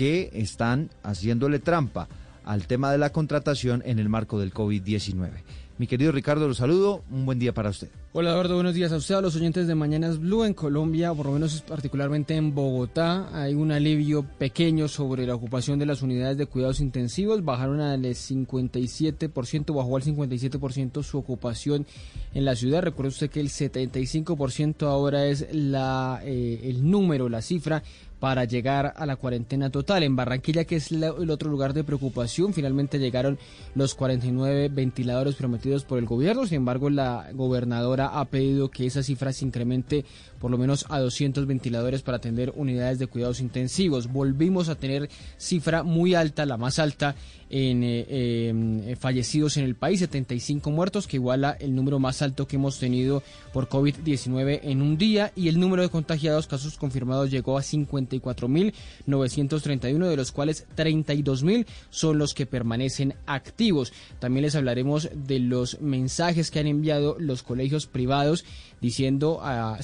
que están haciéndole trampa al tema de la contratación en el marco del COVID-19. Mi querido Ricardo, lo saludo. Un buen día para usted. Hola Eduardo, buenos días a usted, a los oyentes de Mañanas Blue en Colombia, por lo menos particularmente en Bogotá. Hay un alivio pequeño sobre la ocupación de las unidades de cuidados intensivos. Bajaron al 57%, bajó al 57% su ocupación en la ciudad. Recuerde usted que el 75% ahora es la, eh, el número, la cifra para llegar a la cuarentena total. En Barranquilla, que es el otro lugar de preocupación, finalmente llegaron los 49 ventiladores prometidos por el gobierno. Sin embargo, la gobernadora ha pedido que esa cifra se incremente por lo menos a 200 ventiladores para atender unidades de cuidados intensivos. Volvimos a tener cifra muy alta, la más alta en eh, em, fallecidos en el país, 75 muertos, que iguala el número más alto que hemos tenido por COVID-19 en un día, y el número de contagiados, casos confirmados, llegó a 54.931, de los cuales 32.000 son los que permanecen activos. También les hablaremos de los mensajes que han enviado los colegios privados diciendo, ah,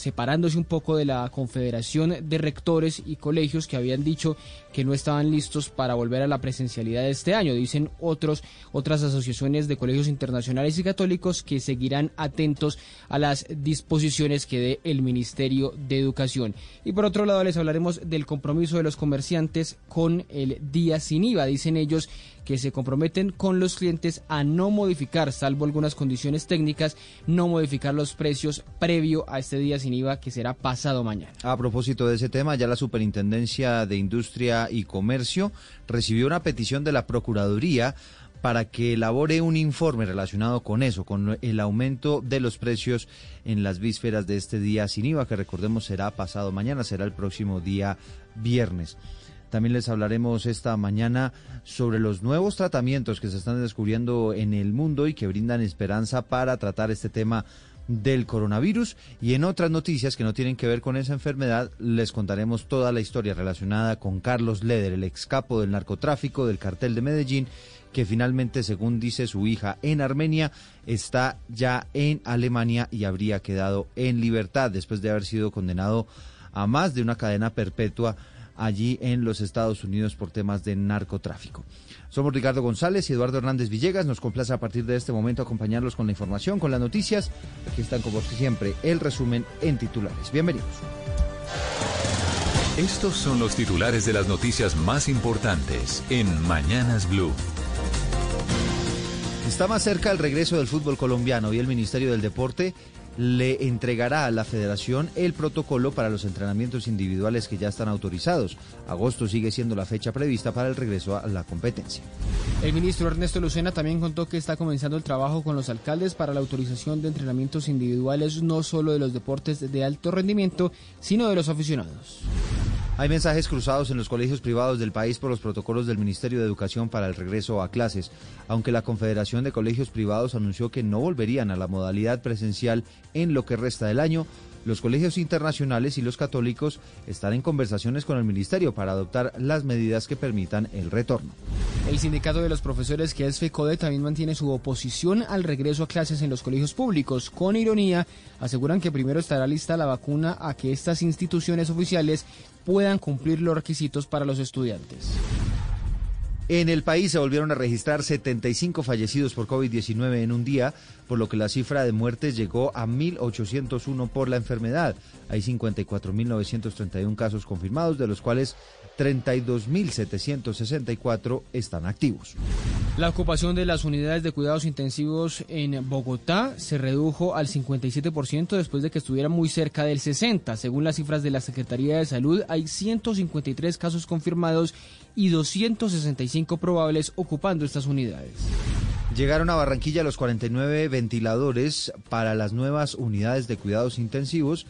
un poco de la Confederación de Rectores y Colegios que habían dicho que no estaban listos para volver a la presencialidad de este año. Dicen otros, otras asociaciones de colegios internacionales y católicos que seguirán atentos a las disposiciones que dé el Ministerio de Educación. Y por otro lado les hablaremos del compromiso de los comerciantes con el día sin IVA. Dicen ellos que se comprometen con los clientes a no modificar, salvo algunas condiciones técnicas, no modificar los precios previo a este día sin IVA que será pasado mañana. A propósito de ese tema, ya la Superintendencia de Industria y Comercio recibió una petición de la Procuraduría para que elabore un informe relacionado con eso, con el aumento de los precios en las vísperas de este día sin IVA, que recordemos será pasado mañana, será el próximo día viernes. También les hablaremos esta mañana sobre los nuevos tratamientos que se están descubriendo en el mundo y que brindan esperanza para tratar este tema del coronavirus. Y en otras noticias que no tienen que ver con esa enfermedad les contaremos toda la historia relacionada con Carlos Leder, el ex capo del narcotráfico del cartel de Medellín, que finalmente, según dice su hija en Armenia, está ya en Alemania y habría quedado en libertad después de haber sido condenado a más de una cadena perpetua allí en los Estados Unidos por temas de narcotráfico. Somos Ricardo González y Eduardo Hernández Villegas. Nos complace a partir de este momento acompañarlos con la información, con las noticias. Aquí están como siempre el resumen en titulares. Bienvenidos. Estos son los titulares de las noticias más importantes en Mañanas Blue. Está más cerca el regreso del fútbol colombiano y el Ministerio del Deporte le entregará a la federación el protocolo para los entrenamientos individuales que ya están autorizados. Agosto sigue siendo la fecha prevista para el regreso a la competencia. El ministro Ernesto Lucena también contó que está comenzando el trabajo con los alcaldes para la autorización de entrenamientos individuales no solo de los deportes de alto rendimiento, sino de los aficionados. Hay mensajes cruzados en los colegios privados del país por los protocolos del Ministerio de Educación para el regreso a clases, aunque la Confederación de Colegios Privados anunció que no volverían a la modalidad presencial en lo que resta del año. Los colegios internacionales y los católicos están en conversaciones con el Ministerio para adoptar las medidas que permitan el retorno. El sindicato de los profesores, que es FECODE, también mantiene su oposición al regreso a clases en los colegios públicos. Con ironía, aseguran que primero estará lista la vacuna a que estas instituciones oficiales puedan cumplir los requisitos para los estudiantes. En el país se volvieron a registrar 75 fallecidos por COVID-19 en un día, por lo que la cifra de muertes llegó a 1.801 por la enfermedad. Hay 54.931 casos confirmados, de los cuales 32.764 están activos. La ocupación de las unidades de cuidados intensivos en Bogotá se redujo al 57% después de que estuviera muy cerca del 60%. Según las cifras de la Secretaría de Salud, hay 153 casos confirmados y 265 probables ocupando estas unidades. Llegaron a Barranquilla los 49 ventiladores para las nuevas unidades de cuidados intensivos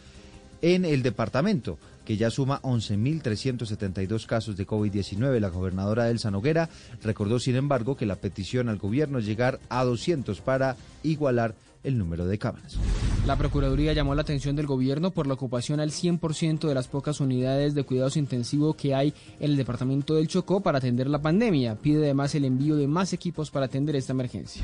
en el departamento, que ya suma 11.372 casos de COVID-19. La gobernadora Elsa Noguera recordó, sin embargo, que la petición al gobierno es llegar a 200 para igualar el número de cámaras. La Procuraduría llamó la atención del gobierno por la ocupación al 100% de las pocas unidades de cuidados intensivos que hay en el departamento del Chocó para atender la pandemia. Pide además el envío de más equipos para atender esta emergencia.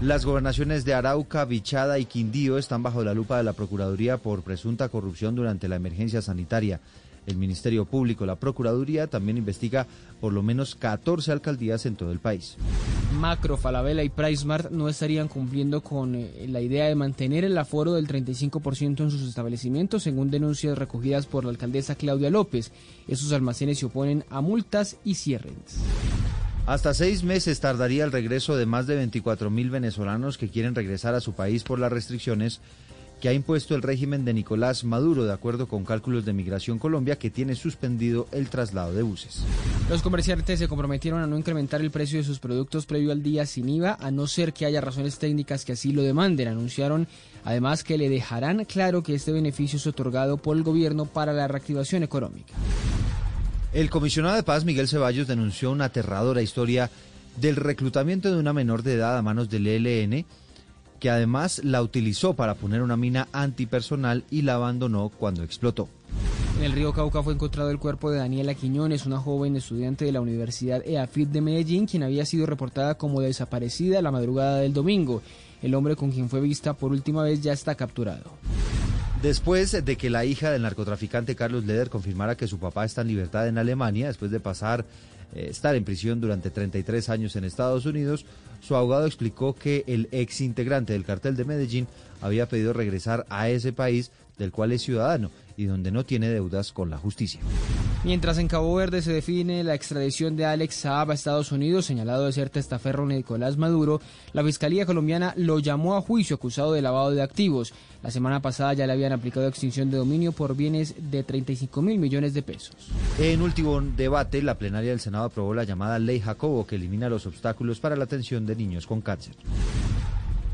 Las gobernaciones de Arauca, Bichada y Quindío están bajo la lupa de la Procuraduría por presunta corrupción durante la emergencia sanitaria. El Ministerio Público, la Procuraduría, también investiga por lo menos 14 alcaldías en todo el país. Macro, Falabella y PriceMart no estarían cumpliendo con eh, la idea de mantener el aforo del 35% en sus establecimientos, según denuncias recogidas por la alcaldesa Claudia López. Esos almacenes se oponen a multas y cierres. Hasta seis meses tardaría el regreso de más de 24 mil venezolanos que quieren regresar a su país por las restricciones que ha impuesto el régimen de Nicolás Maduro, de acuerdo con cálculos de Migración Colombia, que tiene suspendido el traslado de buses. Los comerciantes se comprometieron a no incrementar el precio de sus productos previo al día sin IVA, a no ser que haya razones técnicas que así lo demanden. Anunciaron además que le dejarán claro que este beneficio es otorgado por el gobierno para la reactivación económica. El comisionado de paz Miguel Ceballos denunció una aterradora historia del reclutamiento de una menor de edad a manos del ELN que además la utilizó para poner una mina antipersonal y la abandonó cuando explotó. En el río Cauca fue encontrado el cuerpo de Daniela Quiñones, una joven estudiante de la Universidad EAFIT de Medellín, quien había sido reportada como desaparecida la madrugada del domingo. El hombre con quien fue vista por última vez ya está capturado. Después de que la hija del narcotraficante Carlos Leder confirmara que su papá está en libertad en Alemania, después de pasar eh, estar en prisión durante 33 años en Estados Unidos, su abogado explicó que el ex integrante del cartel de Medellín había pedido regresar a ese país del cual es ciudadano y donde no tiene deudas con la justicia. Mientras en Cabo Verde se define la extradición de Alex Saab a Estados Unidos, señalado de ser testaferro Nicolás Maduro, la Fiscalía colombiana lo llamó a juicio acusado de lavado de activos. La semana pasada ya le habían aplicado extinción de dominio por bienes de 35 mil millones de pesos. En último debate, la plenaria del Senado aprobó la llamada Ley Jacobo, que elimina los obstáculos para la atención de niños con cáncer.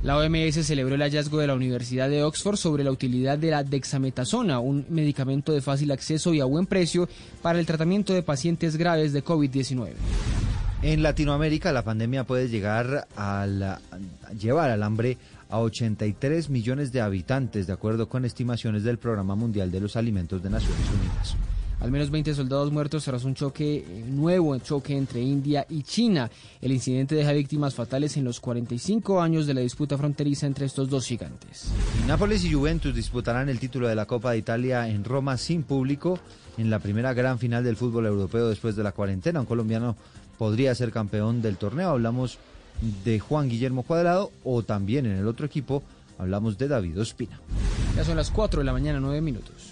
La OMS celebró el hallazgo de la Universidad de Oxford sobre la utilidad de la dexametasona, un medicamento de fácil acceso y a buen precio para el tratamiento de pacientes graves de COVID-19. En Latinoamérica, la pandemia puede llegar a, llevar al hambre a 83 millones de habitantes, de acuerdo con estimaciones del Programa Mundial de los Alimentos de Naciones Unidas. Al menos 20 soldados muertos tras un choque eh, nuevo, choque entre India y China. El incidente deja víctimas fatales en los 45 años de la disputa fronteriza entre estos dos gigantes. Nápoles y Juventus disputarán el título de la Copa de Italia en Roma sin público en la primera gran final del fútbol europeo después de la cuarentena. Un colombiano podría ser campeón del torneo. Hablamos de Juan Guillermo Cuadrado o también en el otro equipo hablamos de David Ospina. Ya son las 4 de la mañana, 9 minutos.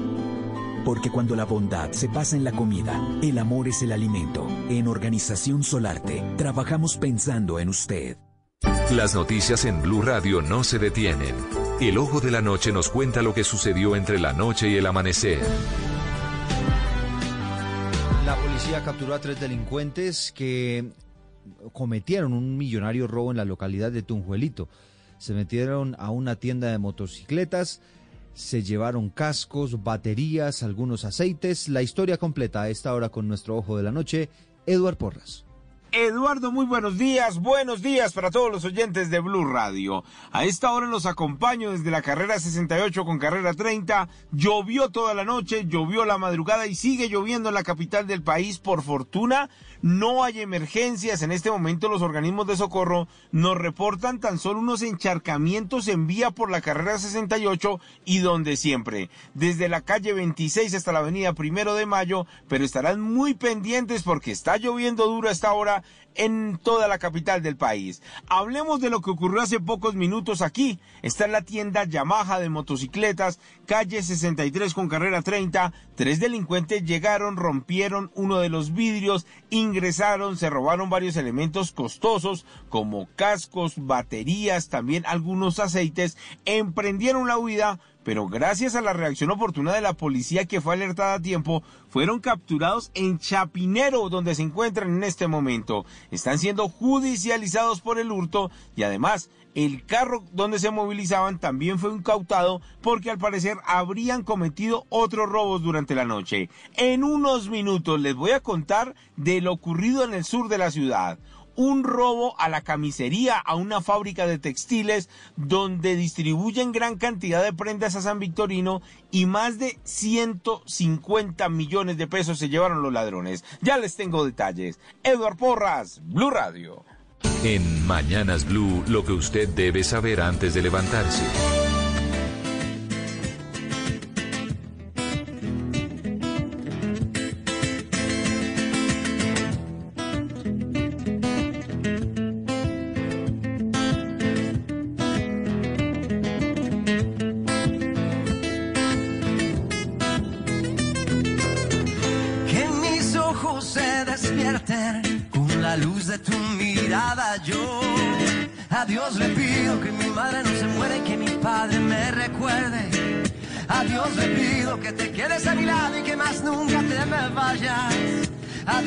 Porque cuando la bondad se pasa en la comida, el amor es el alimento. En Organización Solarte, trabajamos pensando en usted. Las noticias en Blue Radio no se detienen. El ojo de la noche nos cuenta lo que sucedió entre la noche y el amanecer. La policía capturó a tres delincuentes que cometieron un millonario robo en la localidad de Tunjuelito. Se metieron a una tienda de motocicletas se llevaron cascos, baterías, algunos aceites. La historia completa a esta hora con nuestro ojo de la noche, Eduard Porras. Eduardo, muy buenos días, buenos días para todos los oyentes de Blue Radio. A esta hora los acompaño desde la carrera 68 con carrera 30. Llovió toda la noche, llovió la madrugada y sigue lloviendo en la capital del país. Por fortuna, no hay emergencias. En este momento los organismos de socorro nos reportan tan solo unos encharcamientos en vía por la carrera 68 y donde siempre, desde la calle 26 hasta la avenida Primero de Mayo, pero estarán muy pendientes porque está lloviendo duro a esta hora en toda la capital del país. Hablemos de lo que ocurrió hace pocos minutos aquí. Está en la tienda Yamaha de motocicletas, calle 63 con carrera 30. Tres delincuentes llegaron, rompieron uno de los vidrios, ingresaron, se robaron varios elementos costosos como cascos, baterías, también algunos aceites, emprendieron la huida pero gracias a la reacción oportuna de la policía que fue alertada a tiempo, fueron capturados en Chapinero, donde se encuentran en este momento. Están siendo judicializados por el hurto y además el carro donde se movilizaban también fue incautado porque al parecer habrían cometido otros robos durante la noche. En unos minutos les voy a contar de lo ocurrido en el sur de la ciudad un robo a la camisería, a una fábrica de textiles donde distribuyen gran cantidad de prendas a San Victorino y más de 150 millones de pesos se llevaron los ladrones. Ya les tengo detalles. Eduard Porras, Blue Radio. En Mañanas Blue, lo que usted debe saber antes de levantarse.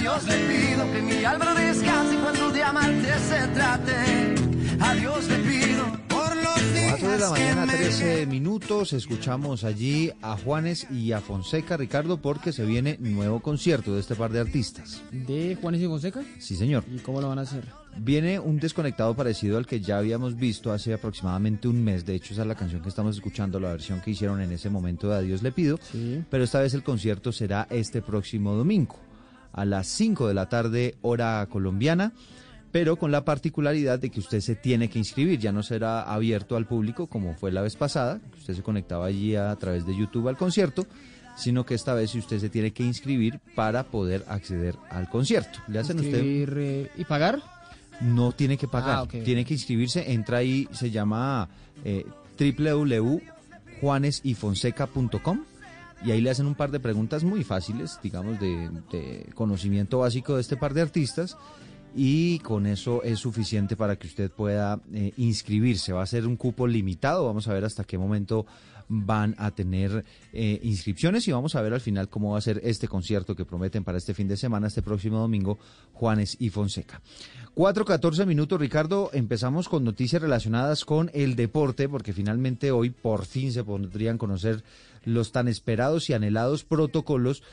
Dios le pido que mi alma descanse cuando de amarte se trate. Adiós le pido por los días 4 de la mañana, 13 minutos. Escuchamos allí a Juanes y a Fonseca, Ricardo, porque se viene nuevo concierto de este par de artistas. ¿De Juanes y Fonseca? Sí, señor. ¿Y cómo lo van a hacer? Viene un desconectado parecido al que ya habíamos visto hace aproximadamente un mes. De hecho, esa es la canción que estamos escuchando, la versión que hicieron en ese momento de Adiós le pido. Sí. Pero esta vez el concierto será este próximo domingo a las 5 de la tarde, hora colombiana, pero con la particularidad de que usted se tiene que inscribir, ya no será abierto al público como fue la vez pasada, que usted se conectaba allí a, través de YouTube al concierto, sino que esta vez usted se tiene que inscribir para poder acceder al concierto. ¿Le hacen usted? eh, ¿Y pagar? No tiene que pagar, Ah, tiene que inscribirse, entra ahí, se llama eh, www.juanesyfonseca.com y ahí le hacen un par de preguntas muy fáciles, digamos, de, de conocimiento básico de este par de artistas y con eso es suficiente para que usted pueda eh, inscribirse. Va a ser un cupo limitado, vamos a ver hasta qué momento van a tener eh, inscripciones y vamos a ver al final cómo va a ser este concierto que prometen para este fin de semana, este próximo domingo, Juanes y Fonseca. 4.14 minutos, Ricardo, empezamos con noticias relacionadas con el deporte, porque finalmente hoy por fin se podrían conocer los tan esperados y anhelados protocolos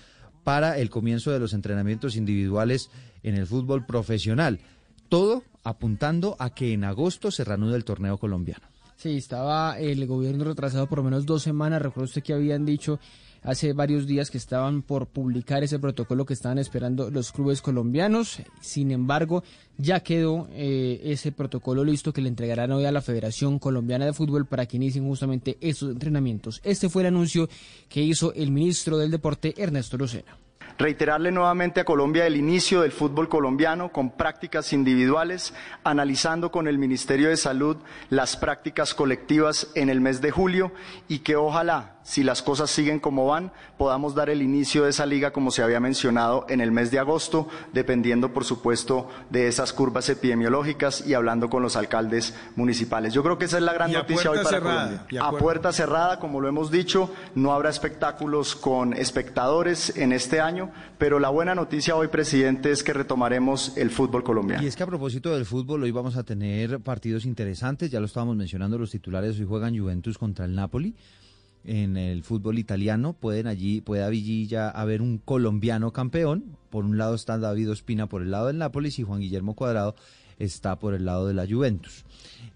para el comienzo de los entrenamientos individuales en el fútbol profesional. Todo apuntando a que en agosto se reanude el torneo colombiano. Sí, estaba el gobierno retrasado por menos dos semanas. Recuerda usted que habían dicho hace varios días que estaban por publicar ese protocolo que estaban esperando los clubes colombianos. Sin embargo, ya quedó eh, ese protocolo listo que le entregarán hoy a la Federación Colombiana de Fútbol para que inicien justamente esos entrenamientos. Este fue el anuncio que hizo el ministro del Deporte, Ernesto Lucena. Reiterarle nuevamente a Colombia el inicio del fútbol colombiano con prácticas individuales, analizando con el Ministerio de Salud las prácticas colectivas en el mes de julio y que ojalá, si las cosas siguen como van, podamos dar el inicio de esa liga como se había mencionado en el mes de agosto, dependiendo por supuesto de esas curvas epidemiológicas y hablando con los alcaldes municipales. Yo creo que esa es la gran Y a noticia hoy para cerrada, Colombia. a A puerta- puerta cerrada, como lo hemos dicho, no habrá espectáculos con espectadores en este año, pero la buena noticia hoy, presidente, es que retomaremos el fútbol colombiano. Y es que a propósito del fútbol, hoy vamos a tener partidos interesantes, ya lo estábamos mencionando los titulares, hoy juegan Juventus contra el Napoli. En el fútbol italiano pueden allí, puede allí haber un colombiano campeón. Por un lado está David Ospina por el lado del Nápoles y Juan Guillermo Cuadrado está por el lado de la Juventus.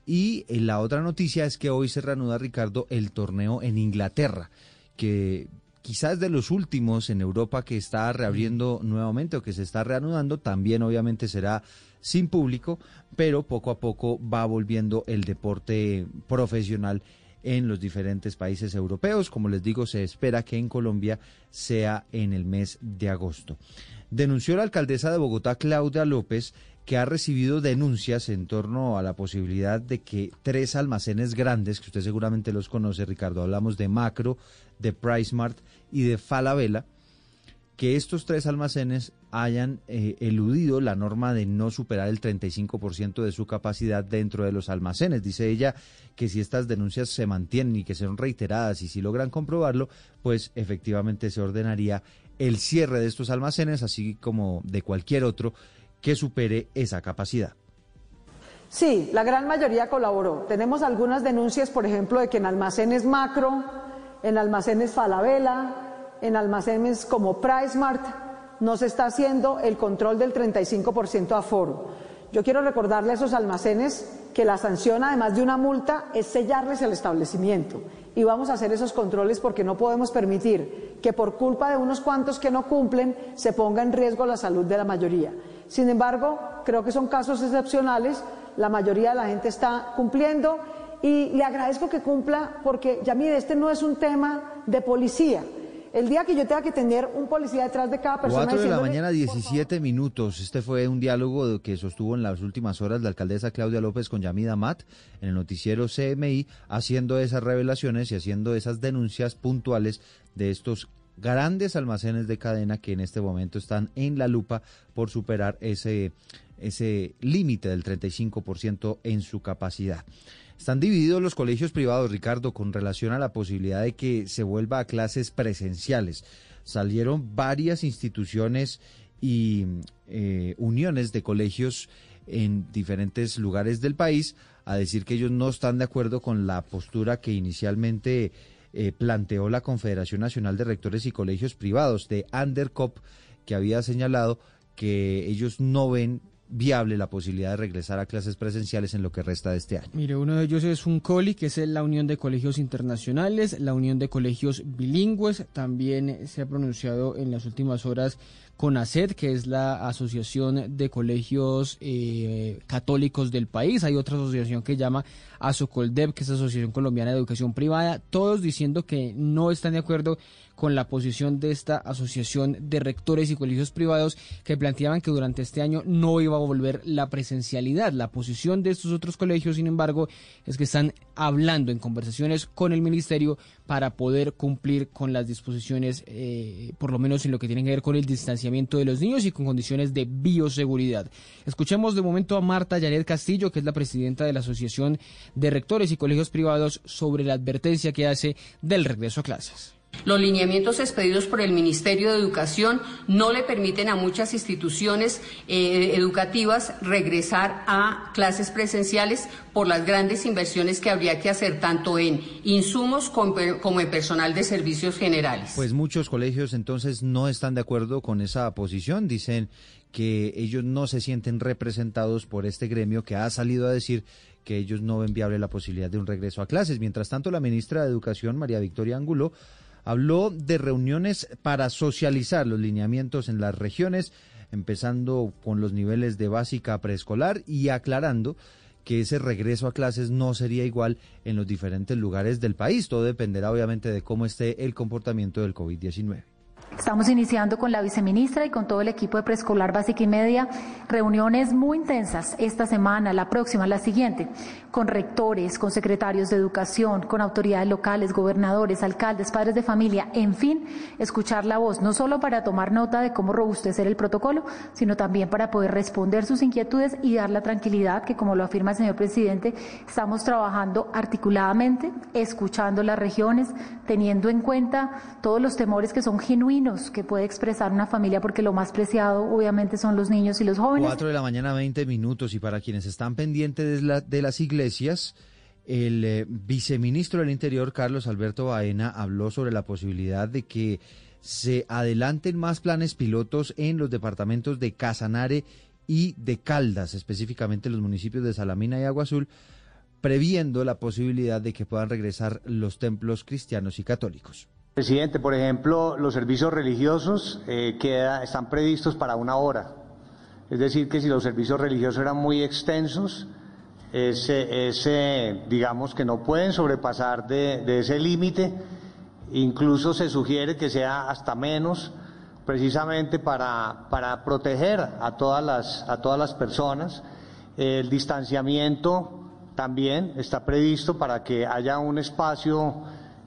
Y eh, la otra noticia es que hoy se reanuda, Ricardo, el torneo en Inglaterra, que quizás de los últimos en Europa que está reabriendo nuevamente o que se está reanudando, también obviamente será sin público, pero poco a poco va volviendo el deporte profesional en los diferentes países europeos. Como les digo, se espera que en Colombia sea en el mes de agosto. Denunció la alcaldesa de Bogotá, Claudia López, que ha recibido denuncias en torno a la posibilidad de que tres almacenes grandes, que usted seguramente los conoce, Ricardo, hablamos de Macro, de PriceMart y de Falabella, que estos tres almacenes hayan eh, eludido la norma de no superar el 35% de su capacidad dentro de los almacenes. Dice ella que si estas denuncias se mantienen y que son reiteradas y si logran comprobarlo, pues efectivamente se ordenaría el cierre de estos almacenes, así como de cualquier otro que supere esa capacidad. Sí, la gran mayoría colaboró. Tenemos algunas denuncias, por ejemplo, de que en almacenes macro, en almacenes Falabella, en almacenes como PriceMart, no se está haciendo el control del 35% aforo. Yo quiero recordarle a esos almacenes que la sanción, además de una multa, es sellarles el establecimiento. Y vamos a hacer esos controles porque no podemos permitir que por culpa de unos cuantos que no cumplen se ponga en riesgo la salud de la mayoría. Sin embargo, creo que son casos excepcionales, la mayoría de la gente está cumpliendo y le agradezco que cumpla porque, ya mire, este no es un tema de policía, el día que yo tenga que tener un policía detrás de cada persona. 4 de la mañana, 17 minutos. Este fue un diálogo que sostuvo en las últimas horas la alcaldesa Claudia López con Yamida Mat en el noticiero CMI, haciendo esas revelaciones y haciendo esas denuncias puntuales de estos grandes almacenes de cadena que en este momento están en la lupa por superar ese, ese límite del 35% en su capacidad. Están divididos los colegios privados, Ricardo, con relación a la posibilidad de que se vuelva a clases presenciales. Salieron varias instituciones y eh, uniones de colegios en diferentes lugares del país a decir que ellos no están de acuerdo con la postura que inicialmente eh, planteó la Confederación Nacional de Rectores y Colegios Privados de Andercop, que había señalado que ellos no ven viable la posibilidad de regresar a clases presenciales en lo que resta de este año. Mire, uno de ellos es un COLI, que es la Unión de Colegios Internacionales, la Unión de Colegios Bilingües, también se ha pronunciado en las últimas horas CONACET, que es la Asociación de Colegios eh, Católicos del país. Hay otra asociación que llama ASOCOLDEP, que es Asociación Colombiana de Educación Privada, todos diciendo que no están de acuerdo con la posición de esta asociación de rectores y colegios privados que planteaban que durante este año no iba a volver la presencialidad. La posición de estos otros colegios, sin embargo, es que están hablando en conversaciones con el ministerio para poder cumplir con las disposiciones, eh, por lo menos en lo que tiene que ver con el distanciamiento de los niños y con condiciones de bioseguridad. Escuchemos de momento a Marta Yanet Castillo, que es la presidenta de la Asociación de Rectores y Colegios Privados, sobre la advertencia que hace del regreso a clases. Los lineamientos expedidos por el Ministerio de Educación no le permiten a muchas instituciones eh, educativas regresar a clases presenciales por las grandes inversiones que habría que hacer tanto en insumos como, en personal de servicios generales. Pues muchos colegios entonces no están de acuerdo con esa posición. Dicen que ellos no se sienten representados por este gremio que ha salido a decir que ellos no ven viable la posibilidad de un regreso a clases. Mientras tanto, la ministra de Educación, María Victoria Angulo, habló de reuniones para socializar los lineamientos en las regiones, empezando con los niveles de básica preescolar y aclarando que ese regreso a clases no sería igual en los diferentes lugares del país. Todo dependerá obviamente de cómo esté el comportamiento del COVID-19. Estamos iniciando con la viceministra y con todo el equipo de preescolar básica y media reuniones muy intensas esta semana, la próxima, la siguiente, con rectores, con secretarios de educación, con autoridades locales, gobernadores, alcaldes, padres de familia, en fin, escuchar la voz, no solo para tomar nota de cómo robustecer el protocolo, sino también para poder responder sus inquietudes y dar la tranquilidad que, como lo afirma el señor presidente, estamos trabajando articuladamente, escuchando las regiones, teniendo en cuenta todos los temores que son genuinos que puede expresar una familia, porque lo más preciado obviamente son los niños y los jóvenes. Cuatro de la mañana, 20 minutos, y para quienes están pendientes de, de las iglesias, el eh, viceministro del Interior, Carlos Alberto Baena, habló sobre la posibilidad de que se adelanten más planes pilotos en los departamentos de Casanare y de Caldas, específicamente los municipios de Salamina y Agua Azul, previendo la posibilidad de que puedan regresar los templos cristianos y católicos. Presidente, por ejemplo, los servicios religiosos eh, están previstos para una hora. Es decir, que si los servicios religiosos eran muy extensos, ese, digamos que no pueden sobrepasar de, ese límite. Incluso se sugiere que sea hasta menos, precisamente para, para proteger a todas, las, a todas las personas. El distanciamiento también está previsto para que haya un espacio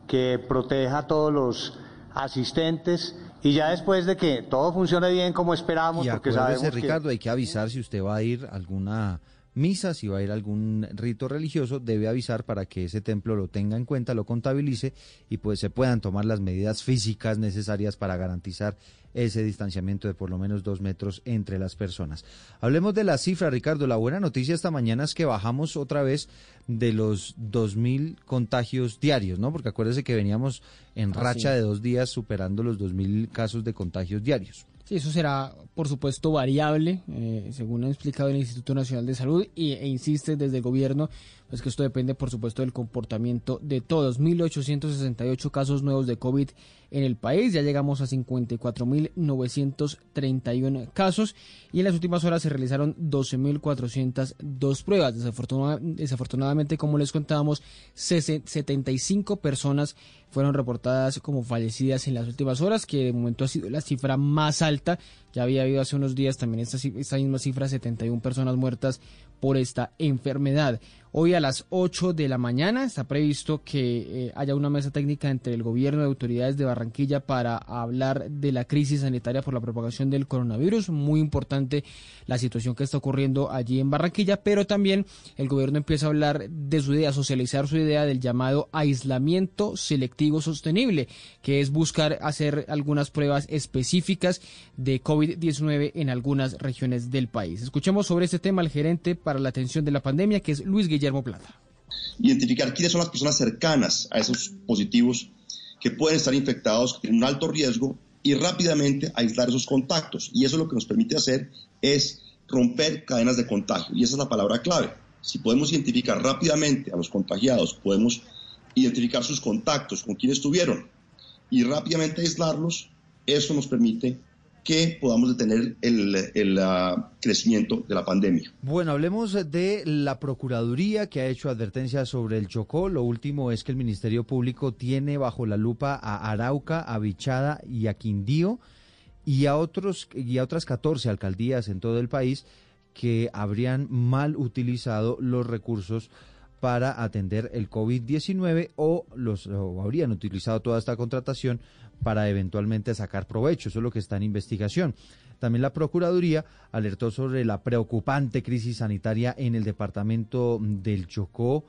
que proteja a todos los asistentes y ya después de que todo funcione bien como esperamos, y porque sabemos Ricardo, hay que avisar si usted va a ir a alguna misa, si va a ir a algún rito religioso, debe avisar para que ese templo lo tenga en cuenta, lo contabilice y pues se puedan tomar las medidas físicas necesarias para garantizar ese distanciamiento de por lo menos dos metros entre las personas. Hablemos de la cifra, Ricardo. La buena noticia esta mañana es que bajamos otra vez de los 2.000 contagios diarios, ¿no? Porque acuérdese que veníamos en racha de dos días superando los 2.000 casos de contagios diarios. Sí, eso será, por supuesto, variable, eh, según ha explicado el Instituto Nacional de Salud, y, e insiste desde el gobierno, pues que esto depende, por supuesto, del comportamiento de todos. 1.868 casos nuevos de COVID en el país, ya llegamos a 54.931 casos, y en las últimas horas se realizaron 12.402 pruebas. desafortunadamente, como les contábamos, 75 personas fueron reportadas como fallecidas en las últimas horas, que de momento ha sido la cifra más alta. Ya había habido hace unos días también esta, esta misma cifra, 71 personas muertas por esta enfermedad. Hoy a las 8 de la mañana está previsto que eh, haya una mesa técnica entre el gobierno y autoridades de Barranquilla para hablar de la crisis sanitaria por la propagación del coronavirus. Muy importante la situación que está ocurriendo allí en Barranquilla, pero también el gobierno empieza a hablar de su idea, socializar su idea del llamado aislamiento selectivo sostenible, que es buscar hacer algunas pruebas específicas de COVID-19 en algunas regiones del país. Escuchemos sobre este tema al gerente para la atención de la pandemia, que es Luis Guillermo Guillermo Plata. Identificar quiénes son las personas cercanas a esos positivos que pueden estar infectados, que tienen un alto riesgo y rápidamente aislar esos contactos. Y eso lo que nos permite hacer es romper cadenas de contagio. Y esa es la palabra clave. Si podemos identificar rápidamente a los contagiados, podemos identificar sus contactos, con quién estuvieron, y rápidamente aislarlos, eso nos permite que podamos detener el, ah, crecimiento de la pandemia. Bueno, hablemos de la Procuraduría que ha hecho advertencias sobre el Chocó. Lo último es que el Ministerio Público tiene bajo la lupa a Arauca, a Bichada y a Quindío y a, otros, y a otras 14 alcaldías en todo el país que habrían mal utilizado los recursos para atender el COVID-19 o los o habrían utilizado toda esta contratación para eventualmente sacar provecho. Eso es lo que está en investigación. También la Procuraduría alertó sobre la preocupante crisis sanitaria en el departamento del Chocó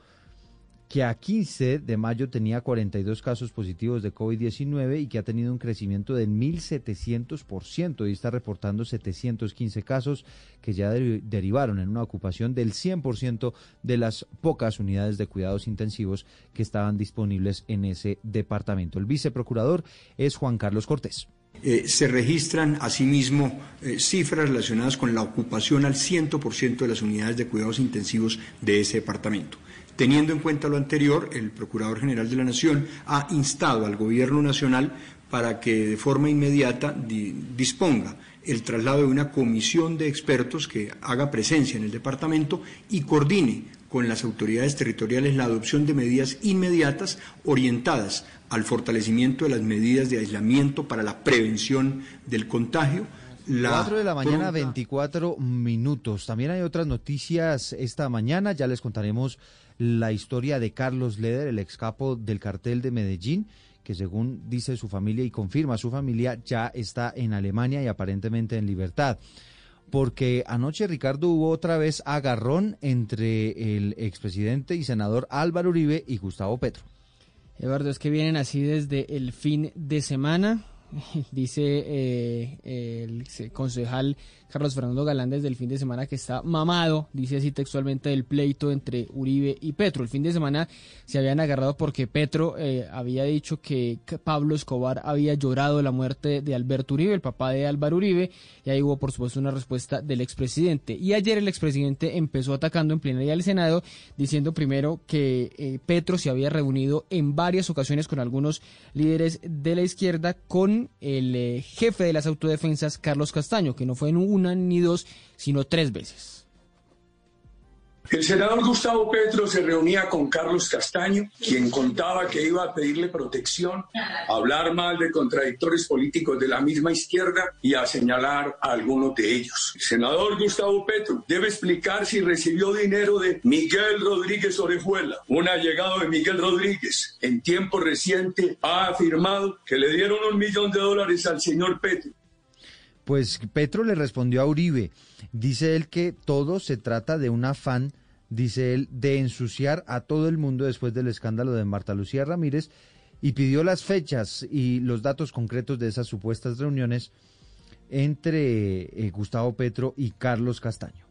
que a 15 de mayo tenía 42 casos positivos de COVID-19 y que ha tenido un crecimiento del 1.700% y está reportando 715 casos que ya derivaron en una ocupación del 100% de las pocas unidades de cuidados intensivos que estaban disponibles en ese departamento. El viceprocurador es Juan Carlos Cortés. Eh, se registran asimismo eh, cifras relacionadas con la ocupación al 100% de las unidades de cuidados intensivos de ese departamento. Teniendo en cuenta lo anterior, el Procurador General de la Nación ha instado al Gobierno Nacional para que de forma inmediata disponga el traslado de una comisión de expertos que haga presencia en el departamento y coordine con las autoridades territoriales la adopción de medidas inmediatas orientadas al fortalecimiento de las medidas de aislamiento para la prevención del contagio. La 4 de la mañana, 24 minutos. También hay otras noticias esta mañana, ya les contaremos la historia de Carlos Leder, el ex capo del cartel de Medellín, que según dice su familia y confirma su familia, ya está en Alemania y aparentemente en libertad. Porque anoche, Ricardo, hubo otra vez agarrón entre el expresidente y senador Álvaro Uribe y Gustavo Petro. Eduardo, es que vienen así desde el fin de semana. Dice eh, el concejal Carlos Fernando Galán desde el fin de semana que está mamado, dice así textualmente, del pleito entre Uribe y Petro. El fin de semana se habían agarrado porque Petro eh, había dicho que Pablo Escobar había llorado la muerte de Alberto Uribe, el papá de Álvaro Uribe, y ahí hubo por supuesto una respuesta del expresidente. Y ayer el expresidente empezó atacando en plenaria al Senado, diciendo primero que eh, Petro se había reunido en varias ocasiones con algunos líderes de la izquierda con el eh, jefe de las autodefensas, Carlos Castaño, que no fue en un una ni dos, sino tres veces. El senador Gustavo Petro se reunía con Carlos Castaño, quien contaba que iba a pedirle protección, a hablar mal de contradictores políticos de la misma izquierda y a señalar a algunos de ellos. El senador Gustavo Petro debe explicar si recibió dinero de Miguel Rodríguez Orejuela, un allegado de Miguel Rodríguez. En tiempo reciente ha afirmado que le dieron un millón de dólares al señor Petro pues Petro le respondió a Uribe. Dice él que todo se trata de un afán, dice él, de ensuciar a todo el mundo después del escándalo de Marta Lucía Ramírez y pidió las fechas y los datos concretos de esas supuestas reuniones entre eh, Gustavo Petro y Carlos Castaño.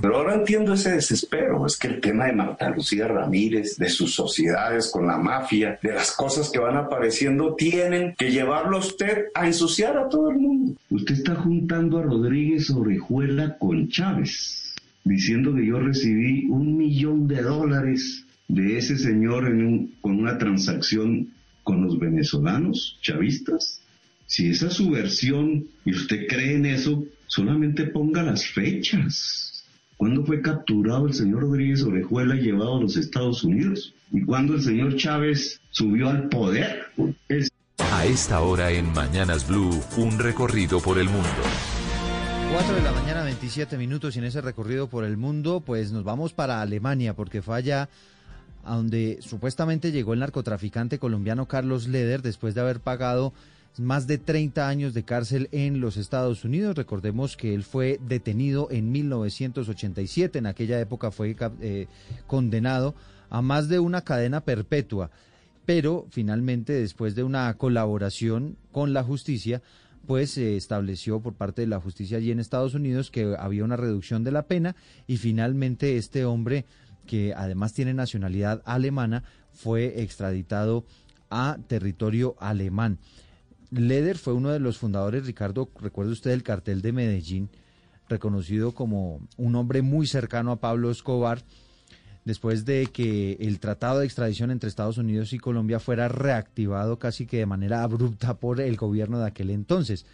Pero ahora entiendo ese desespero, es que el tema de Marta Lucía Ramírez, de sus sociedades con la mafia, de las cosas que van apareciendo, tienen que llevarlo a usted a ensuciar a todo el mundo. Usted está juntando a Rodríguez Orejuela con Chávez, diciendo que yo recibí un millón de dólares de ese señor en con una transacción con los venezolanos chavistas. Si esa es su versión y usted cree en eso, solamente ponga las fechas. ¿Cuándo fue capturado el señor Rodríguez Orejuela y llevado a los Estados Unidos? ¿Y cuándo el señor Chávez subió al poder? A esta hora en Mañanas Blue, un recorrido por el mundo. 4 de la mañana, 27 minutos y en ese recorrido por el mundo, pues nos vamos para Alemania porque falla a donde supuestamente llegó el narcotraficante colombiano Carlos Leder después de haber pagado más de 30 años de cárcel en los Estados Unidos. Recordemos que él fue detenido en 1987, en aquella época fue eh, condenado a más de una cadena perpetua, pero finalmente después de una colaboración con la justicia, pues se estableció por parte de la justicia allí en Estados Unidos que había una reducción de la pena y finalmente este hombre, que además tiene nacionalidad alemana, fue extraditado a territorio alemán. Leder fue uno de los fundadores, Ricardo, recuerda usted el cartel de Medellín, reconocido como un hombre muy cercano a Pablo Escobar, después de que el tratado de extradición entre Estados Unidos y Colombia fuera reactivado casi que de manera abrupta por el gobierno de aquel entonces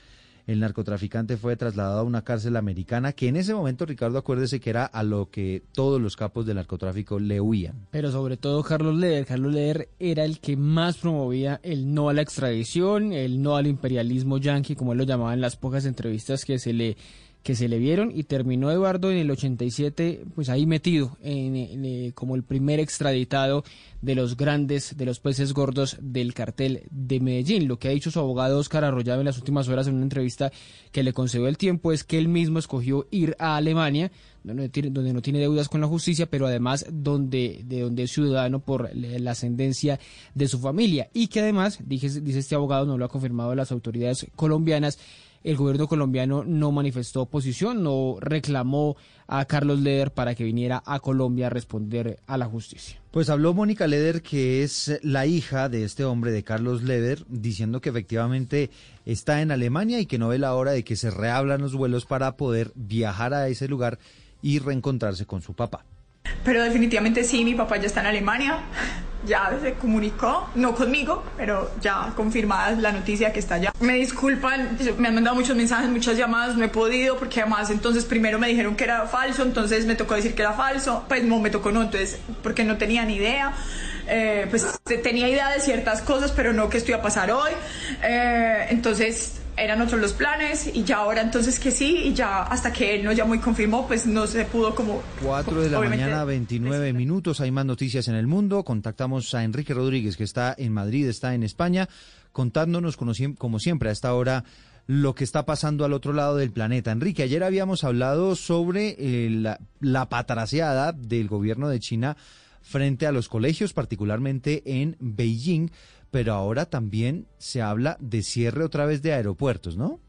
el narcotraficante fue trasladado a una cárcel americana que en ese momento, Ricardo, acuérdese que era a lo que todos los capos del narcotráfico le huían. Pero sobre todo Carlos Leder. Carlos Leder era el que más promovía el no a la extradición, el no al imperialismo yanqui, como él lo llamaba en las pocas entrevistas que se le que se le vieron y terminó Eduardo en el 87 pues ahí metido en, eh, como el primer extraditado de los grandes de los peces gordos del cartel de Medellín. Lo que ha dicho su abogado Oscar Arroyave en las últimas horas en una entrevista que le concedió el tiempo es que él mismo escogió ir a Alemania donde, donde no tiene deudas con la justicia pero además donde de donde es ciudadano por la ascendencia de su familia. Y que además dice, dice este abogado no lo ha confirmado las autoridades colombianas el gobierno colombiano no manifestó oposición, no reclamó a Carlos Leder para que viniera a Colombia a responder a la justicia. Pues habló Mónica Leder, que es la hija de este hombre, de Carlos Leder, diciendo que efectivamente está en Alemania y que no ve la hora de que se reablan los vuelos para poder viajar a ese lugar y reencontrarse con su papá. Pero definitivamente sí, mi papá ya está en Alemania, ya se comunicó, no conmigo, pero ya confirmada la noticia que está allá. Me disculpan, me han mandado muchos mensajes, muchas llamadas, no he podido porque además entonces primero me dijeron que era falso, entonces me tocó decir que era falso, pues no me tocó no, entonces porque no tenía ni idea. Eh, pues tenía idea de ciertas cosas, pero no que esto iba a pasar hoy. Eh, entonces eran otros los planes y ya ahora entonces que sí y ya hasta que él no ya muy confirmó pues no se pudo como 4 de la mañana 29 minutos hay más noticias en el mundo. Contactamos a Enrique Rodríguez que está en Madrid está en España contándonos como siempre a esta hora lo que está pasando al otro lado del planeta. Enrique, ayer habíamos hablado sobre eh, la, la patraseada del gobierno de China frente a los colegios, particularmente en Beijing pero ahora también se habla de cierre otra vez de aeropuertos, ¿no?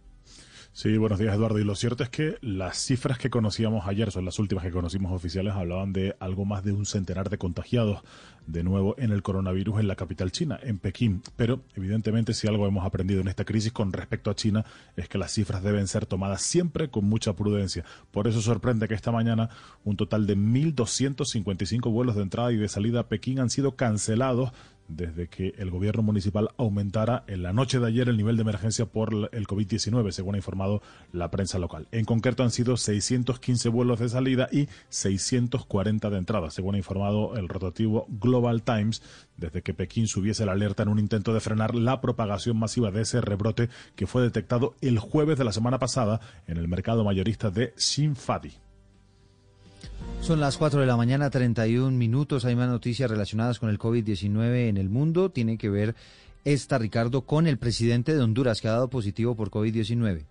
Sí, buenos días Eduardo. Y lo cierto es que las cifras que conocíamos ayer, son las últimas que conocimos oficiales, hablaban de algo más de un centenar de contagiados de nuevo en el coronavirus en la capital china, en Pekín. Pero evidentemente si algo hemos aprendido en esta crisis con respecto a China es que las cifras deben ser tomadas siempre con mucha prudencia. Por eso sorprende que esta mañana un total de 1.255 vuelos de entrada y de salida a Pekín han sido cancelados desde que el gobierno municipal aumentara en la noche de ayer el nivel de emergencia por el COVID-19, según ha informado la prensa local. En concreto han sido 615 vuelos de salida y 640 de entrada, según ha informado el rotativo Global Times, desde que Pekín subiese la alerta en un intento de frenar la propagación masiva de ese rebrote que fue detectado el jueves de la semana pasada en el mercado mayorista de Xinfadi. Son las 4 de la mañana, 31 minutos. Hay más noticias relacionadas con el COVID-19 en el mundo. Tiene que ver esta, Ricardo, con el presidente de Honduras que ha dado positivo por COVID-19.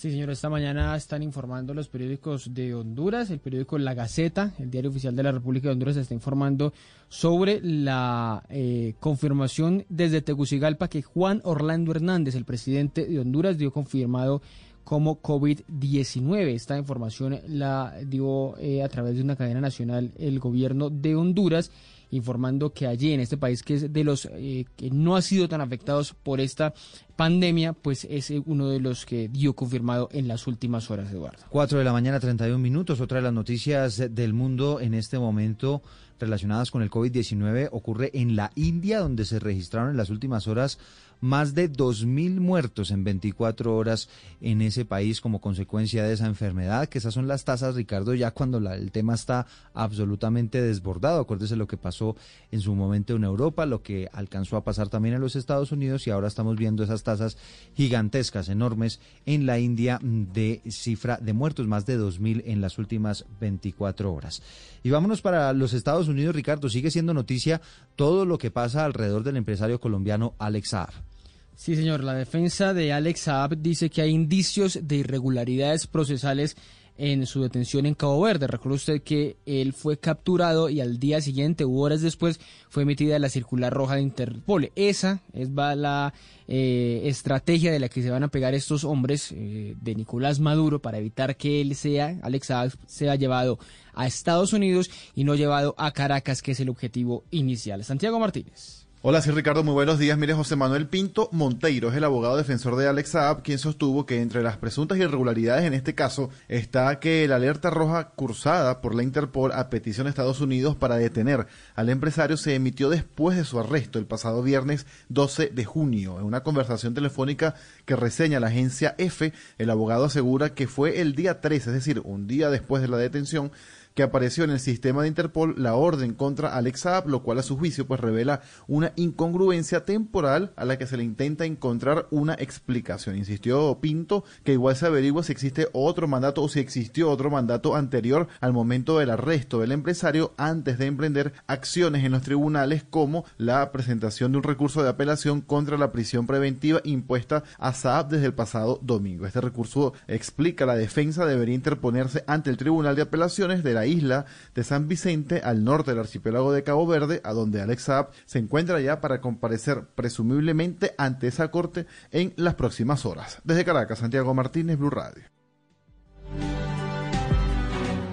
Sí, señor, esta mañana están informando los periódicos de Honduras, el periódico La Gaceta, el diario oficial de la República de Honduras, está informando sobre la eh, confirmación desde Tegucigalpa que Juan Orlando Hernández, el presidente de Honduras, dio confirmado como COVID-19. Esta información la dio eh, a través de una cadena nacional el gobierno de Honduras informando que allí en este país que es de los eh, que no ha sido tan afectados por esta pandemia, pues es eh, uno de los que dio confirmado en las últimas horas, Eduardo. 4 de la mañana, 31 minutos. Otra de las noticias del mundo en este momento relacionadas con el COVID-19 ocurre en la India, donde se registraron en las últimas horas más de 2.000 muertos en 24 horas en ese país como consecuencia de esa enfermedad, que esas son las tasas, Ricardo, ya cuando el tema está absolutamente desbordado. Acuérdese lo que pasó en su momento en Europa, lo que alcanzó a pasar también en los Estados Unidos y ahora estamos viendo esas tasas gigantescas, enormes en la India de cifra de muertos, más de 2.000 en las últimas 24 horas. Y vámonos para los Estados Unidos, Ricardo, sigue siendo noticia todo lo que pasa alrededor del empresario colombiano Alex Saab. Sí, señor. La defensa de Alex Saab dice que hay indicios de irregularidades procesales en su detención en Cabo Verde. Recuerda usted que él fue capturado y al día siguiente u horas después fue emitida la circular roja de Interpol. Esa es la eh, estrategia de la que se van a pegar estos hombres eh, de Nicolás Maduro para evitar que él sea, Alex Saab, sea llevado a Estados Unidos y no llevado a Caracas, que es el objetivo inicial. Santiago Martínez. Hola, sí Ricardo, muy buenos días. Mire, José Manuel Pinto Monteiro es el abogado defensor de Alex Saab, quien sostuvo que entre las presuntas irregularidades en este caso está que la alerta roja cursada por la Interpol a petición de Estados Unidos para detener al empresario se emitió después de su arresto el pasado viernes 12 de junio. En una conversación telefónica que reseña la agencia F, el abogado asegura que fue el día 13, es decir, un día después de la detención, que apareció en el sistema de Interpol la orden contra Alex Saab, lo cual a su juicio pues revela una incongruencia temporal a la que se le intenta encontrar una explicación. Insistió Pinto que igual se averigua si existe otro mandato o si existió otro mandato anterior al momento del arresto del empresario antes de emprender acciones en los tribunales como la presentación de un recurso de apelación contra la prisión preventiva impuesta a Saab desde el pasado domingo. Este recurso explica la defensa debería interponerse ante el Tribunal de Apelaciones de isla de San Vicente al norte del archipiélago de Cabo Verde, a donde Alex Saab se encuentra ya para comparecer presumiblemente ante esa corte en las próximas horas. Desde Caracas, Santiago Martínez, Blue Radio.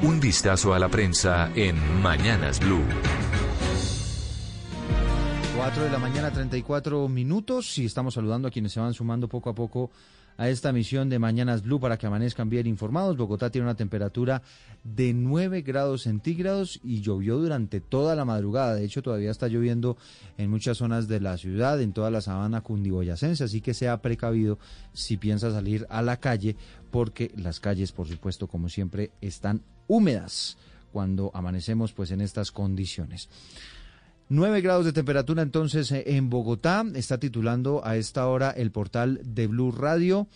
Un vistazo a la prensa en Mañanas Blue. 4 de la mañana, 34 minutos, y estamos saludando a quienes se van sumando poco a poco a esta misión de Mañanas Blue para que amanezcan bien informados. Bogotá tiene una temperatura de 9 grados centígrados y llovió durante toda la madrugada. De hecho, todavía está lloviendo en muchas zonas de la ciudad, en toda la sabana cundiboyacense, así que sea precavido si piensa salir a la calle, porque las calles, por supuesto, como siempre, están húmedas cuando amanecemos pues en estas condiciones. 9 grados de temperatura entonces eh, en Bogotá. Está titulando a esta hora el portal de Blue Radio.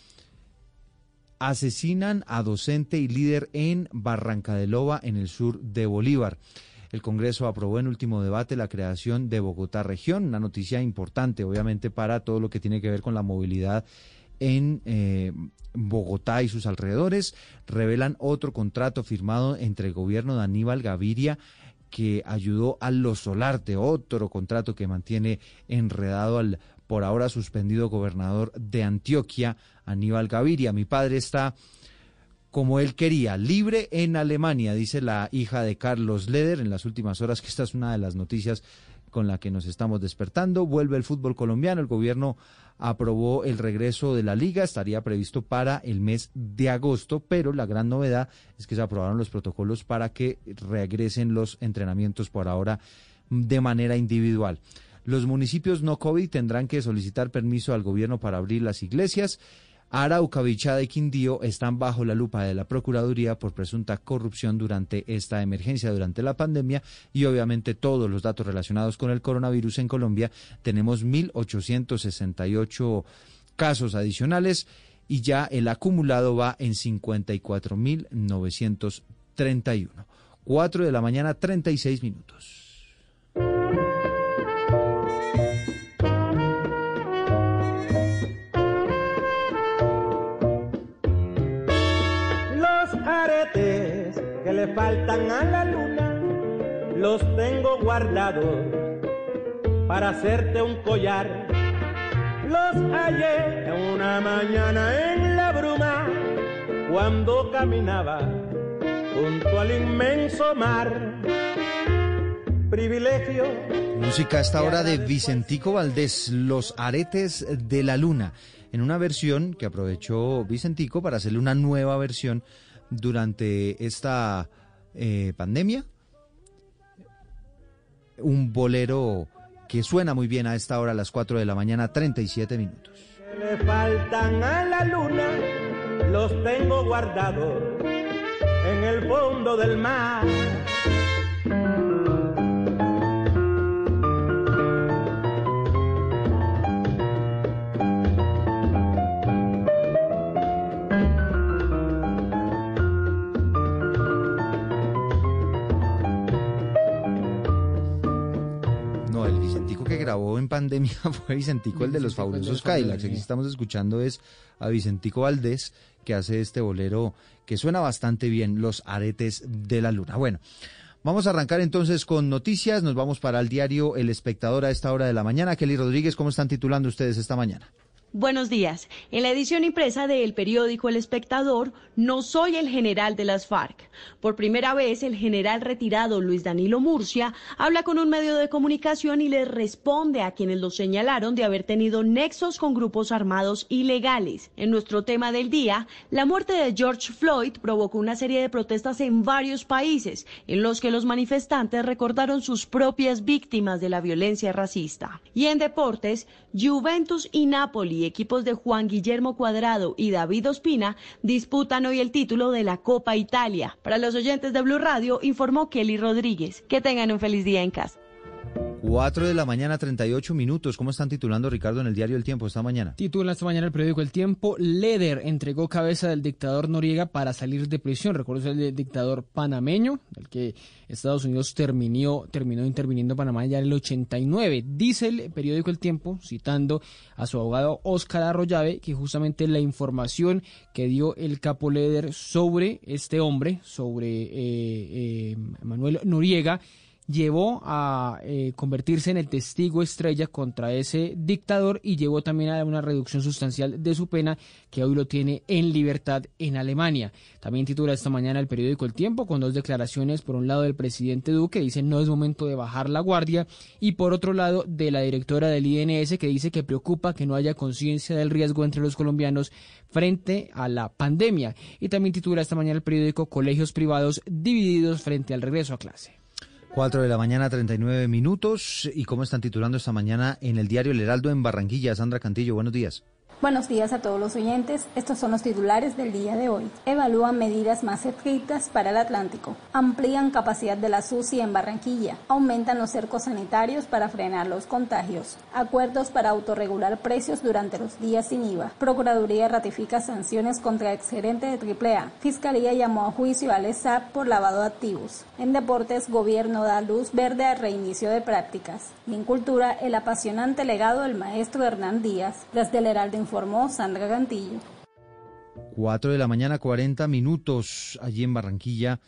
Asesinan a docente y líder en Barranca de Loba, en el sur de Bolívar. El Congreso aprobó en último debate la creación de Bogotá Región, una noticia importante, obviamente, para todo lo que tiene que ver con la movilidad en eh, Bogotá y sus alrededores. Revelan otro contrato firmado entre el gobierno de Aníbal Gaviria que ayudó a Los Solarte, otro contrato que mantiene enredado al por ahora suspendido gobernador de Antioquia, Aníbal Gaviria. Mi padre está como él quería, libre en Alemania, dice la hija de Carlos Leder en las últimas horas, que esta es una de las noticias con la que nos estamos despertando. Vuelve el fútbol colombiano, el gobierno aprobó el regreso de la liga, estaría previsto para el mes de agosto, pero la gran novedad es que se aprobaron los protocolos para que regresen los entrenamientos por ahora de manera individual. Los municipios no COVID tendrán que solicitar permiso al gobierno para abrir las iglesias. Arauca, Bichada y Quindío están bajo la lupa de la Procuraduría por presunta corrupción durante esta emergencia, durante la pandemia y obviamente todos los datos relacionados con el coronavirus en Colombia. Tenemos 1.868 casos adicionales y ya el acumulado va en 54.931. 4 de la mañana, 36 minutos. Le faltan a la luna, los tengo guardados para hacerte un collar. Los hallé una mañana en la bruma cuando caminaba junto al inmenso mar. Privilegio. Música a esta hora de Vicentico Valdés, Los Aretes de la Luna, en una versión que aprovechó Vicentico para hacerle una nueva versión durante esta eh, pandemia. Un bolero que suena muy bien a esta hora, a las 4 de la mañana, 37 minutos. Le faltan a la luna, los tengo guardados en el fondo del mar. Grabó en pandemia fue Vicentico, el de los fabulosos Cadillacs. Aquí estamos escuchando es a Vicentico Valdés, que hace este bolero que suena bastante bien, Los Aretes de la Luna. Bueno, vamos a arrancar entonces con noticias. Nos vamos para el diario El Espectador a esta hora de la mañana. Kelly Rodríguez, ¿cómo están titulando ustedes esta mañana? Buenos días. En la edición impresa del periódico El Espectador, no soy el general de las FARC. Por primera vez, el general retirado Luis Danilo Murcia habla con un medio de comunicación y le responde a quienes lo señalaron de haber tenido nexos con grupos armados ilegales. En nuestro tema del día, la muerte de George Floyd provocó una serie de protestas en varios países, en los que los manifestantes recordaron sus propias víctimas de la violencia racista. Y en deportes, Juventus y Equipos de Juan Guillermo Cuadrado y David Ospina disputan hoy el título de la Copa Italia. Para los oyentes de Blue Radio, informó Kelly Rodríguez. Que tengan un feliz día en casa. 4 de la mañana, 38 minutos. ¿Cómo están titulando, Ricardo, en el diario El Tiempo esta mañana? Titula esta mañana el periódico El Tiempo, Leder entregó cabeza del dictador Noriega para salir de prisión. Recuerdo el dictador panameño, del que Estados Unidos terminó, terminó interviniendo en Panamá ya en el 89. Dice el periódico El Tiempo, citando a su abogado Óscar Arroyave, que justamente la información que dio el capo Leder sobre este hombre, sobre eh, eh, Manuel Noriega, llevó a eh, convertirse en el testigo estrella contra ese dictador y llevó también a una reducción sustancial de su pena que hoy lo tiene en libertad en Alemania. También titula esta mañana el periódico El Tiempo con dos declaraciones, por un lado del presidente Duque, dice no es momento de bajar la guardia, y por otro lado de la directora del INS que dice que preocupa que no haya conciencia del riesgo entre los colombianos frente a la pandemia. Y también titula esta mañana el periódico Colegios privados divididos frente al regreso a clase. 4 de la mañana, 39 minutos. ¿Y cómo están titulando esta mañana en el diario El Heraldo en Barranquilla? Sandra Cantillo, buenos días. Buenos días a todos los oyentes. Estos son los titulares del día de hoy. Evalúan medidas más estrictas para el Atlántico. Amplían capacidad de la SUSI en Barranquilla. Aumentan los cercos sanitarios para frenar los contagios. Acuerdos para autorregular precios durante los días sin IVA. Procuraduría ratifica sanciones contra exgerente de AAA. Fiscalía llamó a juicio al ESAP por lavado de activos. En deportes, gobierno da luz verde al reinicio de prácticas. Y en cultura, el apasionante legado del maestro Hernán Díaz. Desde el Heraldo informó Sandra Gantillo. 4 de la mañana, 40 minutos allí en Barranquilla,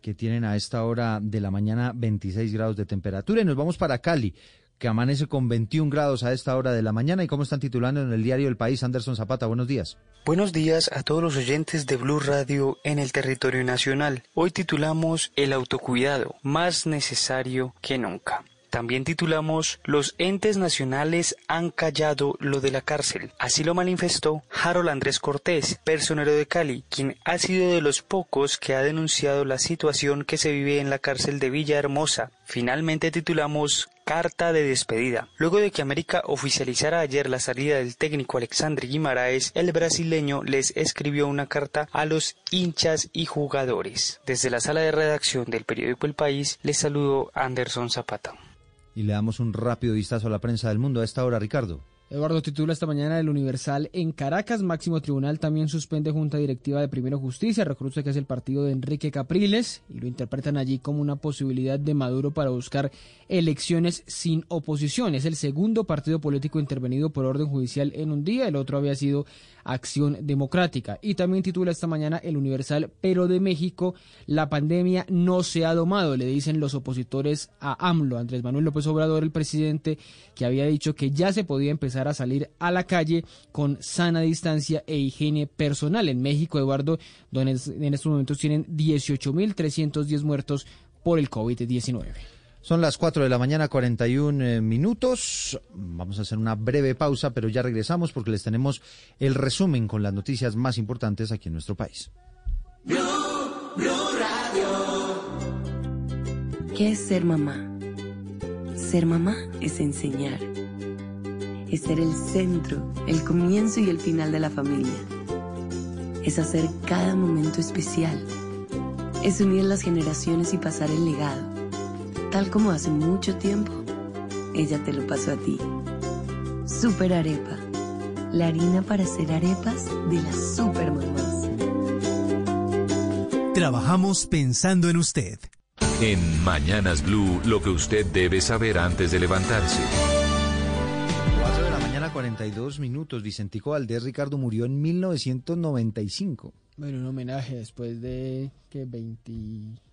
que tienen a esta hora de la mañana 26 grados de temperatura. Y nos vamos para Cali, que amanece con 21 grados a esta hora de la mañana. ¿Y cómo están titulando en el diario El País? Anderson Zapata, buenos días. Buenos días a todos los oyentes de Blue Radio en el territorio nacional. Hoy titulamos El autocuidado, más necesario que nunca. También titulamos Los entes nacionales han callado lo de la cárcel. Así lo manifestó Harold Andrés Cortés, personero de Cali, quien ha sido de los pocos que ha denunciado la situación que se vive en la cárcel de Villahermosa. Finalmente titulamos Carta de despedida. Luego de que América oficializara ayer la salida del técnico Alexandre Guimaraes, el brasileño les escribió una carta a los hinchas y jugadores. Desde la sala de redacción del periódico El País les saludo Anderson Zapata. Y le damos un rápido vistazo a la prensa del mundo a esta hora, Ricardo. Eduardo titula esta mañana el Universal en Caracas. Máximo Tribunal también suspende Junta Directiva de Primero Justicia. Recuerda que es el partido de Enrique Capriles y lo interpretan allí como una posibilidad de Maduro para buscar elecciones sin oposición. Es el segundo partido político intervenido por orden judicial en un día. El otro había sido Acción Democrática. Y también titula esta mañana el Universal, pero de México, la pandemia no se ha domado, le dicen los opositores a AMLO. Andrés Manuel López Obrador, el presidente, que había dicho que ya se podía empezar a salir a la calle con sana distancia e higiene personal. En México, Eduardo, donde en estos momentos tienen 18.310 muertos por el COVID-19. Son las 4 de la mañana, 41 eh, minutos. Vamos a hacer una breve pausa, pero ya regresamos porque les tenemos el resumen con las noticias más importantes aquí en nuestro país. ¿Qué es ser mamá? Ser mamá es enseñar. Es ser el centro, el comienzo y el final de la familia. Es hacer cada momento especial. Es unir las generaciones y pasar el legado tal como hace mucho tiempo, ella te lo pasó a ti. Super Arepa, la harina para hacer arepas de las super mamás. Trabajamos pensando en usted. En Mañanas Blue, lo que usted debe saber antes de levantarse. 4 de la mañana, 42 minutos. Vicentico Valdés Ricardo murió en 1995. Bueno, un homenaje después de que 20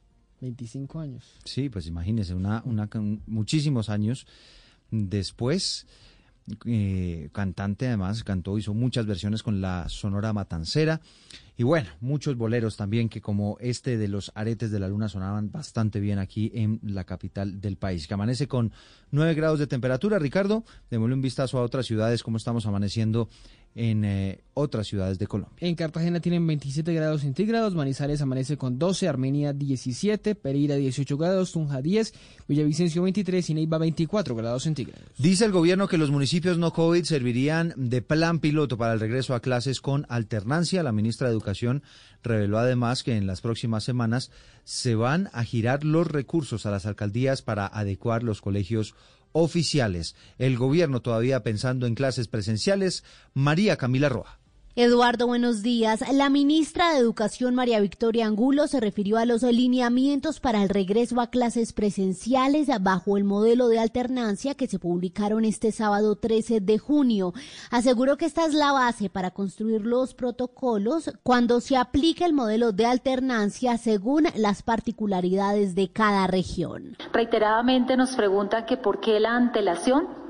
25 años. Sí, pues imagínese, una, una, muchísimos años después, eh, cantante además, cantó, hizo muchas versiones con la Sonora Matancera y bueno, muchos boleros también que como este de los aretes de la luna sonaban bastante bien aquí en la capital del país, que amanece con 9 grados de temperatura. Ricardo, démosle un vistazo a otras ciudades, cómo estamos amaneciendo en eh, otras ciudades de Colombia. En Cartagena tienen 27 grados centígrados, Manizales amanece con 12, Armenia 17, Pereira 18 grados, Tunja 10, Villavicencio 23 y Neiva 24 grados centígrados. Dice el gobierno que los municipios no COVID servirían de plan piloto para el regreso a clases con alternancia. La ministra de Educación reveló además que en las próximas semanas se van a girar los recursos a las alcaldías para adecuar los colegios oficiales. El gobierno todavía pensando en clases presenciales. María Camila Roa. Eduardo, buenos días. La ministra de Educación, María Victoria Angulo, se refirió a los lineamientos para el regreso a clases presenciales bajo el modelo de alternancia que se publicaron este sábado 13 de junio. Aseguró que esta es la base para construir los protocolos cuando se aplique el modelo de alternancia según las particularidades de cada región. Reiteradamente nos preguntan que por qué la antelación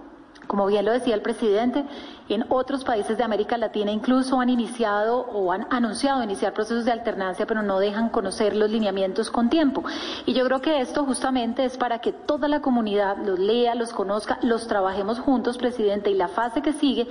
como bien lo decía el presidente, en otros países de América Latina incluso han iniciado o han anunciado iniciar procesos de alternancia, pero no dejan conocer los lineamientos con tiempo. Y yo creo que esto justamente es para que toda la comunidad los lea, los conozca, los trabajemos juntos, presidente, y la fase que sigue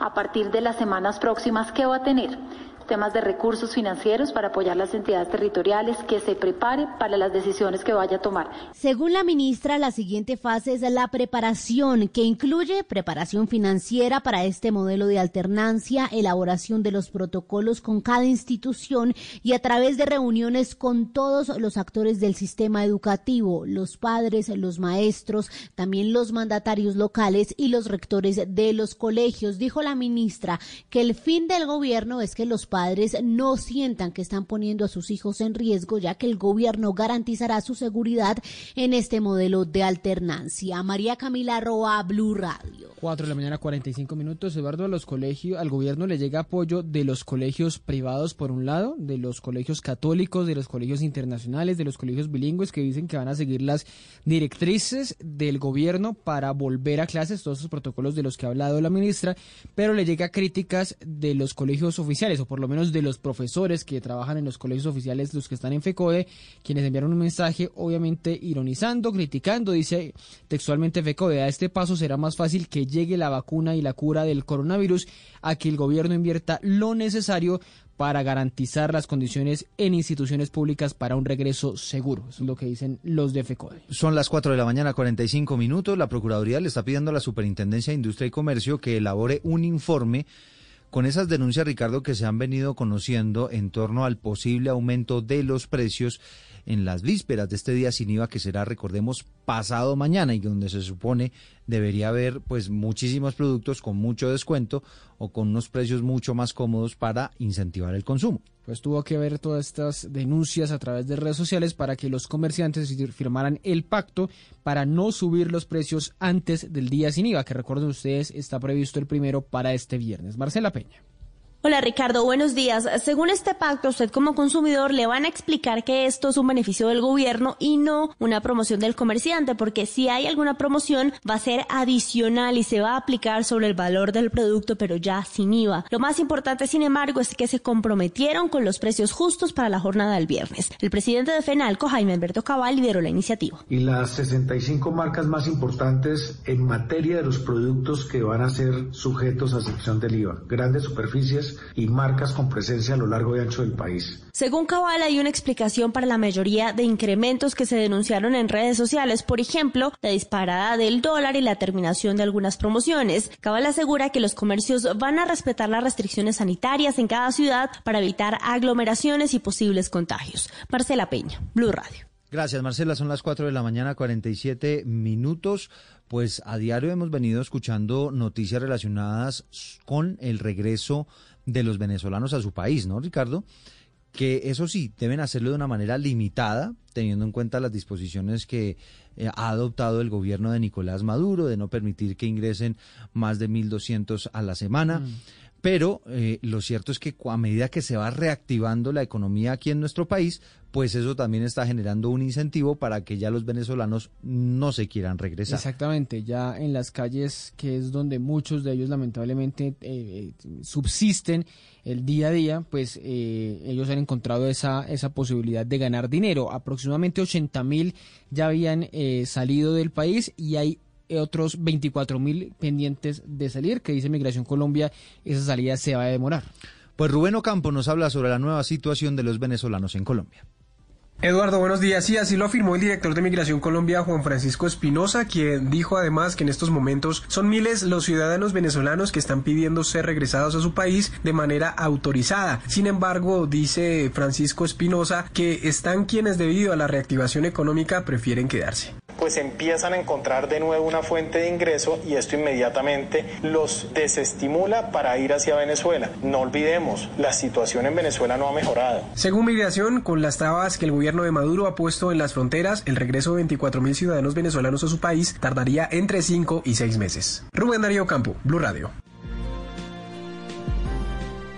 a partir de las semanas próximas, ¿qué va a tener? Temas de recursos financieros para apoyar las entidades territoriales, que se prepare para las decisiones que vaya a tomar. Según la ministra, la siguiente fase es la preparación, que incluye preparación financiera para este modelo de alternancia, elaboración de los protocolos con cada institución y a través de reuniones con todos los actores del sistema educativo, los padres, los maestros, también los mandatarios locales y los rectores de los colegios. Dijo la ministra que el fin del gobierno es que los padres no sientan que están poniendo a sus hijos en riesgo, ya que el gobierno garantizará su seguridad en este modelo de alternancia. María Camila Roa, Blue Radio. 4 de la mañana, 45 minutos. Eduardo, a los colegios, al gobierno le llega apoyo de los colegios privados, por un lado, de los colegios católicos, de los colegios internacionales, de los colegios bilingües que dicen que van a seguir las directrices del gobierno para volver a clases, todos esos protocolos de los que ha hablado la ministra, pero le llega críticas de los colegios oficiales, o por lo menos de los profesores que trabajan en los colegios oficiales, los que están en FECODE, quienes enviaron un mensaje obviamente ironizando, criticando, dice textualmente FECODE, a este paso será más fácil que llegue la vacuna y la cura del coronavirus a que el gobierno invierta lo necesario para garantizar las condiciones en instituciones públicas para un regreso seguro. Es lo que dicen los de FECODE. Son las 4 de la mañana, 45 minutos. La Procuraduría le está pidiendo a la Superintendencia de Industria y Comercio que elabore un informe con esas denuncias, Ricardo, que se han venido conociendo en torno al posible aumento de los precios en las vísperas de este día sin IVA que será, recordemos, pasado mañana y donde se supone debería haber pues muchísimos productos con mucho descuento o con unos precios mucho más cómodos para incentivar el consumo. Pues tuvo que ver todas estas denuncias a través de redes sociales para que los comerciantes firmaran el pacto para no subir los precios antes del día sin IVA, que recuerden ustedes está previsto el primero para este viernes. Marcela Peña. Hola Ricardo, buenos días. Según este pacto, usted como consumidor le van a explicar que esto es un beneficio del gobierno y no una promoción del comerciante, porque si hay alguna promoción va a ser adicional y se va a aplicar sobre el valor del producto, pero ya sin IVA. Lo más importante, sin embargo, es que se comprometieron con los precios justos para la jornada del viernes. El presidente de FENALCO, Jaime Alberto Cabal, lideró la iniciativa. Y las 65 marcas más importantes en materia de los productos que van a ser sujetos a sección del IVA. Grandes superficies y marcas con presencia a lo largo y ancho del país. Según Cabal, hay una explicación para la mayoría de incrementos que se denunciaron en redes sociales, por ejemplo, la disparada del dólar y la terminación de algunas promociones. Cabal asegura que los comercios van a respetar las restricciones sanitarias en cada ciudad para evitar aglomeraciones y posibles contagios. Marcela Peña, Blue Radio. Gracias, Marcela. Son las 4 de la mañana, 47 minutos. Pues a diario hemos venido escuchando noticias relacionadas con el regreso de los venezolanos a su país, ¿no, Ricardo? Que eso sí, deben hacerlo de una manera limitada, teniendo en cuenta las disposiciones que eh, ha adoptado el gobierno de Nicolás Maduro, de no permitir que ingresen más de 1.200 a la semana. Mm. Pero eh, lo cierto es que a medida que se va reactivando la economía aquí en nuestro país, pues eso también está generando un incentivo para que ya los venezolanos no se quieran regresar. Exactamente, ya en las calles, que es donde muchos de ellos lamentablemente eh, eh, subsisten el día a día, pues ellos han encontrado esa, esa posibilidad de ganar dinero. Aproximadamente 80 mil ya habían salido del país y hay otros 24 mil pendientes de salir, que dice Migración Colombia, esa salida se va a demorar. Pues Rubén Ocampo nos habla sobre la nueva situación de los venezolanos en Colombia. Eduardo, buenos días. Sí, así lo afirmó el director de Migración Colombia, Juan Francisco Espinosa, quien dijo además que en estos momentos son miles los ciudadanos venezolanos que están pidiendo ser regresados a su país de manera autorizada. Sin embargo, dice Francisco Espinosa que están quienes debido a la reactivación económica prefieren quedarse pues empiezan a encontrar de nuevo una fuente de ingreso y esto inmediatamente los desestimula para ir hacia Venezuela. No olvidemos, la situación en Venezuela no ha mejorado. Según Migración, con las trabas que el gobierno de Maduro ha puesto en las fronteras, el regreso de 24 mil ciudadanos venezolanos a su país tardaría entre 5 y 6 meses. Rubén Darío Campo, Blue Radio.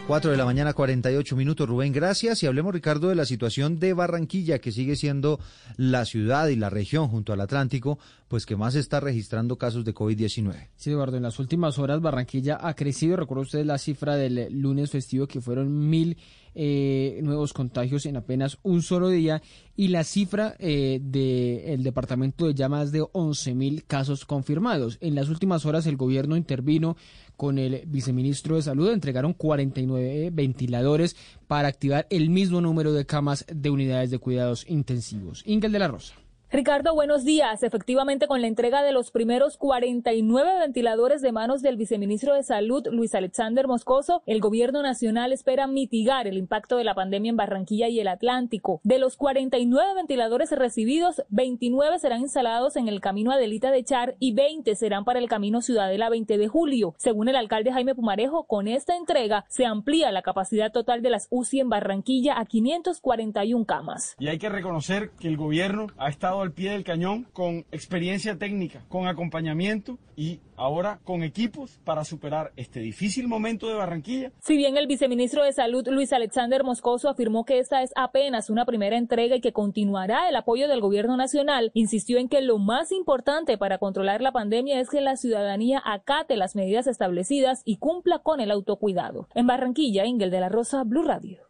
4 de la mañana, 48 minutos. Rubén, gracias. Y hablemos, Ricardo, de la situación de Barranquilla, que sigue siendo la ciudad y la región junto al Atlántico, pues que más está registrando casos de COVID-19. Sí, Eduardo, en las últimas horas Barranquilla ha crecido. Recuerda usted la cifra del lunes festivo, que fueron mil eh, nuevos contagios en apenas un solo día y la cifra eh, del departamento de ya más de 11 mil casos confirmados. En las últimas horas el gobierno intervino con el viceministro de Salud, entregaron 49 ventiladores para activar el mismo número de camas de unidades de cuidados intensivos. Ingel de la Rosa. Ricardo, buenos días. Efectivamente, con la entrega de los primeros 49 ventiladores de manos del viceministro de Salud, Luis Alexander Moscoso, el gobierno nacional espera mitigar el impacto de la pandemia en Barranquilla y el Atlántico. De los 49 ventiladores recibidos, 29 serán instalados en el camino Adelita de Char y 20 serán para el camino Ciudadela 20 de julio. Según el alcalde Jaime Pumarejo, con esta entrega se amplía la capacidad total de las UCI en Barranquilla a 541 camas. Y hay que reconocer que el gobierno ha estado al pie del cañón con experiencia técnica, con acompañamiento y ahora con equipos para superar este difícil momento de Barranquilla. Si bien el viceministro de Salud Luis Alexander Moscoso afirmó que esta es apenas una primera entrega y que continuará el apoyo del gobierno nacional, insistió en que lo más importante para controlar la pandemia es que la ciudadanía acate las medidas establecidas y cumpla con el autocuidado. En Barranquilla, Ingel de la Rosa, Blue Radio.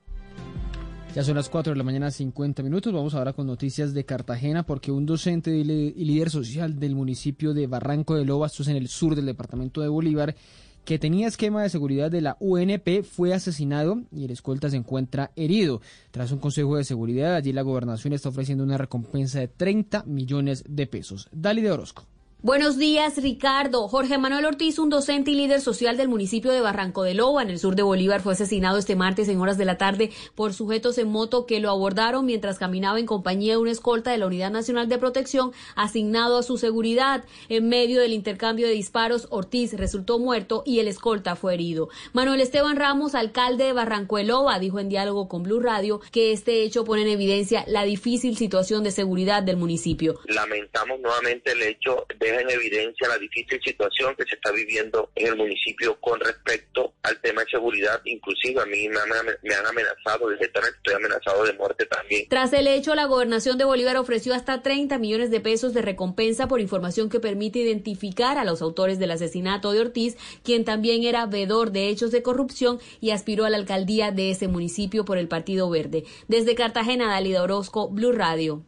Ya son las 4 de la mañana, 50 minutos. Vamos ahora con noticias de Cartagena, porque un docente y líder social del municipio de Barranco de Loba, en el sur del departamento de Bolívar, que tenía esquema de seguridad de la UNP, fue asesinado y el escolta se encuentra herido. Tras un consejo de seguridad, allí la gobernación está ofreciendo una recompensa de 30 millones de pesos. Dali de Orozco. Buenos días, Ricardo. Jorge Manuel Ortiz, un docente y líder social del municipio de Barranco de Loba, en el sur de Bolívar, fue asesinado este martes en horas de la tarde por sujetos en moto que lo abordaron mientras caminaba en compañía de una escolta de la Unidad Nacional de Protección asignado a su seguridad. En medio del intercambio de disparos, Ortiz resultó muerto y el escolta fue herido. Manuel Esteban Ramos, alcalde de Barranco de Loba, dijo en diálogo con Blue Radio que este hecho pone en evidencia la difícil situación de seguridad del municipio. Lamentamos nuevamente el hecho de deja en evidencia la difícil situación que se está viviendo en el municipio con respecto al tema de seguridad. Inclusive a mí me han, me han amenazado, desde estoy amenazado de muerte también. Tras el hecho, la gobernación de Bolívar ofreció hasta 30 millones de pesos de recompensa por información que permite identificar a los autores del asesinato de Ortiz, quien también era vedor de hechos de corrupción y aspiró a la alcaldía de ese municipio por el Partido Verde. Desde Cartagena, Dalida Orozco, Blue Radio.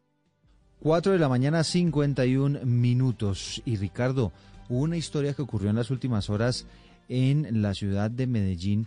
4 de la mañana, 51 minutos. Y Ricardo, una historia que ocurrió en las últimas horas en la ciudad de Medellín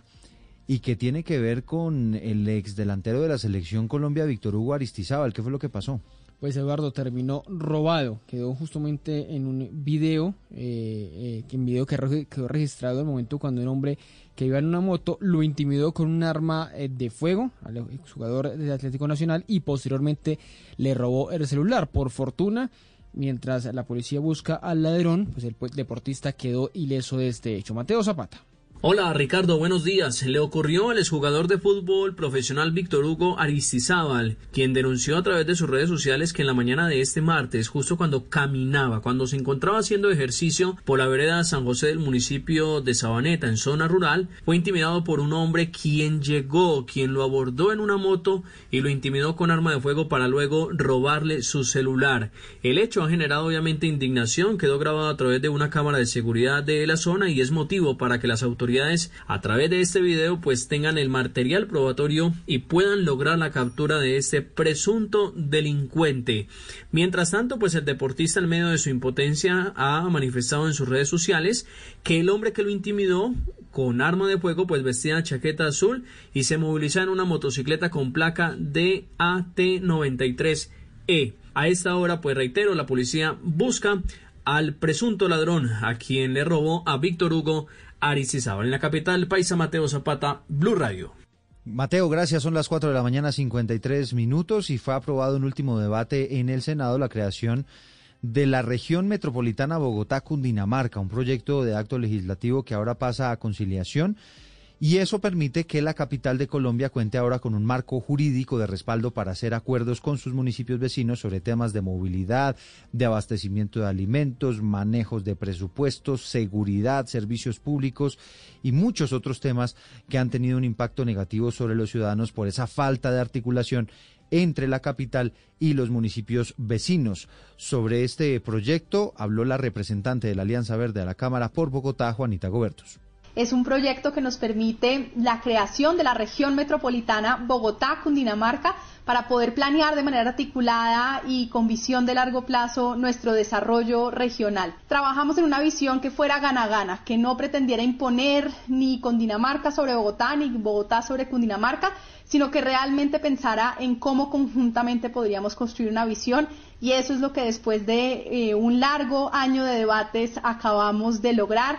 y que tiene que ver con el ex delantero de la selección Colombia, Víctor Hugo Aristizábal. ¿Qué fue lo que pasó? Pues Eduardo terminó robado, quedó justamente en un video, eh, eh, video que quedó registrado el momento cuando un hombre que iba en una moto lo intimidó con un arma eh, de fuego al jugador del Atlético Nacional y posteriormente le robó el celular. Por fortuna, mientras la policía busca al ladrón, pues el deportista quedó ileso de este hecho. Mateo Zapata. Hola Ricardo, buenos días. Le ocurrió al exjugador de fútbol profesional Víctor Hugo Aristizábal, quien denunció a través de sus redes sociales que en la mañana de este martes, justo cuando caminaba, cuando se encontraba haciendo ejercicio por la vereda San José del municipio de Sabaneta, en zona rural, fue intimidado por un hombre quien llegó, quien lo abordó en una moto y lo intimidó con arma de fuego para luego robarle su celular. El hecho ha generado obviamente indignación, quedó grabado a través de una cámara de seguridad de la zona y es motivo para que las autoridades a través de este video pues tengan el material probatorio y puedan lograr la captura de este presunto delincuente. Mientras tanto pues el deportista en medio de su impotencia ha manifestado en sus redes sociales que el hombre que lo intimidó con arma de fuego pues vestía chaqueta azul y se movilizaba en una motocicleta con placa DAT93E. A esta hora, pues reitero, la policía busca al presunto ladrón a quien le robó a Víctor Hugo Aristizábal. En la capital, Paisa Mateo Zapata, Blue Radio. Mateo, gracias. Son las 4 de la mañana, 53 minutos, y fue aprobado un último debate en el Senado la creación de la región metropolitana Bogotá-Cundinamarca, un proyecto de acto legislativo que ahora pasa a conciliación y eso permite que la capital de Colombia cuente ahora con un marco jurídico de respaldo para hacer acuerdos con sus municipios vecinos sobre temas de movilidad, de abastecimiento de alimentos, manejos de presupuestos, seguridad, servicios públicos y muchos otros temas que han tenido un impacto negativo sobre los ciudadanos por esa falta de articulación entre la capital y los municipios vecinos. Sobre este proyecto habló la representante de la Alianza Verde a la Cámara por Bogotá, Juanita Gobertos. Es un proyecto que nos permite la creación de la región metropolitana Bogotá-Cundinamarca para poder planear de manera articulada y con visión de largo plazo nuestro desarrollo regional. Trabajamos en una visión que fuera gana-gana, que no pretendiera imponer ni Cundinamarca sobre Bogotá ni Bogotá sobre Cundinamarca, sino que realmente pensara en cómo conjuntamente podríamos construir una visión y eso es lo que después de eh, un largo año de debates acabamos de lograr.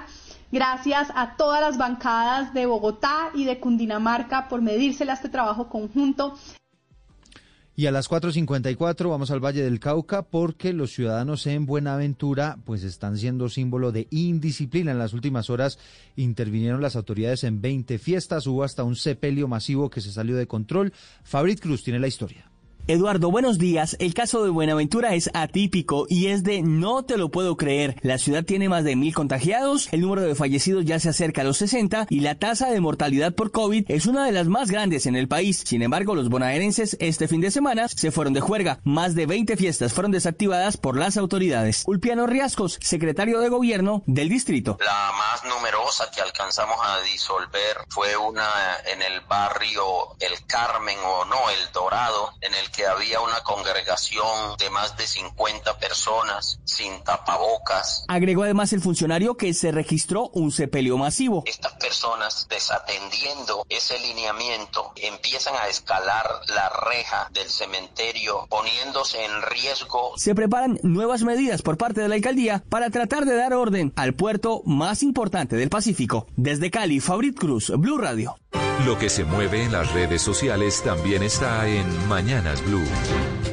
Gracias a todas las bancadas de Bogotá y de Cundinamarca por medírsela este trabajo conjunto. Y a las 4.54 vamos al Valle del Cauca porque los ciudadanos en Buenaventura pues están siendo símbolo de indisciplina. En las últimas horas intervinieron las autoridades en 20 fiestas, hubo hasta un sepelio masivo que se salió de control. Fabrit Cruz tiene la historia. Eduardo, buenos días. El caso de Buenaventura es atípico y es de no te lo puedo creer. La ciudad tiene más de mil contagiados, el número de fallecidos ya se acerca a los 60 y la tasa de mortalidad por COVID es una de las más grandes en el país. Sin embargo, los bonaerenses este fin de semana se fueron de juerga. Más de 20 fiestas fueron desactivadas por las autoridades. Ulpiano Riascos, secretario de gobierno del distrito. La más numerosa que alcanzamos a disolver fue una en el barrio El Carmen o no, El Dorado, en el que había una congregación de más de 50 personas sin tapabocas. Agregó además el funcionario que se registró un sepelio masivo. Estas personas desatendiendo ese lineamiento empiezan a escalar la reja del cementerio poniéndose en riesgo. Se preparan nuevas medidas por parte de la alcaldía para tratar de dar orden al puerto más importante del Pacífico. Desde Cali, Fabrit Cruz, Blue Radio. Lo que se mueve en las redes sociales también está en Mañanas Blue.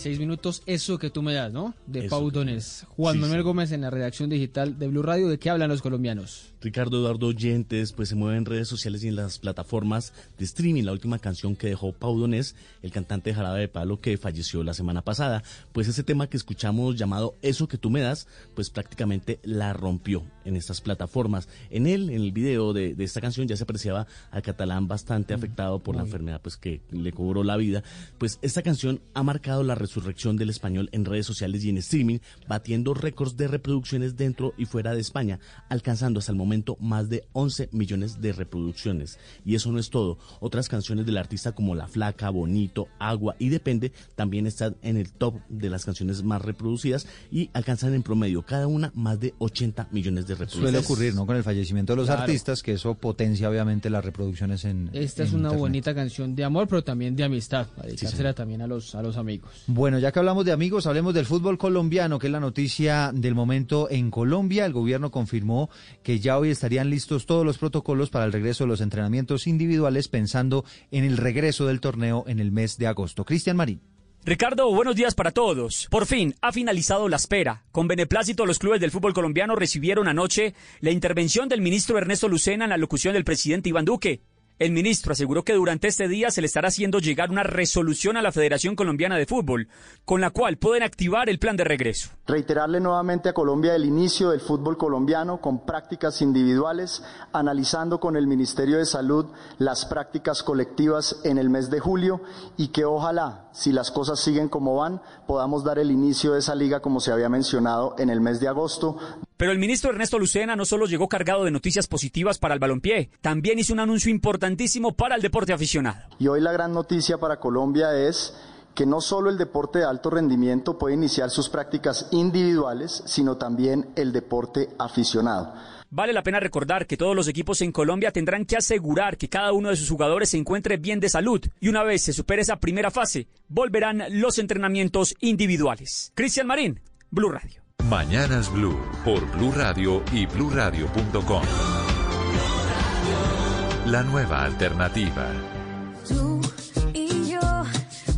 56 minutos, eso que tú me das, ¿no? De Pau Donés. Juan Manuel Gómez en la redacción digital de Blue Radio, ¿de qué hablan los colombianos? Ricardo Eduardo Oyentes, pues se mueve en redes sociales y en las plataformas de streaming. La última canción que dejó Pau Donés, el cantante de Jarabe de Palo que falleció la semana pasada. Pues ese tema que escuchamos llamado Eso que tú me das, pues prácticamente la rompió en estas plataformas. En él, en el video de, esta canción, ya se apreciaba al catalán bastante afectado por la enfermedad pues que le cobró la vida. Pues esta canción ha marcado la resurrección del español en redes sociales y en streaming, batiendo récords de reproducciones dentro y fuera de España, alcanzando hasta el momento más de 11 millones de reproducciones. Y eso no es todo. Otras canciones del artista como La Flaca, Bonito, Agua y Depende también están en el top de las canciones más reproducidas y alcanzan en promedio cada una más de 80 millones de reproducciones. Suele ocurrir, ¿no? Con el fallecimiento de los artistas, que eso potencia obviamente las reproducciones en Esta es una bonita canción de amor, pero también de amistad, para también a los, a los amigos. Bueno, ya que hablamos de amigos, hablemos del fútbol colombiano, que es la noticia del momento en Colombia. El gobierno confirmó que ya hoy estarían listos todos los protocolos para el regreso de los entrenamientos individuales pensando en el regreso del torneo en el mes de agosto. Cristian Marín. Ricardo, buenos días para todos. Por fin ha finalizado la espera. Con beneplácito los clubes del fútbol colombiano recibieron anoche la intervención del ministro Ernesto Lucena en la locución del presidente Iván Duque. El ministro aseguró que durante este día se le estará haciendo llegar una resolución a la Federación Colombiana de Fútbol, con la cual pueden activar el plan de regreso. Reiterarle nuevamente a Colombia el inicio del fútbol colombiano con prácticas individuales, analizando con el Ministerio de Salud las prácticas colectivas en el mes de julio y que ojalá, si las cosas siguen como van, podamos dar el inicio de esa liga como se había mencionado en el mes de agosto. Pero el ministro Ernesto Lucena no solo llegó cargado de noticias positivas para el balompié, también hizo un anuncio importantísimo para el deporte aficionado. Y hoy la gran noticia para Colombia es que no solo el deporte de alto rendimiento puede iniciar sus prácticas individuales, sino también el deporte aficionado. Vale la pena recordar que todos los equipos en Colombia tendrán que asegurar que cada uno de sus jugadores se encuentre bien de salud y una vez se supere esa primera fase, volverán los entrenamientos individuales. Cristian Marín, Blue Radio. Mañanas Blue por Blue Radio y bluradio.com. La nueva alternativa. Tú y yo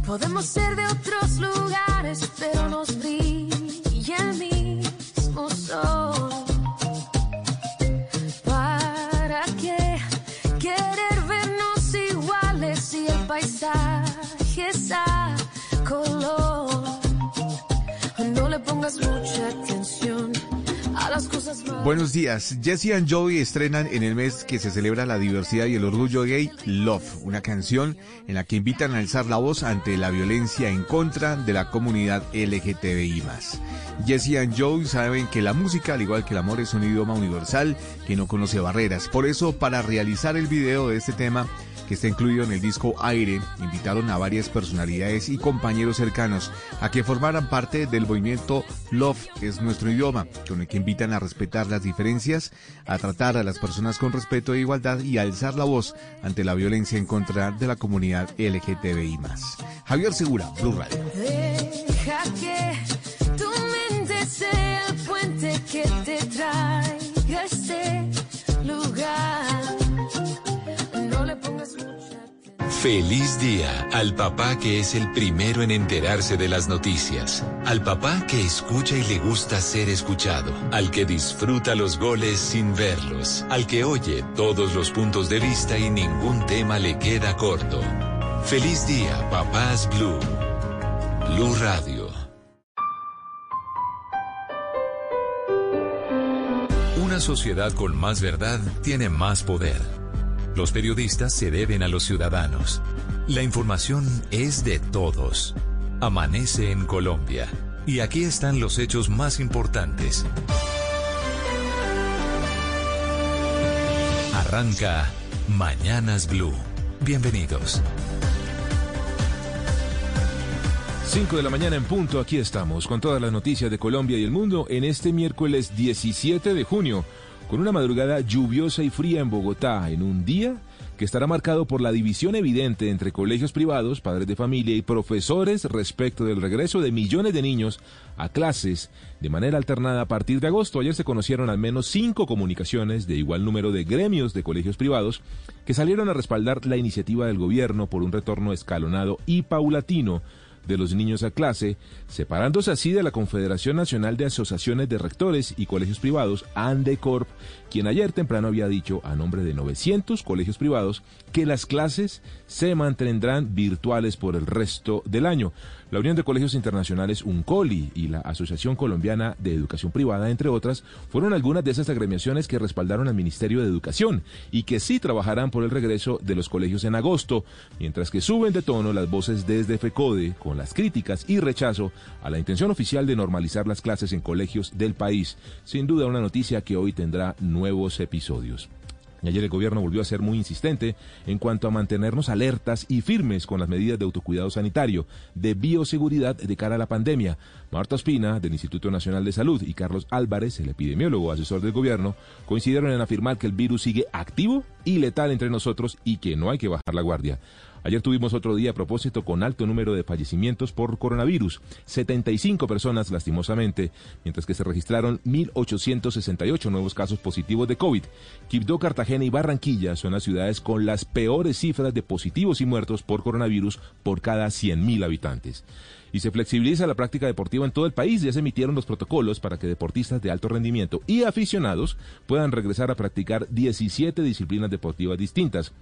podemos ser de otros lugares, pero nos brilla el mismo sol. Buenos días. Jesse and Joey estrenan en el mes que se celebra la diversidad y el orgullo gay Love, una canción en la que invitan a alzar la voz ante la violencia en contra de la comunidad LGTBI+. Jesse and Joey saben que la música, al igual que el amor, es un idioma universal que no conoce barreras. Por eso, para realizar el video de este tema, está incluido en el disco Aire, invitaron a varias personalidades y compañeros cercanos a que formaran parte del movimiento Love es nuestro idioma, con el que invitan a respetar las diferencias, a tratar a las personas con respeto e igualdad y a alzar la voz ante la violencia en contra de la comunidad LGTBI+. Javier Segura, Blue Radio. Feliz día al papá que es el primero en enterarse de las noticias, al papá que escucha y le gusta ser escuchado, al que disfruta los goles sin verlos, al que oye todos los puntos de vista y ningún tema le queda corto. Feliz día, papás Blue. Blue Radio. Una sociedad con más verdad tiene más poder. Los periodistas se deben a los ciudadanos. La información es de todos. Amanece en Colombia. Y aquí están los hechos más importantes. Arranca Mañanas Blue. Bienvenidos. 5 de la mañana en punto, aquí estamos con todas las noticias de Colombia y el mundo en este miércoles 17 de junio, con una madrugada lluviosa y fría en Bogotá, en un día que estará marcado por la división evidente entre colegios privados, padres de familia y profesores respecto del regreso de millones de niños a clases de manera alternada a partir de agosto. Ayer se conocieron al menos cinco comunicaciones de igual número de gremios de colegios privados que salieron a respaldar la iniciativa del gobierno por un retorno escalonado y paulatino de los niños a clase, separándose así de la Confederación Nacional de Asociaciones de Rectores y Colegios Privados, ANDECORP, quien ayer temprano había dicho a nombre de 900 colegios privados que las clases se mantendrán virtuales por el resto del año. La Unión de Colegios Internacionales UNCOLI y la Asociación Colombiana de Educación Privada, entre otras, fueron algunas de esas agremiaciones que respaldaron al Ministerio de Educación y que sí trabajarán por el regreso de los colegios en agosto, mientras que suben de tono las voces desde FECODE con las críticas y rechazo a la intención oficial de normalizar las clases en colegios del país. Sin duda una noticia que hoy tendrá nuevos episodios. Ayer el gobierno volvió a ser muy insistente en cuanto a mantenernos alertas y firmes con las medidas de autocuidado sanitario, de bioseguridad de cara a la pandemia. Marta Ospina, del Instituto Nacional de Salud, y Carlos Álvarez, el epidemiólogo asesor del gobierno, coincidieron en afirmar que el virus sigue activo y letal entre nosotros y que no hay que bajar la guardia. Ayer tuvimos otro día a propósito con alto número de fallecimientos por coronavirus, 75 personas lastimosamente, mientras que se registraron 1.868 nuevos casos positivos de COVID. Quibdó, Cartagena y Barranquilla son las ciudades con las peores cifras de positivos y muertos por coronavirus por cada 100.000 habitantes y se flexibiliza la práctica deportiva en todo el país. Ya se emitieron los protocolos para que deportistas de alto rendimiento y aficionados puedan regresar a practicar 17 disciplinas deportivas distintas.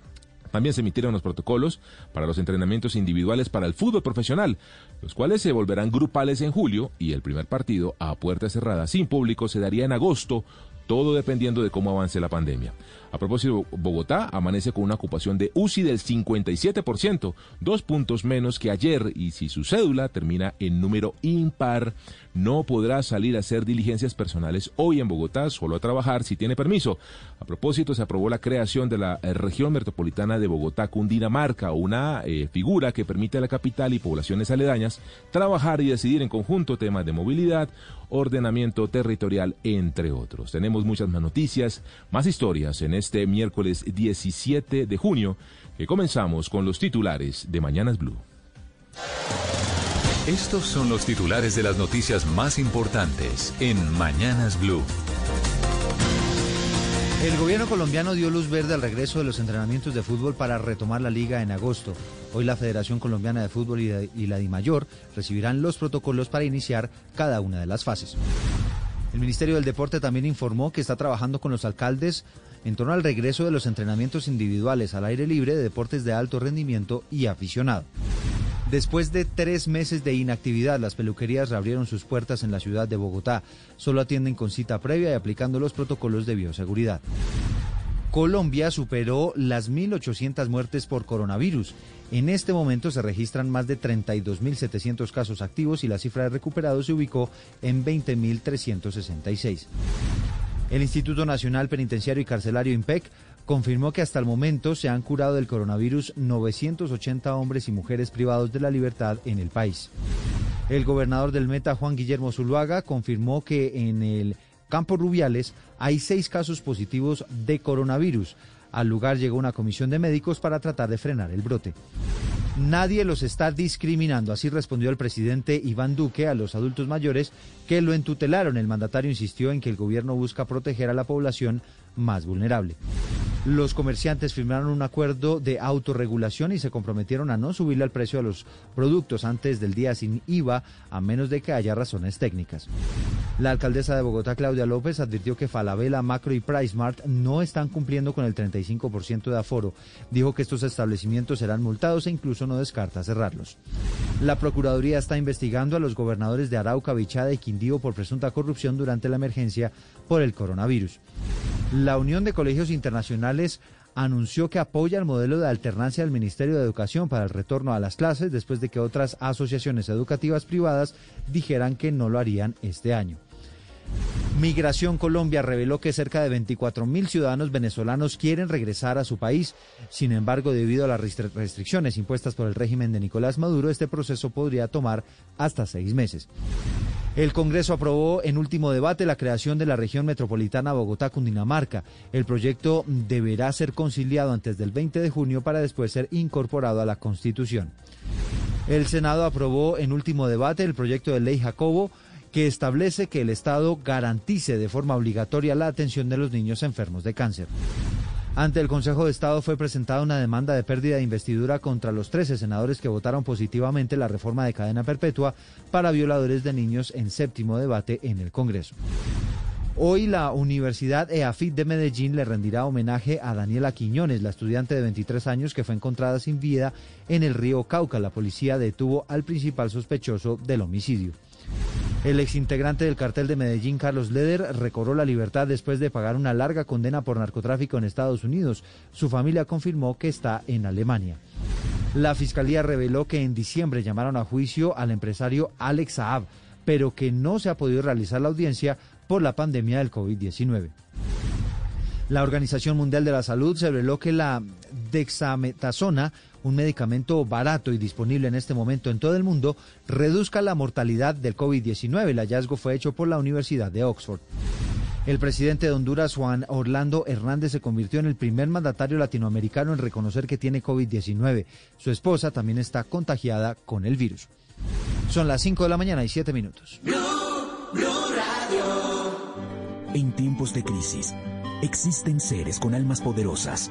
También se emitieron los protocolos para los entrenamientos individuales para el fútbol profesional, los cuales se volverán grupales en julio y el primer partido a puerta cerrada sin público se daría en agosto, todo dependiendo de cómo avance la pandemia. A propósito, Bogotá amanece con una ocupación de UCI del 57%, dos puntos menos que ayer, y si su cédula termina en número impar, no podrá salir a hacer diligencias personales hoy en Bogotá, solo a trabajar si tiene permiso. A propósito, se aprobó la creación de la eh, región metropolitana de Bogotá-Cundinamarca, una eh, figura que permite a la capital y poblaciones aledañas trabajar y decidir en conjunto temas de movilidad, ordenamiento territorial, entre otros. Tenemos muchas más noticias, más historias en este miércoles 17 de junio, que comenzamos con los titulares de Mañanas Blue. Estos son los titulares de las noticias más importantes en Mañanas Blue. El gobierno colombiano dio luz verde al regreso de los entrenamientos de fútbol para retomar la liga en agosto. Hoy la Federación Colombiana de Fútbol y, de- y la DIMAYOR recibirán los protocolos para iniciar cada una de las fases. El Ministerio del Deporte también informó que está trabajando con los alcaldes en torno al regreso de los entrenamientos individuales al aire libre de deportes de alto rendimiento y aficionado. Después de tres meses de inactividad, las peluquerías reabrieron sus puertas en la ciudad de Bogotá. Solo atienden con cita previa y aplicando los protocolos de bioseguridad. Colombia superó las 1.800 muertes por coronavirus. En este momento se registran más de 32.700 casos activos y la cifra de recuperados se ubicó en 20.366. El Instituto Nacional Penitenciario y Carcelario IMPEC confirmó que hasta el momento se han curado del coronavirus 980 hombres y mujeres privados de la libertad en el país. El gobernador del Meta, Juan Guillermo Zuluaga, confirmó que en el Campo Rubiales hay seis casos positivos de coronavirus. Al lugar llegó una comisión de médicos para tratar de frenar el brote. Nadie los está discriminando, así respondió el presidente Iván Duque a los adultos mayores que lo entutelaron. El mandatario insistió en que el gobierno busca proteger a la población más vulnerable. Los comerciantes firmaron un acuerdo de autorregulación y se comprometieron a no subirle el precio a los productos antes del día sin IVA, a menos de que haya razones técnicas. La alcaldesa de Bogotá, Claudia López, advirtió que Falabella, Macro y PriceMart no están cumpliendo con el 35% de aforo. Dijo que estos establecimientos serán multados e incluso no descarta cerrarlos. La Procuraduría está investigando a los gobernadores de Arauca, Bichada y Quindío por presunta corrupción durante la emergencia por el coronavirus. La Unión de Colegios Internacionales anunció que apoya el modelo de alternancia del Ministerio de Educación para el retorno a las clases después de que otras asociaciones educativas privadas dijeran que no lo harían este año. Migración Colombia reveló que cerca de 24 mil ciudadanos venezolanos quieren regresar a su país. Sin embargo, debido a las restri- restricciones impuestas por el régimen de Nicolás Maduro, este proceso podría tomar hasta seis meses. El Congreso aprobó en último debate la creación de la región metropolitana Bogotá-Cundinamarca. El proyecto deberá ser conciliado antes del 20 de junio para después ser incorporado a la Constitución. El Senado aprobó en último debate el proyecto de ley Jacobo que establece que el Estado garantice de forma obligatoria la atención de los niños enfermos de cáncer. Ante el Consejo de Estado fue presentada una demanda de pérdida de investidura contra los 13 senadores que votaron positivamente la reforma de cadena perpetua para violadores de niños en séptimo debate en el Congreso. Hoy la Universidad EAFIT de Medellín le rendirá homenaje a Daniela Quiñones, la estudiante de 23 años que fue encontrada sin vida en el río Cauca. La policía detuvo al principal sospechoso del homicidio. El exintegrante del cartel de Medellín, Carlos Leder, recobró la libertad después de pagar una larga condena por narcotráfico en Estados Unidos. Su familia confirmó que está en Alemania. La fiscalía reveló que en diciembre llamaron a juicio al empresario Alex Saab, pero que no se ha podido realizar la audiencia por la pandemia del COVID-19. La Organización Mundial de la Salud se reveló que la dexametasona, un medicamento barato y disponible en este momento en todo el mundo, reduzca la mortalidad del COVID-19. El hallazgo fue hecho por la Universidad de Oxford. El presidente de Honduras, Juan Orlando Hernández, se convirtió en el primer mandatario latinoamericano en reconocer que tiene COVID-19. Su esposa también está contagiada con el virus. Son las 5 de la mañana y 7 minutos. En tiempos de crisis, existen seres con almas poderosas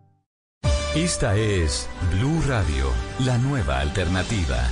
Esta es Blue Radio, la nueva alternativa.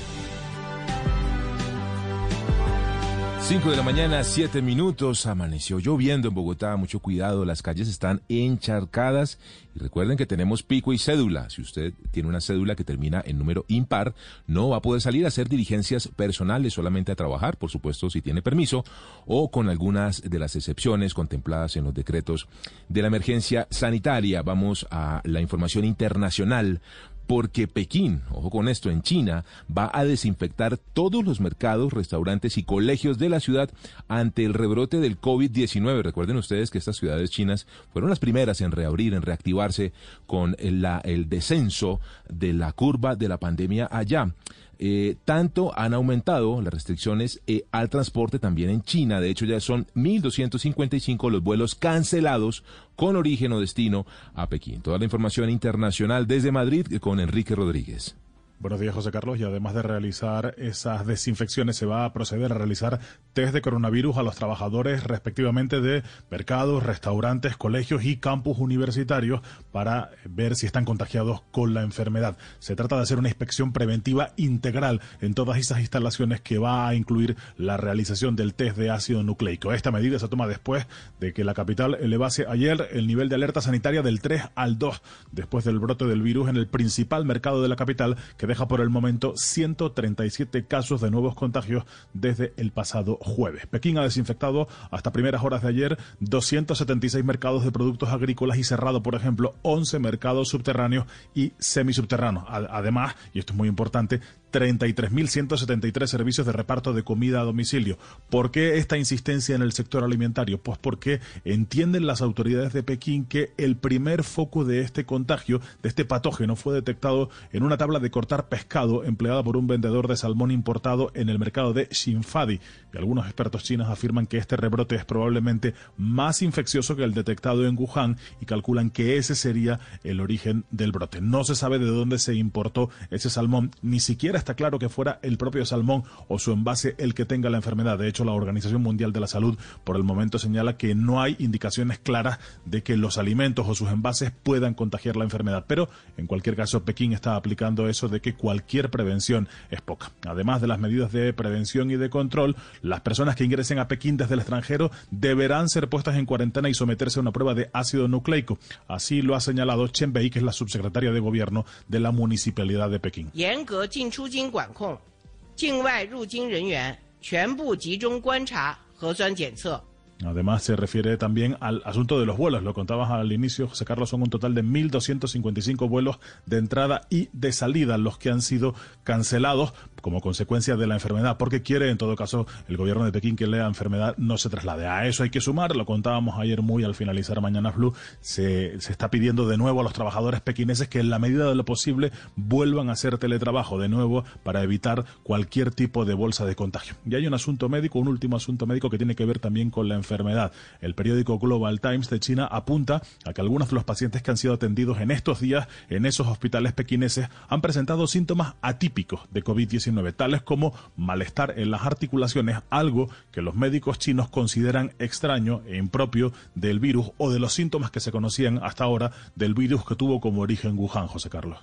5 de la mañana, 7 minutos, amaneció lloviendo en Bogotá, mucho cuidado, las calles están encharcadas y recuerden que tenemos pico y cédula. Si usted tiene una cédula que termina en número impar, no va a poder salir a hacer diligencias personales, solamente a trabajar, por supuesto, si tiene permiso, o con algunas de las excepciones contempladas en los decretos de la emergencia sanitaria. Vamos a la información internacional porque Pekín, ojo con esto, en China, va a desinfectar todos los mercados, restaurantes y colegios de la ciudad ante el rebrote del COVID-19. Recuerden ustedes que estas ciudades chinas fueron las primeras en reabrir, en reactivarse con el, descenso de la curva de la pandemia allá. Eh, tanto han aumentado las restricciones eh, al transporte también en China. De hecho, ya son 1.255 los vuelos cancelados con origen o destino a Pekín. Toda la información internacional desde Madrid con Enrique Rodríguez. Buenos días, José Carlos. Y además de realizar esas desinfecciones, se va a proceder a realizar test de coronavirus a los trabajadores respectivamente de mercados, restaurantes, colegios y campus universitarios para ver si están contagiados con la enfermedad. Se trata de hacer una inspección preventiva integral en todas esas instalaciones que va a incluir la realización del test de ácido nucleico. Esta medida se toma después de que la capital elevase ayer el nivel de alerta sanitaria del 3 al 2 después del brote del virus en el principal mercado de la capital que deja por el momento 137 casos de nuevos contagios desde el pasado jueves. Pekín ha desinfectado hasta primeras horas de ayer 276 mercados de productos agrícolas y cerrado, por ejemplo, 11 mercados subterráneos y semisubterráneos. Además, y esto es muy importante, 33.173 servicios de reparto de comida a domicilio. ¿Por qué esta insistencia en el sector alimentario? Pues porque entienden las autoridades de Pekín que el primer foco de este contagio, de este patógeno, fue detectado en una tabla de cortar pescado empleada por un vendedor de salmón importado en el mercado de Xinfadi. Y algunos expertos chinos afirman que este rebrote es probablemente más infeccioso que el detectado en Wuhan y calculan que ese sería el origen del brote. No se sabe de dónde se importó ese salmón, ni siquiera está claro que fuera el propio salmón o su envase el que tenga la enfermedad. De hecho, la Organización Mundial de la Salud por el momento señala que no hay indicaciones claras de que los alimentos o sus envases puedan contagiar la enfermedad. Pero, en cualquier caso, Pekín está aplicando eso de que cualquier prevención es poca. Además de las medidas de prevención y de control, las personas que ingresen a Pekín desde el extranjero deberán ser puestas en cuarentena y someterse a una prueba de ácido nucleico. Así lo ha señalado Chen Bei, que es la subsecretaria de Gobierno de la Municipalidad de Pekín. 京管控，境外入京人员全部集中观察核酸检测。 Además, se refiere también al asunto de los vuelos. Lo contabas al inicio, José Carlos, son un total de 1.255 vuelos de entrada y de salida los que han sido cancelados como consecuencia de la enfermedad, porque quiere, en todo caso, el gobierno de Pekín que la enfermedad no se traslade. A eso hay que sumar, lo contábamos ayer muy al finalizar Mañana Blue, se, se está pidiendo de nuevo a los trabajadores pequineses que en la medida de lo posible vuelvan a hacer teletrabajo de nuevo para evitar cualquier tipo de bolsa de contagio. Y hay un asunto médico, un último asunto médico que tiene que ver también con la enfermedad. El periódico Global Times de China apunta a que algunos de los pacientes que han sido atendidos en estos días en esos hospitales pequineses han presentado síntomas atípicos de COVID-19 tales como malestar en las articulaciones, algo que los médicos chinos consideran extraño e impropio del virus o de los síntomas que se conocían hasta ahora del virus que tuvo como origen Wuhan, José Carlos.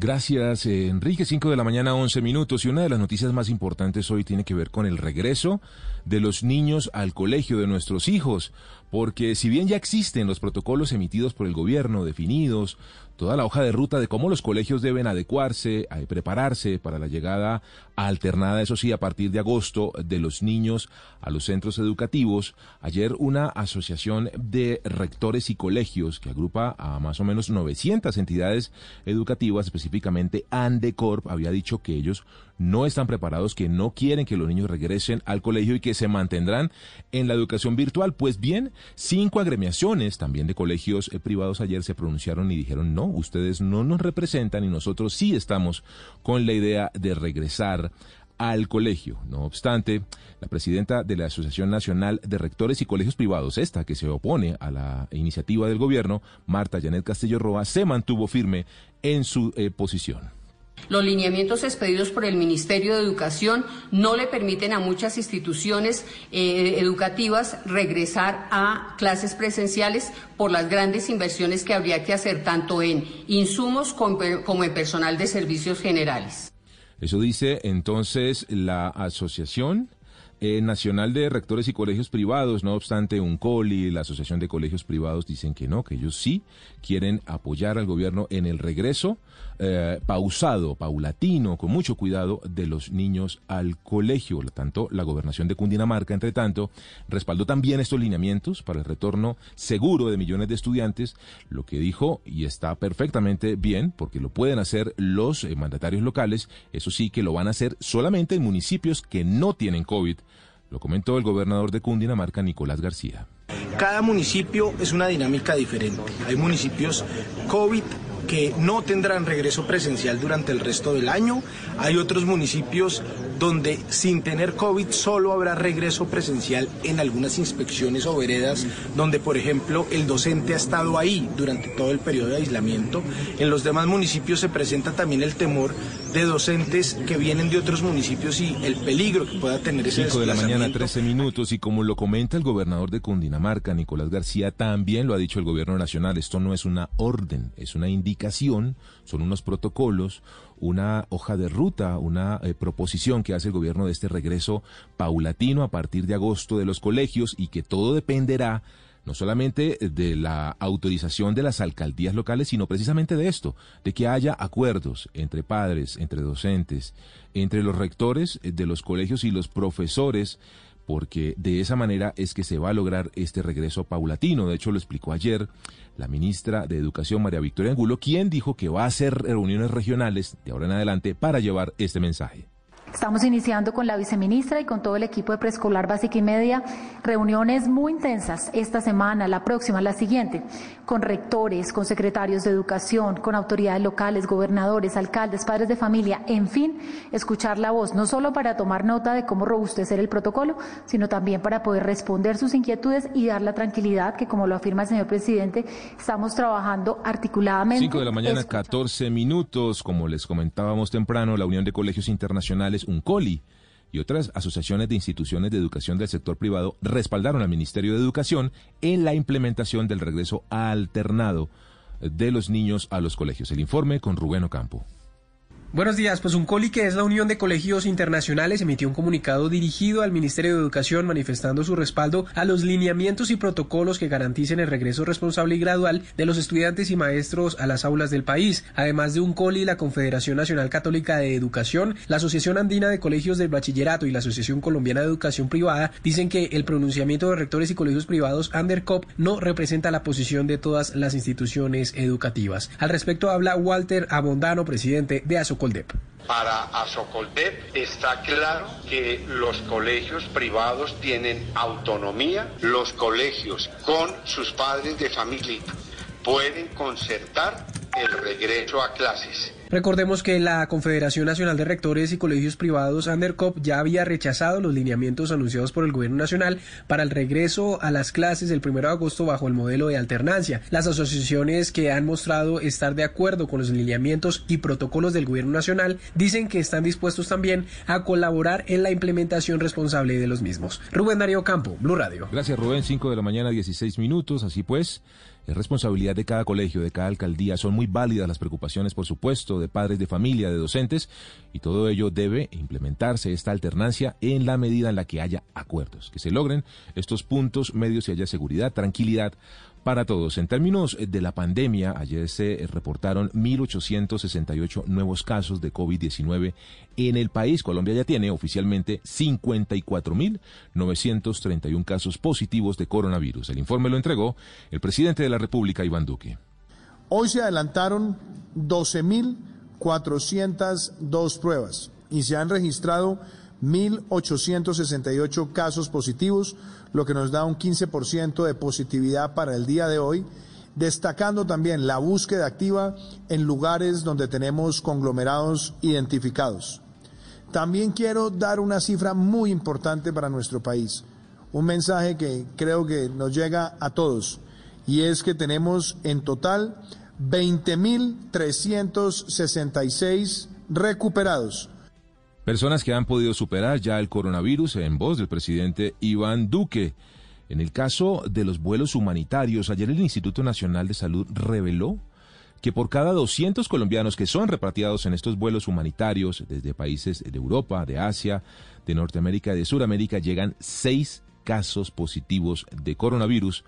Gracias, Enrique. 5 de la mañana, 11 minutos. Y una de las noticias más importantes hoy tiene que ver con el regreso de los niños al colegio de nuestros hijos. Porque si bien ya existen los protocolos emitidos por el gobierno, definidos, toda la hoja de ruta de cómo los colegios deben adecuarse, a prepararse para la llegada alternada, eso sí, a partir de agosto, de los niños a los centros educativos. Ayer una asociación de rectores y colegios que agrupa a más o menos 900 entidades educativas, específicamente Andecorp, había dicho que ellos no están preparados, que no quieren que los niños regresen al colegio y que se mantendrán en la educación virtual. Pues bien, cinco agremiaciones también de colegios eh, privados ayer se pronunciaron y dijeron no, ustedes no nos representan y nosotros sí estamos con la idea de regresar al colegio. No obstante, la presidenta de la Asociación Nacional de Rectores y Colegios Privados, esta que se opone a la iniciativa del gobierno, Marta Janet Castillo Roa, se mantuvo firme en su eh, posición. Los lineamientos expedidos por el Ministerio de Educación no le permiten a muchas instituciones eh, educativas regresar a clases presenciales por las grandes inversiones que habría que hacer tanto en insumos como en personal de servicios generales. Eso dice entonces la Asociación eh, Nacional de Rectores y Colegios Privados, no obstante, un COLI, la Asociación de Colegios Privados dicen que no, que ellos sí quieren apoyar al gobierno en el regreso eh, pausado, paulatino, con mucho cuidado de los niños al colegio. Tanto la gobernación de Cundinamarca, entre tanto, respaldó también estos lineamientos para el retorno seguro de millones de estudiantes, lo que dijo, y está perfectamente bien, porque lo pueden hacer los eh, mandatarios locales, eso sí que lo van a hacer solamente en municipios que no tienen COVID. Lo comentó el gobernador de Cundinamarca, Nicolás García. Cada municipio es una dinámica diferente. Hay municipios COVID que no tendrán regreso presencial durante el resto del año. Hay otros municipios donde sin tener COVID solo habrá regreso presencial en algunas inspecciones o veredas donde, por ejemplo, el docente ha estado ahí durante todo el periodo de aislamiento. En los demás municipios se presenta también el temor de docentes que vienen de otros municipios y el peligro que pueda tener ese 5 de la mañana, 13 minutos, y como lo comenta el gobernador de Cundinamarca, Nicolás García, también lo ha dicho el gobierno nacional, esto no es una orden, es una indicación son unos protocolos, una hoja de ruta, una eh, proposición que hace el gobierno de este regreso paulatino a partir de agosto de los colegios y que todo dependerá no solamente de la autorización de las alcaldías locales, sino precisamente de esto, de que haya acuerdos entre padres, entre docentes, entre los rectores de los colegios y los profesores porque de esa manera es que se va a lograr este regreso paulatino. De hecho, lo explicó ayer la ministra de Educación, María Victoria Angulo, quien dijo que va a hacer reuniones regionales de ahora en adelante para llevar este mensaje. Estamos iniciando con la viceministra y con todo el equipo de preescolar básica y media reuniones muy intensas esta semana, la próxima, la siguiente, con rectores, con secretarios de educación, con autoridades locales, gobernadores, alcaldes, padres de familia, en fin, escuchar la voz, no solo para tomar nota de cómo robustecer el protocolo, sino también para poder responder sus inquietudes y dar la tranquilidad que, como lo afirma el señor presidente, estamos trabajando articuladamente. 5 de la mañana, 14 minutos, como les comentábamos temprano, la Unión de Colegios Internacionales un COLI y otras asociaciones de instituciones de educación del sector privado respaldaron al Ministerio de Educación en la implementación del regreso alternado de los niños a los colegios. El informe con Rubén Ocampo. Buenos días, pues Uncoli, que es la Unión de Colegios Internacionales, emitió un comunicado dirigido al Ministerio de Educación manifestando su respaldo a los lineamientos y protocolos que garanticen el regreso responsable y gradual de los estudiantes y maestros a las aulas del país. Además de Uncoli, la Confederación Nacional Católica de Educación, la Asociación Andina de Colegios del Bachillerato y la Asociación Colombiana de Educación Privada dicen que el pronunciamiento de rectores y colegios privados Andercop no representa la posición de todas las instituciones educativas. Al respecto habla Walter Abondano, presidente de ASO para Asocoldep está claro que los colegios privados tienen autonomía, los colegios con sus padres de familia pueden concertar el regreso a clases Recordemos que la Confederación Nacional de Rectores y Colegios Privados, Andercop, ya había rechazado los lineamientos anunciados por el Gobierno Nacional para el regreso a las clases el 1 de agosto bajo el modelo de alternancia. Las asociaciones que han mostrado estar de acuerdo con los lineamientos y protocolos del Gobierno Nacional dicen que están dispuestos también a colaborar en la implementación responsable de los mismos. Rubén Darío Campo, Blue Radio. Gracias Rubén, 5 de la mañana, 16 minutos, así pues. Es responsabilidad de cada colegio, de cada alcaldía. Son muy válidas las preocupaciones, por supuesto, de padres de familia, de docentes, y todo ello debe implementarse esta alternancia en la medida en la que haya acuerdos, que se logren estos puntos medios y haya seguridad, tranquilidad para todos. En términos de la pandemia, ayer se reportaron 1.868 nuevos casos de COVID-19 en el país. Colombia ya tiene oficialmente 54.931 casos positivos de coronavirus. El informe lo entregó el presidente de la República, Iván Duque. Hoy se adelantaron 12.402 pruebas y se han registrado 1.868 casos positivos, lo que nos da un 15% de positividad para el día de hoy, destacando también la búsqueda activa en lugares donde tenemos conglomerados identificados. También quiero dar una cifra muy importante para nuestro país, un mensaje que creo que nos llega a todos, y es que tenemos en total 20.366 recuperados Personas que han podido superar ya el coronavirus en voz del presidente Iván Duque. En el caso de los vuelos humanitarios, ayer el Instituto Nacional de Salud reveló que por cada 200 colombianos que son repatriados en estos vuelos humanitarios desde países de Europa, de Asia, de Norteamérica y de Sudamérica, llegan seis casos positivos de coronavirus,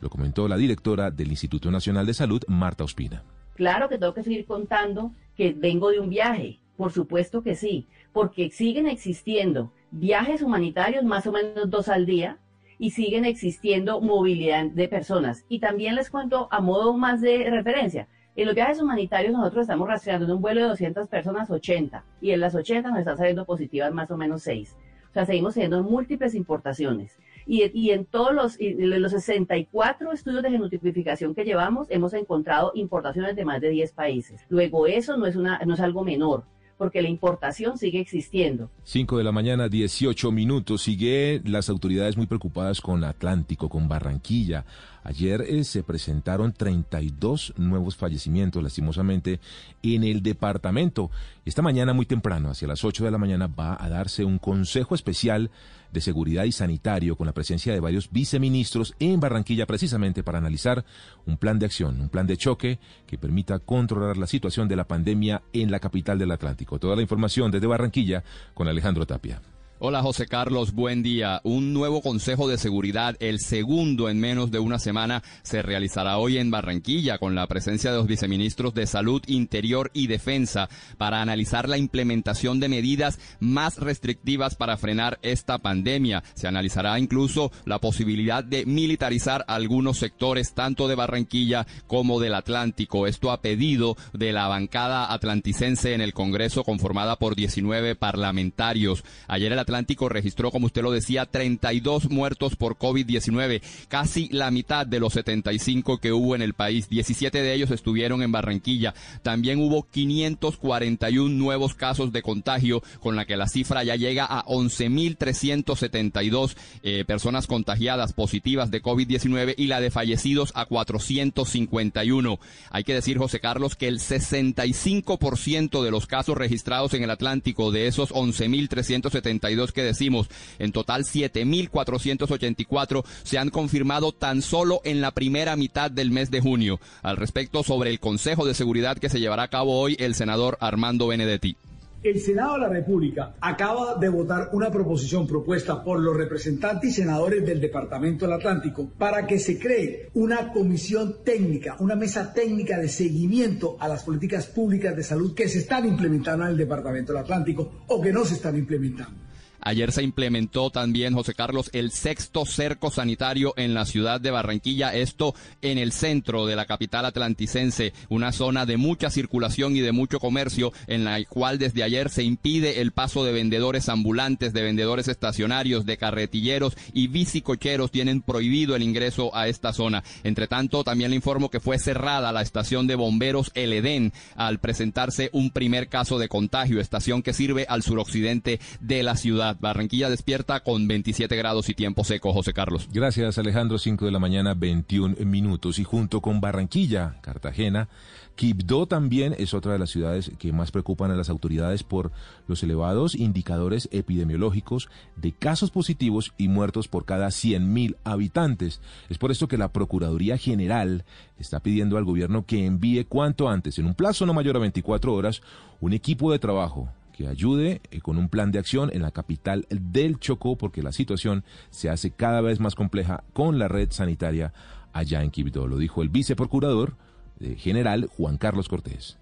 lo comentó la directora del Instituto Nacional de Salud, Marta Ospina. Claro que tengo que seguir contando que vengo de un viaje, por supuesto que sí, porque siguen existiendo viajes humanitarios más o menos dos al día y siguen existiendo movilidad de personas. Y también les cuento a modo más de referencia. En los viajes humanitarios nosotros estamos rastreando en un vuelo de 200 personas 80 y en las 80 nos están saliendo positivas más o menos 6. O sea, seguimos teniendo múltiples importaciones. Y, en todos los, los 64 estudios de genotipificación que llevamos hemos encontrado importaciones de más de 10 países. Luego eso no es, una, no es algo menor porque la importación sigue existiendo. 5 de la mañana, 18 minutos. Sigue las autoridades muy preocupadas con Atlántico, con Barranquilla. Ayer eh, se presentaron 32 nuevos fallecimientos, lastimosamente, en el departamento. Esta mañana, muy temprano, hacia las 8 de la mañana, va a darse un consejo especial de Seguridad y Sanitario con la presencia de varios viceministros en Barranquilla precisamente para analizar un plan de acción, un plan de choque que permita controlar la situación de la pandemia en la capital del Atlántico. Toda la información desde Barranquilla con Alejandro Tapia. Hola José Carlos, buen día. Un nuevo Consejo de Seguridad, el segundo en menos de una semana, se realizará hoy en Barranquilla con la presencia de los viceministros de Salud, Interior y Defensa para analizar la implementación de medidas más restrictivas para frenar esta pandemia. Se analizará incluso la posibilidad de militarizar algunos sectores tanto de Barranquilla como del Atlántico. Esto a pedido de la bancada atlanticense en el Congreso conformada por 19 parlamentarios. Ayer el Atlántico registró, como usted lo decía, 32 muertos por COVID-19, casi la mitad de los 75 que hubo en el país. 17 de ellos estuvieron en Barranquilla. También hubo 541 nuevos casos de contagio, con la que la cifra ya llega a 11.372 eh, personas contagiadas positivas de COVID-19 y la de fallecidos a 451. Hay que decir, José Carlos, que el 65% de los casos registrados en el Atlántico de esos 11.372 52 que decimos. En total, 7.484 se han confirmado tan solo en la primera mitad del mes de junio. Al respecto, sobre el Consejo de Seguridad que se llevará a cabo hoy, el senador Armando Benedetti. El Senado de la República acaba de votar una proposición propuesta por los representantes y senadores del Departamento del Atlántico para que se cree una comisión técnica, una mesa técnica de seguimiento a las políticas públicas de salud que se están implementando en el Departamento del Atlántico o que no se están implementando. Ayer se implementó también, José Carlos, el sexto cerco sanitario en la ciudad de Barranquilla, esto en el centro de la capital atlanticense, una zona de mucha circulación y de mucho comercio, en la cual desde ayer se impide el paso de vendedores ambulantes, de vendedores estacionarios, de carretilleros y bicicocheros, tienen prohibido el ingreso a esta zona. Entre tanto, también le informo que fue cerrada la estación de bomberos El Edén al presentarse un primer caso de contagio, estación que sirve al suroccidente de la ciudad. Barranquilla despierta con 27 grados y tiempo seco, José Carlos. Gracias, Alejandro. 5 de la mañana, 21 minutos. Y junto con Barranquilla, Cartagena, Quibdó también es otra de las ciudades que más preocupan a las autoridades por los elevados indicadores epidemiológicos de casos positivos y muertos por cada 100.000 habitantes. Es por esto que la Procuraduría General está pidiendo al gobierno que envíe cuanto antes, en un plazo no mayor a 24 horas, un equipo de trabajo que ayude eh, con un plan de acción en la capital del Chocó, porque la situación se hace cada vez más compleja con la red sanitaria allá en Quibdó. Lo dijo el viceprocurador eh, general Juan Carlos Cortés.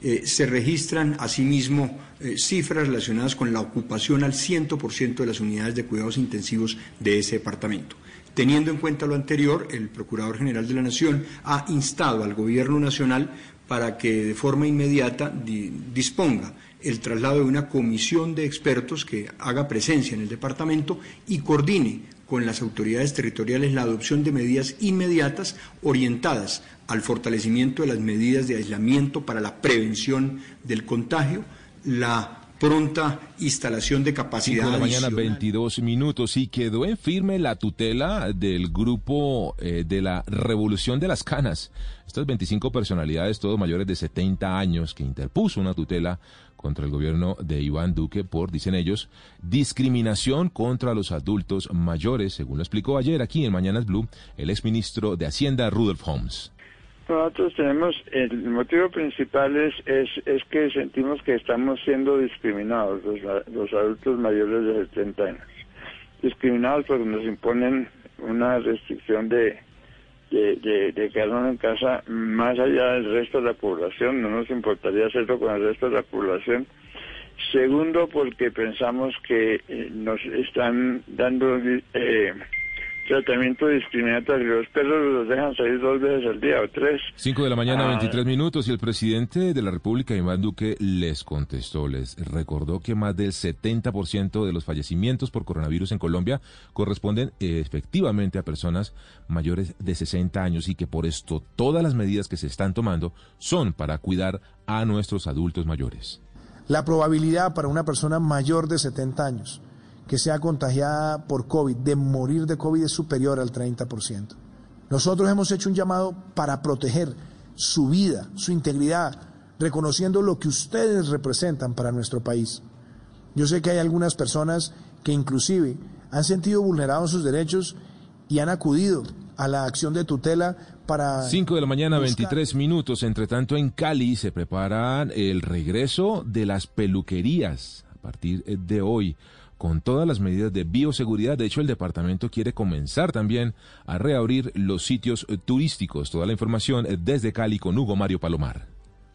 Eh, se registran asimismo cifras relacionadas con la ocupación al 100% de las unidades de cuidados intensivos de ese departamento. Teniendo en cuenta lo anterior, el Procurador General de la Nación ha instado al Gobierno Nacional para que de forma inmediata disponga el traslado de una comisión de expertos que haga presencia en el departamento y coordine con las autoridades territoriales la adopción de medidas inmediatas orientadas al fortalecimiento de las medidas de aislamiento para la prevención del contagio, la pronta instalación de capacidad. de la mañana, 22 minutos, y quedó en firme la tutela del grupo eh, de la Revolución de las Canas. Estas 25 personalidades, todos mayores de 70 años, que interpuso una tutela contra el gobierno de Iván Duque por, dicen ellos, discriminación contra los adultos mayores, según lo explicó ayer aquí en Mañanas Blue el exministro de Hacienda, Rudolf Holmes. Nosotros tenemos, el motivo principal es, es, que sentimos que estamos siendo discriminados los, adultos mayores de 70 años. Discriminados porque nos imponen una restricción de, de, de, quedarnos en casa más allá del resto de la población, no nos importaría hacerlo con el resto de la población. Segundo, porque pensamos que eh, nos están dando eh, tratamiento discriminatorio. Los perros los dejan salir dos veces al día o tres. Cinco de la mañana, Ah. 23 minutos, y el presidente de la República, Iván Duque, les contestó, les recordó que más del 70% de los fallecimientos por coronavirus en Colombia corresponden eh, efectivamente a personas mayores de 60 años y que por esto todas las medidas que se están tomando son para cuidar a nuestros adultos mayores. La probabilidad para una persona mayor de 70 años que sea contagiada por COVID, de morir de COVID es superior al 30%. Nosotros hemos hecho un llamado para proteger su vida, su integridad, reconociendo lo que ustedes representan para nuestro país. Yo sé que hay algunas personas que inclusive han sentido vulnerados sus derechos y han acudido a la acción de tutela para... 5 de la mañana, buscar- 23 minutos. Entre tanto, en Cali se preparan el regreso de las peluquerías a partir de hoy con todas las medidas de bioseguridad. De hecho, el departamento quiere comenzar también a reabrir los sitios turísticos. Toda la información eh, desde Cali con Hugo Mario Palomar.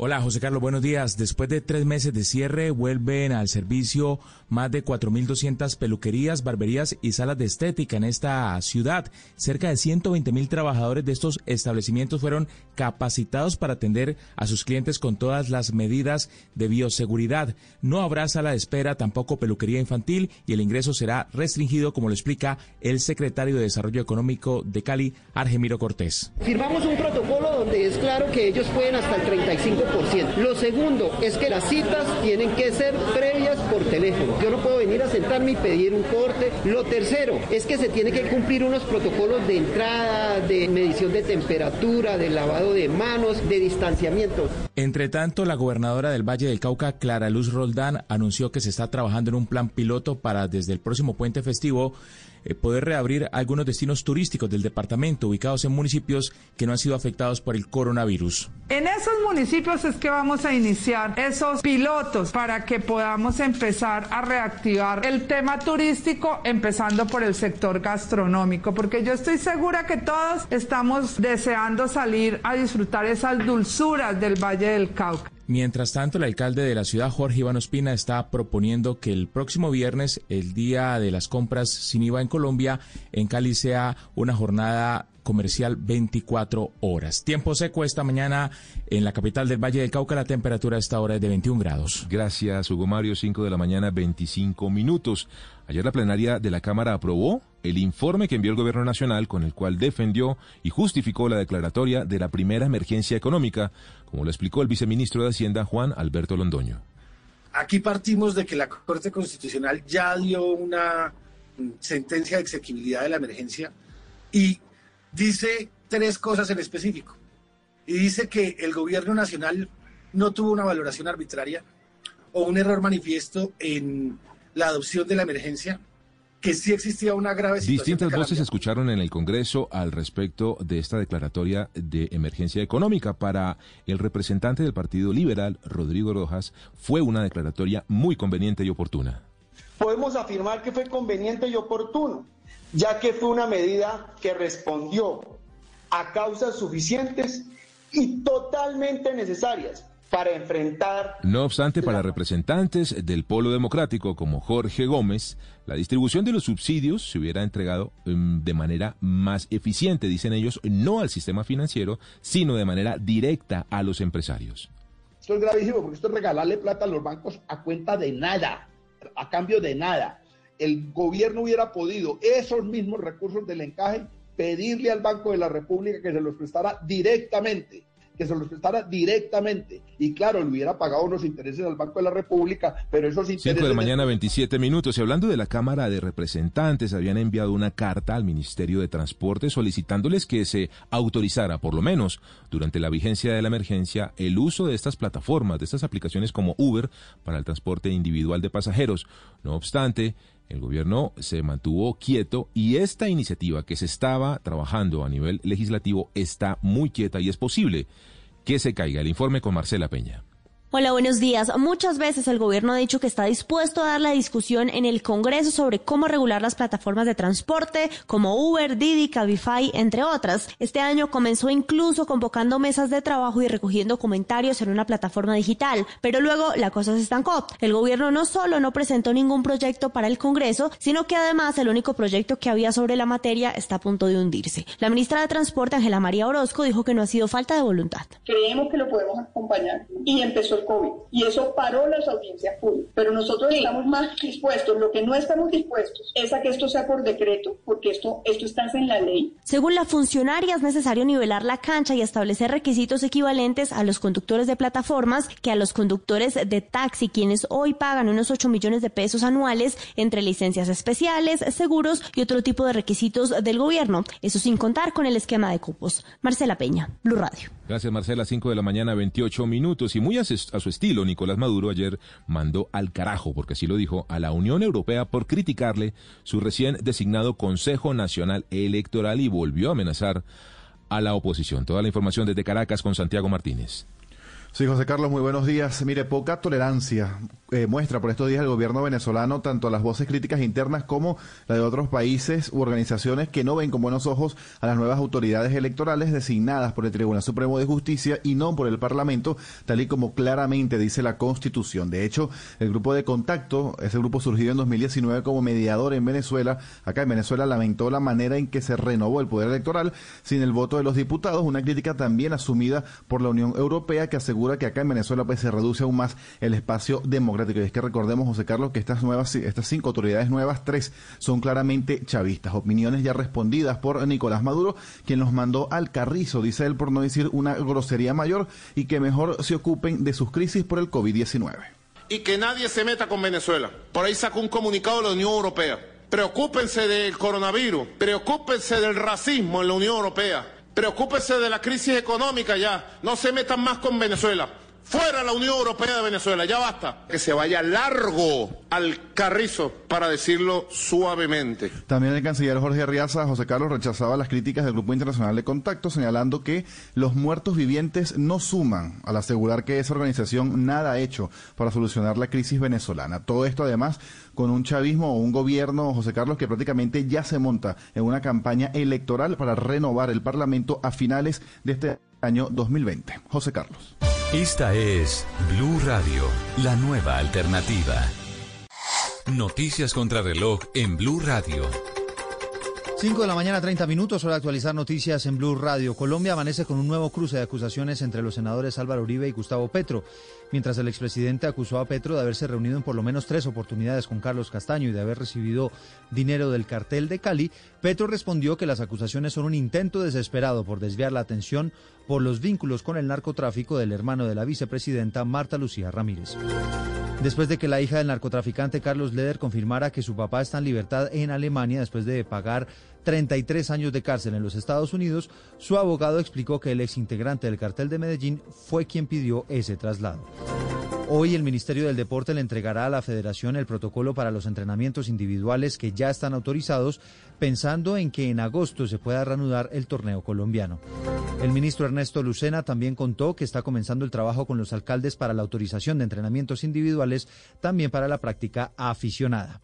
Hola José Carlos, buenos días. Después de tres meses de cierre, vuelven al servicio más de 4.200 peluquerías, barberías y salas de estética en esta ciudad. Cerca de 120.000 trabajadores de estos establecimientos fueron capacitados para atender a sus clientes con todas las medidas de bioseguridad. No habrá sala de espera, tampoco peluquería infantil y el ingreso será restringido, como lo explica el secretario de Desarrollo Económico de Cali, Argemiro Cortés. Firmamos un protocolo donde es claro que ellos pueden hasta el 35%. Lo segundo es que las citas tienen que ser previas por teléfono. Yo no puedo venir a sentarme y pedir un corte. Lo tercero es que se tiene que cumplir unos protocolos de entrada, de medición de temperatura, de lavado de manos, de distanciamiento. Entre tanto, la gobernadora del Valle del Cauca, Clara Luz Roldán, anunció que se está trabajando en un plan piloto para desde el próximo puente festivo eh, poder reabrir algunos destinos turísticos del departamento ubicados en municipios que no han sido afectados por el coronavirus. En esos municipios es que vamos a iniciar esos pilotos para que podamos empezar a reactivar el tema turístico, empezando por el sector gastronómico, porque yo estoy segura que todos estamos deseando salir a disfrutar esas dulzuras del Valle del Cauca. Mientras tanto, el alcalde de la ciudad, Jorge Iván Ospina, está proponiendo que el próximo viernes, el día de las compras sin IVA en Colombia, en Cali sea una jornada comercial 24 horas. Tiempo seco esta mañana en la capital del Valle del Cauca. La temperatura a esta hora es de 21 grados. Gracias, Hugo Mario. 5 de la mañana, 25 minutos. Ayer la plenaria de la Cámara aprobó el informe que envió el Gobierno Nacional con el cual defendió y justificó la declaratoria de la primera emergencia económica, como lo explicó el viceministro de Hacienda Juan Alberto Londoño. Aquí partimos de que la Corte Constitucional ya dio una mm, sentencia de exequibilidad de la emergencia y dice tres cosas en específico. Y dice que el gobierno nacional no tuvo una valoración arbitraria o un error manifiesto en la adopción de la emergencia, que sí existía una grave situación. Distintas de voces se calamidad. escucharon en el Congreso al respecto de esta declaratoria de emergencia económica. Para el representante del Partido Liberal, Rodrigo Rojas, fue una declaratoria muy conveniente y oportuna. Podemos afirmar que fue conveniente y oportuno, ya que fue una medida que respondió a causas suficientes y totalmente necesarias para enfrentar No obstante, para representantes del Polo Democrático como Jorge Gómez, la distribución de los subsidios se hubiera entregado em, de manera más eficiente, dicen ellos, no al sistema financiero, sino de manera directa a los empresarios. Esto es gravísimo porque esto es regalarle plata a los bancos a cuenta de nada, a cambio de nada. El gobierno hubiera podido esos mismos recursos del encaje pedirle al Banco de la República que se los prestara directamente, que se los prestara directamente. Y claro, le hubiera pagado unos intereses al Banco de la República, pero esos intereses... 5 de la mañana, 27 minutos. Y hablando de la Cámara de Representantes, habían enviado una carta al Ministerio de Transporte solicitándoles que se autorizara, por lo menos durante la vigencia de la emergencia, el uso de estas plataformas, de estas aplicaciones como Uber para el transporte individual de pasajeros. No obstante, el gobierno se mantuvo quieto y esta iniciativa que se estaba trabajando a nivel legislativo está muy quieta y es posible que se caiga. El informe con Marcela Peña. Hola, buenos días. Muchas veces el gobierno ha dicho que está dispuesto a dar la discusión en el Congreso sobre cómo regular las plataformas de transporte como Uber, Didi, Cabify, entre otras. Este año comenzó incluso convocando mesas de trabajo y recogiendo comentarios en una plataforma digital, pero luego la cosa se estancó. El gobierno no solo no presentó ningún proyecto para el Congreso, sino que además el único proyecto que había sobre la materia está a punto de hundirse. La ministra de Transporte, Ángela María Orozco, dijo que no ha sido falta de voluntad. creemos que lo podemos acompañar y empezó COVID y eso paró las audiencias públicas. Pero nosotros estamos más dispuestos, lo que no estamos dispuestos es a que esto sea por decreto, porque esto, esto está en la ley. Según la funcionaria, es necesario nivelar la cancha y establecer requisitos equivalentes a los conductores de plataformas que a los conductores de taxi, quienes hoy pagan unos 8 millones de pesos anuales entre licencias especiales, seguros y otro tipo de requisitos del gobierno. Eso sin contar con el esquema de cupos. Marcela Peña, Blue Radio. Gracias, Marcela. 5 de la mañana, 28 minutos. Y muy a su, estilo, Nicolás Maduro ayer mandó al carajo, porque así lo dijo, a la Unión Europea por criticarle su recién designado Consejo Nacional Electoral y volvió a amenazar a la oposición. Toda la información desde Caracas con Santiago Martínez. Sí, José Carlos, muy buenos días. Mire, poca tolerancia eh, muestra por estos días el gobierno venezolano tanto a las voces críticas internas como la de otros países u organizaciones que no ven con buenos ojos a las nuevas autoridades electorales designadas por el Tribunal Supremo de Justicia y no por el Parlamento, tal y como claramente dice la Constitución. De hecho, el grupo de contacto, ese grupo surgido en 2019 como mediador en Venezuela, acá en Venezuela lamentó la manera en que se renovó el poder electoral sin el voto de los diputados, una crítica también asumida por la Unión Europea que que acá en Venezuela pues se reduce aún más el espacio democrático. Y es que recordemos, José Carlos, que estas nuevas, estas cinco autoridades nuevas, tres son claramente chavistas. Opiniones ya respondidas por Nicolás Maduro, quien los mandó al carrizo, dice él, por no decir una grosería mayor, y que mejor se ocupen de sus crisis por el COVID-19. y que nadie se meta con Venezuela. Por ahí sacó un comunicado de la Unión Europea. Preocúpense del coronavirus, preocúpense del racismo en la Unión Europea, preocúpense de la crisis económica ya, no se metan más con Venezuela. Fuera la Unión Europea de Venezuela, ya basta. Que se vaya largo al carrizo, para decirlo suavemente. También el canciller Jorge Arriaza, José Carlos, rechazaba las críticas del Grupo Internacional de Contacto, señalando que los muertos vivientes no suman, al asegurar que esa organización nada ha hecho para solucionar la crisis venezolana. Todo esto, además, con un chavismo o un gobierno, José Carlos, que prácticamente ya se monta en una campaña electoral para renovar el Parlamento a finales de este año 2020. José Carlos. Esta es Blue Radio, la nueva alternativa. Noticias contra reloj en Blue Radio. 5 de la mañana, 30 minutos, hora de actualizar noticias en Blue Radio. Colombia amanece con un nuevo cruce de acusaciones entre los senadores Álvaro Uribe y Gustavo Petro. Mientras el expresidente acusó a Petro de haberse reunido en por lo menos tres oportunidades con Carlos Castaño y de haber recibido dinero del cartel de Cali, Petro respondió que las acusaciones son un intento desesperado por desviar la atención por los vínculos con el narcotráfico del hermano de la vicepresidenta Marta Lucía Ramírez. Después de que la hija del narcotraficante Carlos Leder confirmara que su papá está en libertad en Alemania después de pagar 33 años de cárcel en los Estados Unidos, su abogado explicó que el exintegrante del cartel de Medellín fue quien pidió ese traslado. Hoy el Ministerio del Deporte le entregará a la Federación el protocolo para los entrenamientos individuales que ya están autorizados, pensando en que en agosto se pueda reanudar el torneo colombiano. El ministro Ernesto Lucena también contó que está comenzando el trabajo con los alcaldes para la autorización de entrenamientos individuales, también para la práctica aficionada.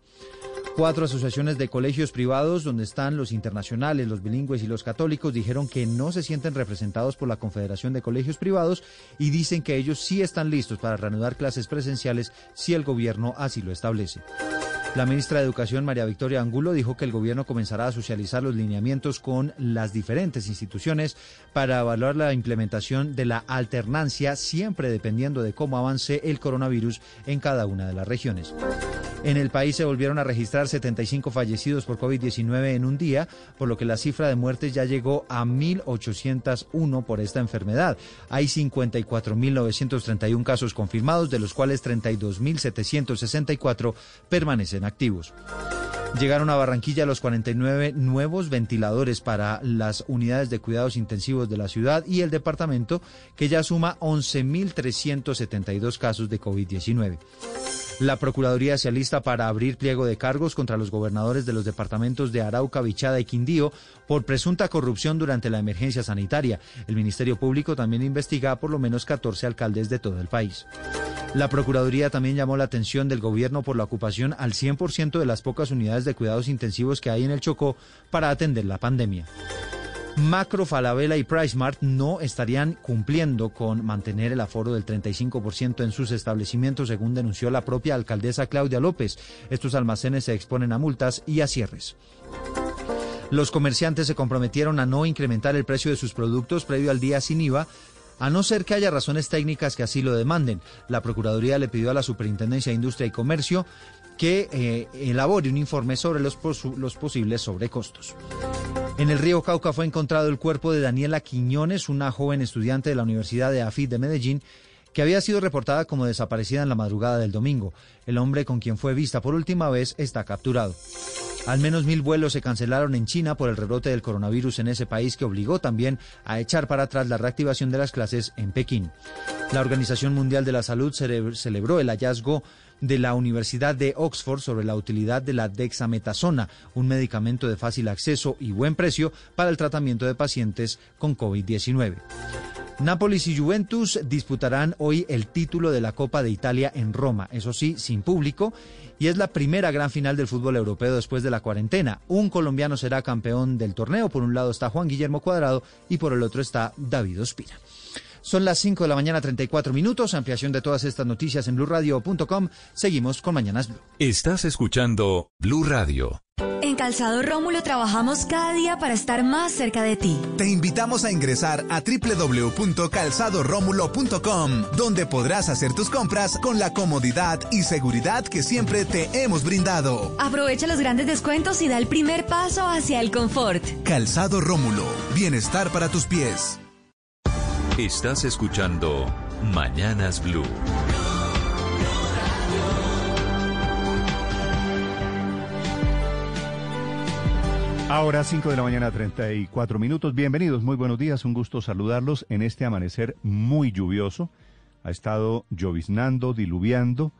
Cuatro asociaciones de colegios privados, donde están los internacionales, los bilingües y los católicos, dijeron que no se sienten representados por la Confederación de Colegios Privados y dicen que ellos sí están listos para reanudar clases presenciales si el gobierno así lo establece. La ministra de Educación, María Victoria Angulo, dijo que el gobierno comenzará a socializar los lineamientos con las diferentes instituciones para evaluar la implementación de la alternancia, siempre dependiendo de cómo avance el coronavirus en cada una de las regiones. En el país se volvieron a registrar 75 fallecidos por COVID-19 en un día, por lo que la cifra de muertes ya llegó a 1.801 por esta enfermedad. Hay 54.931 casos confirmados, de los cuales 32.764 permanecen activos. Llegaron a Barranquilla los 49 nuevos ventiladores para las unidades de cuidados intensivos de la ciudad y el departamento, que ya suma 11.372 casos de COVID-19. La Procuraduría se alista para abrir pliego de cargos contra los gobernadores de los departamentos de Arauca, Vichada y Quindío por presunta corrupción durante la emergencia sanitaria. El Ministerio Público también investiga a por lo menos 14 alcaldes de todo el país. La Procuraduría también llamó la atención del gobierno por la ocupación al 100% de las pocas unidades de cuidados intensivos que hay en el Chocó para atender la pandemia. Macro, Falabella y PriceMart no estarían cumpliendo con mantener el aforo del 35% en sus establecimientos, según denunció la propia alcaldesa Claudia López. Estos almacenes se exponen a multas y a cierres. Los comerciantes se comprometieron a no incrementar el precio de sus productos previo al día sin IVA, a no ser que haya razones técnicas que así lo demanden. La Procuraduría le pidió a la Superintendencia de Industria y Comercio que eh, elabore un informe sobre los, los posibles sobrecostos. En el río Cauca fue encontrado el cuerpo de Daniela Quiñones, una joven estudiante de la Universidad de AFID de Medellín, que había sido reportada como desaparecida en la madrugada del domingo. El hombre con quien fue vista por última vez está capturado. Al menos mil vuelos se cancelaron en China por el rebrote del coronavirus en ese país que obligó también a echar para atrás la reactivación de las clases en Pekín. La Organización Mundial de la Salud celebró el hallazgo de la Universidad de Oxford sobre la utilidad de la dexametasona, un medicamento de fácil acceso y buen precio para el tratamiento de pacientes con COVID-19. Nápoles y Juventus disputarán hoy el título de la Copa de Italia en Roma, eso sí, sin público, y es la primera gran final del fútbol europeo después de la cuarentena. Un colombiano será campeón del torneo, por un lado está Juan Guillermo Cuadrado y por el otro está David Ospina. Son las 5 de la mañana 34 minutos. Ampliación de todas estas noticias en blurradio.com. Seguimos con Mañanas Blue. Estás escuchando Blue Radio. En Calzado Rómulo trabajamos cada día para estar más cerca de ti. Te invitamos a ingresar a www.calzadoromulo.com, donde podrás hacer tus compras con la comodidad y seguridad que siempre te hemos brindado. Aprovecha los grandes descuentos y da el primer paso hacia el confort. Calzado Rómulo, bienestar para tus pies. Estás escuchando Mañanas Blue. Ahora 5 de la mañana 34 minutos. Bienvenidos, muy buenos días. Un gusto saludarlos en este amanecer muy lluvioso. Ha estado lloviznando, diluviando.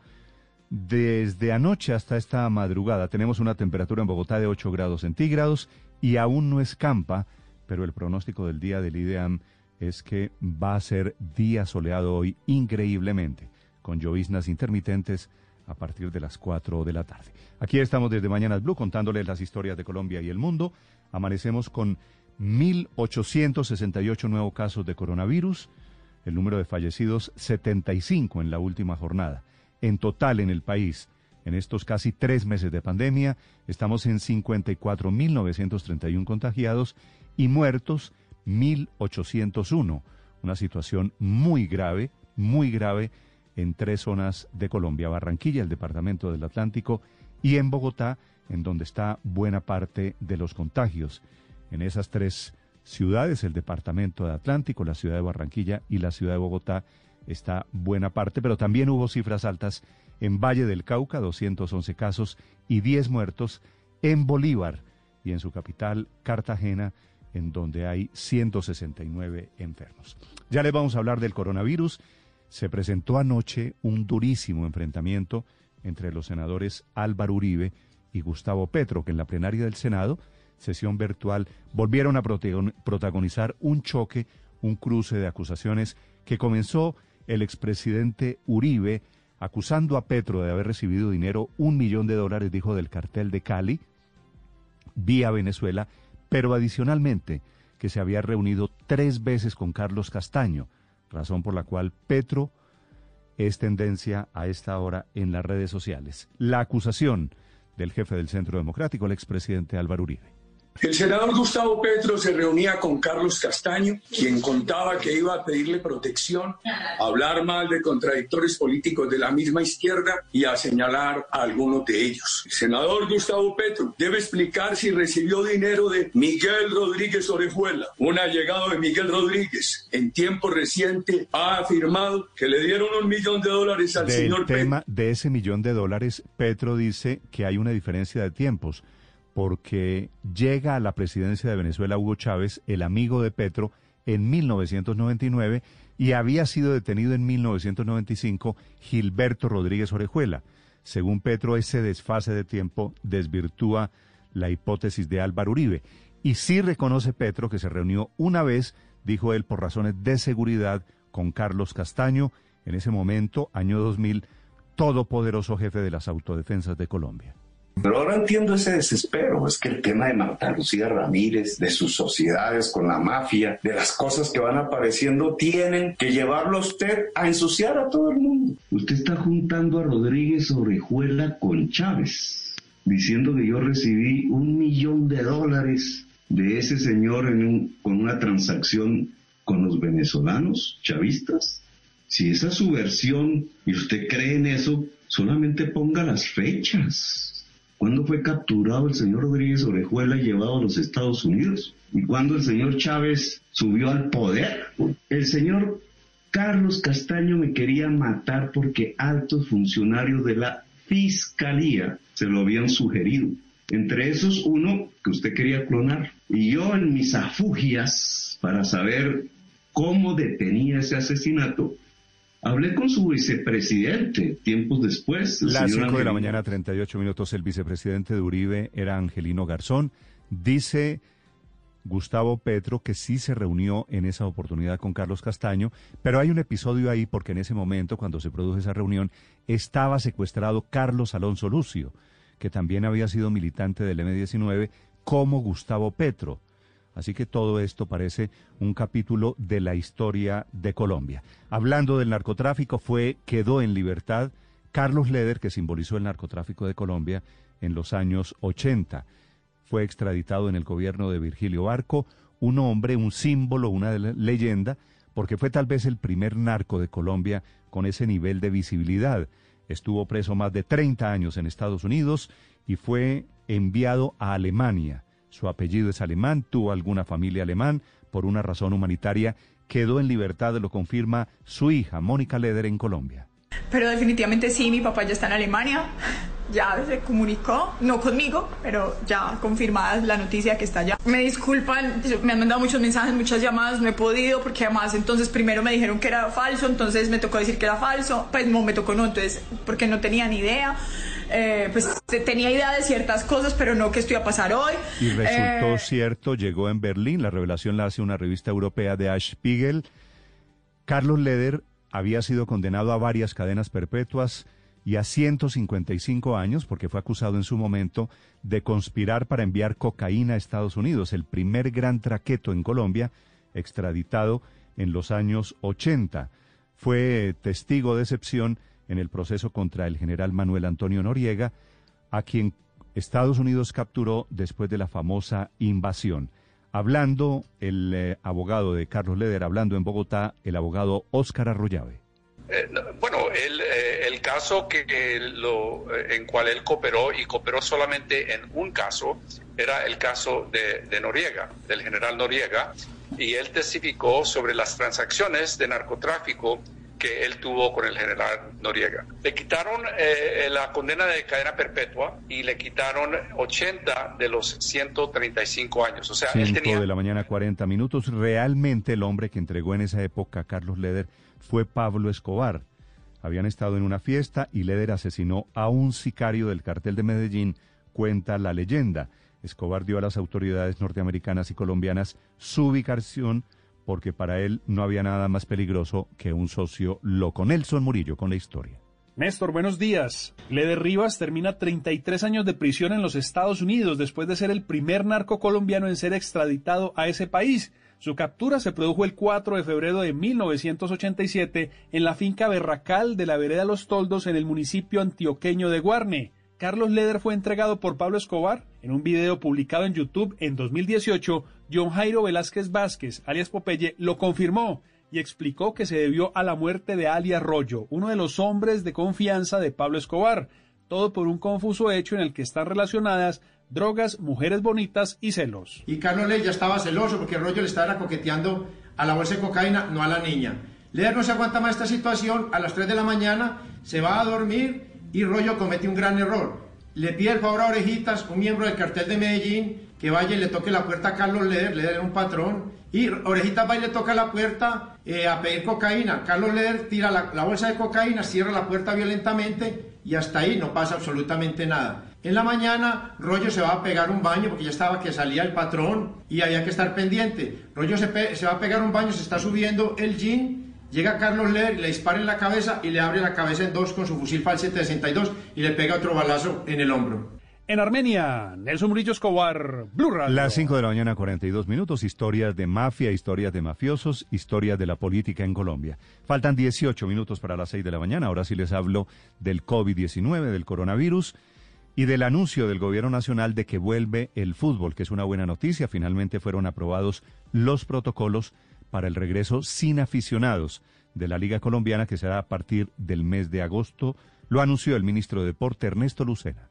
Desde anoche hasta esta madrugada tenemos una temperatura en Bogotá de 8 grados centígrados y aún no escampa, pero el pronóstico del día del IDEAM es que va a ser día soleado hoy increíblemente, con lloviznas intermitentes a partir de las 4 de la tarde. Aquí estamos desde Mañanas Blue contándoles las historias de Colombia y el mundo. Amanecemos con 1.868 nuevos casos de coronavirus, el número de fallecidos 75 en la última jornada. En total en el país, en estos casi tres meses de pandemia, estamos en 54.931 contagiados y muertos 1.801. Una situación muy grave, muy grave en tres zonas de Colombia, Barranquilla, el Departamento del Atlántico, y en Bogotá, en donde está buena parte de los contagios. En esas tres ciudades, el Departamento del Atlántico, la ciudad de Barranquilla y la ciudad de Bogotá, está buena parte, pero también hubo cifras altas en Valle del Cauca, 211 casos y 10 muertos, en Bolívar y en su capital, Cartagena, en donde hay 169 enfermos. Ya les vamos a hablar del coronavirus se presentó anoche un durísimo enfrentamiento entre los senadores Álvaro Uribe y Gustavo Petro, que en la plenaria del Senado, sesión virtual, volvieron a protagonizar un choque, un cruce de acusaciones que comenzó el expresidente Uribe acusando a Petro de haber recibido dinero, un millón de dólares, dijo, del cartel de Cali, vía Venezuela, pero adicionalmente que se había reunido tres veces con Carlos Castaño, razón por la cual Petro es tendencia a esta hora en las redes sociales. La acusación del jefe del Centro Democrático, el expresidente Álvaro Uribe. El senador Gustavo Petro se reunía con Carlos Castaño, quien contaba que iba a pedirle protección, a hablar mal de contradictores políticos de la misma izquierda y a señalar a algunos de ellos. El senador Gustavo Petro debe explicar si recibió dinero de Miguel Rodríguez Orejuela. Un allegado de Miguel Rodríguez en tiempo reciente ha afirmado que le dieron un millón de dólares al señor tema de ese millón de dólares, Petro dice que hay una diferencia de tiempos porque llega a la presidencia de Venezuela Hugo Chávez, el amigo de Petro, en 1999 y había sido detenido en 1995 Gilberto Rodríguez Orejuela. Según Petro, ese desfase de tiempo desvirtúa la hipótesis de Álvaro Uribe. Y sí reconoce Petro que se reunió una vez, dijo él, por razones de seguridad con Carlos Castaño, en ese momento, año 2000, todopoderoso jefe de las autodefensas de Colombia. Pero ahora entiendo ese desespero, es que el tema de Marta Lucía Ramírez, de sus sociedades con la mafia, de las cosas que van apareciendo, tienen que llevarlo a usted a ensuciar a todo el mundo. Usted está juntando a Rodríguez Orejuela con Chávez, diciendo que yo recibí un millón de dólares de ese señor con una transacción con los venezolanos chavistas. Si esa es su versión y usted cree en eso, solamente ponga las fechas. ¿Cuándo fue capturado el señor Rodríguez Orejuela y llevado a los Estados Unidos? ¿Y cuándo el señor Chávez subió al poder? El señor Carlos Castaño me quería matar porque altos funcionarios de la Fiscalía se lo habían sugerido. Entre esos uno que usted quería clonar. Y yo en mis afugias para saber cómo detenía ese asesinato, Hablé con su vicepresidente tiempos después. Las 5 de la mañana, 38 minutos. El vicepresidente de Uribe era Angelino Garzón. Dice Gustavo Petro que sí se reunió en esa oportunidad con Carlos Castaño, pero hay un episodio ahí porque en ese momento, cuando se produjo esa reunión, estaba secuestrado Carlos Alonso Lucio, que también había sido militante del M-19, como Gustavo Petro. Así que todo esto parece un capítulo de la historia de Colombia. Hablando del narcotráfico, fue, quedó en libertad Carlos Leder, que simbolizó el narcotráfico de Colombia en los años 80. Fue extraditado en el gobierno de Virgilio Barco, un hombre, un símbolo, una leyenda, porque fue tal vez el primer narco de Colombia con ese nivel de visibilidad. Estuvo preso más de 30 años en Estados Unidos y fue enviado a Alemania su apellido es alemán, tuvo alguna familia alemán, por una razón humanitaria, quedó en libertad, lo confirma su hija, Mónica Leder, en Colombia. Pero definitivamente sí, mi papá ya está en Alemania. ya se comunicó, no conmigo, pero ya confirmada la noticia que está allá. Me disculpan, me han mandado muchos mensajes, muchas llamadas, no he podido porque además entonces primero me dijeron que era falso, entonces me tocó decir que era falso, pues no me tocó no, entonces porque no tenía ni idea. Eh, pues tenía idea de ciertas cosas, pero no que esto iba a pasar hoy. Y resultó Eh, cierto, llegó en Berlín, la revelación la hace una revista europea de Ash Spiegel. Carlos Leder había sido condenado a varias cadenas perpetuas y a 155 años porque fue acusado en su momento de conspirar para enviar cocaína a Estados Unidos, el primer gran traqueto en Colombia, extraditado en los años 80. Fue testigo de excepción en el proceso contra el general Manuel Antonio Noriega, a quien Estados Unidos capturó después de la famosa invasión. Hablando el eh, abogado de Carlos Leder, hablando en Bogotá, el abogado Óscar Arroyave. Eh, no, bueno, el, eh, el caso que, lo, eh, en cual él cooperó y cooperó solamente en un caso era el caso de Noriega, del general Noriega, y él testificó sobre las transacciones de narcotráfico que él tuvo con el general Noriega. Le quitaron eh, la condena de cadena perpetua y le quitaron 80 de los 135 años. O sea, él 5 tenía de la mañana, 40 minutos. Realmente el hombre que entregó en esa época a Carlos Leder fue Pablo Escobar. Habían estado en una fiesta y Leder asesinó a un sicario del cartel de Medellín, cuenta la leyenda. Escobar dio a las autoridades norteamericanas y colombianas su ubicación porque para él no había nada más peligroso que un socio loco. Nelson Murillo con la historia. Néstor, buenos días. Leder Rivas termina 33 años de prisión en los Estados Unidos después de ser el primer narco colombiano en ser extraditado a ese país. Su captura se produjo el 4 de febrero de 1987 en la finca Berracal de la vereda Los Toldos en el municipio antioqueño de Guarne. Carlos Leder fue entregado por Pablo Escobar. En un video publicado en YouTube en 2018, John Jairo Velázquez Vázquez, alias Popeye, lo confirmó y explicó que se debió a la muerte de Ali Arroyo, uno de los hombres de confianza de Pablo Escobar, todo por un confuso hecho en el que están relacionadas drogas, mujeres bonitas y celos. Y Carlos Ley ya estaba celoso porque Rollo le estaba coqueteando a la bolsa de cocaína, no a la niña. Leder no se aguanta más esta situación, a las 3 de la mañana se va a dormir y Rollo comete un gran error. Le pide el favor a Orejitas, un miembro del cartel de Medellín, que vaya y le toque la puerta a Carlos Leder, Leder era un patrón, y Orejitas va y le toca la puerta eh, a pedir cocaína. Carlos Leder tira la, bolsa de cocaína, cierra la puerta violentamente y hasta ahí no pasa absolutamente nada. En la mañana, Rollo se va a pegar un baño porque ya estaba que salía el patrón y había que estar pendiente. Rollo se va a pegar un baño, se está subiendo el jean. Llega Carlos Leder, le dispara en la cabeza y le abre la cabeza en dos con su fusil FAL 762 y le pega otro balazo en el hombro. En Armenia, Nelson Murillo Escobar, Blue Radio. Las 5 de la mañana, 42 minutos. Historias de mafia, historias de mafiosos, historias de la política en Colombia. Faltan 18 minutos para las 6 de la mañana. Ahora sí les hablo del COVID-19, del coronavirus y del anuncio del gobierno nacional de que vuelve el fútbol, que es una buena noticia. Finalmente fueron aprobados los protocolos para el regreso sin aficionados de la Liga Colombiana, que será a partir del mes de agosto. Lo anunció el ministro de Deporte, Ernesto Lucena.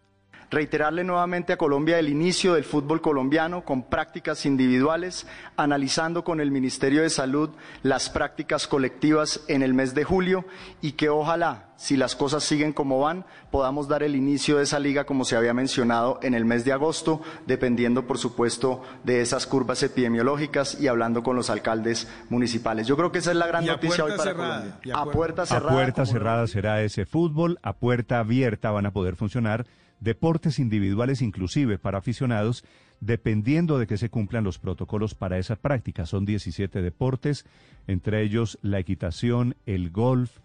Reiterarle nuevamente a Colombia el inicio del fútbol colombiano con prácticas individuales, analizando con el Ministerio de Salud las prácticas colectivas en el mes de julio y que ojalá, si las cosas siguen como van, podamos dar el inicio de esa liga como se había mencionado en el mes de agosto, dependiendo por supuesto de esas curvas epidemiológicas y hablando con los alcaldes municipales. Yo creo que esa es la gran a noticia hoy puerta para cerrada, Colombia. a A puerta A cerrada. puerta como- cerrada será ese fútbol, a puerta abierta van a poder funcionar deportes individuales inclusive para aficionados, dependiendo de que se cumplan los protocolos para esa práctica. Son 17 deportes, entre ellos la equitación, el golf,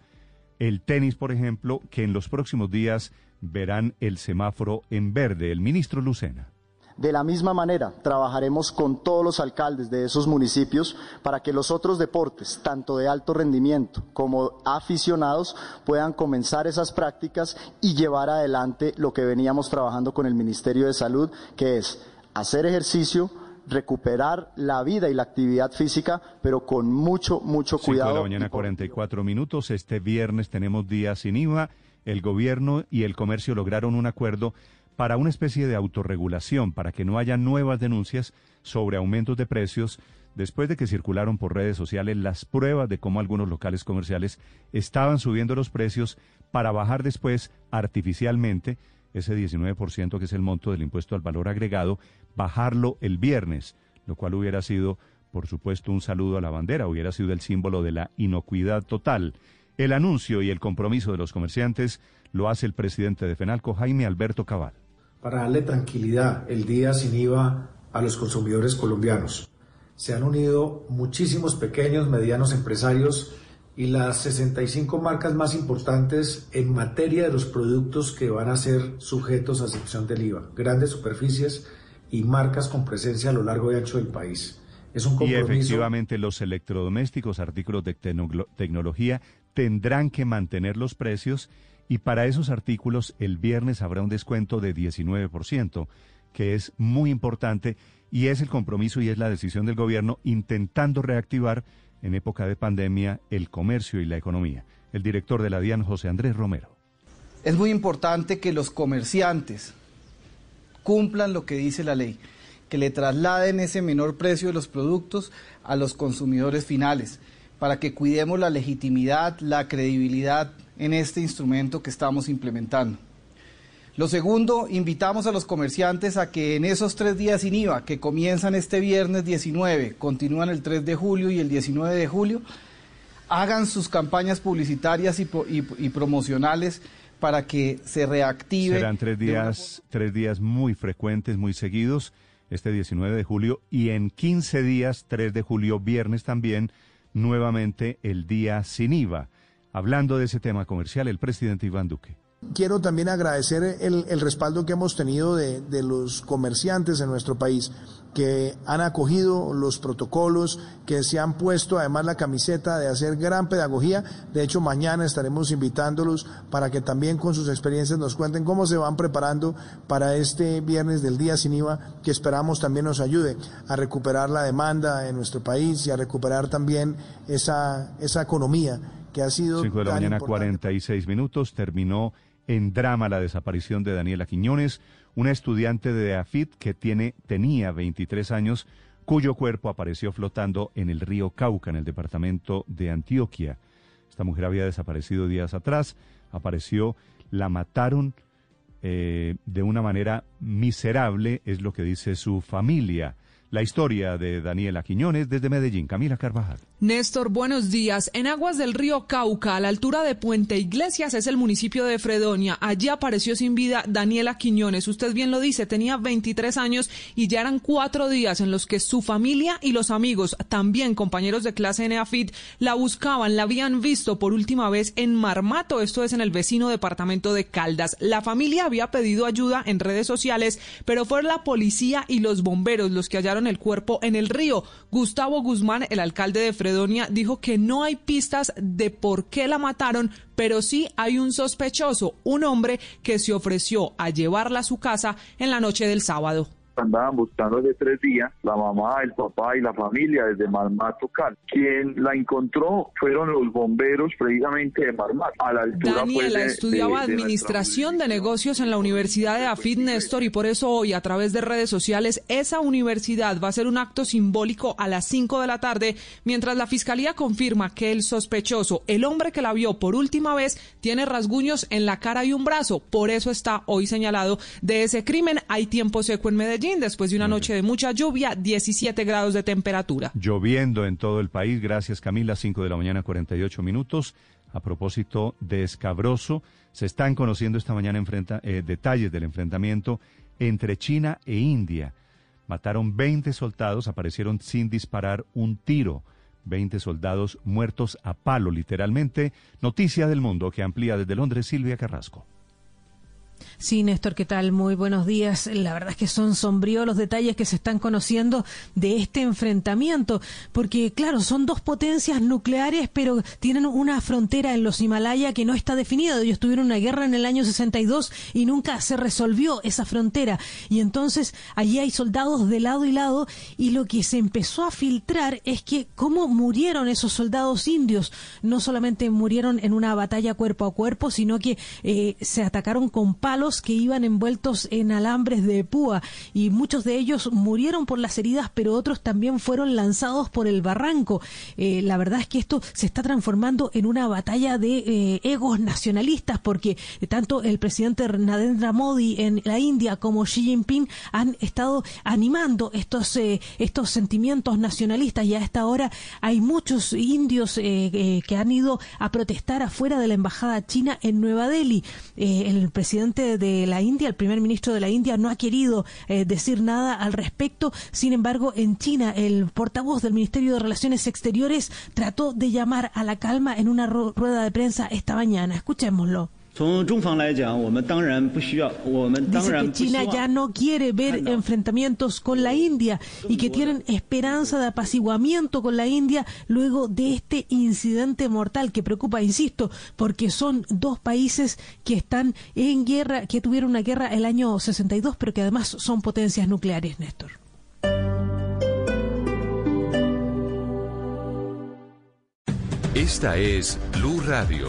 el tenis, por ejemplo, que en los próximos días verán el semáforo en verde. El ministro Lucena. De la misma manera, trabajaremos con todos los alcaldes de esos municipios para que los otros deportes, tanto de alto rendimiento como aficionados, puedan comenzar esas prácticas y llevar adelante lo que veníamos trabajando con el Ministerio de Salud, que es hacer ejercicio, recuperar la vida y la actividad física, pero con mucho, mucho Cinco de cuidado. la mañana, 44 minutos. Este viernes tenemos día sin IVA. El gobierno y el comercio lograron un acuerdo para una especie de autorregulación, para que no haya nuevas denuncias sobre aumentos de precios, después de que circularon por redes sociales las pruebas de cómo algunos locales comerciales estaban subiendo los precios para bajar después artificialmente ese 19% que es el monto del impuesto al valor agregado, bajarlo el viernes, lo cual hubiera sido, por supuesto, un saludo a la bandera, hubiera sido el símbolo de la inocuidad total. El anuncio y el compromiso de los comerciantes lo hace el presidente de FENALCO, Jaime Alberto Cabal. Para darle tranquilidad el día sin IVA a los consumidores colombianos. Se han unido muchísimos pequeños, medianos empresarios y las 65 marcas más importantes en materia de los productos que van a ser sujetos a excepción del IVA. Grandes superficies y marcas con presencia a lo largo y ancho del país. Es un compromiso. Y efectivamente los electrodomésticos, artículos de tecnología, tendrán que mantener los precios y para esos artículos el viernes habrá un descuento de 19%, que es muy importante y es el compromiso y es la decisión del gobierno intentando reactivar en época de pandemia el comercio y la economía. El director de la DIAN, José Andrés Romero. Es muy importante que los comerciantes cumplan lo que dice la ley, que le trasladen ese menor precio de los productos a los consumidores finales, para que cuidemos la legitimidad, la credibilidad en este instrumento que estamos implementando. Lo segundo, invitamos a los comerciantes a que en esos tres días sin IVA, que comienzan este viernes 19, continúan el 3 de julio y el 19 de julio, hagan sus campañas publicitarias y, promocionales para que se reactive. Serán tres días, tres días muy frecuentes, muy seguidos, este 19 de julio y en 15 días, 3 de julio, viernes también, nuevamente el día sin IVA. Hablando de ese tema comercial, el presidente Iván Duque. Quiero también agradecer el, respaldo que hemos tenido de, los comerciantes en nuestro país que han acogido los protocolos, que se han puesto además la camiseta de hacer gran pedagogía. De hecho, mañana estaremos invitándolos para que también con sus experiencias nos cuenten cómo se van preparando para este viernes del día sin IVA, que esperamos también nos ayude a recuperar la demanda en nuestro país y a recuperar también esa, esa economía que ha sido... 5 de la mañana, 46 minutos, terminó en drama la desaparición de Daniela Quiñones, una estudiante de AFIT que tiene, tenía 23 años, cuyo cuerpo apareció flotando en el río Cauca, en el departamento de Antioquia. Esta mujer había desaparecido días atrás, apareció, la mataron eh, de una manera miserable, es lo que dice su familia. La historia de Daniela Quiñones desde Medellín, Camila Carvajal. Néstor, buenos días. En aguas del río Cauca, a la altura de Puente Iglesias, es el municipio de Fredonia. Allí apareció sin vida Daniela Quiñones. Usted bien lo dice, tenía 23 años y ya eran cuatro días en los que su familia y los amigos, también compañeros de clase NAFIT, la buscaban, la habían visto por última vez en Marmato, esto es en el vecino departamento de Caldas. La familia había pedido ayuda en redes sociales, pero fue la policía y los bomberos los que hallaron el cuerpo en el río. Gustavo Guzmán, el alcalde de Fredonia, dijo que no hay pistas de por qué la mataron, pero sí hay un sospechoso, un hombre que se ofreció a llevarla a su casa en la noche del sábado andaban buscando desde tres días, la mamá, el papá y la familia desde Marmato Cal. Quien la encontró fueron los bomberos precisamente de Marmato, a la altura Daniela pues, estudiaba administración de negocios en la Universidad de Afid Néstor y por eso hoy a través de redes sociales esa universidad va a hacer un acto simbólico a las 5 de la tarde mientras la fiscalía confirma que el sospechoso, el hombre que la vio por última vez, tiene rasguños en la cara y un brazo. Por eso está hoy señalado de ese crimen. Hay tiempo seco en Medellín después de una noche de mucha lluvia, 17 grados de temperatura. Lloviendo en todo el país, gracias Camila, 5 de la mañana 48 minutos. A propósito de Escabroso, se están conociendo esta mañana eh, detalles del enfrentamiento entre China e India. Mataron 20 soldados, aparecieron sin disparar un tiro. 20 soldados muertos a palo, literalmente. Noticia del mundo que amplía desde Londres Silvia Carrasco. Sí, Néstor, ¿qué tal? Muy buenos días. La verdad es que son sombríos los detalles que se están conociendo de este enfrentamiento, porque claro, son dos potencias nucleares, pero tienen una frontera en los Himalaya que no está definida. Ellos tuvieron una guerra en el año 62 y nunca se resolvió esa frontera. Y entonces allí hay soldados de lado y lado y lo que se empezó a filtrar es que cómo murieron esos soldados indios. No solamente murieron en una batalla cuerpo a cuerpo, sino que eh, se atacaron con palos palos que iban envueltos en alambres de púa y muchos de ellos murieron por las heridas, pero otros también fueron lanzados por el barranco. Eh, la verdad es que esto se está transformando en una batalla de eh, egos nacionalistas porque tanto el presidente Narendra Modi en la India como Xi Jinping han estado animando estos, eh, estos sentimientos nacionalistas y a esta hora hay muchos indios que han ido a protestar afuera de la embajada china en Nueva Delhi. el presidente de la India, el primer ministro de la India, no ha querido decir nada al respecto. Sin embargo, en China, el portavoz del Ministerio de Relaciones Exteriores trató de llamar a la calma en una rueda de prensa esta mañana. Escuchémoslo. Dice que China ya no quiere ver enfrentamientos con la India y que tienen esperanza de apaciguamiento con la India luego de este incidente mortal que preocupa, insisto, porque son dos países que están en guerra, que tuvieron una guerra el año 62, pero que además son potencias nucleares, Néstor. Esta es Blue Radio.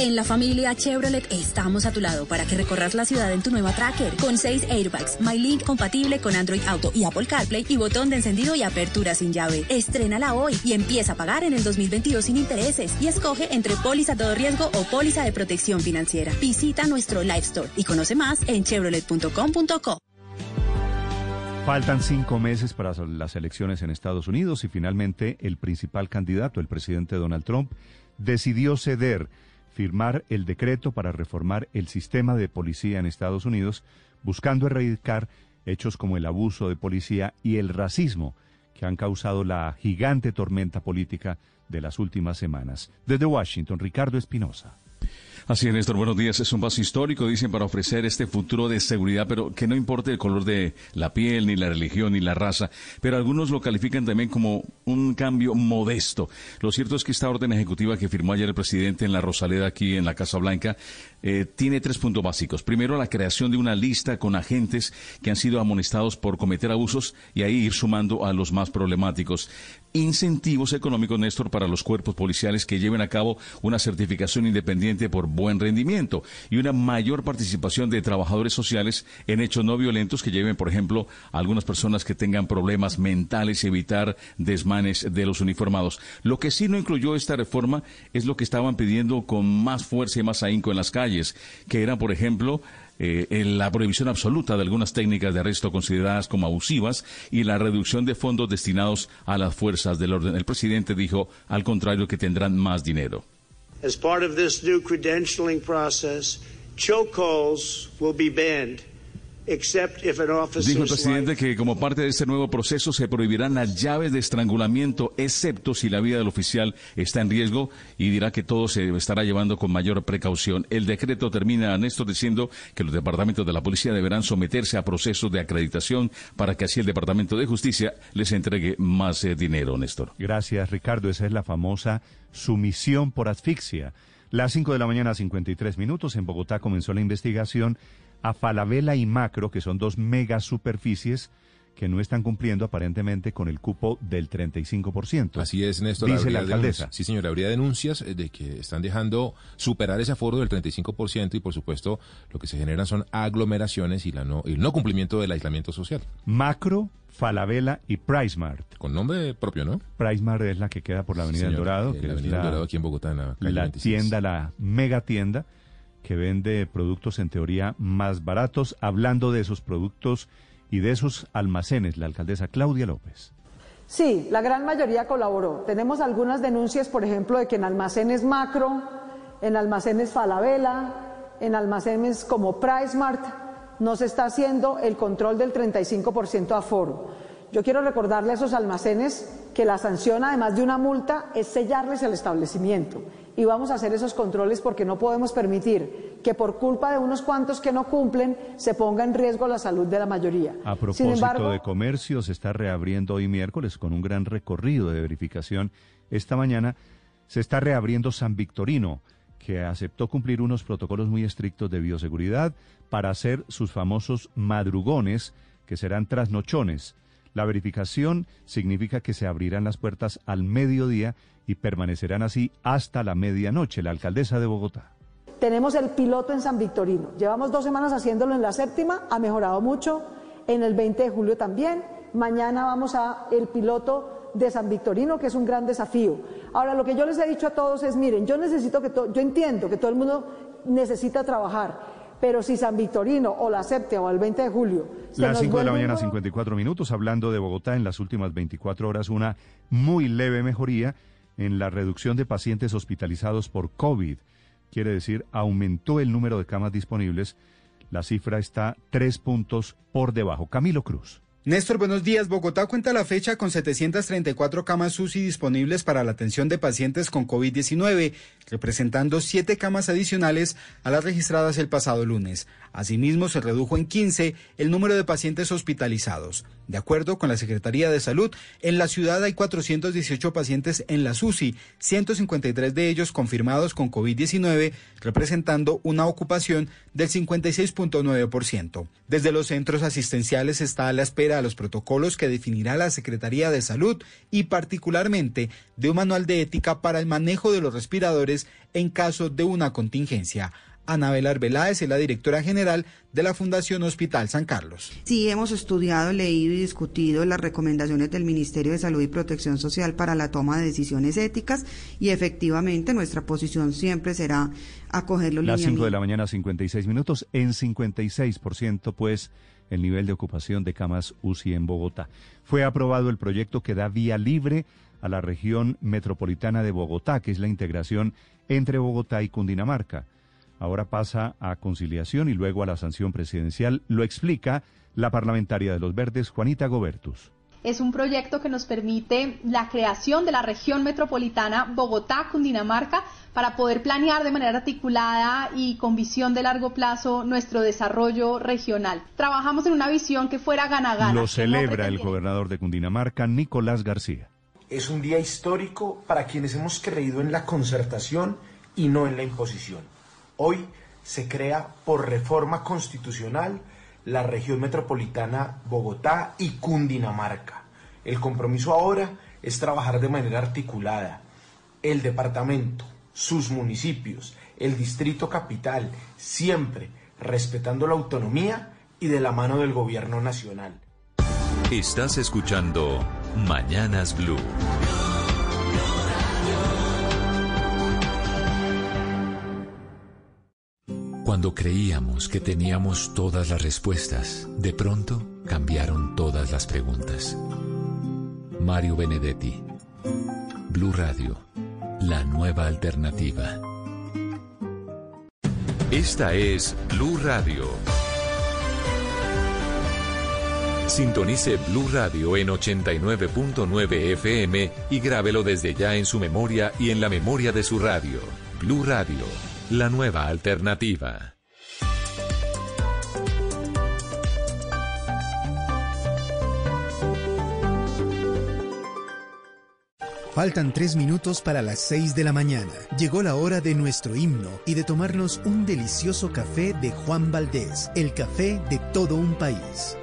En la familia Chevrolet estamos a tu lado para que recorras la ciudad en tu nueva Tracker con 6 airbags, MyLink compatible con Android Auto y Apple CarPlay y botón de encendido y apertura sin llave. Estrénala hoy y empieza a pagar en el 2022 sin intereses y escoge entre póliza todo riesgo o póliza de protección financiera. Visita nuestro Live Store y conoce más en chevrolet.com.co. Faltan cinco meses para las elecciones en Estados Unidos y finalmente el principal candidato, el presidente Donald Trump, decidió ceder firmar el decreto para reformar el sistema de policía en Estados Unidos, buscando erradicar hechos como el abuso de policía y el racismo que han causado la gigante tormenta política de las últimas semanas. Desde Washington, Ricardo Espinosa. Así es, Néstor, buenos días. Es un paso histórico, dicen, para ofrecer este futuro de seguridad, pero que no importe el color de la piel, ni la religión, ni la raza. Pero algunos lo califican también como un cambio modesto. Lo cierto es que esta orden ejecutiva que firmó ayer el presidente en la Rosaleda, aquí en la Casa Blanca, eh, tiene tres puntos básicos. Primero, la creación de una lista con agentes que han sido amonestados por cometer abusos y ahí ir sumando a los más problemáticos. Incentivos económicos, Néstor, para los cuerpos policiales que lleven a cabo una certificación independiente por buen rendimiento y una mayor participación de trabajadores sociales en hechos no violentos que lleven, por ejemplo, a algunas personas que tengan problemas mentales y evitar desmanes de los uniformados. Lo que sí no incluyó esta reforma es lo que estaban pidiendo con más fuerza y más ahínco en las calles que eran, por ejemplo, eh, la prohibición absoluta de algunas técnicas de arresto consideradas como abusivas y la reducción de fondos destinados a las fuerzas del orden. El presidente dijo, al contrario, que tendrán más dinero. As part of this new credentialing process, will be banned Dijo el presidente que como parte de este nuevo proceso se prohibirán las llaves de estrangulamiento, excepto si la vida del oficial está en riesgo y dirá que todo se estará llevando con mayor precaución. El decreto termina, Néstor, diciendo que los departamentos de la policía deberán someterse a procesos de acreditación para que así el Departamento de Justicia les entregue más eh, dinero, Néstor. Gracias, Ricardo. Esa es la famosa sumisión por asfixia. Las 5 de la mañana, 53 minutos, en Bogotá comenzó la investigación a Falabella y Macro, que son dos mega superficies que no están cumpliendo aparentemente con el cupo del 35%. Así es, Néstor. Dice la alcaldesa. sí, señora, habría denuncias eh, de que están dejando superar ese aforo del 35% y, por supuesto, lo que se generan son aglomeraciones y la no, el no cumplimiento del aislamiento social. Macro, Falabella y PriceMart. Con nombre propio, ¿no? PriceMart es la que queda por la Avenida del Dorado. Eh, la Avenida del Dorado aquí en Bogotá, en la calle La tienda, la mega tienda que vende productos en teoría más baratos. Hablando de esos productos y de esos almacenes, la alcaldesa Claudia López. Sí, la gran mayoría colaboró. Tenemos algunas denuncias, por ejemplo, de que en almacenes macro, en almacenes Falabella, en almacenes como PriceMart, no se está haciendo el control del 35% aforo. Yo quiero recordarle a esos almacenes que la sanción, además de una multa, es sellarles el establecimiento y vamos a hacer esos controles porque no podemos permitir que por culpa de unos cuantos que no cumplen se ponga en riesgo la salud de la mayoría. A propósito de comercio, se está reabriendo hoy miércoles con un gran recorrido de verificación. Esta mañana se está reabriendo San Victorino, que aceptó cumplir unos protocolos muy estrictos de bioseguridad para hacer sus famosos madrugones, que serán trasnochones. La verificación significa que se abrirán las puertas al mediodía y permanecerán así hasta la medianoche. La alcaldesa de Bogotá. Tenemos el piloto en San Victorino. Llevamos dos semanas haciéndolo en la séptima, ha mejorado mucho. En el 20 de julio también. Mañana vamos a el piloto de San Victorino, que es un gran desafío. Ahora, lo que yo les he dicho a todos es, miren, yo necesito que yo entiendo que todo el mundo necesita trabajar, pero si San Victorino o la séptima o el 20 de julio... Las 5 de la mañana, 54 minutos, hablando de Bogotá en las últimas 24 horas, una muy leve mejoría en la reducción de pacientes hospitalizados por COVID. Quiere decir, aumentó el número de camas disponibles. La cifra está tres puntos por debajo. Camilo Cruz. Néstor, buenos días. Bogotá cuenta la fecha con 734 camas UCI disponibles para la atención de pacientes con COVID-19, representando siete camas adicionales a las registradas el pasado lunes. Asimismo, se redujo en 15 el número de pacientes hospitalizados. De acuerdo con la Secretaría de Salud, en la ciudad hay 418 pacientes en la UCI, 153 de ellos confirmados con COVID-19, representando una ocupación del 56.9%. Desde los centros asistenciales está a la espera de los protocolos que definirá la Secretaría de Salud y particularmente de un manual de ética para el manejo de los respiradores en caso de una contingencia. Anabel Arbeláez es la directora general de la Fundación Hospital San Carlos. Sí, hemos estudiado, leído y discutido las recomendaciones del Ministerio de Salud y Protección Social para la toma de decisiones éticas y efectivamente nuestra posición siempre será acoger los Las 5 de la mañana, 56 minutos. En 56%, pues, el nivel de ocupación de camas UCI en Bogotá. Fue aprobado el proyecto que da vía libre a la región metropolitana de Bogotá, que es la integración entre Bogotá y Cundinamarca ahora pasa a conciliación y luego a la sanción presidencial. Lo explica la parlamentaria de los Verdes, Juanita Gobertus. Es un proyecto que nos permite la creación de la región metropolitana Bogotá-Cundinamarca para poder planear de manera articulada y con visión de largo plazo nuestro desarrollo regional. Trabajamos en una visión que fuera gana-gana. Lo celebra el gobernador de Cundinamarca, Nicolás García. Es un día histórico para quienes hemos creído en la concertación y no en la imposición. Hoy se crea por reforma constitucional la región metropolitana Bogotá y Cundinamarca. El compromiso ahora es trabajar de manera articulada. El departamento, sus municipios, el distrito capital, siempre respetando la autonomía y de la mano del gobierno nacional. Estás escuchando Mañanas Blue. Cuando creíamos que teníamos todas las respuestas, de pronto cambiaron todas las preguntas. Mario Benedetti, Blue Radio, la nueva alternativa. Esta es Blue Radio. Sintonice Blue Radio en 89.9 FM y grábelo desde ya en su memoria y en la memoria de su radio. Blue Radio la nueva alternativa. Faltan tres minutos para las seis de la mañana. Llegó la hora de nuestro himno y de tomarnos un delicioso café de Juan Valdés, el café de todo un país.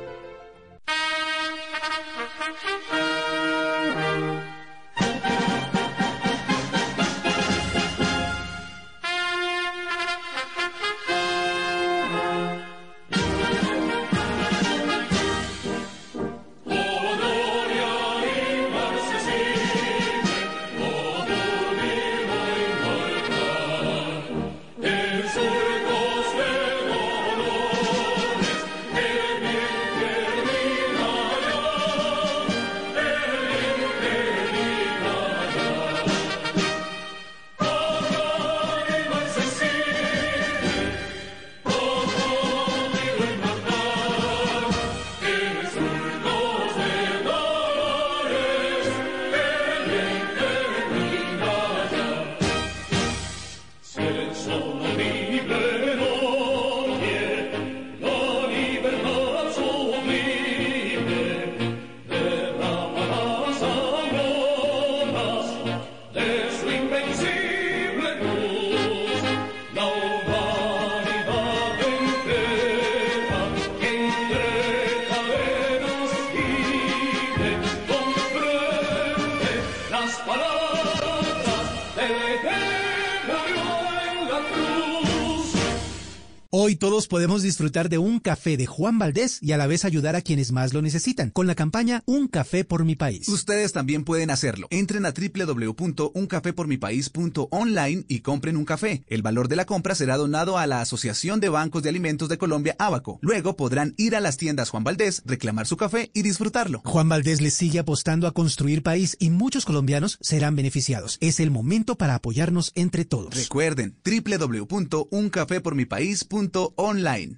Disfrutar de un café de Juan Valdés y a la vez ayudar a quienes más lo necesitan con la campaña Un café por mi país. Ustedes también pueden hacerlo. Entren a www.uncafepormipaís.online y compren un café. El valor de la compra será donado a la Asociación de Bancos de Alimentos de Colombia, Abaco. Luego podrán ir a las tiendas Juan Valdés, reclamar su café y disfrutarlo. Juan Valdés les sigue apostando a construir país y muchos colombianos serán beneficiados. Es el momento para apoyarnos entre todos. Recuerden www.uncafepormipaís.online online.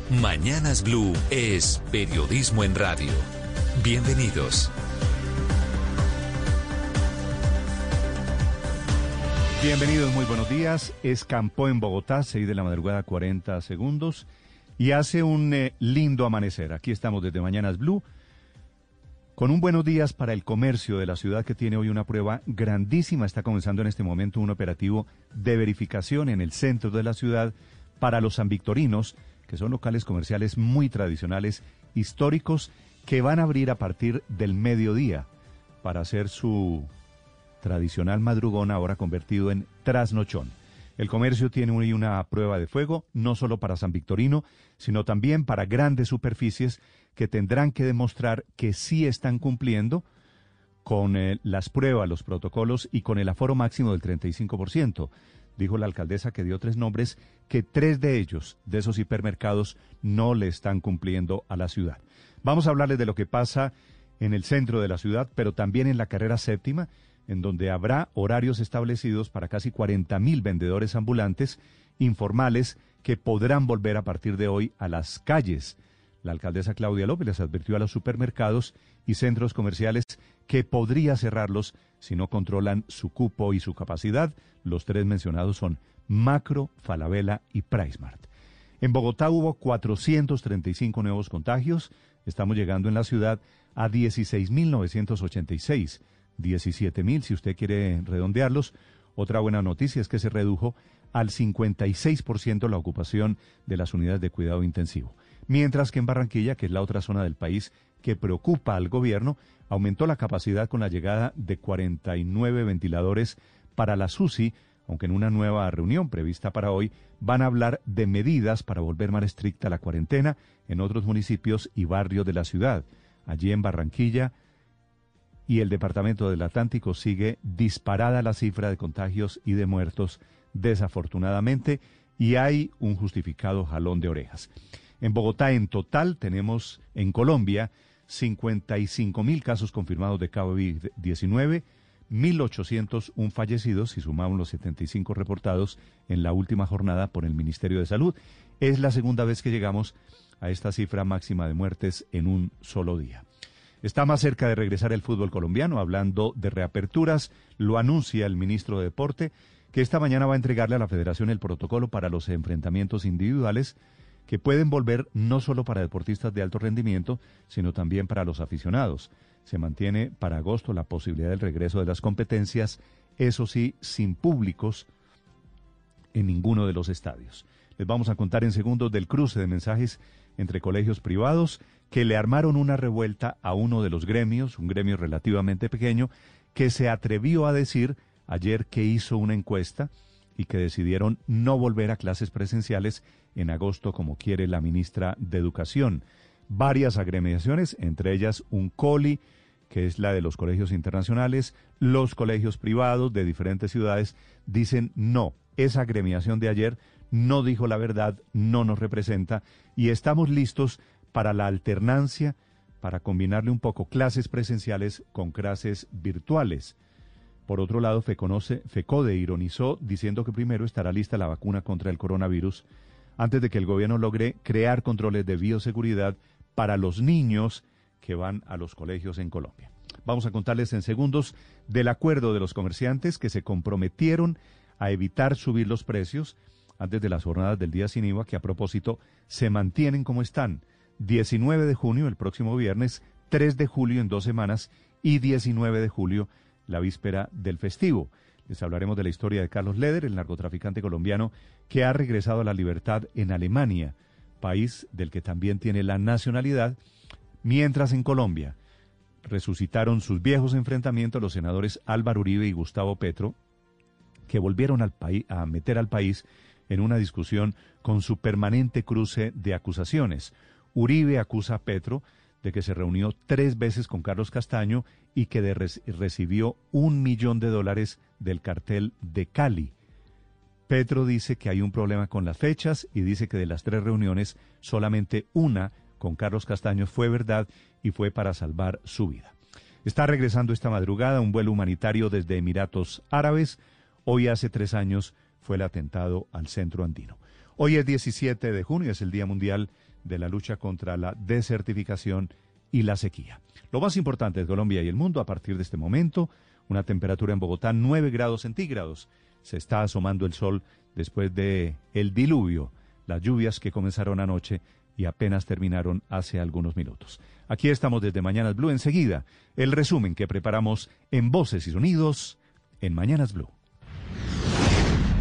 Mañanas Blue es periodismo en radio. Bienvenidos. Bienvenidos, muy buenos días. Es Campo en Bogotá, 6 de la madrugada, 40 segundos. Y hace un eh, lindo amanecer. Aquí estamos desde Mañanas Blue. Con un buenos días para el comercio de la ciudad que tiene hoy una prueba grandísima. Está comenzando en este momento un operativo de verificación en el centro de la ciudad para los sanvictorinos, que son locales comerciales muy tradicionales, históricos, que van a abrir a partir del mediodía para hacer su tradicional madrugón ahora convertido en trasnochón. El comercio tiene hoy una prueba de fuego, no solo para San Victorino, sino también para grandes superficies que tendrán que demostrar que sí están cumpliendo con eh, las pruebas, los protocolos y con el aforo máximo del 35% dijo la alcaldesa que dio tres nombres, que tres de ellos, de esos hipermercados, no le están cumpliendo a la ciudad. Vamos a hablarles de lo que pasa en el centro de la ciudad, pero también en la carrera séptima, en donde habrá horarios establecidos para casi 40 mil vendedores ambulantes informales que podrán volver a partir de hoy a las calles. La alcaldesa Claudia López les advirtió a los supermercados y centros comerciales que podría cerrarlos si no controlan su cupo y su capacidad. Los tres mencionados son Macro, Falabella y PriceMart. En Bogotá hubo 435 nuevos contagios. Estamos llegando en la ciudad a 16.986. 17.000 si usted quiere redondearlos. Otra buena noticia es que se redujo al 56% la ocupación de las unidades de cuidado intensivo. Mientras que en Barranquilla, que es la otra zona del país que preocupa al gobierno, aumentó la capacidad con la llegada de 49 ventiladores para la SUSI, aunque en una nueva reunión prevista para hoy van a hablar de medidas para volver más estricta la cuarentena en otros municipios y barrios de la ciudad. Allí en Barranquilla y el Departamento del Atlántico sigue disparada la cifra de contagios y de muertos, desafortunadamente, y hay un justificado jalón de orejas. En Bogotá en total tenemos en Colombia 55 mil casos confirmados de COVID-19, 1.801 fallecidos y sumamos los 75 reportados en la última jornada por el Ministerio de Salud. Es la segunda vez que llegamos a esta cifra máxima de muertes en un solo día. Está más cerca de regresar el fútbol colombiano, hablando de reaperturas, lo anuncia el ministro de Deporte, que esta mañana va a entregarle a la Federación el protocolo para los enfrentamientos individuales que pueden volver no solo para deportistas de alto rendimiento, sino también para los aficionados. Se mantiene para agosto la posibilidad del regreso de las competencias, eso sí, sin públicos en ninguno de los estadios. Les vamos a contar en segundos del cruce de mensajes entre colegios privados que le armaron una revuelta a uno de los gremios, un gremio relativamente pequeño, que se atrevió a decir ayer que hizo una encuesta y que decidieron no volver a clases presenciales en agosto como quiere la ministra de Educación. Varias agremiaciones, entre ellas un COLI, que es la de los colegios internacionales, los colegios privados de diferentes ciudades, dicen no, esa agremiación de ayer no dijo la verdad, no nos representa y estamos listos para la alternancia, para combinarle un poco clases presenciales con clases virtuales. Por otro lado, FECODE ironizó diciendo que primero estará lista la vacuna contra el coronavirus antes de que el gobierno logre crear controles de bioseguridad para los niños que van a los colegios en Colombia. Vamos a contarles en segundos del acuerdo de los comerciantes que se comprometieron a evitar subir los precios antes de las jornadas del día sin IVA, que a propósito se mantienen como están. 19 de junio, el próximo viernes, 3 de julio en dos semanas y 19 de julio, la víspera del festivo. Les hablaremos de la historia de Carlos Leder, el narcotraficante colombiano que ha regresado a la libertad en Alemania, país del que también tiene la nacionalidad, mientras en Colombia resucitaron sus viejos enfrentamientos los senadores Álvaro Uribe y Gustavo Petro, que volvieron al a meter al país en una discusión con su permanente cruce de acusaciones. Uribe acusa a Petro de que se reunió tres veces con Carlos Castaño y que recibió un millón de dólares del cartel de Cali. Petro dice que hay un problema con las fechas y dice que de las tres reuniones solamente una con Carlos Castaño fue verdad y fue para salvar su vida. Está regresando esta madrugada un vuelo humanitario desde Emiratos Árabes. Hoy hace tres años fue el atentado al centro andino. Hoy es 17 de junio, es el Día Mundial de la Lucha contra la Desertificación y la Sequía. Lo más importante de Colombia y el mundo a partir de este momento, una temperatura en Bogotá 9 grados centígrados. Se está asomando el sol después de el diluvio, las lluvias que comenzaron anoche y apenas terminaron hace algunos minutos. Aquí estamos desde Mañanas Blue enseguida, el resumen que preparamos en Voces y Sonidos en Mañanas Blue.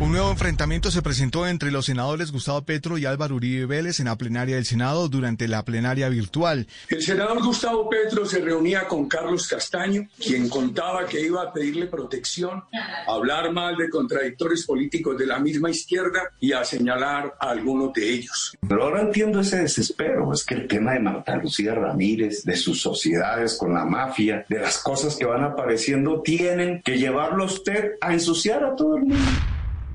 Un nuevo enfrentamiento se presentó entre los senadores Gustavo Petro y Álvaro Uribe Vélez en la plenaria del Senado durante la plenaria virtual. El senador Gustavo Petro se reunía con Carlos Castaño, quien contaba que iba a pedirle protección, a hablar mal de contradictores políticos de la misma izquierda y a señalar a algunos de ellos. Pero ahora entiendo ese desespero, es que el tema de Marta Lucía Ramírez, de sus sociedades con la mafia, de las cosas que van apareciendo, tienen que llevarlo a usted a ensuciar a todo el mundo.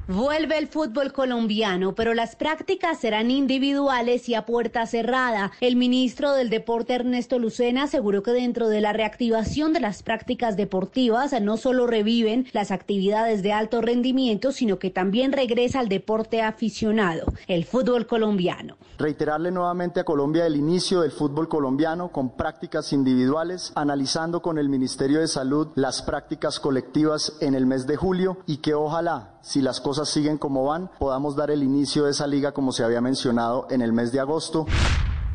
Vuelve el fútbol colombiano, pero las prácticas serán individuales y a puerta cerrada. El ministro del Deporte Ernesto Lucena aseguró que dentro de la reactivación de las prácticas deportivas no solo reviven las actividades de alto rendimiento, sino que también regresa al deporte aficionado, el fútbol colombiano. Reiterarle nuevamente a Colombia el inicio del fútbol colombiano con prácticas individuales, analizando con el Ministerio de Salud las prácticas colectivas en el mes de julio y que ojalá si las cosas siguen como van, podamos dar el inicio de esa liga como se había mencionado en el mes de agosto.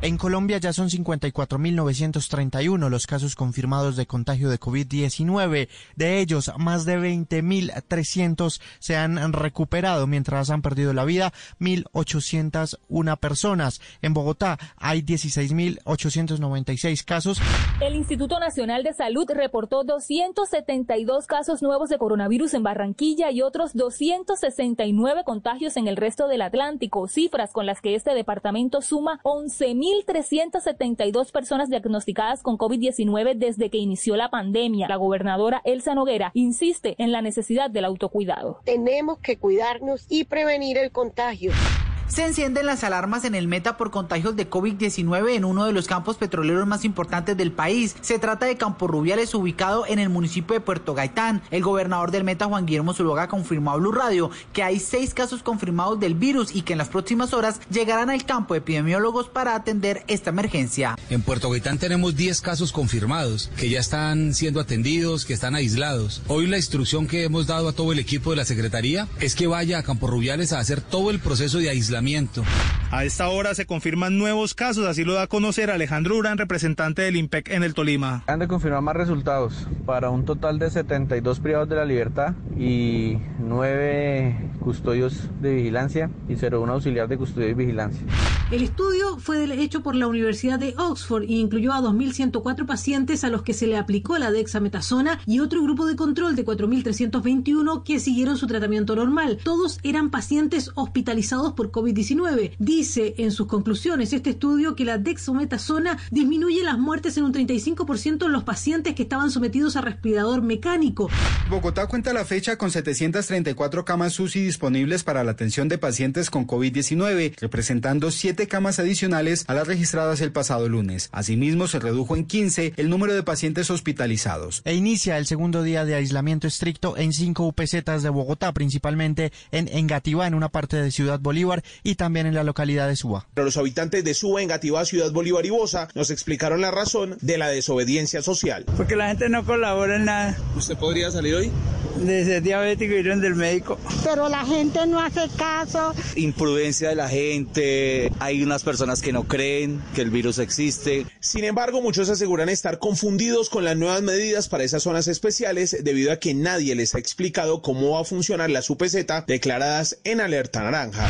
En Colombia ya son 54.931 los casos confirmados de contagio de COVID-19. De ellos, más de 20.300 se han recuperado, mientras han perdido la vida 1.801 personas. En Bogotá hay 16.896 casos. El Instituto Nacional de Salud reportó 272 casos nuevos de coronavirus en Barranquilla y otros 269 contagios en el resto del Atlántico, cifras con las que este departamento suma 11.000 1.372 personas diagnosticadas con COVID-19 desde que inició la pandemia. La gobernadora Elsa Noguera insiste en la necesidad del autocuidado. Tenemos que cuidarnos y prevenir el contagio. Se encienden las alarmas en el Meta por contagios de COVID-19 en uno de los campos petroleros más importantes del país. Se trata de Campo Rubiales, ubicado en el municipio de Puerto Gaitán. El gobernador del Meta, Juan Guillermo Zuluaga, confirmó a Blue Radio que hay seis casos confirmados del virus y que en las próximas horas llegarán al campo epidemiólogos para atender esta emergencia. En Puerto Gaitán tenemos 10 casos confirmados que ya están siendo atendidos, que están aislados. Hoy la instrucción que hemos dado a todo el equipo de la Secretaría es que vaya a Campo Rubiales a hacer todo el proceso de aislamiento a esta hora se confirman nuevos casos, así lo da a conocer Alejandro Urán, representante del IMPEC en el Tolima. Han de confirmar más resultados para un total de 72 privados de la libertad y 9 custodios de vigilancia y 01 auxiliar de custodia y vigilancia. El estudio fue hecho por la Universidad de Oxford y incluyó a 2.104 pacientes a los que se le aplicó la dexametasona y otro grupo de control de 4.321 que siguieron su tratamiento normal. Todos eran pacientes hospitalizados por COVID-19. Dice en sus conclusiones este estudio que la dexametasona disminuye las muertes en un 35% en los pacientes que estaban sometidos a respirador mecánico. Bogotá cuenta la fecha con 734 camas UCI disponibles para la atención de pacientes con COVID-19, representando 7 camas adicionales a las registradas el pasado lunes. Asimismo, se redujo en 15 el número de pacientes hospitalizados. E inicia el segundo día de aislamiento estricto en cinco UPZ de Bogotá, principalmente en Engativá, en una parte de Ciudad Bolívar y también en la localidad de Suba. Pero los habitantes de Suba, Engativá, Ciudad Bolívar y Bosa nos explicaron la razón de la desobediencia social. Porque la gente no colabora en nada. ¿Usted podría salir hoy? De ser diabético y del médico. Pero la gente no hace caso. Imprudencia de la gente. Hay unas personas que no creen que el virus existe. Sin embargo, muchos aseguran estar confundidos con las nuevas medidas para esas zonas especiales debido a que nadie les ha explicado cómo va a funcionar las UPZ declaradas en alerta naranja.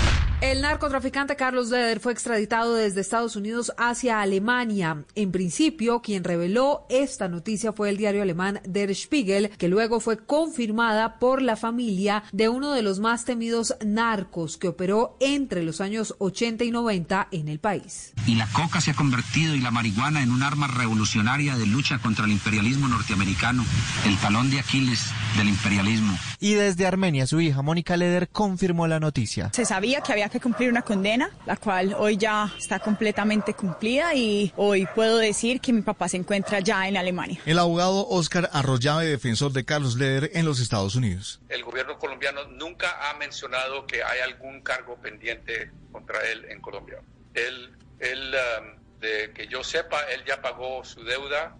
El narcotraficante Carlos Leder fue extraditado desde Estados Unidos hacia Alemania. En principio, quien reveló esta noticia fue el diario alemán Der Spiegel, que luego fue confirmada por la familia de uno de los más temidos narcos que operó entre los años 80 y 90 en el país. Y la coca se ha convertido y la marihuana en un arma revolucionaria de lucha contra el imperialismo norteamericano, el talón de Aquiles del imperialismo. Y desde Armenia, su hija Mónica Leder confirmó la noticia. Se sabía que había que cumplir una condena, la cual hoy ya está completamente cumplida y hoy puedo decir que mi papá se encuentra ya en Alemania. El abogado Oscar Arroyave, defensor de Carlos Leder en los Estados Unidos. El gobierno colombiano nunca ha mencionado que hay algún cargo pendiente contra él en Colombia. Él, él um, de que yo sepa, él ya pagó su deuda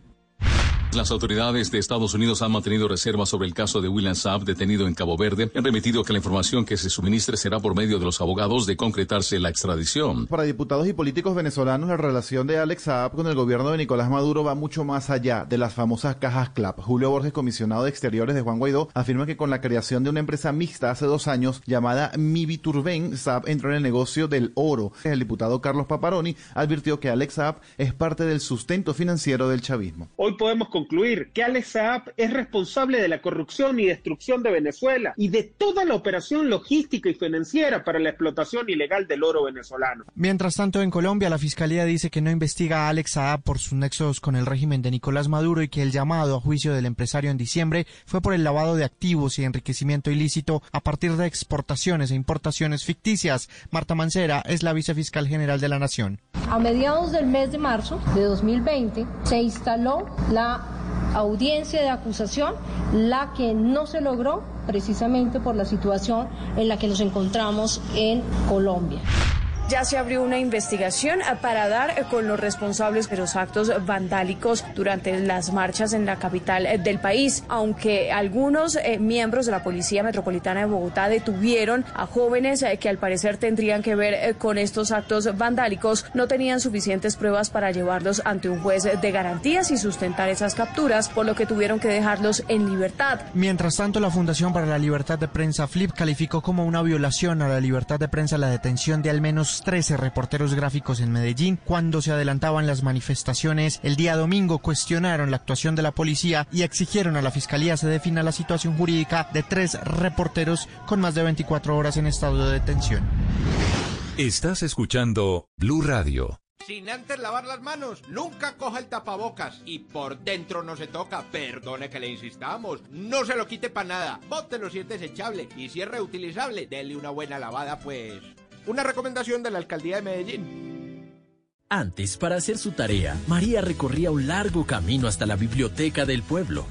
las autoridades de Estados Unidos han mantenido reservas sobre el caso de William Saab detenido en Cabo Verde. Han remitido que la información que se suministre será por medio de los abogados de concretarse la extradición. Para diputados y políticos venezolanos, la relación de Alex Saab con el gobierno de Nicolás Maduro va mucho más allá de las famosas cajas CLAP. Julio Borges, comisionado de Exteriores de Juan Guaidó, afirma que con la creación de una empresa mixta hace dos años llamada Miviturben, Saab entró en el negocio del oro. El diputado Carlos Paparoni advirtió que Alex Saab es parte del sustento financiero del chavismo. Hoy podemos concluir que Alex Saab es responsable de la corrupción y destrucción de Venezuela y de toda la operación logística y financiera para la explotación ilegal del oro venezolano. Mientras tanto, en Colombia, la Fiscalía dice que no investiga a Alex Saab por sus nexos con el régimen de Nicolás Maduro y que el llamado a juicio del empresario en diciembre fue por el lavado de activos y enriquecimiento ilícito a partir de exportaciones e importaciones ficticias. Marta Mancera es la vicefiscal general de la Nación. A mediados del mes de marzo de 2020 se instaló la audiencia de acusación, la que no se logró precisamente por la situación en la que nos encontramos en Colombia. Ya se abrió una investigación para dar con los responsables de los actos vandálicos durante las marchas en la capital del país, aunque algunos eh, miembros de la Policía Metropolitana de Bogotá detuvieron a jóvenes eh, que al parecer tendrían que ver eh, con estos actos vandálicos, no tenían suficientes pruebas para llevarlos ante un juez de garantías y sustentar esas capturas, por lo que tuvieron que dejarlos en libertad. Mientras tanto, la Fundación para la Libertad de Prensa FLIP calificó como una violación a la libertad de prensa la detención de al menos 13 reporteros gráficos en Medellín cuando se adelantaban las manifestaciones. El día domingo cuestionaron la actuación de la policía y exigieron a la fiscalía se defina la situación jurídica de tres reporteros con más de 24 horas en estado de detención. Estás escuchando Blue Radio. Sin antes lavar las manos, nunca coja el tapabocas y por dentro no se toca. Perdone que le insistamos. No se lo quite para nada. Bótelo si es desechable y si es reutilizable, dele una buena lavada, pues. Una recomendación de la alcaldía de Medellín. Antes, para hacer su tarea, María recorría un largo camino hasta la biblioteca del pueblo.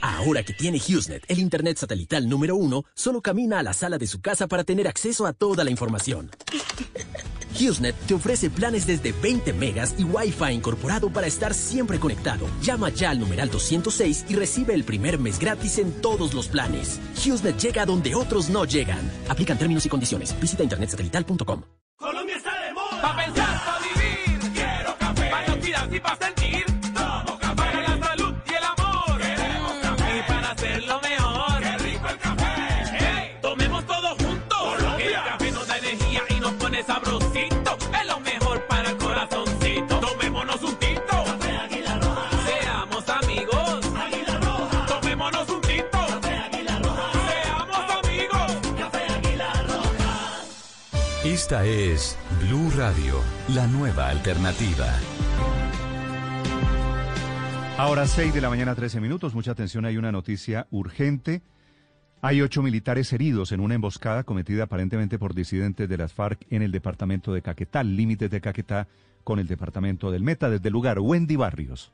Ahora que tiene HughesNet, el Internet satelital número uno, solo camina a la sala de su casa para tener acceso a toda la información. HughesNet te ofrece planes desde 20 megas y Wi-Fi incorporado para estar siempre conectado. Llama ya al numeral 206 y recibe el primer mes gratis en todos los planes. HughesNet llega donde otros no llegan. Aplican términos y condiciones. Visita internetsatelital.com. Colombia está de moda. Pa' pensar, pa' vivir. Quiero café. Pa' y pa' Esta es Blue Radio, la nueva alternativa. Ahora 6 de la mañana, 13 minutos. Mucha atención, hay una noticia urgente. Hay ocho militares heridos en una emboscada cometida aparentemente por disidentes de las FARC en el departamento de Caquetá, límites de Caquetá con el departamento del Meta. Desde el lugar, Wendy Barrios.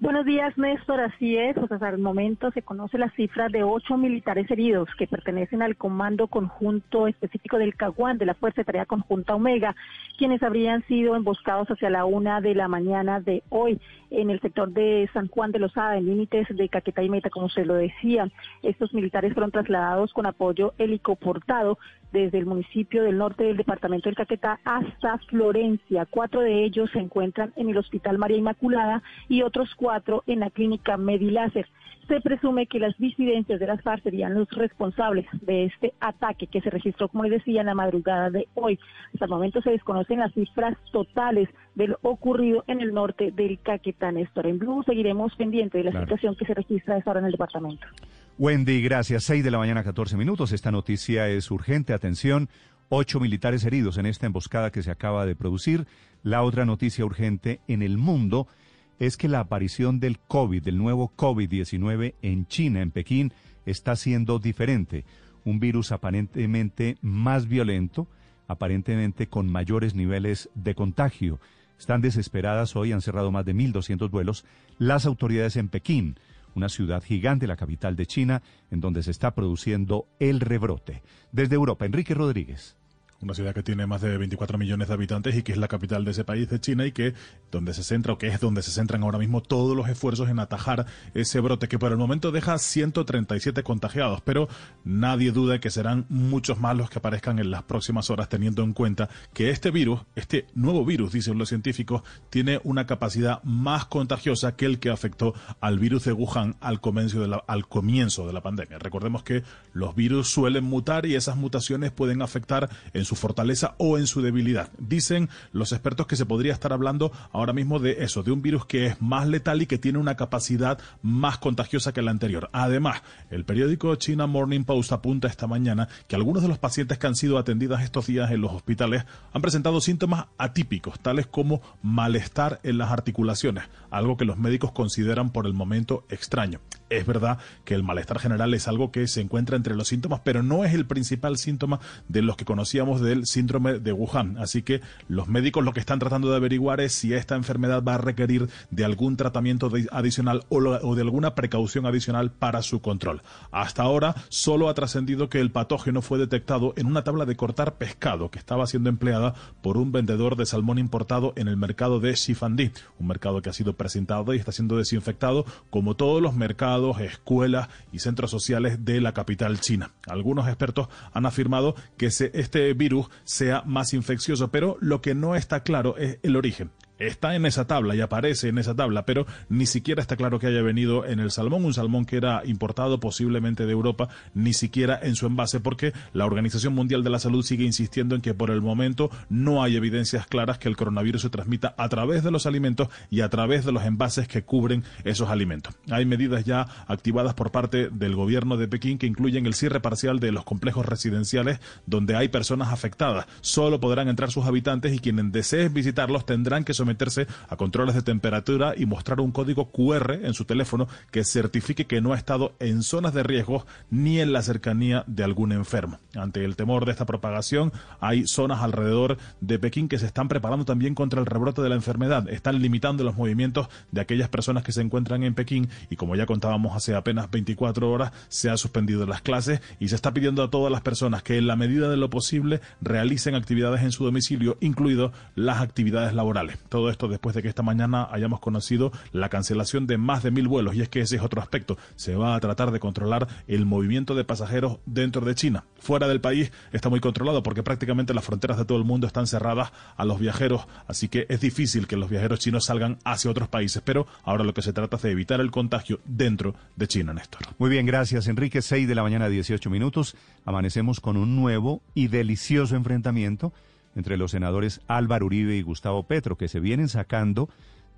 Buenos días, Néstor. Así es. Pues hasta el momento se conoce la cifra de ocho militares heridos que pertenecen al Comando Conjunto Específico del Caguán de la Fuerza de Tarea Conjunta Omega, quienes habrían sido emboscados hacia la una de la mañana de hoy en el sector de San Juan de Lozada, en límites de Caquetá y Meta, como se lo decía. Estos militares fueron trasladados con apoyo helicoportado desde el municipio del norte del departamento del Caquetá hasta Florencia. Cuatro de ellos se encuentran en el Hospital María Inmaculada y otros cuatro en la clínica Mediláser. Se presume que las disidencias de las FARC serían los responsables de este ataque que se registró, como les decía, en la madrugada de hoy. Hasta el momento se desconocen las cifras totales de lo ocurrido en el norte del Caquetá. Néstor, en Blue seguiremos pendientes de la Claro. situación que se registra a esta hora en el departamento. Wendy, gracias. 6 de la mañana, 14 minutos. Esta noticia es urgente. Atención. Ocho militares heridos en esta emboscada que se acaba de producir. La otra noticia urgente en el mundo es que la aparición del COVID, del nuevo COVID-19 en China, en Pekín, está siendo diferente. Un virus aparentemente más violento, aparentemente con mayores niveles de contagio. Están desesperadas hoy, han cerrado más de 1.200 vuelos las autoridades en Pekín, una ciudad gigante, la capital de China, en donde se está produciendo el rebrote. Desde Europa, Enrique Rodríguez. Una ciudad que tiene más de 24 millones de habitantes y que es la capital de ese país de China y que donde se centra o que es donde se centran ahora mismo todos los esfuerzos en atajar ese brote que por el momento deja 137 contagiados, pero nadie duda que serán muchos más los que aparezcan en las próximas horas teniendo en cuenta que este virus, este nuevo virus, dicen los científicos, tiene una capacidad más contagiosa que el que afectó al virus de Wuhan al comienzo de la, al comienzo de la pandemia. Recordemos que los virus suelen mutar y esas mutaciones pueden afectar en su fortaleza o en su debilidad. Dicen los expertos que se podría estar hablando ahora mismo de eso, de un virus que es más letal y que tiene una capacidad más contagiosa que la anterior. Además, el periódico China Morning Post apunta esta mañana que algunos de los pacientes que han sido atendidas estos días en los hospitales han presentado síntomas atípicos, tales como malestar en las articulaciones, algo que los médicos consideran por el momento extraño. Es verdad que el malestar general es algo que se encuentra entre los síntomas, pero no es el principal síntoma de los que conocíamos del síndrome de Wuhan. Así que los médicos lo que están tratando de averiguar es si esta enfermedad va a requerir de algún tratamiento adicional o, de alguna precaución adicional para su control. Hasta ahora solo ha trascendido que el patógeno fue detectado en una tabla de cortar pescado que estaba siendo empleada por un vendedor de salmón importado en el mercado de Shifandi, un mercado que ha sido presentado y está siendo desinfectado como todos los mercados, escuelas y centros sociales de la capital china. Algunos expertos han afirmado que este virus sea más infeccioso, pero lo que no está claro es el origen. Está en esa tabla y aparece en esa tabla, pero ni siquiera está claro que haya venido en el salmón, un salmón que era importado posiblemente de Europa, ni siquiera en su envase, porque la Organización Mundial de la Salud sigue insistiendo en que por el momento no hay evidencias claras que el coronavirus se transmita a través de los alimentos y a través de los envases que cubren esos alimentos. Hay medidas ya activadas por parte del gobierno de Pekín que incluyen el cierre parcial de los complejos residenciales donde hay personas afectadas. Solo podrán entrar sus habitantes y quienes deseen visitarlos tendrán que someterse a controles de temperatura y mostrar un código QR en su teléfono que certifique que no ha estado en zonas de riesgo ni en la cercanía de algún enfermo. Ante el temor de esta propagación, hay zonas alrededor de Pekín que se están preparando también contra el rebrote de la enfermedad. Están limitando los movimientos de aquellas personas que se encuentran en Pekín y como ya contábamos hace apenas 24 horas, se han suspendido las clases y se está pidiendo a todas las personas que en la medida de lo posible realicen actividades en su domicilio, incluido las actividades laborales. Esto después de que esta mañana hayamos conocido la cancelación de más de mil vuelos y es que ese es otro aspecto. Se va a tratar de controlar el movimiento de pasajeros dentro de China. Fuera del país está muy controlado porque prácticamente las fronteras de todo el mundo están cerradas a los viajeros, así que es difícil que los viajeros chinos salgan hacia otros países, pero ahora lo que se trata es de evitar el contagio dentro de China, Néstor. Muy bien, gracias Enrique. 6 de la mañana, 18 minutos. Amanecemos con un nuevo y delicioso enfrentamiento entre los senadores Álvaro Uribe y Gustavo Petro, que se vienen sacando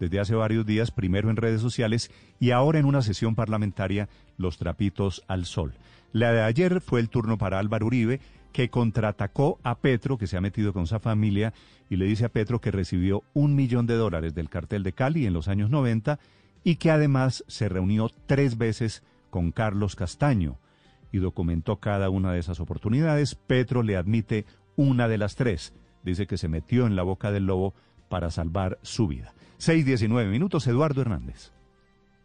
desde hace varios días, primero en redes sociales y ahora en una sesión parlamentaria, los trapitos al sol. La de ayer fue el turno para Álvaro Uribe, que contraatacó a Petro, que se ha metido con esa familia, y le dice a Petro que recibió un millón de dólares del cartel de Cali en los años 90 y que además se reunió tres veces con Carlos Castaño y documentó cada una de esas oportunidades. Petro le admite una de las tres. Dice que se metió en la boca del lobo para salvar su vida. 6.19 minutos, Eduardo Hernández.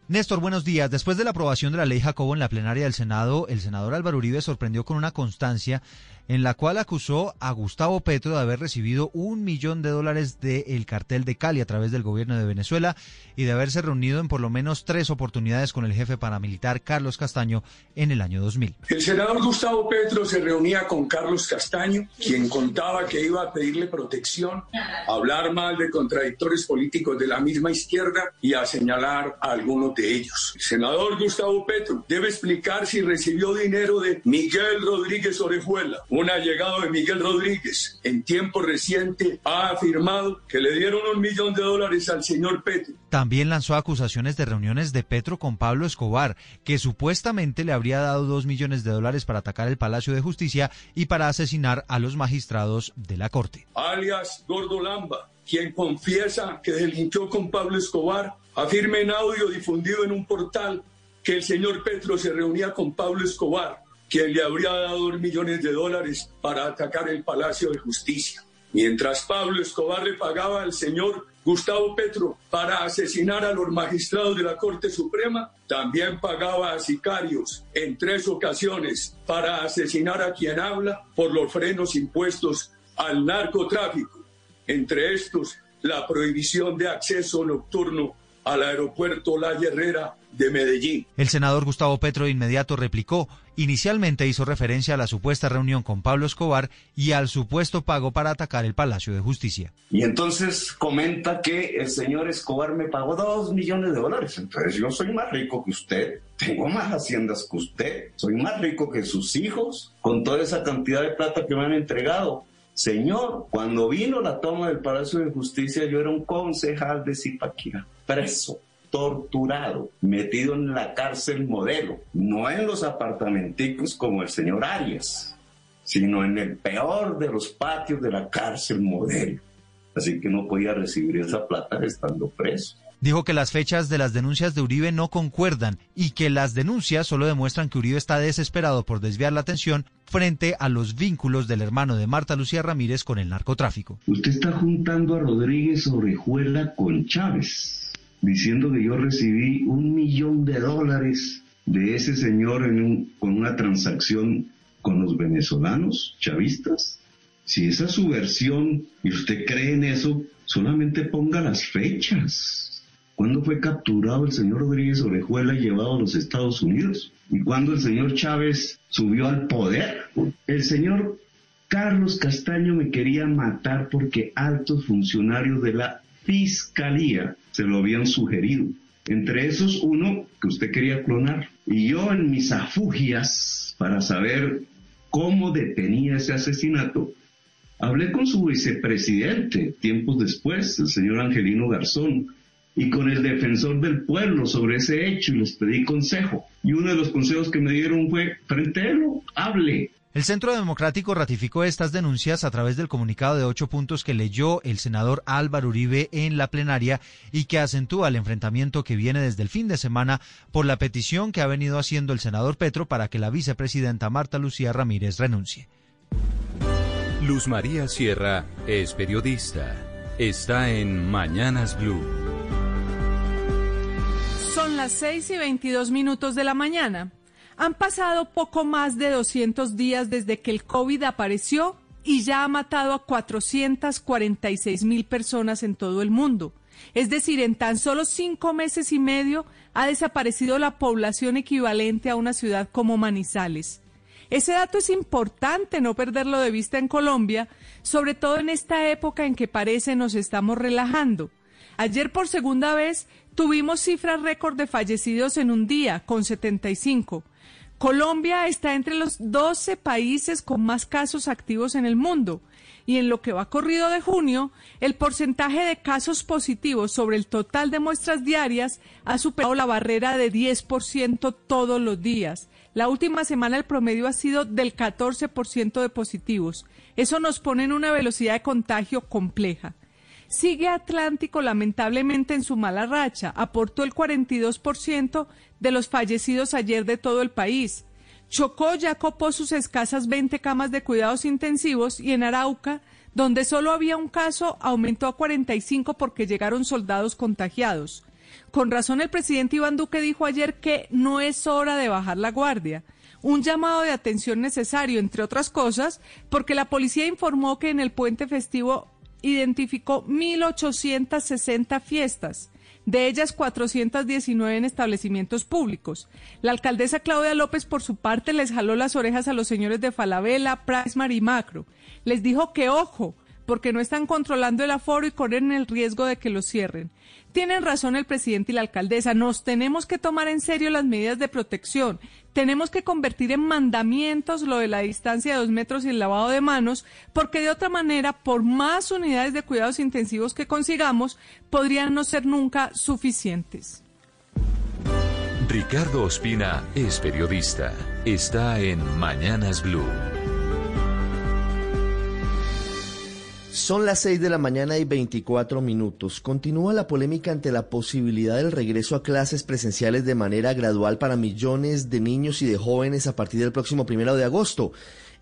Néstor, buenos días. Después de la aprobación de la ley Jacobo en la plenaria del Senado, el senador Álvaro Uribe sorprendió con una constancia en la cual acusó a Gustavo Petro de haber recibido un millón de dólares del cartel de Cali a través del gobierno de Venezuela y de haberse reunido en por lo menos tres oportunidades con el jefe paramilitar Carlos Castaño en el año 2000. El senador Gustavo Petro se reunía con Carlos Castaño, quien contaba que iba a pedirle protección, a hablar mal de contradictores políticos de la misma izquierda y a señalar a algunos de ellos. El senador Gustavo Petro debe explicar si recibió dinero de Miguel Rodríguez Orejuela, un allegado de Miguel Rodríguez, en tiempo reciente ha afirmado que le dieron un millón de dólares al señor Petro. También lanzó acusaciones de reuniones de Petro con Pablo Escobar, que supuestamente le habría dado dos millones de dólares para atacar el Palacio de Justicia y para asesinar a los magistrados de la Corte. Alias Gordo Lamba, quien confiesa que delinquió con Pablo Escobar, afirma en audio difundido en un portal que el señor Petro se reunía con Pablo Escobar quien le habría dado dos millones de dólares para atacar el Palacio de Justicia. Mientras Pablo Escobar le pagaba al señor Gustavo Petro para asesinar a los magistrados de la Corte Suprema, también pagaba a sicarios en tres ocasiones para asesinar a quien habla por los frenos impuestos al narcotráfico. Entre estos, la prohibición de acceso nocturno al aeropuerto La Herrera de Medellín. El senador Gustavo Petro de inmediato replicó. Inicialmente hizo referencia a la supuesta reunión con Pablo Escobar y al supuesto pago para atacar el Palacio de Justicia. Y entonces comenta que el señor Escobar me pagó dos millones de dólares. Entonces yo soy más rico que usted, tengo más haciendas que usted, soy más rico que sus hijos, con toda esa cantidad de plata que me han entregado. Señor, cuando vino la toma del Palacio de Justicia, yo era un concejal de Zipaquirá, preso torturado, metido en la cárcel modelo, no en los apartamenticos como el señor Arias, sino en el peor de los patios de la cárcel modelo. Así que no podía recibir esa plata estando preso. Dijo que las fechas de las denuncias de Uribe no concuerdan y que las denuncias solo demuestran que Uribe está desesperado por desviar la atención frente a los vínculos del hermano de Marta Lucía Ramírez con el narcotráfico. Usted está juntando a Rodríguez Orejuela con Chávez diciendo que yo recibí un millón de dólares de ese señor en con una transacción con los venezolanos chavistas. Si esa es su versión y usted cree en eso, solamente ponga las fechas. ¿Cuándo fue capturado el señor Rodríguez Orejuela y llevado a los Estados Unidos? ¿Y cuándo el señor Chávez subió al poder? El señor Carlos Castaño me quería matar porque altos funcionarios de la fiscalía se lo habían sugerido. Entre esos uno que usted quería clonar. Y yo en mis afugias para saber cómo detenía ese asesinato, hablé con su vicepresidente tiempos después, el señor Angelino Garzón, y con el defensor del pueblo sobre ese hecho y les pedí consejo. Y uno de los consejos que me dieron fue, frentelo, hable, el Centro Democrático ratificó estas denuncias a través del comunicado de ocho puntos que leyó el senador Álvaro Uribe en la plenaria y que acentúa el enfrentamiento que viene desde el fin de semana por la petición que ha venido haciendo el senador Petro para que la vicepresidenta Marta Lucía Ramírez renuncie. Luz María Sierra es periodista. Está en Mañanas Blue. Son las seis y veintidós minutos de la mañana. Han pasado poco más de 200 días desde que el COVID apareció y ya ha matado a 446 mil personas en todo el mundo. Es decir, en tan solo cinco meses y medio ha desaparecido la población equivalente a una ciudad como Manizales. Ese dato es importante no perderlo de vista en Colombia, sobre todo en esta época en que parece nos estamos relajando. Ayer por segunda vez tuvimos cifras récord de fallecidos en un día, con 75. Colombia está entre los 12 países con más casos activos en el mundo y en lo que va corrido de junio, el porcentaje de casos positivos sobre el total de muestras diarias ha superado la barrera de 10% todos los días. La última semana el promedio ha sido del 14% de positivos. Eso nos pone en una velocidad de contagio compleja. Sigue Atlántico lamentablemente en su mala racha, aportó el 42% de los fallecidos ayer de todo el país. Chocó ya copó sus escasas 20 camas de cuidados intensivos y en Arauca, donde solo había un caso, aumentó a 45 porque llegaron soldados contagiados. Con razón el presidente Iván Duque dijo ayer que no es hora de bajar la guardia. Un llamado de atención necesario, entre otras cosas, porque la policía informó que en el puente festivo identificó 1.860 fiestas de ellas 419 en establecimientos públicos. La alcaldesa Claudia López, por su parte, les jaló las orejas a los señores de Falabella, Prismar y Macro. Les dijo que ojo, porque no están controlando el aforo y corren el riesgo de que lo cierren. Tienen razón el presidente y la alcaldesa, nos tenemos que tomar en serio las medidas de protección, tenemos que convertir en mandamientos lo de la distancia de dos metros y el lavado de manos, porque de otra manera, por más unidades de cuidados intensivos que consigamos, podrían no ser nunca suficientes. Ricardo Ospina es periodista. Está en Mañanas Blue. Son las 6 de la mañana y 24 minutos. Continúa la polémica ante la posibilidad del regreso a clases presenciales de manera gradual para millones de niños y de jóvenes a partir del próximo primero de agosto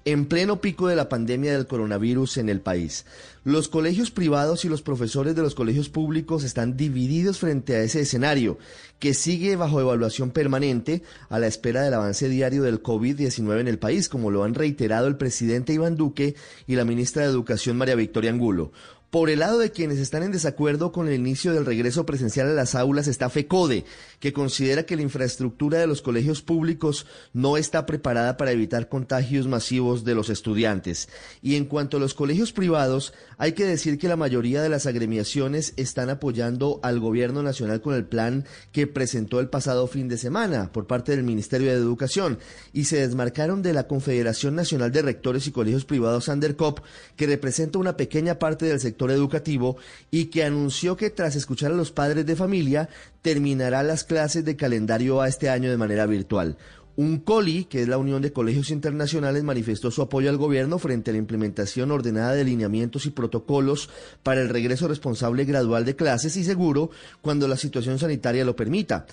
en pleno pico de la pandemia del coronavirus en el país. Los colegios privados y los profesores de los colegios públicos están divididos frente a ese escenario, que sigue bajo evaluación permanente a la espera del avance diario del COVID-19 en el país, como lo han reiterado el presidente Iván Duque y la ministra de Educación María Victoria Angulo. Por el lado de quienes están en desacuerdo con el inicio del regreso presencial a las aulas está FECODE, que considera que la infraestructura de los colegios públicos no está preparada para evitar contagios masivos de los estudiantes. Y en cuanto a los colegios privados, hay que decir que la mayoría de las agremiaciones están apoyando al gobierno nacional con el plan que presentó el pasado fin de semana por parte del Ministerio de Educación y se desmarcaron de la Confederación Nacional de Rectores y Colegios Privados Andercop, que representa una pequeña parte del sector educativo y que anunció que tras escuchar a los padres de familia terminará las clases de calendario a este año de manera virtual. Un COLI, que es la Unión de Colegios Internacionales, manifestó su apoyo al gobierno frente a la implementación ordenada de lineamientos y protocolos para el regreso responsable gradual de clases y seguro cuando la situación sanitaria lo permita.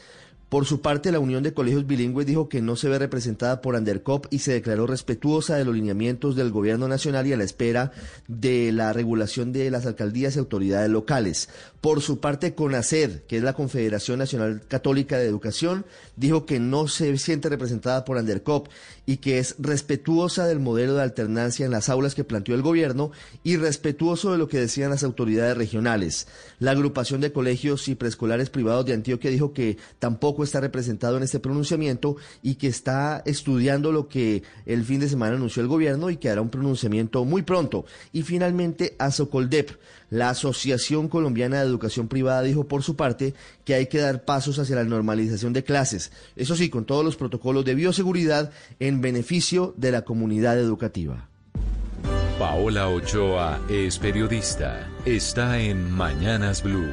Por su parte, la Unión de Colegios Bilingües dijo que no se ve representada por Andercop y se declaró respetuosa de los lineamientos del Gobierno Nacional y a la espera de la regulación de las alcaldías y autoridades locales. Por su parte, CONACED, que es la Confederación Nacional Católica de Educación, dijo que no se siente representada por Andercop y que es respetuosa del modelo de alternancia en las aulas que planteó el gobierno y respetuoso de lo que decían las autoridades regionales. La agrupación de colegios y preescolares privados de Antioquia dijo que tampoco está representado en este pronunciamiento y que está estudiando lo que el fin de semana anunció el gobierno y que hará un pronunciamiento muy pronto. Y finalmente, Asocoldep, la Asociación Colombiana de Educación Privada, dijo por su parte que hay que dar pasos hacia la normalización de clases, eso sí, con todos los protocolos de bioseguridad en beneficio de la comunidad educativa. Paola Ochoa es periodista. Está en Mañanas Blue.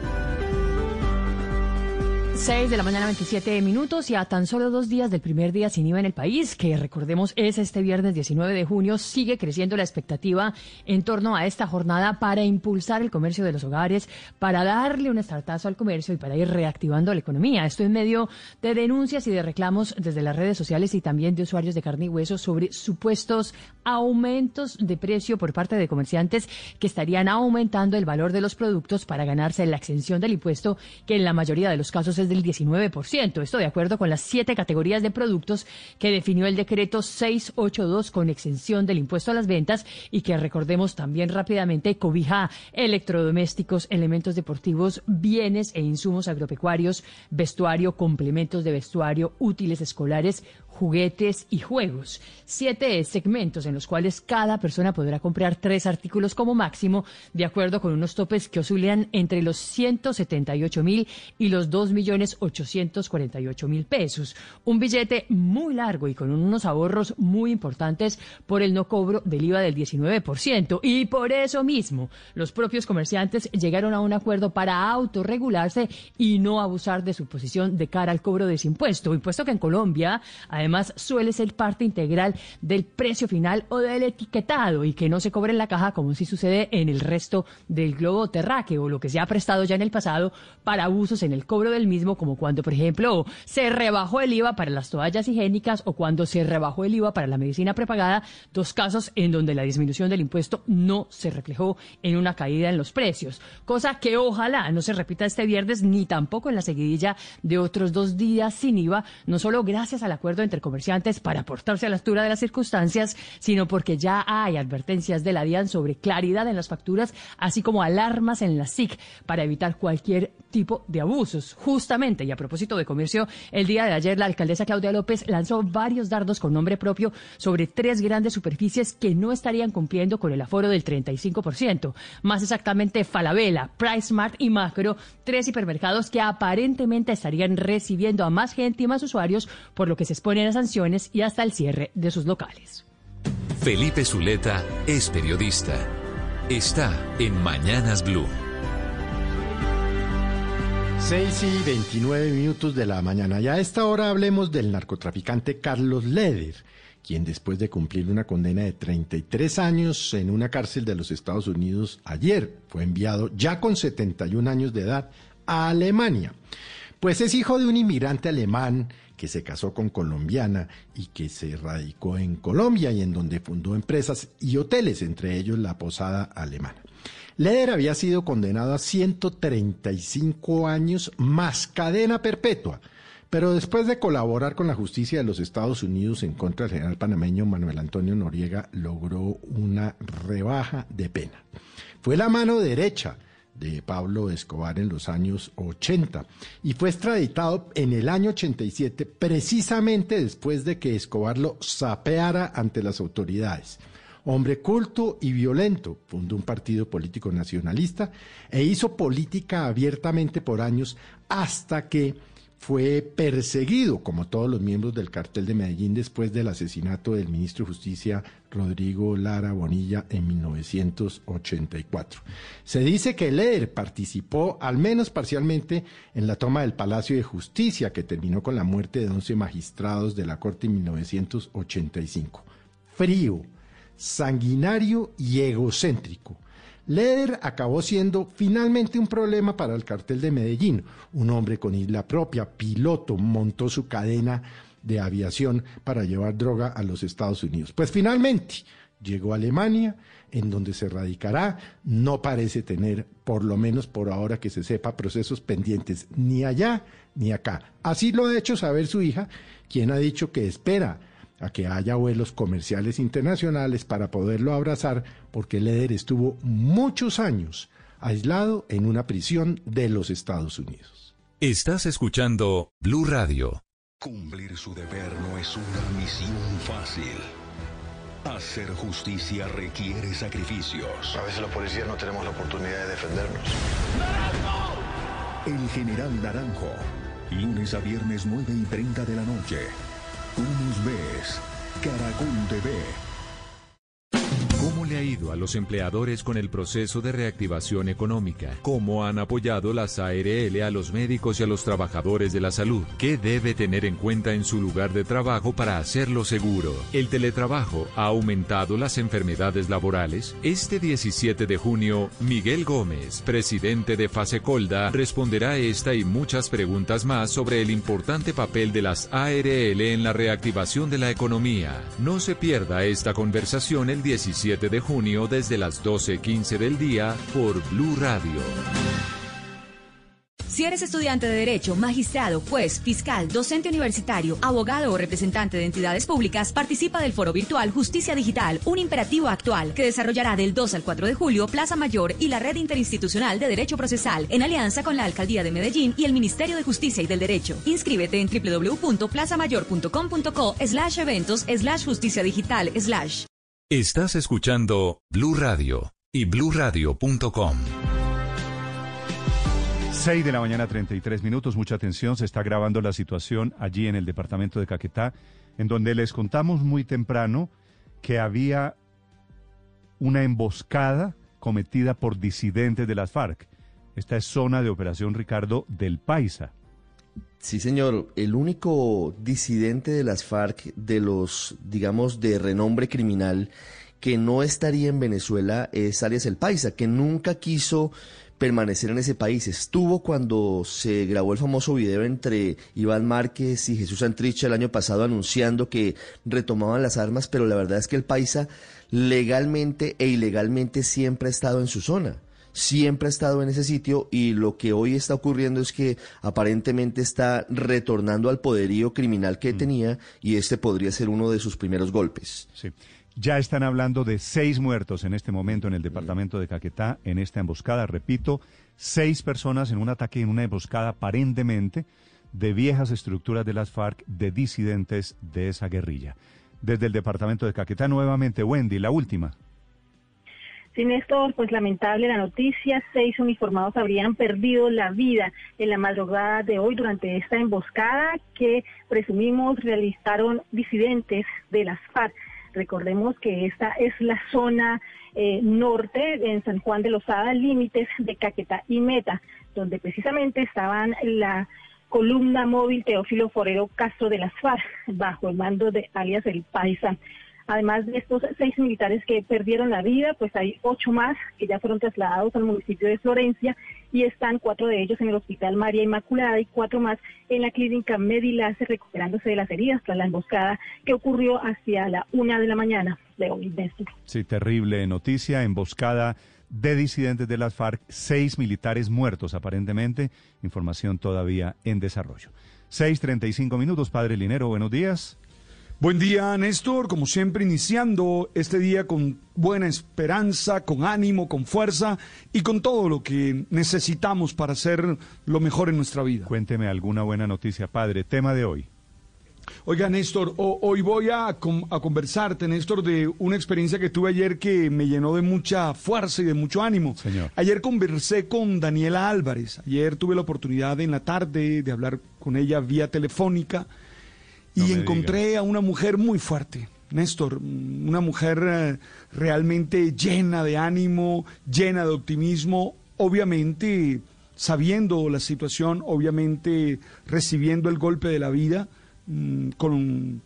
6 de la mañana, 27 minutos y a tan solo dos días del primer día sin IVA en el país, que recordemos es este viernes 19 de junio, sigue creciendo la expectativa en torno a esta jornada para impulsar el comercio de los hogares, para darle un estartazo al comercio y para ir reactivando la economía. Esto en medio de denuncias y de reclamos desde las redes sociales y también de usuarios de carne y hueso sobre supuestos aumentos de precio por parte de comerciantes que estarían aumentando el valor de los productos para ganarse la exención del impuesto, que en la mayoría de los casos es del 19%. Esto de acuerdo con las siete categorías de productos que definió el decreto 682 con exención del impuesto a las ventas y que recordemos también rápidamente cobija electrodomésticos, elementos deportivos, bienes e insumos agropecuarios, vestuario, complementos de vestuario, útiles escolares, juguetes y juegos. Siete segmentos en los cuales cada persona podrá comprar tres artículos como máximo, de acuerdo con unos topes que oscilan entre los 178 mil y los 2 millones 848 mil pesos. Un billete muy largo y con unos ahorros muy importantes por el no cobro del IVA del 19%. Y por eso mismo, los propios comerciantes llegaron a un acuerdo para autorregularse y no abusar de su posición de cara al cobro de ese impuesto. Impuesto que en Colombia, además, además suele ser parte integral del precio final o del etiquetado y que no se cobre en la caja como si sucede en el resto del globo terráqueo o lo que se ha prestado ya en el pasado para abusos en el cobro del mismo, como cuando, por ejemplo, se rebajó el IVA para las toallas higiénicas o cuando se rebajó el IVA para la medicina prepagada, dos casos en donde la disminución del impuesto no se reflejó en una caída en los precios, cosa que ojalá no se repita este viernes ni tampoco en la seguidilla de otros dos días sin IVA, no solo gracias al acuerdo entre comerciantes para aportarse a la altura de las circunstancias, sino porque ya hay advertencias de la DIAN sobre claridad en las facturas, así como alarmas en la SIC para evitar cualquier tipo de abusos. Justamente, y a propósito de comercio, el día de ayer la alcaldesa Claudia López lanzó varios dardos con nombre propio sobre tres grandes superficies que no estarían cumpliendo con el aforo del 35%. Más exactamente, Falabella, PriceMart y Macro, tres hipermercados que aparentemente estarían recibiendo a más gente y más usuarios, por lo que se exponen sanciones y hasta el cierre de sus locales. Felipe Zuleta es periodista. Está en Mañanas Blue. 6 y 29 minutos de la mañana. Ya a esta hora hablemos del narcotraficante Carlos Leder, quien después de cumplir una condena de 33 años en una cárcel de los Estados Unidos ayer fue enviado ya con 71 años de edad a Alemania. Pues es hijo de un inmigrante alemán que se casó con colombiana y que se radicó en Colombia y en donde fundó empresas y hoteles, entre ellos la Posada Alemana. Leder había sido condenado a 135 años más cadena perpetua, pero después de colaborar con la justicia de los Estados Unidos en contra del general panameño Manuel Antonio Noriega, logró una rebaja de pena. Fue la mano derecha de Pablo Escobar en los años 80 y fue extraditado en el año 87 precisamente después de que Escobar lo sapeara ante las autoridades. Hombre culto y violento, fundó un partido político nacionalista e hizo política abiertamente por años hasta que fue perseguido, como todos los miembros del cartel de Medellín, después del asesinato del ministro de Justicia Rodrigo Lara Bonilla en 1984. Se dice que Leder participó, al menos parcialmente, en la toma del Palacio de Justicia, que terminó con la muerte de 11 magistrados de la Corte en 1985. Frío sanguinario y egocéntrico. Leder acabó siendo finalmente un problema para el cartel de Medellín. Un hombre con isla propia, piloto, montó su cadena de aviación para llevar droga a los Estados Unidos. Pues finalmente llegó a Alemania, en donde se radicará. No parece tener, por lo menos por ahora que se sepa, procesos pendientes ni allá ni acá. Así lo ha hecho saber su hija, quien ha dicho que espera a que haya vuelos comerciales internacionales para poderlo abrazar, porque Leder estuvo muchos años aislado en una prisión de los Estados Unidos. Estás escuchando Blue Radio. Cumplir su deber no es una misión fácil. Hacer justicia requiere sacrificios. A veces los policías no tenemos la oportunidad de defendernos. El general Naranjo. Lunes a viernes 9 y 30 de la noche. Tú nos ves. Caracol TV. ¿Cómo le ha ido a los empleadores con el proceso de reactivación económica? ¿Cómo han apoyado las ARL a los médicos y a los trabajadores de la salud? ¿Qué debe tener en cuenta en su lugar de trabajo para hacerlo seguro? ¿El teletrabajo ha aumentado las enfermedades laborales? Este 17 de junio, Miguel Gómez, presidente de Fasecolda, responderá esta y muchas preguntas más sobre el importante papel de las ARL en la reactivación de la economía. No se pierda esta conversación el 17 de junio desde las 12.15 del día por Blue Radio. Si eres estudiante de Derecho, magistrado, juez, fiscal, docente universitario, abogado o representante de entidades públicas, participa del foro virtual Justicia Digital, un imperativo actual que desarrollará del 2 al 4 de julio Plaza Mayor y la Red Interinstitucional de Derecho Procesal en alianza con la Alcaldía de Medellín y el Ministerio de Justicia y del Derecho. Inscríbete en www.plazamayor.com.co slash eventos slash justicia digital slash. Estás escuchando Blue Radio y bluradio.com. 6 de la mañana, 33 minutos. Mucha atención. Se está grabando la situación allí en el departamento de Caquetá, en donde les contamos muy temprano que había una emboscada cometida por disidentes de las FARC. Esta es zona de operación Ricardo del Paisa. Sí, señor. El único disidente de las FARC, de los, digamos, de renombre criminal, que no estaría en Venezuela es Arias el Paisa, que nunca quiso permanecer en ese país. Estuvo cuando se grabó el famoso video entre Iván Márquez y Jesús Antricha el año pasado anunciando que retomaban las armas, pero la verdad es que el Paisa legalmente e ilegalmente siempre ha estado en su zona siempre ha estado en ese sitio y lo que hoy está ocurriendo es que aparentemente está retornando al poderío criminal que mm. tenía y este podría ser uno de sus primeros golpes. Sí. Ya están hablando de seis muertos en este momento en el departamento de Caquetá, en esta emboscada. Repito, seis personas en un ataque, en una emboscada aparentemente de viejas estructuras de las FARC, de disidentes de esa guerrilla. Desde el departamento de Caquetá, nuevamente, Wendy, la última. Sí, Néstor, pues lamentable la noticia, seis uniformados habrían perdido la vida en la madrugada de hoy durante esta emboscada que presumimos realizaron disidentes de las FARC. Recordemos que esta es la zona eh, norte en San Juan de Lozada, límites de Caquetá y Meta, donde precisamente estaban la columna móvil Teófilo Forero Castro de las FARC, bajo el mando de alias El Paisa. Además de estos seis militares que perdieron la vida, pues hay ocho más que ya fueron trasladados al municipio de Florencia y están cuatro de ellos en el Hospital María Inmaculada y cuatro más en la clínica Medilace recuperándose de las heridas tras la emboscada que ocurrió hacia la una de la mañana de hoy. Sí, terrible noticia, emboscada de disidentes de las FARC, seis militares muertos aparentemente, información todavía en desarrollo. 6.35 minutos, Padre Linero, buenos días. Buen día, Néstor. Como siempre, iniciando este día con buena esperanza, con ánimo, con fuerza y con todo lo que necesitamos para hacer lo mejor en nuestra vida. Cuénteme alguna buena noticia, padre. Tema de hoy. Oiga, Néstor, hoy voy a, a, conversarte, Néstor, de una experiencia que tuve ayer que me llenó de mucha fuerza y de mucho ánimo. Señor. Ayer conversé con Daniela Álvarez. Ayer tuve la oportunidad en la tarde de hablar con ella vía telefónica y encontré a una mujer muy fuerte. Néstor, una mujer eh, realmente llena de ánimo, llena de optimismo, obviamente sabiendo la situación, obviamente recibiendo el golpe de la vida, mm, con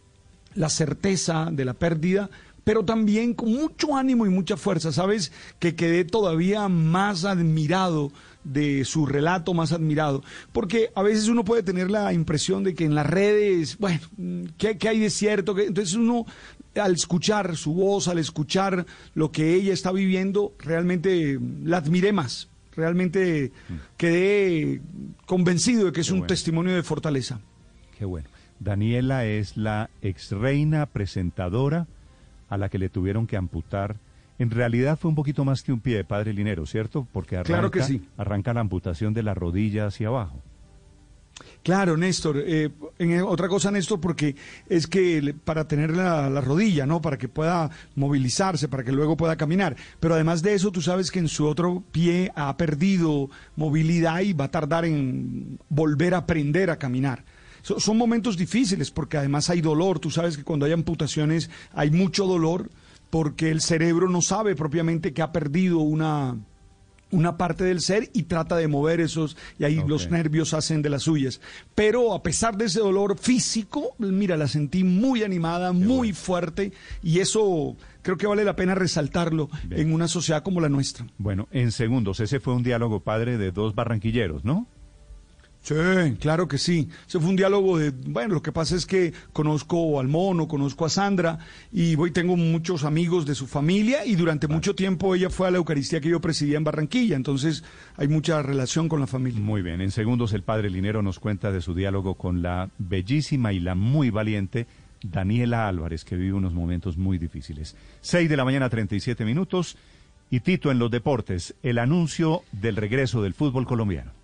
la certeza de la pérdida, pero también con mucho ánimo y mucha fuerza. Sabes que quedé todavía más admirado de su relato más admirado, porque a veces uno puede tener la impresión de que en las redes, bueno, ¿qué, hay de cierto? Entonces uno al escuchar su voz, al escuchar lo que ella está viviendo, realmente la admiré más, realmente quedé convencido de que es un testimonio de fortaleza. Qué bueno. Daniela es la ex reina presentadora a la que le tuvieron que amputar en realidad fue un poquito más que un pie de padre linero, ¿cierto? Porque arranca, claro que sí. arranca la amputación de la rodilla hacia abajo. Claro, Néstor. Eh, en, otra cosa, Néstor, porque es que para tener la, la, rodilla, ¿no? Para que pueda movilizarse, para que luego pueda caminar. Pero además de eso, tú sabes que en su otro pie ha perdido movilidad y va a tardar en volver a aprender a caminar. son momentos difíciles porque además hay dolor. Tú sabes que cuando hay amputaciones hay mucho dolor porque el cerebro no sabe propiamente que ha perdido una, una parte del ser y trata de mover esos, y ahí los nervios hacen de las suyas. Pero a pesar de ese dolor físico, mira, la sentí muy animada, muy fuerte, y eso creo que vale la pena resaltarlo en una sociedad como la nuestra. Bueno, en segundos, ese fue un diálogo padre de dos barranquilleros, ¿no? Sí, claro que sí. Ese fue un diálogo de, bueno, lo que pasa es que conozco al mono, conozco a Sandra y voy, tengo muchos amigos de su familia y durante mucho tiempo ella fue a la Eucaristía que yo presidía en Barranquilla, entonces hay mucha relación con la familia. Muy bien, en segundos el padre Linero nos cuenta de su diálogo con la bellísima y la muy valiente Daniela Álvarez, que vive unos momentos muy difíciles. Seis de la mañana, 37 minutos. Y Tito en los deportes, el anuncio del regreso del fútbol colombiano.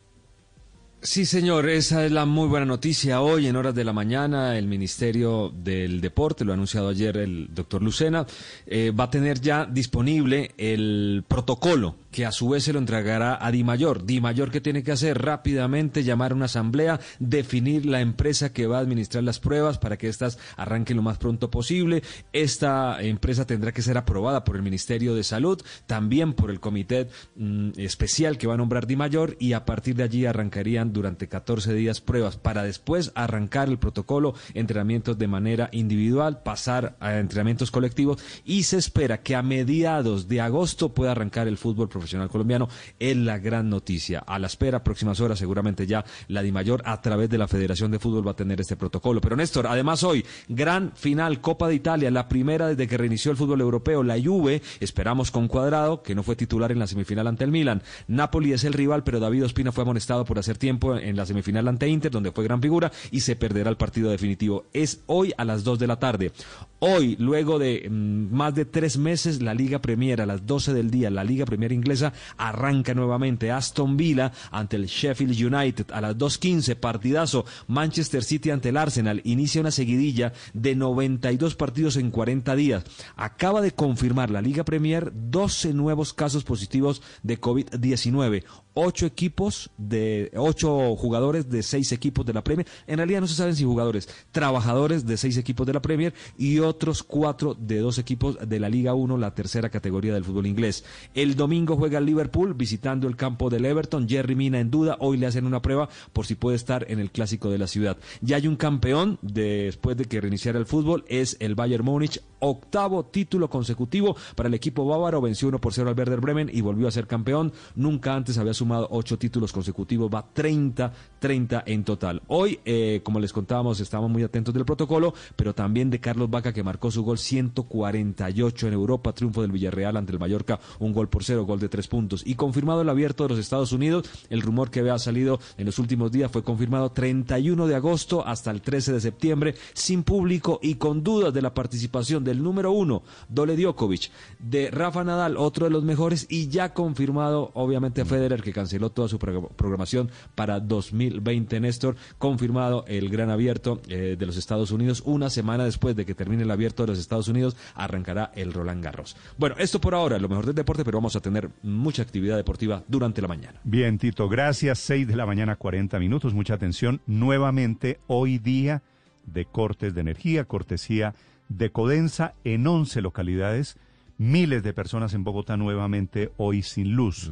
Sí, señor, esa es la muy buena noticia. Hoy, en horas de la mañana, el Ministerio del Deporte, lo ha anunciado ayer el doctor Lucena, eh, va a tener ya disponible el protocolo que a su vez se lo entregará a Di Mayor. Di Mayor, ¿qué tiene que hacer? Rápidamente llamar a una asamblea, definir la empresa que va a administrar las pruebas para que éstas arranquen lo más pronto posible. Esta empresa tendrá que ser aprobada por el Ministerio de Salud, también por el comité mm, especial que va a nombrar Di Mayor y a partir de allí arrancarían durante 14 días pruebas para después arrancar el protocolo, entrenamientos de manera individual, pasar a entrenamientos colectivos y se espera que a mediados de agosto pueda arrancar el fútbol profesional colombiano. Es la gran noticia. A la espera, próximas horas, seguramente ya la Di Mayor a través de la Federación de Fútbol va a tener este protocolo. Pero Néstor, además hoy, gran final Copa de Italia, la primera desde que reinició el fútbol europeo, la Juve, esperamos con cuadrado, que no fue titular en la semifinal ante el Milan. Napoli es el rival, pero David Ospina fue amonestado por hacer tiempo en la semifinal ante Inter, donde fue gran figura, y se perderá el partido definitivo. Es hoy a las 2 de la tarde. Hoy, luego de mm, más de tres meses, la Liga Premier a las 12 del día, la Liga Premier inglesa arranca nuevamente. Aston Villa ante el Sheffield United a las 2.15, partidazo. Manchester City ante el Arsenal inicia una seguidilla de 92 partidos en 40 días. Acaba de confirmar la Liga Premier 12 nuevos casos positivos de COVID-19 ocho equipos de ocho jugadores de seis equipos de la Premier. En realidad no se saben si jugadores, trabajadores de seis equipos de la Premier y otros cuatro de dos equipos de la Liga 1, la tercera categoría del fútbol inglés. El domingo juega el Liverpool visitando el campo del Everton. Jerry Mina en duda. Hoy le hacen una prueba por si puede estar en el clásico de la ciudad. Ya hay un campeón después de que reiniciara el fútbol. Es el Bayern Múnich. Octavo título consecutivo para el equipo bávaro. Venció 1 por 0 al Werder Bremen y volvió a ser campeón. Nunca antes había sumado ocho títulos consecutivos, va 30, 30 en total. Hoy, eh, como les contábamos, estamos muy atentos del protocolo, pero también de Carlos Vaca, que marcó su gol 148 en Europa, triunfo del Villarreal ante el Mallorca, un gol por cero, gol de tres puntos. Y confirmado el abierto de los Estados Unidos, el rumor que había salido en los últimos días fue confirmado 31 de agosto hasta el 13 de septiembre, sin público y con dudas de la participación del número uno, Dole Djokovic, de Rafa Nadal, otro de los mejores, y ya confirmado, obviamente, Federer, que canceló toda su programación para 2020, Néstor, confirmado el gran abierto eh, de los Estados Unidos. Una semana después de que termine el abierto de los Estados Unidos, arrancará el Roland Garros. Bueno, esto por ahora, lo mejor del deporte, pero vamos a tener mucha actividad deportiva durante la mañana. Bien, Tito, gracias. 6 de la mañana, 40 minutos. Mucha atención. Nuevamente, hoy día de cortes de energía, cortesía de Codensa en 11 localidades. Miles de personas en Bogotá nuevamente hoy sin luz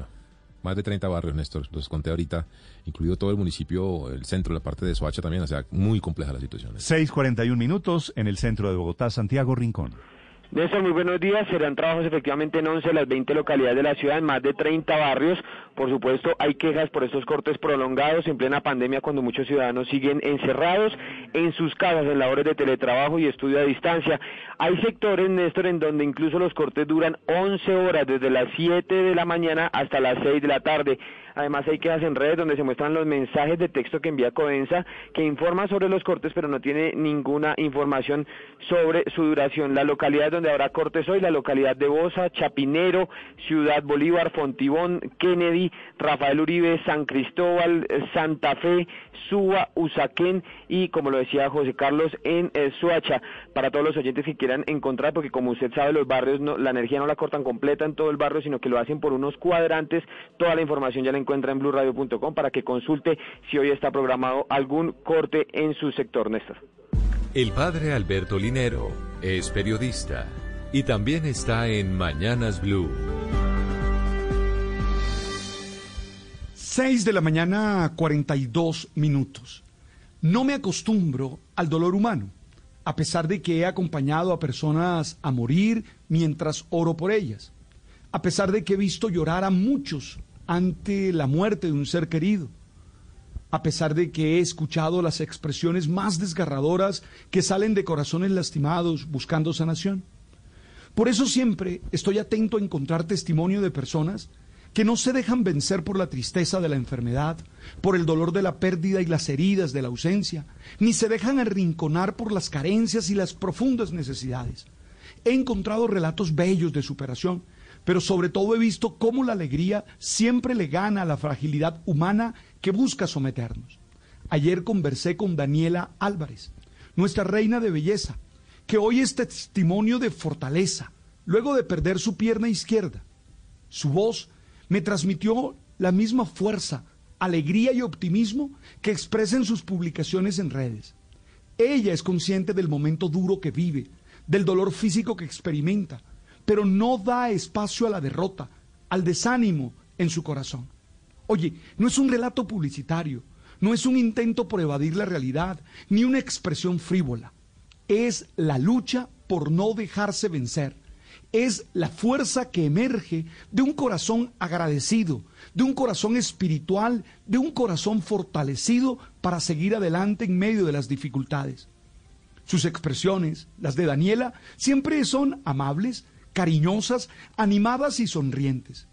más de 30 barrios, Néstor, los conté ahorita, incluido todo el municipio, el centro, la parte de Soacha también, o sea, muy compleja la situación. 6.41 minutos en el centro de Bogotá, Santiago Rincón. Néstor, muy buenos días. Serán trabajos efectivamente en 11 de las 20 localidades de la ciudad, en más de 30 barrios. Por supuesto, hay quejas por estos cortes prolongados en plena pandemia cuando muchos ciudadanos siguen encerrados en sus casas en labores de teletrabajo y estudio a distancia. Hay sectores, Néstor, en donde incluso los cortes duran 11 horas, desde las 7 de la mañana hasta las 6 de la tarde. Además hay quejas en redes donde se muestran los mensajes de texto que envía Codensa que informa sobre los cortes pero no tiene ninguna información sobre su duración. La localidad donde habrá cortes hoy, la localidad de Bosa, Chapinero, Ciudad Bolívar, Fontibón, Kennedy, Rafael Uribe, San Cristóbal, Santa Fe, Suba, Usaquén y como lo decía José Carlos en eh, Suacha. Para todos los oyentes que quieran encontrar, porque como usted sabe los barrios, no, la energía no la cortan completa en todo el barrio, sino que lo hacen por unos cuadrantes. Toda la información ya la encuentra en blurradio.com para que consulte si hoy está programado algún corte en su sector, Néstor. El padre Alberto Linero es periodista y también está en Mañanas Blue. 6 de la mañana, 42 minutos. No me acostumbro al dolor humano, a pesar de que he acompañado a personas a morir mientras oro por ellas, a pesar de que he visto llorar a muchos ante la muerte de un ser querido, a pesar de que he escuchado las expresiones más desgarradoras que salen de corazones lastimados buscando sanación. Por eso siempre estoy atento a encontrar testimonio de personas que no se dejan vencer por la tristeza de la enfermedad, por el dolor de la pérdida y las heridas de la ausencia, ni se dejan arrinconar por las carencias y las profundas necesidades. He encontrado relatos bellos de superación pero sobre todo he visto cómo la alegría siempre le gana a la fragilidad humana que busca someternos. Ayer conversé con Daniela Álvarez, nuestra reina de belleza, que hoy es testimonio de fortaleza, luego de perder su pierna izquierda. Su voz me transmitió la misma fuerza, alegría y optimismo que expresa en sus publicaciones en redes. Ella es consciente del momento duro que vive, del dolor físico que experimenta, pero no da espacio a la derrota, al desánimo en su corazón. Oye, no es un relato publicitario, no es un intento por evadir la realidad, ni una expresión frívola. Es la lucha por no dejarse vencer. Es la fuerza que emerge de un corazón agradecido, de un corazón espiritual, de un corazón fortalecido para seguir adelante en medio de las dificultades. Sus expresiones, las de Daniela, siempre son amables, cariñosas, animadas y sonrientes.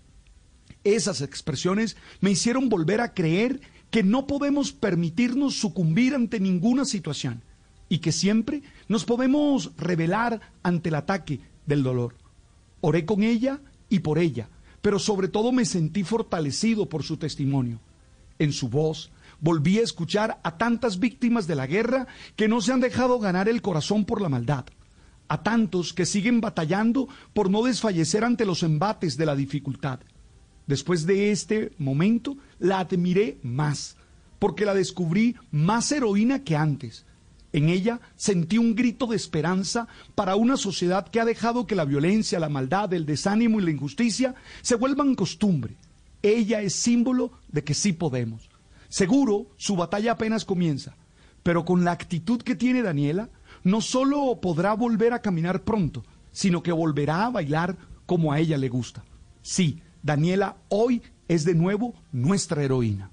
Esas expresiones me hicieron volver a creer que no podemos permitirnos sucumbir ante ninguna situación y que siempre nos podemos revelar ante el ataque del dolor. Oré con ella y por ella, pero sobre todo me sentí fortalecido por su testimonio. En su voz volví a escuchar a tantas víctimas de la guerra que no se han dejado ganar el corazón por la maldad, a tantos que siguen batallando por no desfallecer ante los embates de la dificultad. Después de este momento, la admiré más, porque la descubrí más heroína que antes. En ella sentí un grito de esperanza para una sociedad que ha dejado que la violencia, la maldad, el desánimo y la injusticia se vuelvan costumbre. Ella es símbolo de que sí podemos. Seguro su batalla apenas comienza, pero con la actitud que tiene Daniela, no solo podrá volver a caminar pronto, sino que volverá a bailar como a ella le gusta. Sí, Daniela hoy es de nuevo nuestra heroína.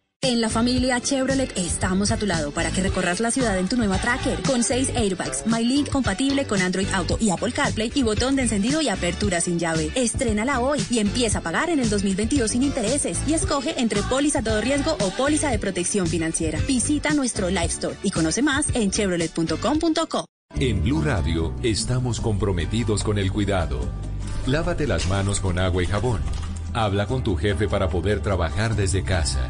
En la familia Chevrolet estamos a tu lado para que recorras la ciudad en tu nueva Tracker con 6 airbags, MyLink compatible con Android Auto y Apple CarPlay y botón de encendido y apertura sin llave. Estrénala hoy y empieza a pagar en el 2022 sin intereses y escoge entre póliza todo riesgo o póliza de protección financiera. Visita nuestro Live Store y conoce más en chevrolet.com.co. En Blue Radio estamos comprometidos con el cuidado. Lávate las manos con agua y jabón. Habla con tu jefe para poder trabajar desde casa.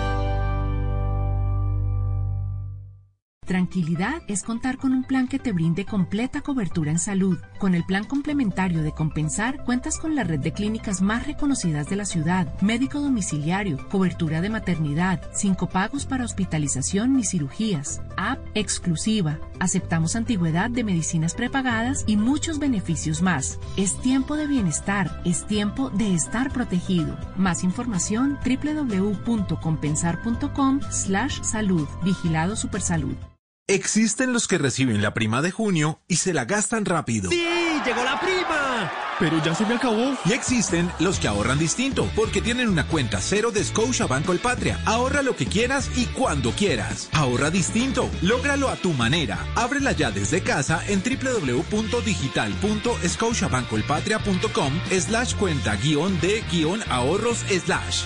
Tranquilidad es contar con un plan que te brinde completa cobertura en salud. Con el plan complementario de Compensar, cuentas con la red de clínicas más reconocidas de la ciudad, médico domiciliario, cobertura de maternidad, sin copagos para hospitalización ni cirugías, app exclusiva, aceptamos antigüedad de medicinas prepagadas y muchos beneficios más. Es tiempo de bienestar, es tiempo de estar protegido. Más información www.compensar.com slash salud, vigilado supersalud. Existen los que reciben la prima de junio y se la gastan rápido. ¡Sí! ¡Llegó la prima! Pero ya se me acabó. Y existen los que ahorran distinto, porque tienen una cuenta cero de Scotia Banco El Patria. Ahorra lo que quieras y cuando quieras. Ahorra distinto. Lógralo a tu manera. Ábrela ya desde casa en www.digital.scotiabancoelpatria.com slash cuenta guion de guion ahorros slash.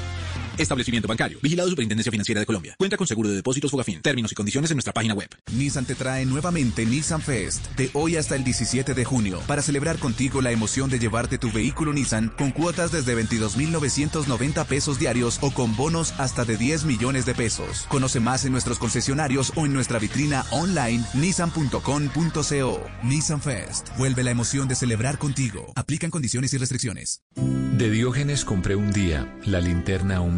Establecimiento bancario. Vigilado Superintendencia Financiera de Colombia. Cuenta con seguro de depósitos Fogafín. Términos y condiciones en nuestra página web. Nissan te trae nuevamente Nissan Fest de hoy hasta el 17 de junio para celebrar contigo la emoción de llevarte tu vehículo Nissan con cuotas desde 22.990 pesos diarios o con bonos hasta de 10 millones de pesos. Conoce más en nuestros concesionarios o en nuestra vitrina online nissan.com.co. Nissan Fest. Vuelve la emoción de celebrar contigo. Aplican condiciones y restricciones. De Diógenes compré un día la linterna a un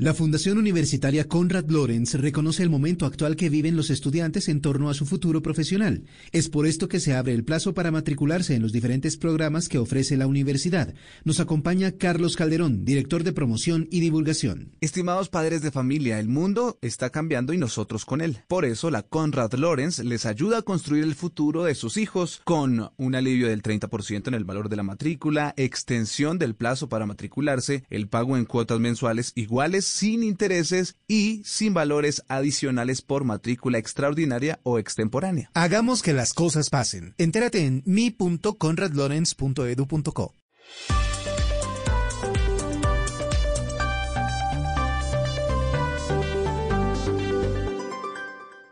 La Fundación Universitaria Conrad Lorenz reconoce el momento actual que viven los estudiantes en torno a su futuro profesional. Es por esto que se abre el plazo para matricularse en los diferentes programas que ofrece la universidad. Nos acompaña Carlos Calderón, director de promoción y divulgación. Estimados padres de familia, el mundo está cambiando y nosotros con él. Por eso la Conrad Lorenz les ayuda a construir el futuro de sus hijos con un alivio del 30% en el valor de la matrícula, extensión del plazo para matricularse, el pago en cuotas mensuales iguales sin intereses y sin valores adicionales por matrícula extraordinaria o extemporánea. Hagamos que las cosas pasen. Entérate en mi.conradlorenz.edu.co.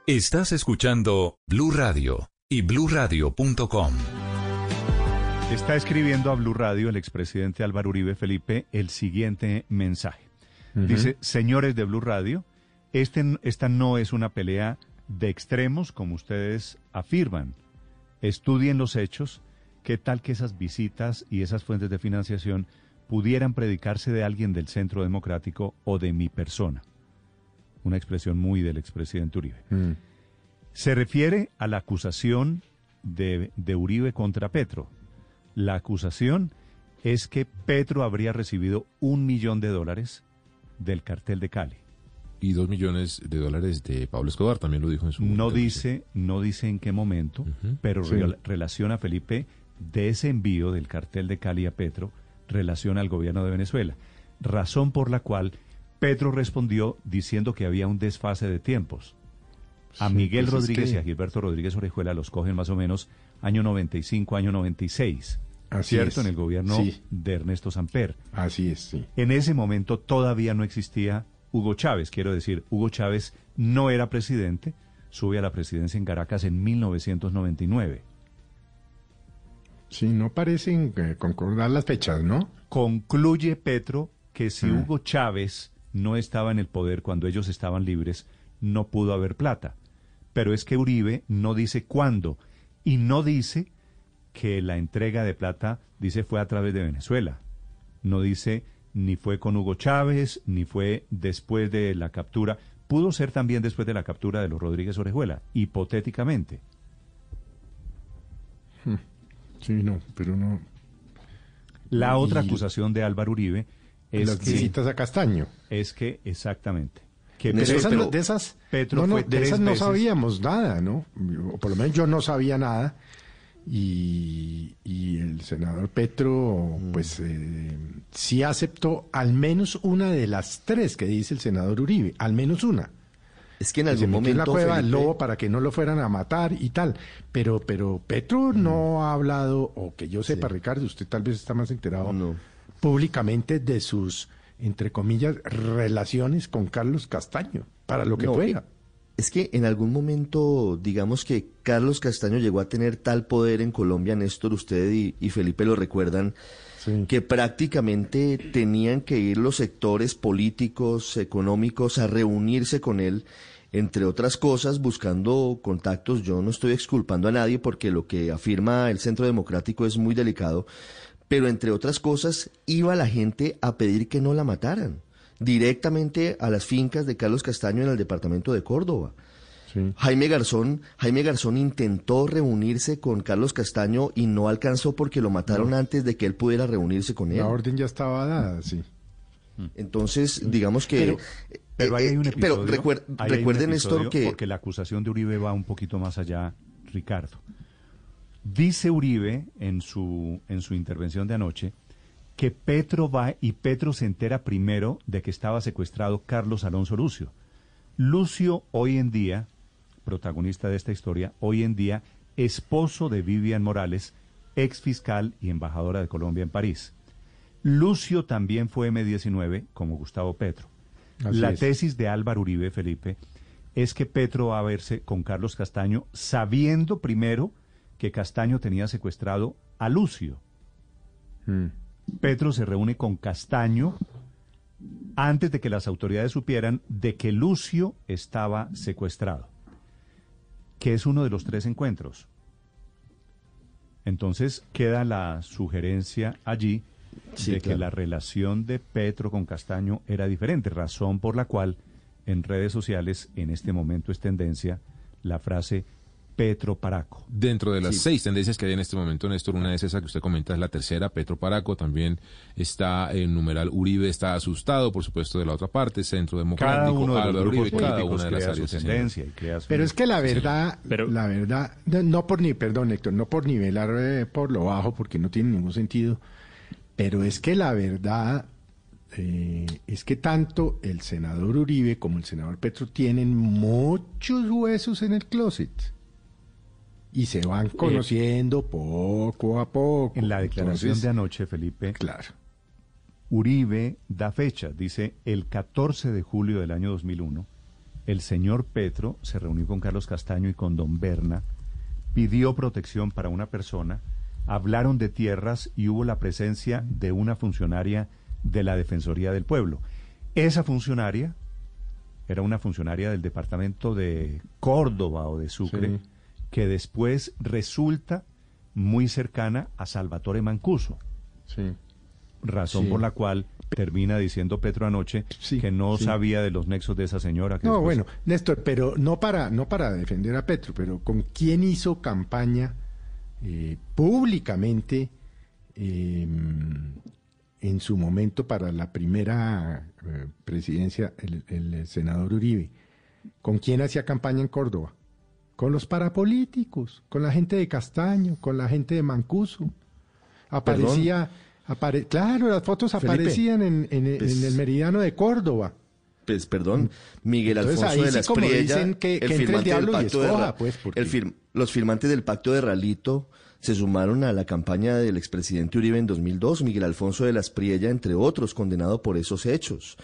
Estás escuchando Blue Radio y bluradio.com. Está escribiendo a Blue Radio el expresidente Álvaro Uribe Felipe el siguiente mensaje. Dice, señores de Blue Radio, este, esta no es una pelea de extremos como ustedes afirman. Estudien los hechos. ¿Qué tal que esas visitas y esas fuentes de financiación pudieran predicarse de alguien del Centro Democrático o de mi persona? Una expresión muy del expresidente Uribe. Mm. Se refiere a la acusación de, de Uribe contra Petro. La acusación es que Petro habría recibido un millón de dólares del cartel de Cali. Y dos millones de dólares de Pablo Escobar, también lo dijo en su No dice, no dice en qué momento, pero Sí. relaciona Felipe de ese envío del cartel de Cali a Petro, relaciona al gobierno de Venezuela. Razón por la cual Petro respondió diciendo que había un desfase de tiempos. A Sí, Miguel pues es Rodríguez que- y a Gilberto Rodríguez Orejuela los cogen más o menos año 95, año 96. Así ¿Cierto? es. En el gobierno Sí. de Ernesto Samper. Así es, sí. En ese momento todavía no existía Hugo Chávez, quiero decir, Hugo Chávez no era presidente, sube a la presidencia en Caracas en 1999. Sí, no parecen eh, concordar las fechas, ¿no? Concluye Petro que si Mm. Hugo Chávez no estaba en el poder cuando ellos estaban libres, no pudo haber plata. Pero es que Uribe no dice cuándo y no dice que la entrega de plata, dice, fue a través de Venezuela. No dice ni fue con Hugo Chávez, ni fue después de la captura. Pudo ser también después de la captura de los Rodríguez Orejuela, hipotéticamente. Sí, no, pero no. La otra acusación de Álvaro Uribe es Las que visitas a Castaño. es que exactamente que de, esas, Petro- de esas, Petro no, no, de esas no veces- sabíamos nada, ¿no? Por lo menos yo no sabía nada. Y, y el senador Petro, Mm. pues eh, sí aceptó al menos una de las tres que dice el senador Uribe, al menos una. Es que en algún se metió en la momento, cueva del lobo para que no lo fueran a matar y tal. Pero, pero Petro Mm. no ha hablado, o que yo sepa, Ricardo, usted tal vez está más enterado públicamente de sus, entre comillas, relaciones con Carlos Castaño, para lo que No, fuera. Es que en algún momento, digamos que Carlos Castaño llegó a tener tal poder en Colombia, Néstor, usted y, y Felipe lo recuerdan, que prácticamente tenían que ir los sectores políticos, económicos, a reunirse con él, entre otras cosas, buscando contactos. Yo no estoy exculpando a nadie porque lo que afirma el Centro Democrático es muy delicado, pero entre otras cosas, iba la gente a pedir que no la mataran directamente a las fincas de Carlos Castaño en el departamento de Córdoba. Jaime Garzón, Jaime Garzón intentó reunirse con Carlos Castaño y no alcanzó porque lo mataron No. antes de que él pudiera reunirse con él. La orden ya estaba dada, sí. Entonces, digamos que Pero, pero ahí hay un episodio. pero recuer- ahí hay un recuerden, episodio, que Porque la acusación de Uribe va un poquito más allá, Ricardo. Dice Uribe en su, en su intervención de anoche que Petro va y Petro se entera primero de que estaba secuestrado Carlos Alonso Lucio. Lucio hoy en día, protagonista de esta historia, hoy en día esposo de Vivian Morales, ex fiscal y embajadora de Colombia en París. Lucio también fue M19 como Gustavo Petro. Así La es. tesis de Álvaro Uribe, Felipe, es que Petro va a verse con Carlos Castaño sabiendo primero que Castaño tenía secuestrado a Lucio. Mm. Petro se reúne con Castaño antes de que las autoridades supieran de que Lucio estaba secuestrado, que es uno de los tres encuentros. Entonces queda la sugerencia allí de que la relación de Petro con Castaño era diferente, razón por la cual en redes sociales en este momento es tendencia la frase Petro Paraco. Dentro de las seis tendencias que hay en este momento, Néstor, una es esa que usted comenta, es la tercera, Petro Paraco. También está el numeral Uribe, está asustado, por supuesto, de la otra parte, Centro Democrático, de Álvaro Uribe, cada una de las crea áreas. su sí, tendencia y crea su- Pero es que la verdad, Pero- la verdad, no, no por ni, perdón Héctor, no por nivelar eh, por lo bajo, porque no tiene ningún sentido, pero es que la verdad eh, es que tanto el senador Uribe como el senador Petro tienen muchos huesos en el closet y se van conociendo poco a poco. En la declaración Entonces, de anoche, Felipe, claro. Uribe da fecha, dice el 14 de julio del año 2001, el señor Petro se reunió con Carlos Castaño y con don Berna, pidió protección para una persona, hablaron de tierras y hubo la presencia de una funcionaria de la Defensoría del Pueblo. Esa funcionaria era una funcionaria del departamento de Córdoba o de Sucre, Sí. Que después resulta muy cercana a Salvatore Mancuso Sí. razón Sí. por la cual termina diciendo Petro anoche que no sí. sabía de los nexos de esa señora. Que No, después- bueno, Néstor, pero no para, no para defender a Petro, pero ¿con quién hizo campaña eh, públicamente eh, en su momento para la primera eh, presidencia el, el senador Uribe? ¿Con quién hacía campaña en Córdoba? Con los parapolíticos, con la gente de Castaño, con la gente de Mancuso. Aparecía, apare- claro, las fotos Felipe, aparecían en, en- pues- en el meridiano de Córdoba. Pues perdón, Miguel Entonces, Alfonso ahí de sí, como Espriella, dicen, que- que entre el del y pacto de Ra- pues, porque- el fir- los firmantes del pacto de Ralito se sumaron a la campaña del expresidente Uribe en 2002, Miguel Alfonso de la Espriella, entre otros, condenado por esos hechos.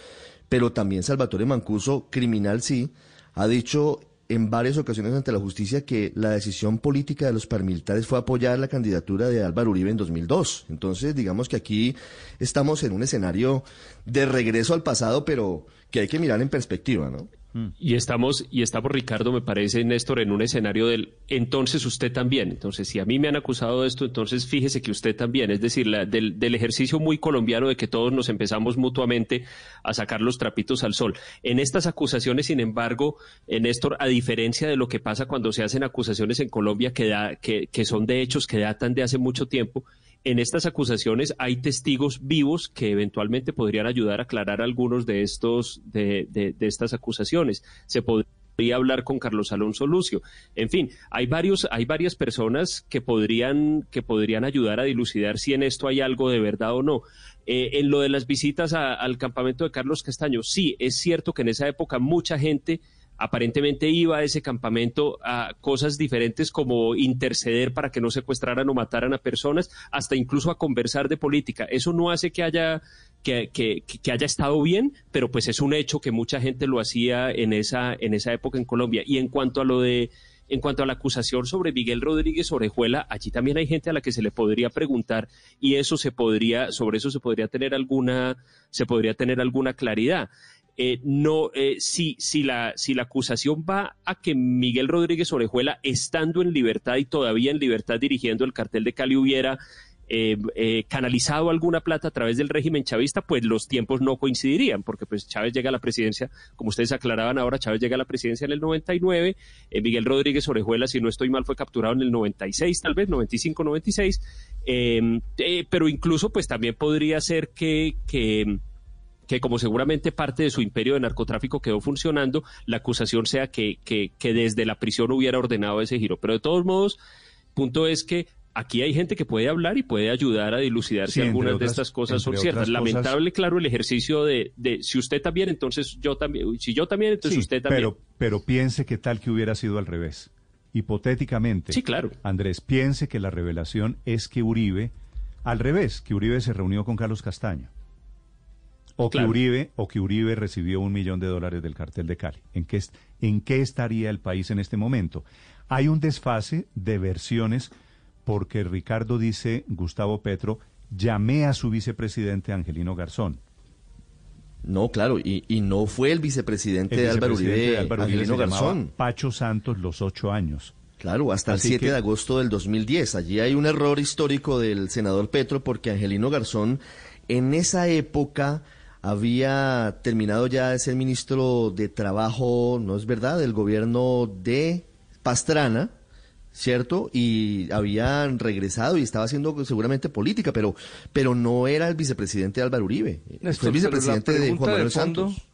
Pero también Salvatore Mancuso, criminal sí, ha dicho en varias ocasiones ante la justicia que la decisión política de los paramilitares fue apoyar la candidatura de Álvaro Uribe en 2002. Entonces, digamos que aquí estamos en un escenario de regreso al pasado, pero que hay que mirar en perspectiva, ¿no? Y estamos, y estamos, Ricardo, me parece, Néstor, en un escenario del entonces usted también. Entonces, si a mí me han acusado de esto, entonces fíjese que usted también. Es decir, la- del, del ejercicio muy colombiano de que todos nos empezamos mutuamente a sacar los trapitos al sol. En estas acusaciones, sin embargo, eh, Néstor, a diferencia de lo que pasa cuando se hacen acusaciones en Colombia que, da, que, que son de hechos que datan de hace mucho tiempo, en estas acusaciones hay testigos vivos que eventualmente podrían ayudar a aclarar algunos de estos de, de- estas acusaciones. Se podría hablar con Carlos Alonso Lucio. En fin, hay varios hay varias personas que podrían que podrían ayudar a dilucidar si en esto hay algo de verdad o no. Eh, en lo de las visitas al campamento de Carlos Castaño, sí, es cierto que en esa época mucha gente aparentemente iba a ese campamento a cosas diferentes como interceder para que no secuestraran o mataran a personas, hasta incluso a conversar de política. Eso no hace que haya que, que- que haya estado bien, pero pues es un hecho que mucha gente lo hacía en esa, en esa época en Colombia. Y en cuanto a lo de en cuanto a la acusación sobre Miguel Rodríguez Orejuela, allí también hay gente a la que se le podría preguntar y eso se podría, sobre eso se podría tener alguna, se podría tener alguna claridad. Eh, no, eh, si, la, acusación va a que Miguel Rodríguez Orejuela, estando en libertad y todavía en libertad dirigiendo el cartel de Cali, hubiera eh, canalizado alguna plata a través del régimen chavista, pues los tiempos no coincidirían, porque pues Chávez llega a la presidencia, como ustedes aclaraban ahora, Chávez llega a la presidencia en el 99, eh, Miguel Rodríguez Orejuela, si no estoy mal, fue capturado en el 96, tal vez, 95, 96, eh, eh, pero incluso pues también podría ser que que como seguramente parte de su imperio de narcotráfico quedó funcionando, la acusación sea que, que, que desde la prisión hubiera ordenado ese giro. Pero de todos modos, punto es que aquí hay gente que puede hablar y puede ayudar a dilucidar Sí, si algunas otras- de estas cosas son ciertas. cosas- Lamentable, claro, el ejercicio de, de si usted también, entonces yo también, si yo también, entonces Sí, usted también. Pero, pero piense que tal que hubiera sido al revés. Hipotéticamente. Sí, claro. Andrés, piense que la revelación es que Uribe, al revés, que Uribe se reunió con Carlos Castaño. O que. Uribe, o que Uribe recibió un millón de dólares del cartel de Cali. ¿En qué, ¿En qué estaría el país en este momento? Hay un desfase de versiones porque Ricardo dice, Gustavo Petro, llamé a su vicepresidente Angelino Garzón. No, claro, y, y no fue el vicepresidente El de Álvaro vicepresidente Uribe, de Álvaro Uribe Angelino Garzón. Pacho Santos los ocho años. Claro, hasta el 7 de agosto del 2010. Allí hay un error histórico del senador Petro porque Angelino Garzón en esa época había terminado ya de ser ministro de Trabajo, ¿no es verdad?, del gobierno de Pastrana, ¿cierto? Y habían regresado y estaba haciendo seguramente política, pero, pero no era el vicepresidente Álvaro Uribe. Fue el vicepresidente de Juan Manuel Santos.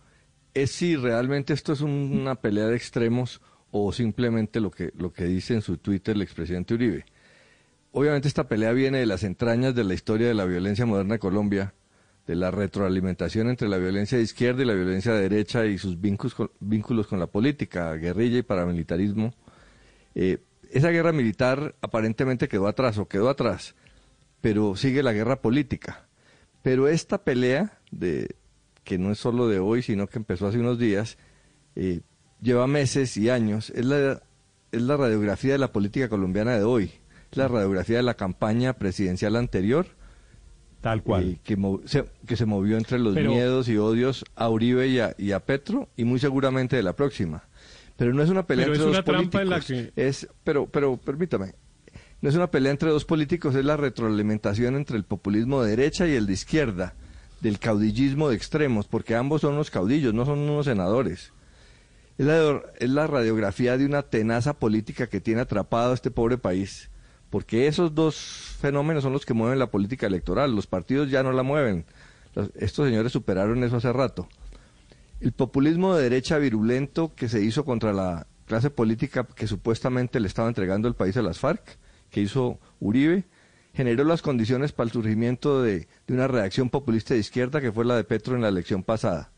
Es si realmente esto es una pelea de extremos o simplemente lo que, lo que dice en su Twitter el expresidente Uribe. Obviamente esta pelea viene de las entrañas de la historia de la violencia moderna de Colombia, de la retroalimentación entre la violencia de izquierda y la violencia de derecha y sus vínculos con, vínculos con la política, guerrilla y paramilitarismo. Eh, esa guerra militar aparentemente quedó atrás o quedó atrás, pero sigue la guerra política. Pero esta pelea, de, que no es solo de hoy, sino que empezó hace unos días, eh, lleva meses y años, es la, es la radiografía de la política colombiana de hoy, es la radiografía de la campaña presidencial anterior Tal cual. que, se, que se movió entre los miedos y odios a Uribe y a, y a, Petro y muy seguramente de la próxima. Pero no es una pelea entre dos políticos. Es, pero, pero permítame, no es una pelea entre dos políticos, es la retroalimentación entre el populismo de derecha y el de izquierda, del caudillismo de extremos, porque ambos son unos caudillos, no son unos senadores. Es la, es la radiografía de una tenaza política que tiene atrapado a este pobre país porque esos dos fenómenos son los que mueven la política electoral, los partidos ya no la mueven, estos señores superaron eso hace rato. El populismo de derecha virulento que se hizo contra la clase política que supuestamente le estaba entregando el país a las FARC, que hizo Uribe, generó las condiciones para el surgimiento de, una reacción populista de izquierda que fue la de Petro en la elección pasada.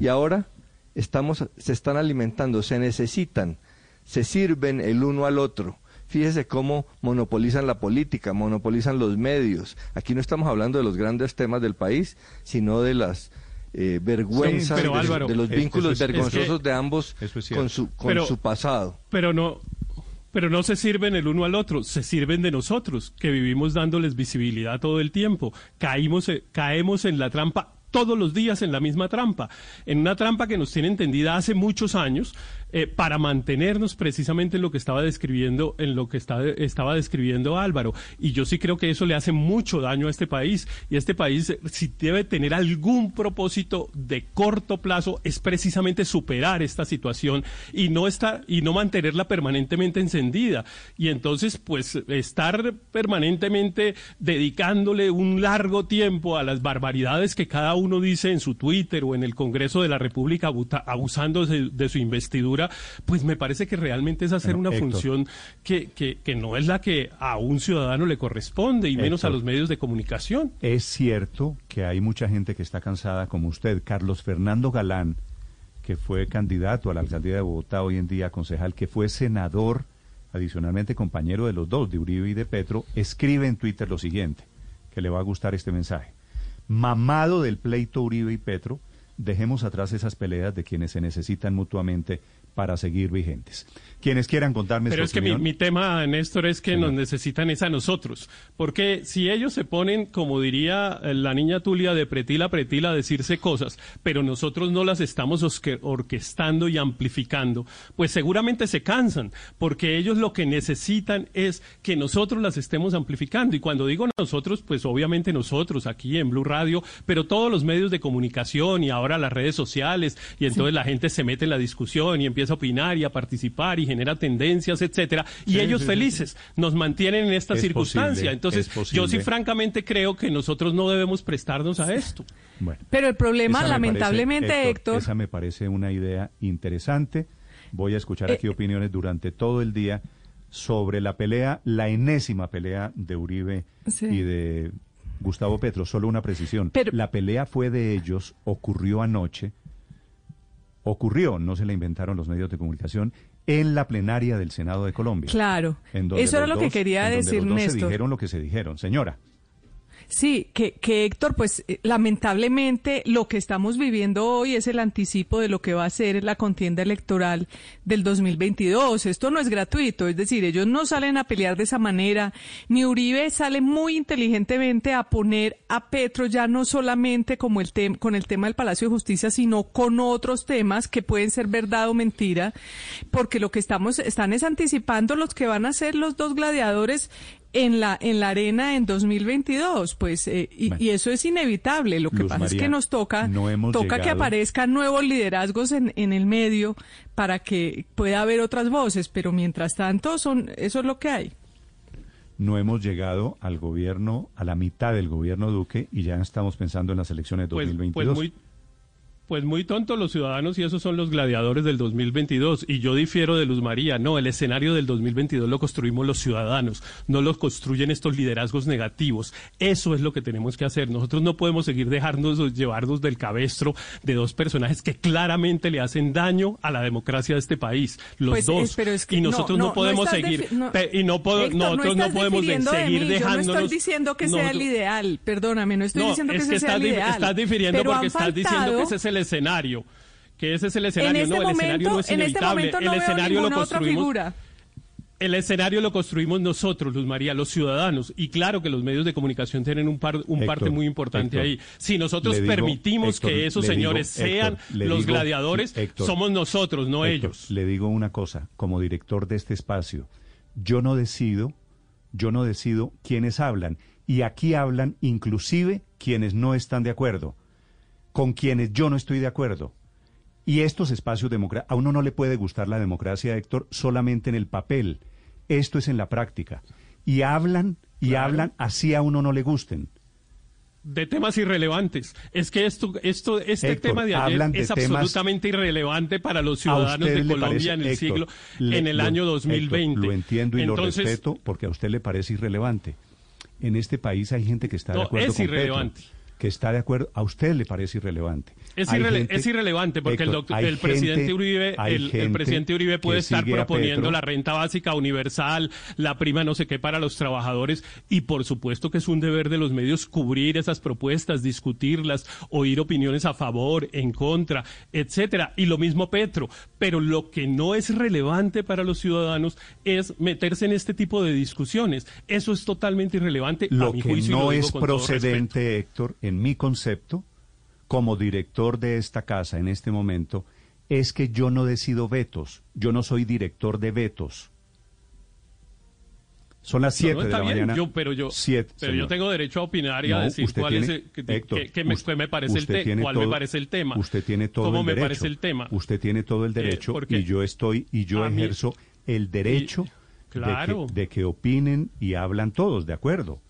Y ahora estamos, se están alimentando, se necesitan, se sirven el uno al otro Fíjese cómo monopolizan la política, monopolizan los medios. Aquí no estamos hablando de los grandes temas del país, sino de las eh, vergüenzas, de, los vínculos vergonzosos de ambos con, su, con su pasado. Pero no, pero no se sirven el uno al otro, se sirven de nosotros, que vivimos dándoles visibilidad todo el tiempo. Caímos, eh, caemos en la trampa todos los días en la misma trampa, en una trampa que nos tiene entendida hace muchos años, eh, para mantenernos precisamente en lo que estaba describiendo, en lo que estaba describiendo Álvaro. Y yo sí creo que eso le hace mucho daño a este país. Y este país, si debe tener algún propósito de corto plazo, es precisamente superar esta situación y no estar, y no mantenerla permanentemente encendida. Y entonces, pues, estar permanentemente dedicándole un largo tiempo a las barbaridades que cada uno dice en su Twitter o en el Congreso de la República abusando de su investidura pues me parece que realmente es hacer una función que, que, no es la que a un ciudadano le corresponde y menos a los medios de comunicación. Es cierto que hay mucha gente que está cansada como usted. Carlos Fernando Galán, que fue candidato a la alcaldía de Bogotá, hoy en día concejal, que fue senador, adicionalmente compañero de los dos, de Uribe y de Petro, escribe en Twitter lo siguiente, que le va a gustar este mensaje. Mamado del pleito Uribe y Petro, dejemos atrás esas peleas de quienes se necesitan mutuamente para seguir vigentes. Quienes quieran contarme Pero es que mi, tema, Néstor, es que nos necesitan es a nosotros. Porque si ellos se ponen, como diría la niña Tulia, de pretila a pretila a decirse cosas, pero nosotros no las estamos orquestando y amplificando, pues seguramente se cansan, porque ellos lo que necesitan es que nosotros las estemos amplificando. Y cuando digo nosotros, pues obviamente nosotros aquí en Blue Radio, pero todos los medios de comunicación y ahora las redes sociales, y entonces la gente se mete en la discusión y empieza a opinar y a participar y genera tendencias, etcétera, y ellos felices nos mantienen en esta circunstancia. Entonces, yo sí francamente creo que nosotros no debemos prestarnos a esto. Pero el problema, lamentablemente, Héctor, Esa me parece una idea interesante. Voy a escuchar aquí eh, opiniones durante todo el día sobre la pelea, la enésima pelea de Uribe y de Gustavo Petro. Solo una precisión. la pelea fue de ellos, ocurrió anoche ocurrió, no se la inventaron los medios de comunicación, en la plenaria del Senado de Colombia. Claro, eso era lo que quería decir donde los se dijeron lo que se dijeron. Señora. Sí, que, que Héctor, pues eh, lamentablemente lo que estamos viviendo hoy es el anticipo de lo que va a ser la contienda electoral del 2022. Esto no es gratuito, es decir, ellos no salen a pelear de esa manera, ni Uribe sale muy inteligentemente a poner a Petro ya no solamente como el con el tema del Palacio de Justicia, sino con otros temas que pueden ser verdad o mentira, porque lo que estamos están es anticipando los que van a ser los dos gladiadores en la en la arena en 2022 pues eh, y, eso es inevitable. Lo que pasa es que nos toca toca que aparezcan nuevos liderazgos en, en el medio para que pueda haber otras voces pero mientras tanto son eso es lo que hay. No hemos llegado al gobierno a la mitad del gobierno Duque y ya estamos pensando en las elecciones de 2022 pues, pues pues muy tontos los ciudadanos y esos son los gladiadores del 2022. Y yo difiero de Luz María. No, el escenario del 2022 lo construimos los ciudadanos, no lo construyen estos liderazgos negativos. Eso es lo que tenemos que hacer. Nosotros no podemos seguir dejarnos llevarnos del cabestro de dos personajes que claramente le hacen daño a la democracia de este país. Los pues dos. y nosotros no, podemos seguir. y no nosotros no podemos seguir dejándonos. Yo no estoy diciendo que sea el ideal. Perdóname, no estoy diciendo que, ese sea el ideal. Estás difiriendo porque estás diciendo que ese es el escenario, que ese es el escenario. Este no, el escenario no es en este no el escenario lo construimos. El escenario lo construimos nosotros, Luz María, los ciudadanos. Y claro que los medios de comunicación tienen un, par, un parte muy importante ahí. Si nosotros permitimos que esos señores sean los gladiadores, somos nosotros, no ellos. Le digo una cosa, como director de este espacio, yo no decido, yo no decido quiénes hablan. Y aquí hablan inclusive quienes no están de acuerdo con quienes yo no estoy de acuerdo. Y estos espacios democráticos, a uno no le puede gustar la democracia, Héctor, solamente en el papel. Esto es en la práctica. Y hablan y hablan así a uno no le gusten. De temas irrelevantes. Es que esto, esto, este tema de ayer es absolutamente irrelevante para los ciudadanos de Colombia en el siglo, en el año 2020. lo entiendo y lo respeto porque a usted le parece irrelevante. En este país hay gente que está de acuerdo es irrelevante que está de acuerdo, a usted le parece irrelevante. Es, irrelevante porque el, presidente Uribe, el, presidente Uribe puede estar proponiendo la renta básica universal, la prima no sé qué para los trabajadores y por supuesto que es un deber de los medios cubrir esas propuestas, discutirlas, oír opiniones a favor, en contra, etcétera. Y lo mismo Petro. Pero lo que no es relevante para los ciudadanos es meterse en este tipo de discusiones. Eso es totalmente irrelevante. Lo mi que juicio, no es procedente, Héctor, en mi concepto como director de esta casa en este momento es que yo no decido vetos, yo no soy director de vetos. Son las 7 de la mañana. pero yo, pero yo tengo derecho a opinar y a decir cuál es el, que, me, parece el tema, cuál me parece el tema. Usted tiene todo ¿Cómo el me derecho. parece el tema? Usted tiene todo el eh, derecho y yo estoy y yo ejerzo el derecho de, de, que, opinen y hablan todos, ¿de acuerdo?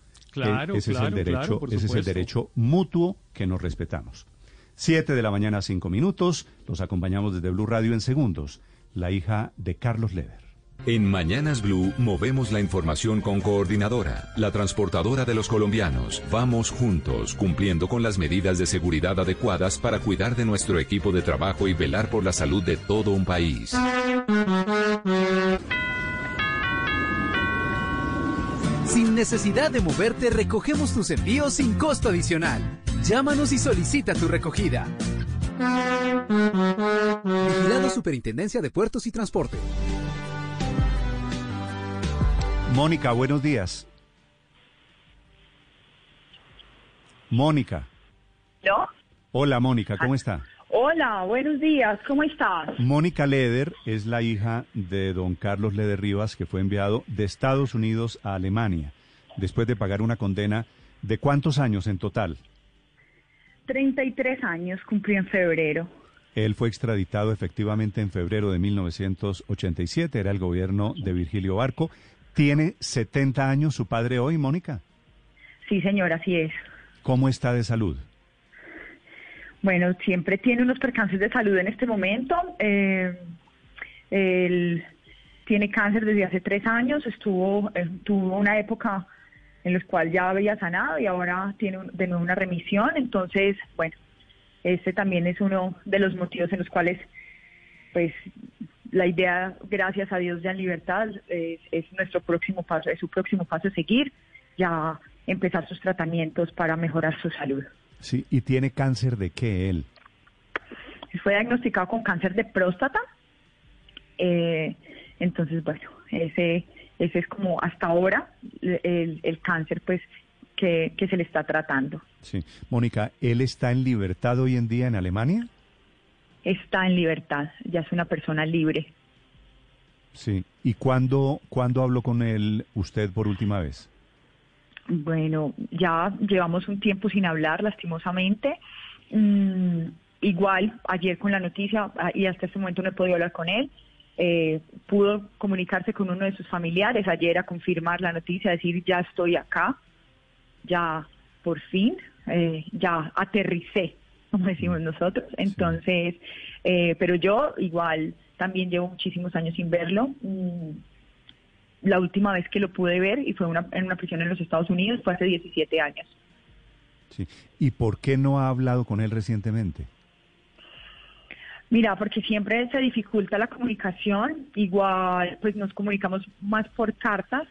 Claro, ese es el derecho, ese es el derecho mutuo que nos respetamos. Siete de la mañana, cinco minutos. Los acompañamos desde Blue Radio en segundos. La hija de Carlos Leder. En Mañanas Blue movemos la información con Coordinadora, la transportadora de los colombianos. Vamos juntos, cumpliendo con las medidas de seguridad adecuadas para cuidar de nuestro equipo de trabajo y velar por la salud de todo un país. Sin necesidad de moverte, recogemos tus envíos sin costo adicional. Llámanos y solicita tu recogida. Vigilado Superintendencia de Puertos y Transporte. Mónica, buenos días. Mónica. ¿No? Hola, Mónica, ¿cómo está? Hola, buenos días, ¿cómo estás? Mónica Leder es la hija de don Carlos Leder Rivas, que fue enviado de Estados Unidos a Alemania, después de pagar una condena de cuántos años en total? 33 años cumplí en febrero. Él fue extraditado efectivamente en febrero de 1987, era el gobierno de Virgilio Barco. ¿Tiene 70 años su padre hoy, Mónica? Sí, señora, así es. ¿Cómo está de salud? Bueno, siempre tiene unos percances de salud en este momento. Eh, él tiene cáncer desde hace tres años, estuvo, eh, tuvo una época en la cual ya había sanado y ahora tiene de nuevo una remisión. Entonces, bueno, este también es uno de los motivos en los cuales, pues, la idea, gracias a Dios, ya en libertad, es, es nuestro próximo paso, es su próximo paso seguir. Ya empezar sus tratamientos para mejorar su salud. Sí, ¿y tiene cáncer de qué él? Fue diagnosticado con cáncer de próstata. Eh, entonces, bueno, ese, ese es como hasta ahora el, el cáncer pues que, que se le está tratando. Sí. Mónica, ¿él está en libertad hoy en día en Alemania? Está en libertad, ya es una persona libre. Sí. ¿Y cuándo, cuándo habló con él usted por última vez? Bueno, ya llevamos un tiempo sin hablar, lastimosamente. Mm, igual, ayer con la noticia, ah, y hasta este momento no he podido hablar con él, eh, pudo comunicarse con uno de sus familiares ayer a confirmar la noticia, decir, ya estoy acá, ya por fin, eh, ya aterricé, como decimos nosotros. Entonces, eh, pero yo igual también llevo muchísimos años sin verlo. Mm, la última vez que lo pude ver, y fue una, en una prisión en los Estados Unidos, fue hace 17 años. Sí. ¿Y por qué no ha hablado con él recientemente? Mira, porque siempre se dificulta la comunicación, igual pues nos comunicamos más por cartas,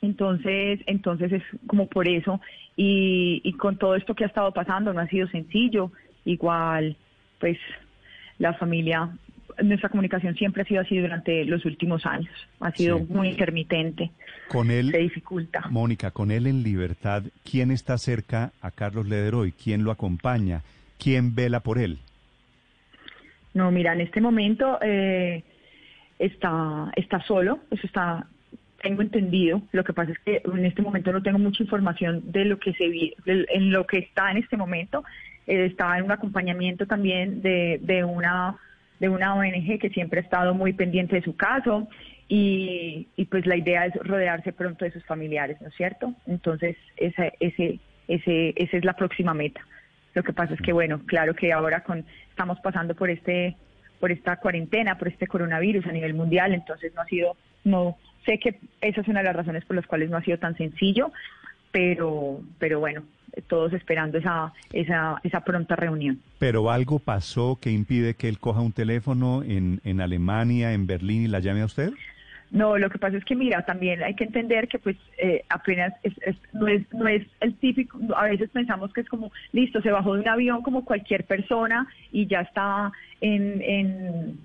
entonces, entonces es como por eso, y, y con todo esto que ha estado pasando no ha sido sencillo, igual pues la familia nuestra comunicación siempre ha sido así durante los últimos años. Ha sido muy intermitente. Con él, se dificulta. Mónica, con él en libertad, ¿quién está cerca a Carlos Lederoy? ¿Quién lo acompaña? ¿Quién vela por él? No, mira, en este momento eh, está, está solo, eso está, tengo entendido. Lo que pasa es que en este momento no tengo mucha información de lo que se vi, en lo que está en este momento. Eh, está en un acompañamiento también de, de una de una ONG que siempre ha estado muy pendiente de su caso y, pues la idea es rodearse pronto de sus familiares, ¿no es cierto? Entonces esa, ese, ese, esa es la próxima meta. Lo que pasa es que, bueno, claro que ahora con, estamos pasando por este por esta cuarentena, por este coronavirus a nivel mundial, entonces no ha sido, no sé que esa es una de las razones por las cuales no ha sido tan sencillo, pero, pero bueno, todos esperando esa, esa, esa pronta reunión. Pero algo pasó que impide que él coja un teléfono en, en Alemania, en Berlín y la llame a usted? No, lo que pasa es que mira, también hay que entender que pues eh, apenas es, no, es, no es el típico, a veces pensamos que es como, listo, se bajó de un avión como cualquier persona y ya está en, en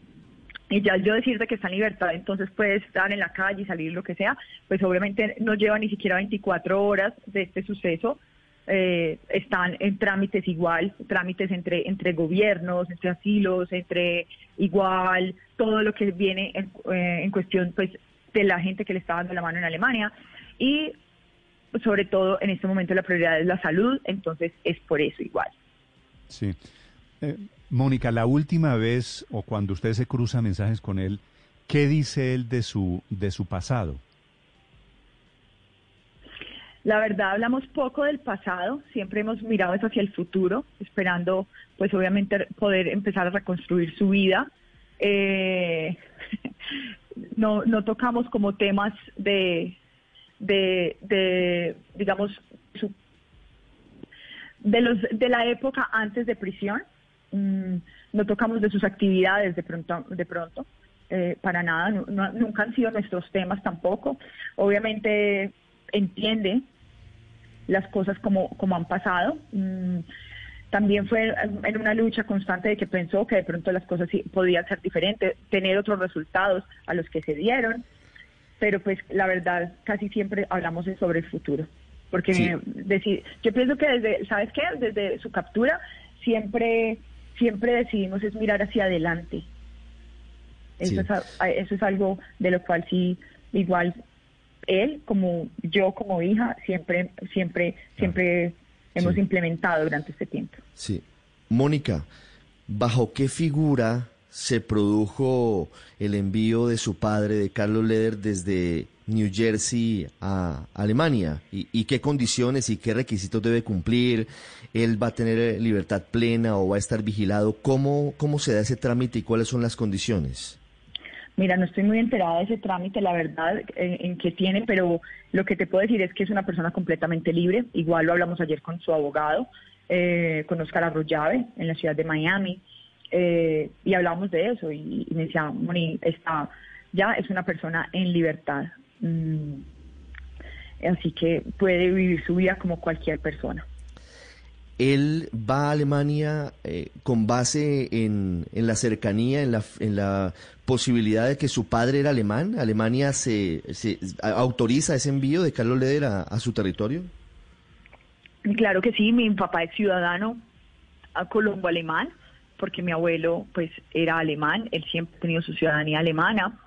y ya yo decirte que está en libertad, entonces puede estar en la calle y salir lo que sea, pues obviamente no lleva ni siquiera 24 horas de este suceso, eh, están en trámites igual, trámites entre, entre gobiernos, entre asilos, entre igual, todo lo que viene en, eh, en cuestión pues de la gente que le está dando la mano en Alemania y sobre todo en este momento la prioridad es la salud, entonces es por eso igual. Sí. Eh, Mónica, la última vez o cuando usted se cruza mensajes con él, ¿qué dice él de su, de su pasado? La verdad hablamos poco del pasado, siempre hemos mirado hacia el futuro, esperando pues obviamente poder empezar a reconstruir su vida. Eh, no, no tocamos como temas de, de, digamos, de, los, de la época antes de prisión, mm, no tocamos de sus actividades de pronto, de pronto. Eh, para nada, nunca han sido nuestros temas tampoco. Obviamente entiende las cosas como, como han pasado. Mm, también fue en una lucha constante de que pensó que de pronto las cosas podían ser diferentes, tener otros resultados a los que se dieron, pero pues la verdad casi siempre hablamos sobre el futuro. Porque decir, yo pienso que desde, ¿sabes qué? Desde su captura siempre, siempre decidimos es mirar hacia adelante. Eso, es, eso es algo de lo cual sí, igual él como yo como hija siempre siempre siempre hemos implementado durante este tiempo. Sí. Mónica, ¿bajo qué figura se produjo el envío de su padre, de Carlos Leder, desde New Jersey a Alemania? ¿Y, ¿Y, qué condiciones y qué requisitos debe cumplir? ¿Él va a tener libertad plena o va a estar vigilado? ¿Cómo, cómo se da ese trámite y cuáles son las condiciones? Mira, no estoy muy enterada de ese trámite, la verdad, en, qué tiene, pero lo que te puedo decir es que es una persona completamente libre. Igual lo hablamos ayer con su abogado, eh, con Oscar Arroyave, en la ciudad de Miami, eh, y hablamos de eso. Y, me decía, Moni, está, ya es una persona en libertad. Mm, así que puede vivir su vida como cualquier persona. Él va a Alemania eh, con base en, la cercanía, en la, en la posibilidad de que su padre era alemán. ¿Alemania se, autoriza ese envío de Carlos Leder a, su territorio? Claro que sí, mi papá es ciudadano colombo-alemán, porque mi abuelo pues era alemán, él siempre ha tenido su ciudadanía alemana.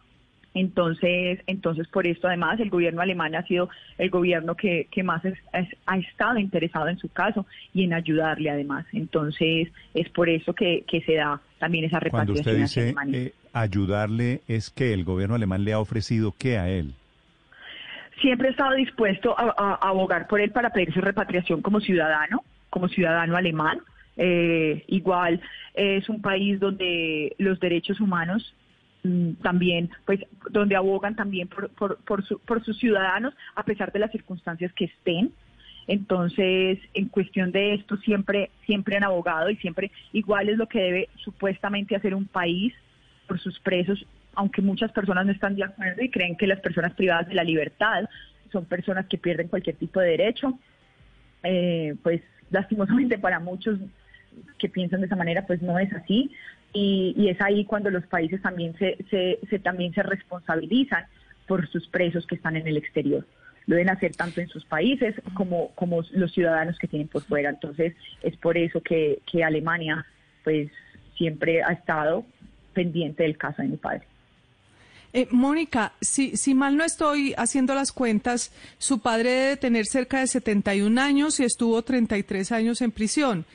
Entonces, entonces por esto además el gobierno alemán ha sido el gobierno que, que más ha estado interesado en su caso y en ayudarle además. Entonces es por eso que, que se da también esa repatriación. Cuando usted dice eh, ayudarle, es que el gobierno alemán le ha ofrecido qué a él. Siempre ha estado dispuesto a, abogar por él para pedir su repatriación como ciudadano, como ciudadano alemán. Eh, igual es un país donde los derechos humanos también, pues, donde abogan también por, por, por, sus ciudadanos, a pesar de las circunstancias que estén. Entonces, en cuestión de esto, siempre, siempre han abogado y siempre igual es lo que debe supuestamente hacer un país por sus presos, aunque muchas personas no están de acuerdo y creen que las personas privadas de la libertad son personas que pierden cualquier tipo de derecho. Eh, pues lastimosamente para muchos que piensan de esa manera, pues no es así y, es ahí cuando los países también se, se, también se responsabilizan por sus presos que están en el exterior. Lo deben hacer tanto en sus países como, como los ciudadanos que tienen por fuera. Entonces, es por eso que, que Alemania pues siempre ha estado pendiente del caso de mi padre. Eh, Mónica, si, si mal no estoy haciendo las cuentas, su padre debe tener cerca de 71 años y estuvo 33 años en prisión.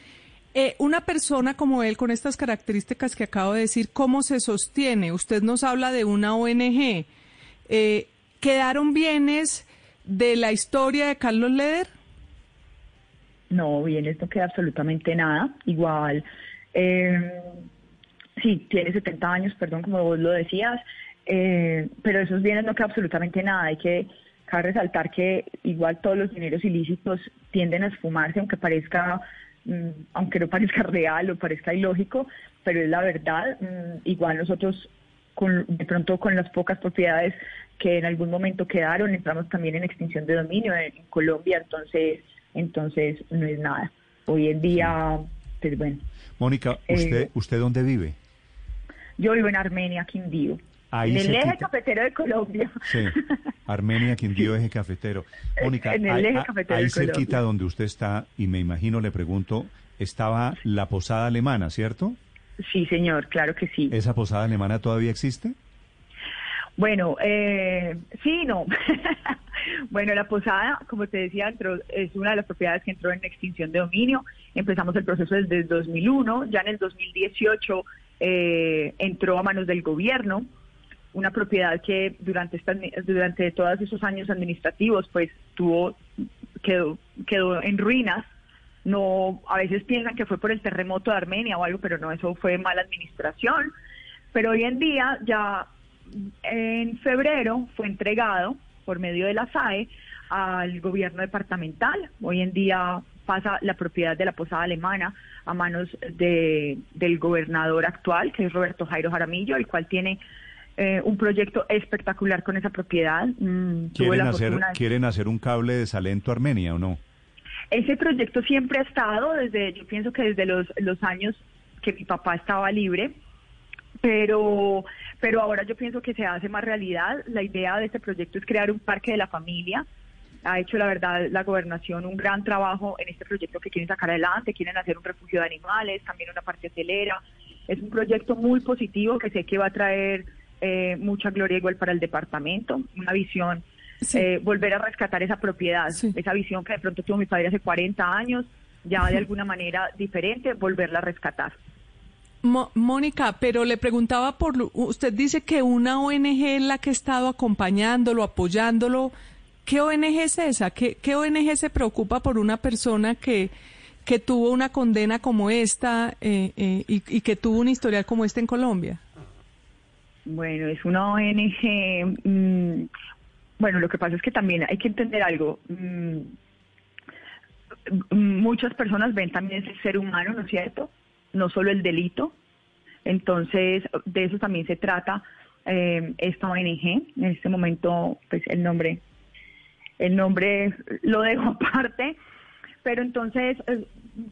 Eh, una persona como él, con estas características que acabo de decir, ¿cómo se sostiene? Usted nos habla de una ONG. Eh, ¿Quedaron bienes de la historia de Carlos Leder? No, bienes no queda absolutamente nada. Igual, eh, sí, tiene 70 años, perdón, como vos lo decías, eh, pero esos bienes no queda absolutamente nada. Hay que resaltar que igual todos los dineros ilícitos tienden a esfumarse, aunque parezca aunque no parezca real o parezca ilógico, pero es la verdad. Mm, igual nosotros, con, de pronto con las pocas propiedades que en algún momento quedaron, entramos también en extinción de dominio en, Colombia, entonces, entonces no es nada. Hoy en día, pues bueno. Mónica, ¿usted, eh, ¿usted dónde vive? Yo vivo en Armenia, Quindío en el eje cafetero de Colombia. Sí, Armenia, Quindío, eje cafetero. Mónica, en el eje cafetero ahí cerquita donde usted está, y me imagino, le pregunto, estaba la posada alemana, ¿cierto? Sí, señor, claro que sí. ¿Esa posada alemana todavía existe? Bueno, eh, sí, no. bueno, la posada, como te decía, es una de las propiedades que entró en extinción de dominio. Empezamos el proceso desde el 2001, ya en el 2018 eh, entró a manos del gobierno una propiedad que durante esta, durante todos esos años administrativos pues tuvo quedó quedó en ruinas. No a veces piensan que fue por el terremoto de Armenia o algo pero no eso fue mala administración. Pero hoy en día ya en febrero fue entregado por medio de la SAE al gobierno departamental. Hoy en día pasa la propiedad de la posada alemana a manos de, del gobernador actual que es Roberto Jairo Jaramillo el cual tiene eh, un proyecto espectacular con esa propiedad. Mm, ¿Quieren, hacer, ¿Quieren hacer un cable de Salento Armenia o no? Ese proyecto siempre ha estado, desde yo pienso que desde los, los años que mi papá estaba libre, pero, pero ahora yo pienso que se hace más realidad. La idea de este proyecto es crear un parque de la familia. Ha hecho, la verdad, la gobernación un gran trabajo en este proyecto que quieren sacar adelante. Quieren hacer un refugio de animales, también una parte hotelera. Es un proyecto muy positivo que sé que va a traer eh, mucha gloria igual para el departamento, una visión, eh, volver a rescatar esa propiedad, esa visión que de pronto tuvo mi padre hace 40 años, ya de alguna manera diferente, volverla a rescatar. Mónica, pero le preguntaba por, usted dice que una ONG es la que ha estado acompañándolo, apoyándolo. ¿Qué ONG es esa? ¿Qué, qué ONG se preocupa por una persona que, que tuvo una condena como esta eh, y, y, que tuvo un historial como este en Colombia? Bueno, es una ONG. Mm, bueno, lo que pasa es que también hay que entender algo. Mm, muchas personas ven también ese ser humano, ¿no es cierto? No solo el delito. Entonces, de eso también se trata eh, esta ONG. En este momento, pues el nombre el nombre lo dejo aparte, pero entonces eh,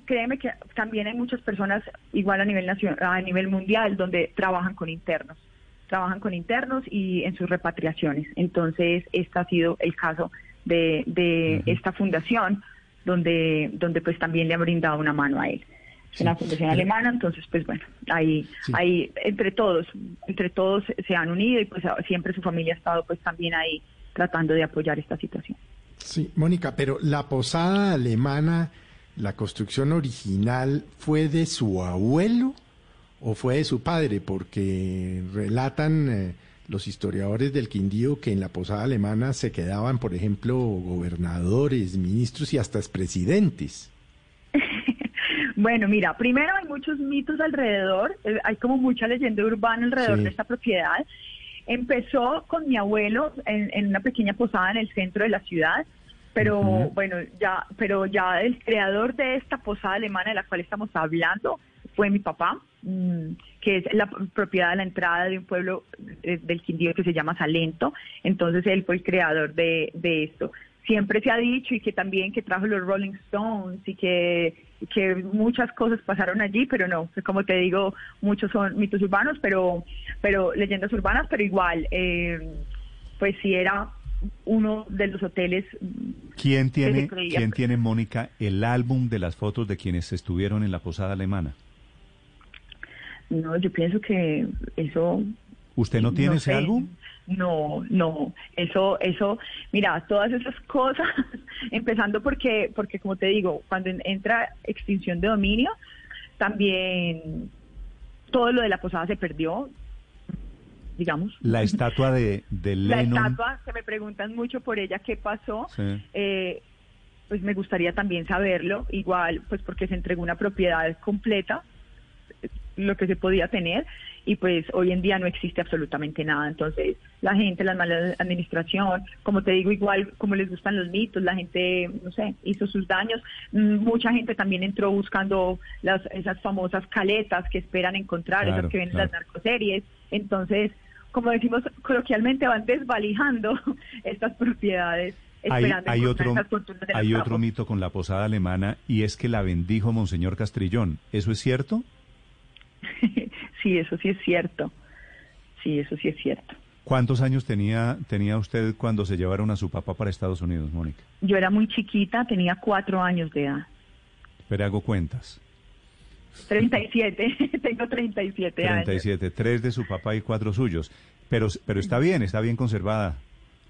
créeme que también hay muchas personas igual a nivel nacional, a nivel mundial donde trabajan con internos, trabajan con internos y en sus repatriaciones. Entonces, este ha sido el caso de, de esta fundación donde donde pues también le ha brindado una mano a él. Es una fundación alemana, entonces pues bueno, ahí, ahí entre todos, entre todos se han unido y pues siempre su familia ha estado pues también ahí tratando de apoyar esta situación. Sí, Mónica, pero la posada alemana, la construcción original, ¿fue de su abuelo o fue de su padre? Porque relatan eh, los historiadores del Quindío que en la posada alemana se quedaban, por ejemplo, gobernadores, ministros y hasta expresidentes. Bueno, mira, primero hay muchos mitos alrededor, eh, hay como mucha leyenda urbana alrededor de esta propiedad. Empezó con mi abuelo en, una pequeña posada en el centro de la ciudad, pero bueno, ya, pero ya el creador de esta posada alemana de la cual estamos hablando fue mi papá, mm, que es la propiedad de la entrada de un pueblo eh, del Quindío que se llama Salento. Entonces él fue el creador de, de esto siempre se ha dicho y que también que trajo los Rolling Stones y que, que muchas cosas pasaron allí, pero no, como te digo, muchos son mitos urbanos, pero, pero leyendas urbanas, pero igual, eh, pues sí era uno de los hoteles. ¿Quién tiene, ¿quién tiene, Mónica, el álbum de las fotos de quienes estuvieron en la posada alemana? No, yo pienso que eso... ¿Usted no tiene ese álbum? No, no, eso, eso, mira, todas esas cosas, empezando porque, porque como te digo, cuando entra extinción de dominio, también todo lo de la posada se perdió, digamos. La estatua de, de Lennon. La estatua, que me preguntan mucho por ella qué pasó, eh, pues me gustaría también saberlo, igual, pues porque se entregó una propiedad completa, lo que se podía tener, y pues hoy en día no existe absolutamente nada. Entonces, la gente, la mala administración, como te digo, igual como les gustan los mitos, la gente, no sé, hizo sus daños. Mm, mucha gente también entró buscando las, esas famosas caletas que esperan encontrar, esas que ven en las narcoseries. Entonces, como decimos coloquialmente, van desvalijando estas propiedades. Hay, hay otro, hay otro mito con la posada alemana y es que la bendijo Monseñor Castrillón. ¿Eso es cierto? sí, eso sí es cierto. Sí, eso sí es cierto. ¿Cuántos años tenía, tenía usted cuando se llevaron a su papá para Estados Unidos, Mónica? Yo era muy chiquita, tenía cuatro años de edad. Pero hago cuentas. 37, tengo 37 años. 37, tres de su papá y cuatro suyos. Pero, pero está bien, está bien conservada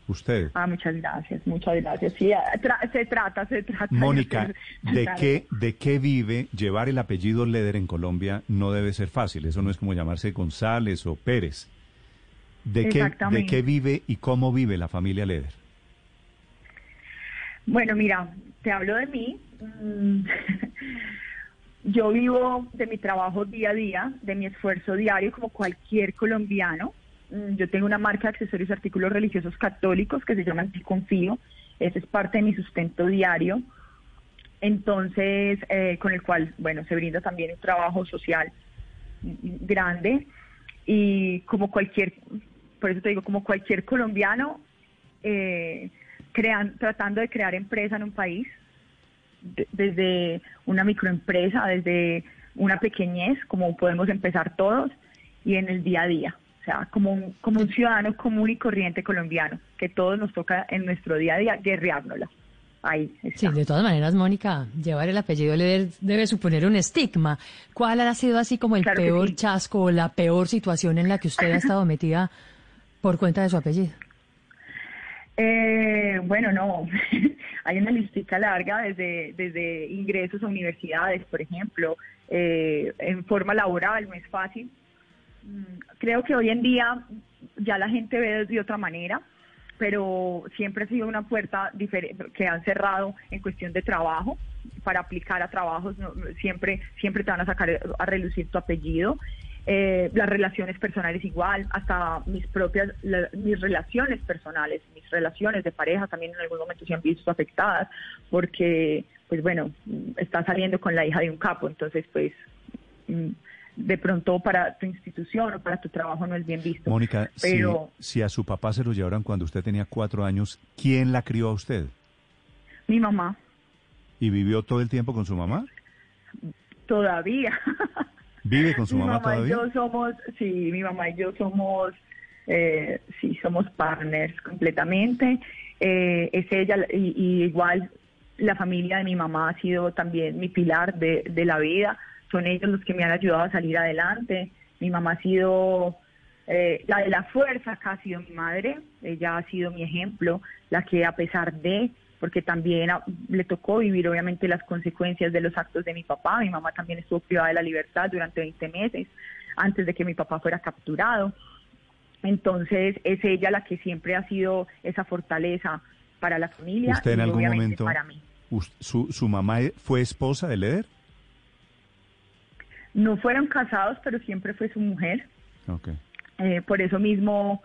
usted. Ah, muchas gracias, muchas gracias. Sí, se trata, se trata. Mónica, ¿de, qué, ¿de qué vive? Llevar el apellido Leder en Colombia no debe ser fácil, eso no es como llamarse González o Pérez. ¿De qué, ¿De qué vive y cómo vive la familia Leder? Bueno, mira, te hablo de mí. Mm, yo vivo de mi trabajo día a día, de mi esfuerzo diario como cualquier colombiano. Mm, yo tengo una marca de accesorios y artículos religiosos católicos que se llama Anticonfío. Ese es parte de mi sustento diario. Entonces, eh, con el cual, bueno, se brinda también un trabajo social grande. Y como cualquier, por eso te digo, como cualquier colombiano, eh, crean, tratando de crear empresa en un país, desde una microempresa, desde una pequeñez, como podemos empezar todos, y en el día a día como un, como un ciudadano común y corriente colombiano, que todos nos toca en nuestro día a día guerreárnosla. Ahí Sí, de todas maneras, Mónica, llevar el apellido debe, suponer un estigma. ¿Cuál ha sido así como el peor chasco o la peor situación en la que usted ha estado metida por cuenta de su apellido? Eh, bueno, no, hay una listica larga desde, desde ingresos a universidades, por ejemplo, eh, en forma laboral no es fácil, creo que hoy en día ya la gente ve de otra manera, pero siempre ha sido una puerta que han cerrado en cuestión de trabajo para aplicar a trabajos siempre siempre te van a sacar a relucir tu apellido. Eh, las relaciones personales igual hasta mis propias mis relaciones personales mis relaciones de pareja también en algún momento se han visto afectadas porque pues bueno está saliendo con la hija de un capo entonces pues mm, de pronto para tu institución o para tu trabajo no es bien visto. Mónica, Pero, si, a su papá se lo llevaron cuando usted tenía cuatro años, ¿quién la crió a usted? Mi mamá. ¿Y vivió todo el tiempo con su mamá? Todavía. ¿Vive con su mi mamá, todavía? Y yo somos, sí, mi mamá y yo somos, eh, sí, somos partners completamente. Eh, es ella, y, igual la familia de mi mamá ha sido también mi pilar de, de la vida. Son ellos los que me han ayudado a salir adelante. Mi mamá ha sido eh, la de la fuerza, que ha sido mi madre. Ella ha sido mi ejemplo, la que a pesar de porque también le tocó vivir obviamente las consecuencias de los actos de mi papá. Mi mamá también estuvo privada de la libertad durante 20 meses antes de que mi papá fuera capturado. Entonces es ella la que siempre ha sido esa fortaleza para la familia ¿Usted en y algún momento, para mí. Su, ¿Su mamá fue esposa de Leder? No fueron casados, pero siempre fue su mujer. Okay. Eh, por eso mismo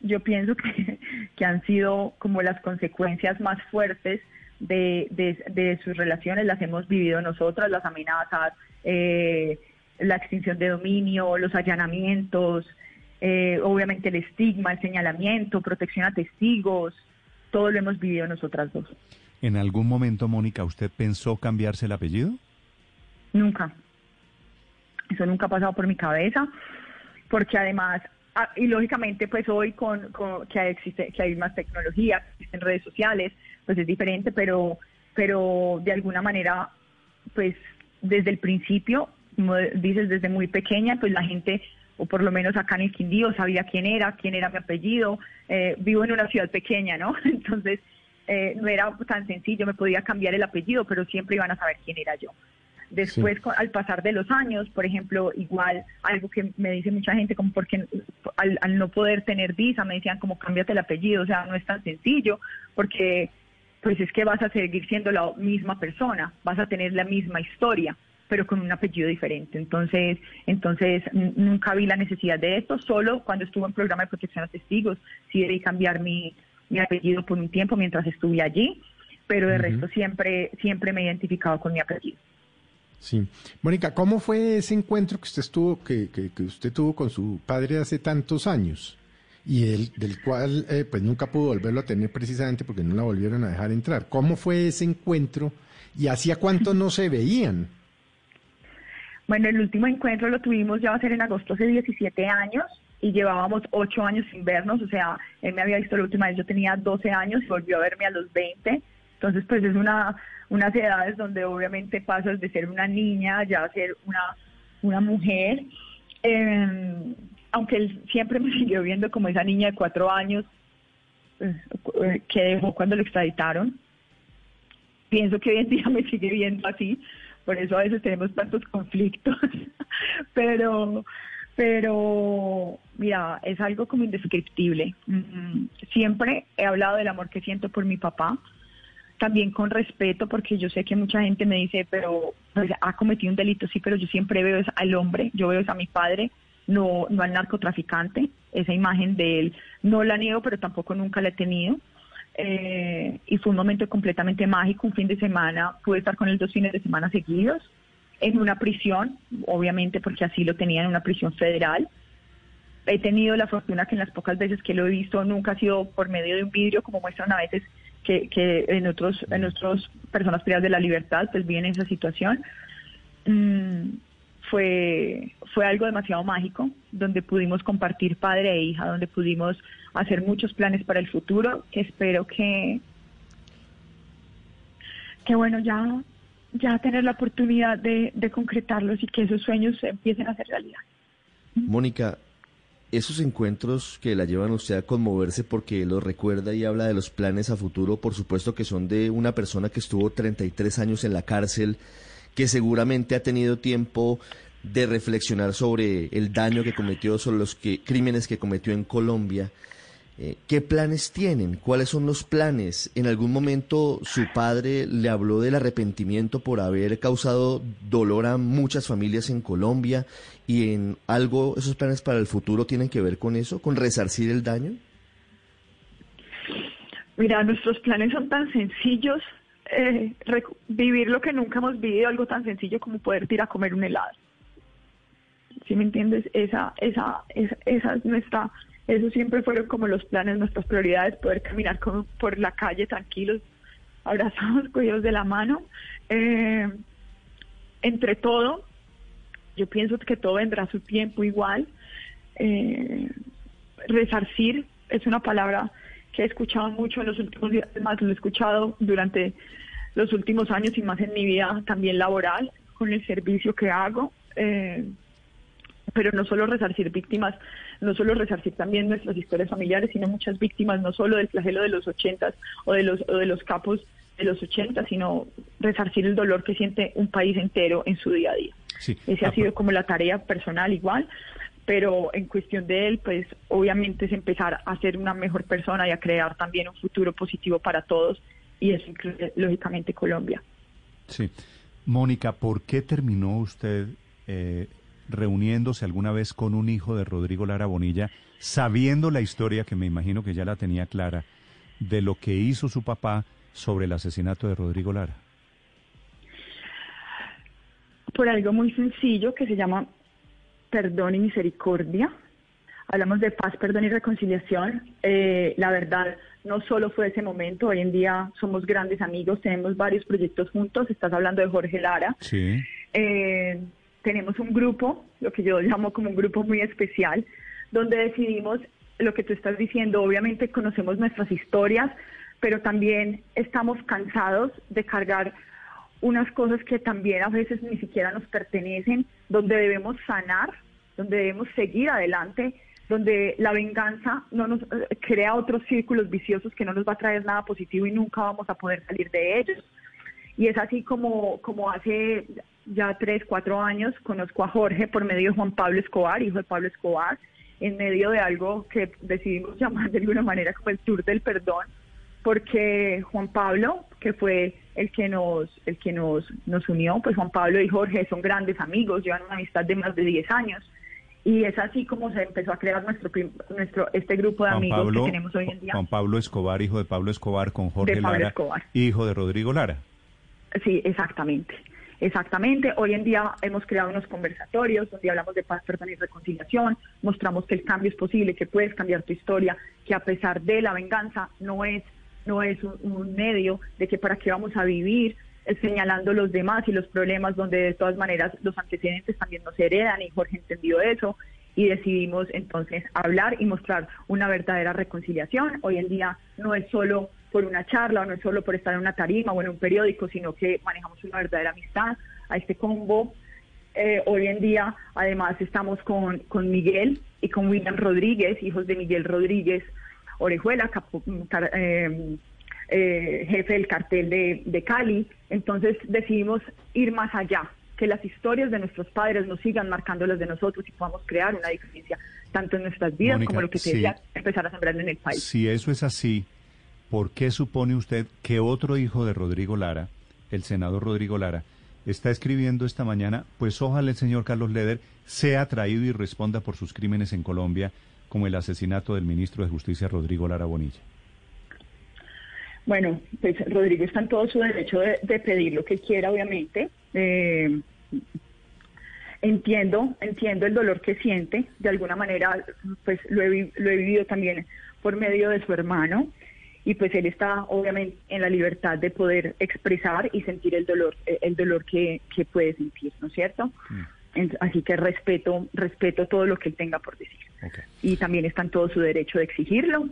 yo pienso que, que han sido como las consecuencias más fuertes de, de, sus relaciones, las hemos vivido nosotras, las amenazas, eh, la extinción de dominio, los allanamientos, eh, obviamente el estigma, el señalamiento, protección a testigos, todo lo hemos vivido nosotras dos. ¿En algún momento, Mónica, usted pensó cambiarse el apellido? Nunca. Eso nunca ha pasado por mi cabeza, porque además Ah, y lógicamente pues hoy con, que existe que hay más tecnología existen redes sociales pues es diferente pero pero de alguna manera pues desde el principio como dices desde muy pequeña pues la gente o por lo menos acá en el Quindío sabía quién era quién era mi apellido eh, vivo en una ciudad pequeña no entonces eh, no era tan sencillo me podía cambiar el apellido pero siempre iban a saber quién era yo Después, al pasar de los años, por ejemplo, igual algo que me dice mucha gente, como porque al, no poder tener visa, me decían como cámbiate el apellido, o sea, no es tan sencillo, porque pues es que vas a seguir siendo la misma persona, vas a tener la misma historia, pero con un apellido diferente. Entonces, entonces nunca vi la necesidad de esto, solo cuando estuve en programa de protección a testigos, sí debí cambiar mi, mi apellido por un tiempo mientras estuve allí, pero de resto siempre, siempre me he identificado con mi apellido. Sí. Mónica, ¿cómo fue ese encuentro que usted estuvo, que, que, usted tuvo con su padre hace tantos años? Y el, del cual eh, pues nunca pudo volverlo a tener precisamente porque no la volvieron a dejar entrar. ¿Cómo fue ese encuentro y hacía cuánto no se veían? Bueno, el último encuentro lo tuvimos ya va a ser en agosto hace 17 años y llevábamos 8 años sin vernos, o sea, él me había visto la última vez, yo tenía 12 años y volvió a verme a los 20, entonces pues es una unas edades donde obviamente pasas de ser una niña ya a ser una, una mujer. Em, aunque él siempre me siguió viendo como esa niña de cuatro años pues, eh, que dejó cuando lo extraditaron. Pienso que hoy en día me sigue viendo así, por eso a veces tenemos tantos conflictos, pero pero mira, es algo como indescriptible. Mm, siempre he hablado del amor que siento por mi papá, también con respeto, porque yo sé que mucha gente me dice, pero pues, ha cometido un delito, sí, pero yo siempre veo al hombre, yo veo a mi padre, no, no al narcotraficante, esa imagen de él no la niego, pero tampoco nunca la he tenido. Eh, y fue un momento completamente mágico, un fin de semana, pude estar con él dos fines de semana seguidos, en una prisión, obviamente porque así lo tenía en una prisión federal. He tenido la fortuna que en las pocas veces que lo he visto nunca ha sido por medio de un vidrio, como muestran a veces que, en otros en otras personas privadas de la libertad pues viven esa situación. Mm, fue fue algo demasiado mágico donde pudimos compartir padre e hija donde pudimos hacer muchos planes para el futuro que espero que que bueno ya ya tener la oportunidad de, de concretarlos y que esos sueños se empiecen a hacer realidad. Mónica esos encuentros que la llevan a usted a conmoverse porque lo recuerda y habla de los planes a futuro, por supuesto que son de una persona que estuvo 33 años en la cárcel, que seguramente ha tenido tiempo de reflexionar sobre el daño que cometió, sobre los que, crímenes que cometió en Colombia. Eh, ¿Qué planes tienen? ¿Cuáles son los planes? ¿En algún momento su padre le habló del arrepentimiento por haber causado dolor a muchas familias en Colombia? ¿Y en algo esos planes para el futuro tienen que ver con eso, con resarcir el daño? Mira, nuestros planes son tan sencillos. Eh, vivir lo que nunca hemos vivido, algo tan sencillo como poder ir a comer un helado. ¿sí me entiendes? Esa, esa, esa, esa es nuestra, eso siempre fueron como los planes, nuestras prioridades, poder caminar por la calle tranquilos, abrazados, cogidos de la mano. Eh, entre todo, yo pienso que todo vendrá a su tiempo igual. Eh, resarcir es una palabra que he escuchado mucho en los últimos días, más lo he escuchado durante los últimos años y más en mi vida también laboral, con el servicio que hago. Eh, pero no solo resarcir víctimas, no solo resarcir también nuestras historias familiares, sino muchas víctimas, no solo del flagelo de los ochentas o de los, o de los capos de los ochentas, sino resarcir el dolor que siente un país entero en su día a día. Sí. Esa ha sido como la tarea personal igual, pero en cuestión de él, pues obviamente es empezar a ser una mejor persona y a crear también un futuro positivo para todos, y eso incluye lógicamente Colombia. Sí. Mónica, ¿por qué terminó usted eh, reuniéndose alguna vez con un hijo de Rodrigo Lara Bonilla, sabiendo la historia, que me imagino que ya la tenía clara, de lo que hizo su papá sobre el asesinato de Rodrigo Lara? Por algo muy sencillo que se llama perdón y misericordia. Hablamos de paz, perdón y reconciliación. Eh, la verdad, no solo fue ese momento, hoy en día somos grandes amigos, tenemos varios proyectos juntos, estás hablando de Jorge Lara. Sí. Eh, tenemos un grupo, lo que yo llamo como un grupo muy especial, donde decidimos lo que tú estás diciendo, obviamente conocemos nuestras historias, pero también estamos cansados de cargar unas cosas que también a veces ni siquiera nos pertenecen, donde debemos sanar, donde debemos seguir adelante, donde la venganza no nos eh, crea otros círculos viciosos que no nos va a traer nada positivo y nunca vamos a poder salir de ellos. Y es así como, como hace ya tres, cuatro años conozco a Jorge por medio de Juan Pablo Escobar, hijo de Pablo Escobar, en medio de algo que decidimos llamar de alguna manera como el Tour del Perdón, porque Juan Pablo, que fue el que nos el que nos, nos unió, pues Juan Pablo y Jorge son grandes amigos, llevan una amistad de más de 10 años. Y es así como se empezó a crear nuestro nuestro este grupo de amigos que tenemos hoy en día. Juan Pablo Escobar, hijo de Pablo Escobar, con Jorge Lara, hijo de Rodrigo Lara. Sí, exactamente. Exactamente, hoy en día hemos creado unos conversatorios donde hablamos de paz, perdón y reconciliación, mostramos que el cambio es posible, que puedes cambiar tu historia, que a pesar de la venganza no es, no es un, medio de que para qué vamos a vivir eh, señalando los demás y los problemas donde de todas maneras los antecedentes también nos heredan y Jorge entendió eso y decidimos entonces hablar y mostrar una verdadera reconciliación. Hoy en día no es solo por una charla no es solo por estar en una tarima o en un periódico, sino que manejamos una verdadera amistad a este combo. Eh, hoy en día, además, estamos con, con Miguel y con William Rodríguez, hijos de Miguel Rodríguez Orejuela, eh, eh, jefe del cartel de, de Cali. Entonces decidimos ir más allá, que las historias de nuestros padres nos sigan marcando las de nosotros y podamos crear una diferencia tanto en nuestras vidas como lo que se empezar a sembrar en el país. Si eso es así, ¿por qué supone usted que otro hijo de Rodrigo Lara, el senador Rodrigo Lara, está escribiendo esta mañana, pues ojalá el señor Carlos Leder sea traído y responda por sus crímenes en Colombia, como el asesinato del ministro de Justicia Rodrigo Lara Bonilla? Bueno, pues Rodrigo está en todo su derecho de, pedir lo que quiera, obviamente. Eh, entiendo, entiendo el dolor que siente. De alguna manera, pues lo he, lo he vivido también por medio de su hermano y pues él está obviamente en la libertad de poder expresar y sentir el dolor, eh, el dolor que, puede sentir, ¿no es cierto? Mm. Así que respeto, respeto todo lo que él tenga por decir. Y también está en todo su derecho de exigirlo.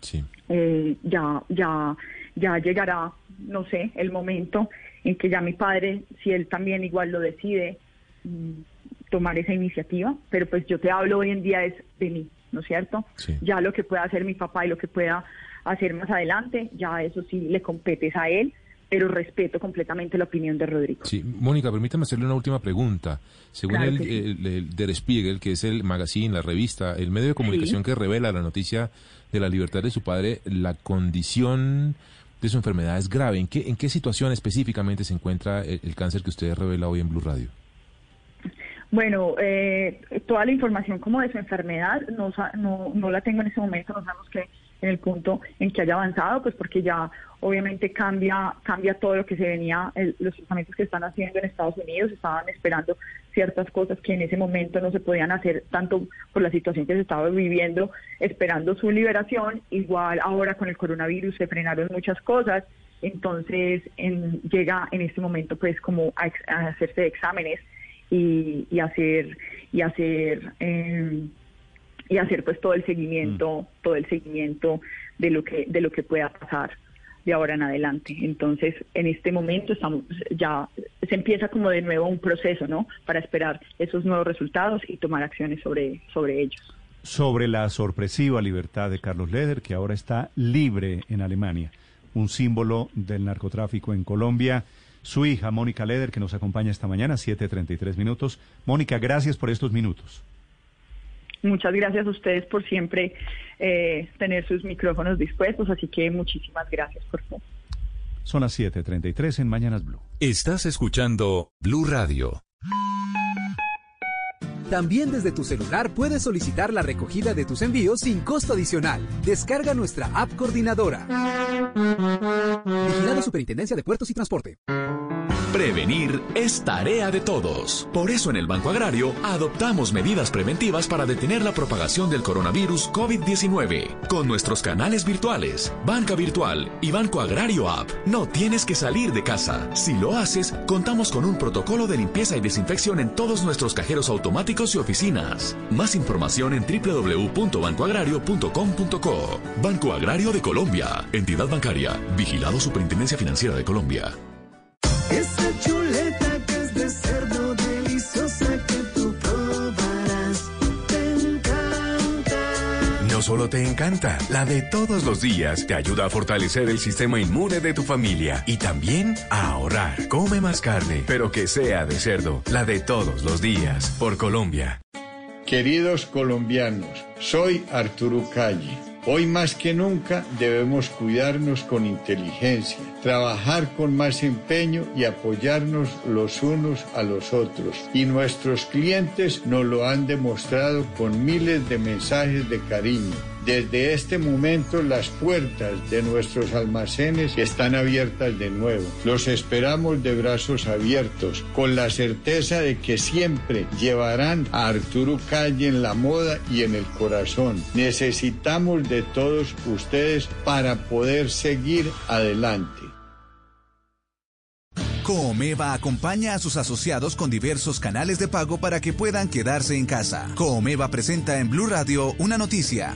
Sí. Eh, ya, ya, ya llegará, no sé, el momento en que ya mi padre, si él también igual lo decide, mm, tomar esa iniciativa. Pero pues yo te hablo hoy en día es de mí, ¿no es cierto? Ya lo que pueda hacer mi papá y lo que pueda hacer más adelante, ya eso sí le competes a él, pero respeto completamente la opinión de Rodrigo. Sí, Mónica, permítame hacerle una última pregunta. Según el, Der Spiegel, que es el magazine, la revista, el medio de comunicación que revela la noticia de la libertad de su padre, la condición de su enfermedad es grave. ¿En qué, en qué situación específicamente se encuentra el, cáncer que usted revela hoy en Blue Radio? Bueno, eh, toda la información como de su enfermedad no, no, no la tengo en ese momento, no sabemos qué en el punto en que haya avanzado, pues porque ya obviamente cambia, cambia todo lo que se venía, los tratamientos que están haciendo en Estados Unidos, estaban esperando ciertas cosas que en ese momento no se podían hacer tanto por la situación que se estaba viviendo, esperando su liberación, igual ahora con el coronavirus se frenaron muchas cosas, entonces llega en este momento pues como a, hacerse exámenes y, hacer y hacer em, y hacer pues todo el seguimiento, mm. todo el seguimiento de lo que de lo que pueda pasar de ahora en adelante. Entonces, en este momento estamos ya se empieza como de nuevo un proceso, ¿no? Para esperar esos nuevos resultados y tomar acciones sobre sobre ellos. Sobre la sorpresiva libertad de Carlos Leder, que ahora está libre en Alemania, un símbolo del narcotráfico en Colombia. Su hija, Mónica Leder, que nos acompaña esta mañana, 7.33 minutos. Mónica, gracias por estos minutos. Muchas gracias a ustedes por siempre eh, tener sus micrófonos dispuestos, así que muchísimas gracias por favor. Son las 7:33 en Mañanas Blue. Estás escuchando Blue Radio. También desde tu celular puedes solicitar la recogida de tus envíos sin costo adicional. Descarga nuestra app coordinadora. Vigilado Superintendencia de Puertos y Transporte. Prevenir es tarea de todos. Por eso en el Banco Agrario adoptamos medidas preventivas para detener la propagación del coronavirus COVID-19. Con nuestros canales virtuales, Banca Virtual y Banco Agrario App, no tienes que salir de casa. Si lo haces, contamos con un protocolo de limpieza y desinfección en todos nuestros cajeros automáticos y oficinas. Más información en www.bancoagrario.com.co. Banco Agrario de Colombia. Entidad bancaria. Vigilado Superintendencia Financiera de Colombia. Solo te encanta, la de todos los días te ayuda a fortalecer el sistema inmune de tu familia y también a ahorrar. Come más carne, pero que sea de cerdo, la de todos los días, por Colombia. Queridos colombianos, soy Arturo Calle Hoy más que nunca debemos cuidarnos con inteligencia, trabajar con más empeño y apoyarnos los unos a los otros. Y nuestros clientes nos lo han demostrado con miles de mensajes de cariño desde este momento las puertas de nuestros almacenes están abiertas de nuevo. Los esperamos de brazos abiertos, con la certeza de que siempre llevarán a Arturo Calle en la moda y en el corazón. Necesitamos de todos ustedes para poder seguir adelante. Coomeva acompaña a sus asociados con diversos canales de pago para que puedan quedarse en casa. Coomeva presenta en Blue Radio una noticia.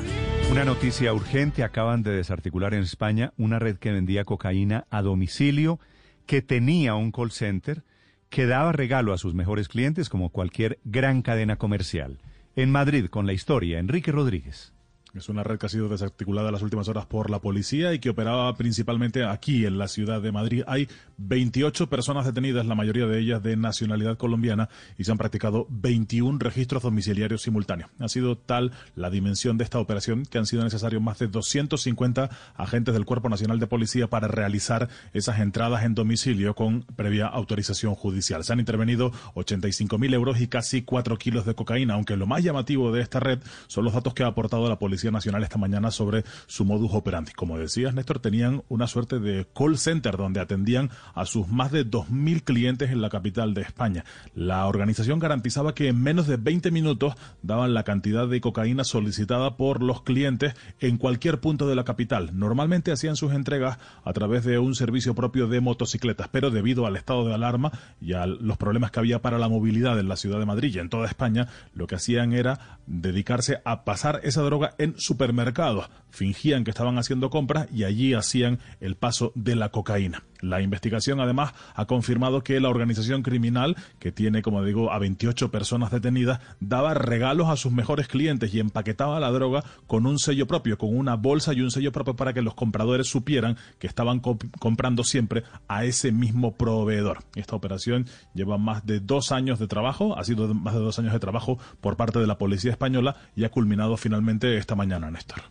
Una noticia urgente. Acaban de desarticular en España una red que vendía cocaína a domicilio, que tenía un call center, que daba regalo a sus mejores clientes como cualquier gran cadena comercial. En Madrid, con la historia, Enrique Rodríguez. Es una red que ha sido desarticulada en las últimas horas por la policía y que operaba principalmente aquí en la ciudad de Madrid. Hay 28 personas detenidas, la mayoría de ellas de nacionalidad colombiana, y se han practicado 21 registros domiciliarios simultáneos. Ha sido tal la dimensión de esta operación que han sido necesarios más de 250 agentes del Cuerpo Nacional de Policía para realizar esas entradas en domicilio con previa autorización judicial. Se han intervenido 85.000 euros y casi 4 kilos de cocaína, aunque lo más llamativo de esta red son los datos que ha aportado la policía Nacional esta mañana sobre su modus operandi. Como decías, Néstor, tenían una suerte de call center donde atendían a sus más de 2.000 clientes en la capital de España. La organización garantizaba que en menos de 20 minutos daban la cantidad de cocaína solicitada por los clientes en cualquier punto de la capital. Normalmente hacían sus entregas a través de un servicio propio de motocicletas, pero debido al estado de alarma y a los problemas que había para la movilidad en la ciudad de Madrid y en toda España, lo que hacían era dedicarse a pasar esa droga en supermercados. Fingían que estaban haciendo compras y allí hacían el paso de la cocaína. La investigación además ha confirmado que la organización criminal, que tiene, como digo, a 28 personas detenidas, daba regalos a sus mejores clientes y empaquetaba la droga con un sello propio, con una bolsa y un sello propio para que los compradores supieran que estaban comprando siempre a ese mismo proveedor. Esta operación lleva más de dos años de trabajo, ha sido más de dos años de trabajo por parte de la policía española y ha culminado finalmente esta mañana, Néstor.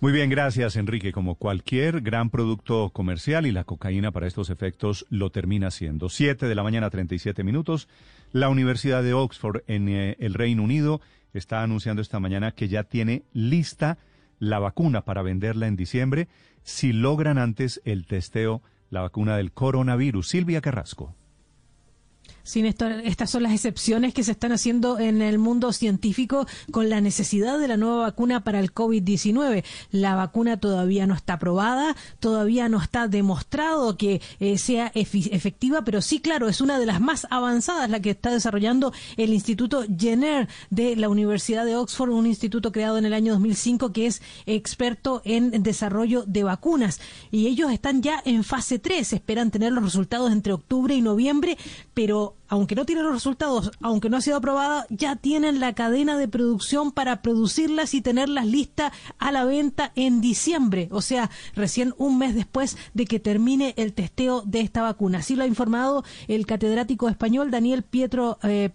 Muy bien, gracias Enrique. Como cualquier gran producto comercial y la cocaína para estos efectos lo termina siendo. Siete de la mañana, 37 minutos. La Universidad de Oxford en eh, el Reino Unido está anunciando esta mañana que ya tiene lista la vacuna para venderla en diciembre si logran antes el testeo, la vacuna del coronavirus. Silvia Carrasco. Estas son las excepciones que se están haciendo en el mundo científico con la necesidad de la nueva vacuna para el COVID-19. La vacuna todavía no está aprobada, todavía no está demostrado que eh, sea efectiva, pero sí, claro, es una de las más avanzadas, la que está desarrollando el Instituto Jenner de la Universidad de Oxford, un instituto creado en el año 2005 que es experto en desarrollo de vacunas. Y ellos están ya en fase 3, esperan tener los resultados entre octubre y noviembre, pero aunque no tienen los resultados, aunque no ha sido aprobada, ya tienen la cadena de producción para producirlas y tenerlas listas a la venta en diciembre, o sea, recién un mes después de que termine el testeo de esta vacuna. Así lo ha informado el catedrático español Daniel Pietro, eh,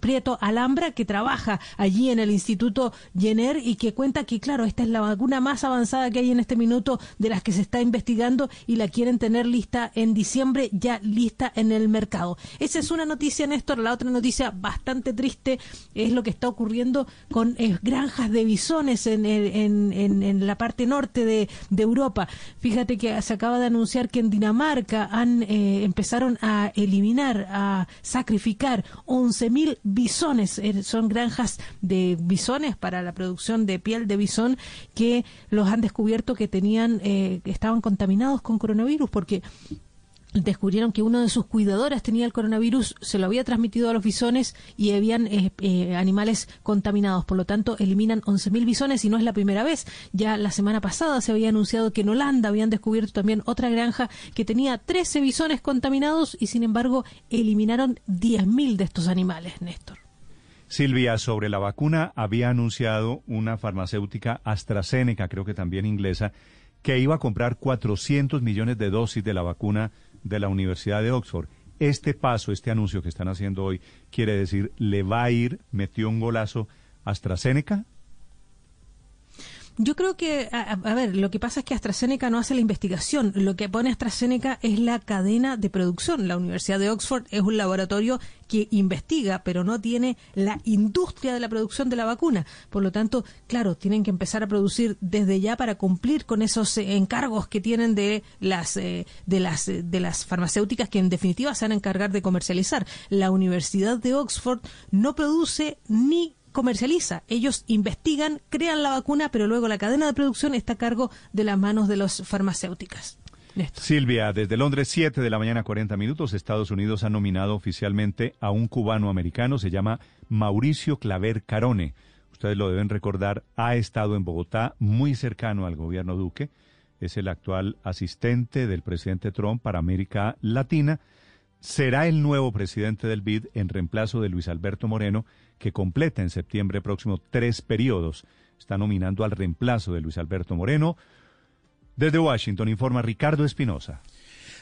Prieto Alhambra, que trabaja allí en el Instituto Jenner y que cuenta que, claro, esta es la vacuna más avanzada que hay en este minuto de las que se está investigando y la quieren tener lista en diciembre, ya lista en el mercado. Esa es una noticia, Néstor. La otra noticia bastante triste es lo que está ocurriendo con eh, granjas de bisones en, en, la parte norte de, Europa. Fíjate que se acaba de anunciar que en Dinamarca han, eh, empezaron a eliminar, a sacrificar 11.000 bisones. Eh, son granjas de bisones para la producción de piel de bisón que los han descubierto que tenían, estaban contaminados con coronavirus porque descubrieron que uno de sus cuidadores tenía el coronavirus, se lo había transmitido a los bisones y habían eh, eh, animales contaminados. Por lo tanto, eliminan 11.000 bisones y no es la primera vez. Ya la semana pasada se había anunciado que en Holanda habían descubierto también otra granja que tenía 13 bisones contaminados y, sin embargo, eliminaron 10.000 de estos animales, Néstor. Silvia, sobre la vacuna había anunciado una farmacéutica AstraZeneca, creo que también inglesa, que iba a comprar 400 millones de dosis de la vacuna de la Universidad de Oxford. Este paso, este anuncio que están haciendo hoy, quiere decir, ¿le va a ir, metió un golazo AstraZeneca? Yo creo que, a, ver, lo que pasa es que AstraZeneca no hace la investigación. Lo que pone AstraZeneca es la cadena de producción. La Universidad de Oxford es un laboratorio que investiga, pero no tiene la industria de la producción de la vacuna. Por lo tanto, claro, tienen que empezar a producir desde ya para cumplir con esos eh, encargos que tienen de las eh, de las eh, de las farmacéuticas que en definitiva se van a encargar de comercializar. La Universidad de Oxford no produce ni comercializa. Ellos investigan, crean la vacuna, pero luego la cadena de producción está a cargo de las manos de las farmacéuticas. Silvia, desde Londres, 7 de la mañana, 40 minutos, Estados Unidos ha nominado oficialmente a un cubano americano, se llama Mauricio Claver Carone. Ustedes lo deben recordar, ha estado en Bogotá, muy cercano al gobierno Duque, es el actual asistente del presidente Trump para América Latina, será el nuevo presidente del BID en reemplazo de Luis Alberto Moreno, que completa en septiembre próximo tres periodos. Está nominando al reemplazo de Luis Alberto Moreno. Desde Washington informa Ricardo Espinosa.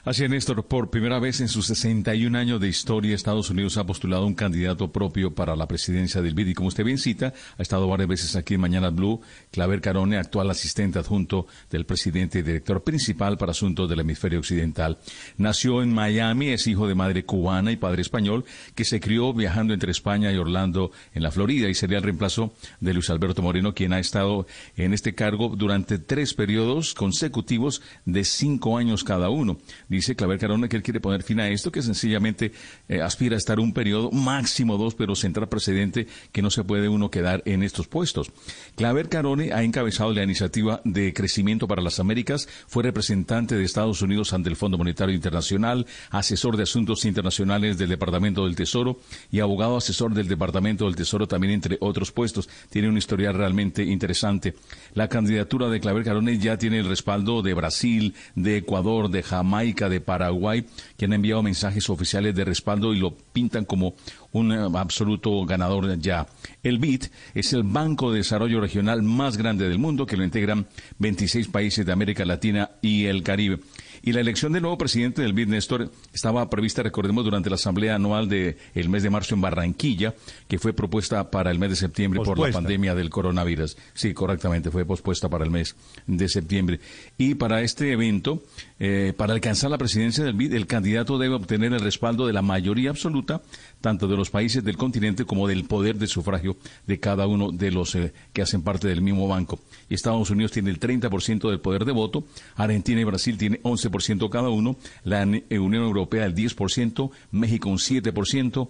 Así es, Néstor. Por primera vez en sus 61 años de historia, Estados Unidos ha postulado un candidato propio para la presidencia del BID. Y como usted bien cita, ha estado varias veces aquí en Mañana Blue, Claver Carone, actual asistente adjunto del presidente y director principal para asuntos del hemisferio occidental. Nació en Miami, es hijo de madre cubana y padre español, que se crió viajando entre España y Orlando, en la Florida, y sería el reemplazo de Luis Alberto Moreno, quien ha estado en este cargo durante tres periodos consecutivos de cinco años cada uno dice Claver Carone que él quiere poner fin a esto, que sencillamente eh, aspira a estar un periodo, máximo dos, pero central precedente que no se puede uno quedar en estos puestos. Claver Carone ha encabezado la iniciativa de crecimiento para las Américas, fue representante de Estados Unidos ante el Fondo Monetario Internacional, asesor de asuntos internacionales del Departamento del Tesoro y abogado asesor del Departamento del Tesoro también entre otros puestos. Tiene una historia realmente interesante. La candidatura de Claver Carone ya tiene el respaldo de Brasil, de Ecuador, de Jamaica, de Paraguay, que han enviado mensajes oficiales de respaldo y lo pintan como un eh, absoluto ganador ya. El BID es el Banco de Desarrollo Regional más grande del mundo, que lo integran 26 países de América Latina y el Caribe. Y la elección del nuevo presidente del BID, Néstor, estaba prevista, recordemos, durante la asamblea anual del el mes de marzo en Barranquilla, que fue propuesta para el mes de septiembre por la pandemia del coronavirus. Sí, correctamente, fue pospuesta para el mes de septiembre. Y para este evento, Eh, para alcanzar la presidencia del BID, el candidato debe obtener el respaldo de la mayoría absoluta, tanto de los países del continente como del poder de sufragio de cada uno de los eh, que hacen parte del mismo banco. Estados Unidos tiene el 30% del poder de voto, Argentina y Brasil tienen 11% cada uno, la Unión Europea el 10%, México un 7%,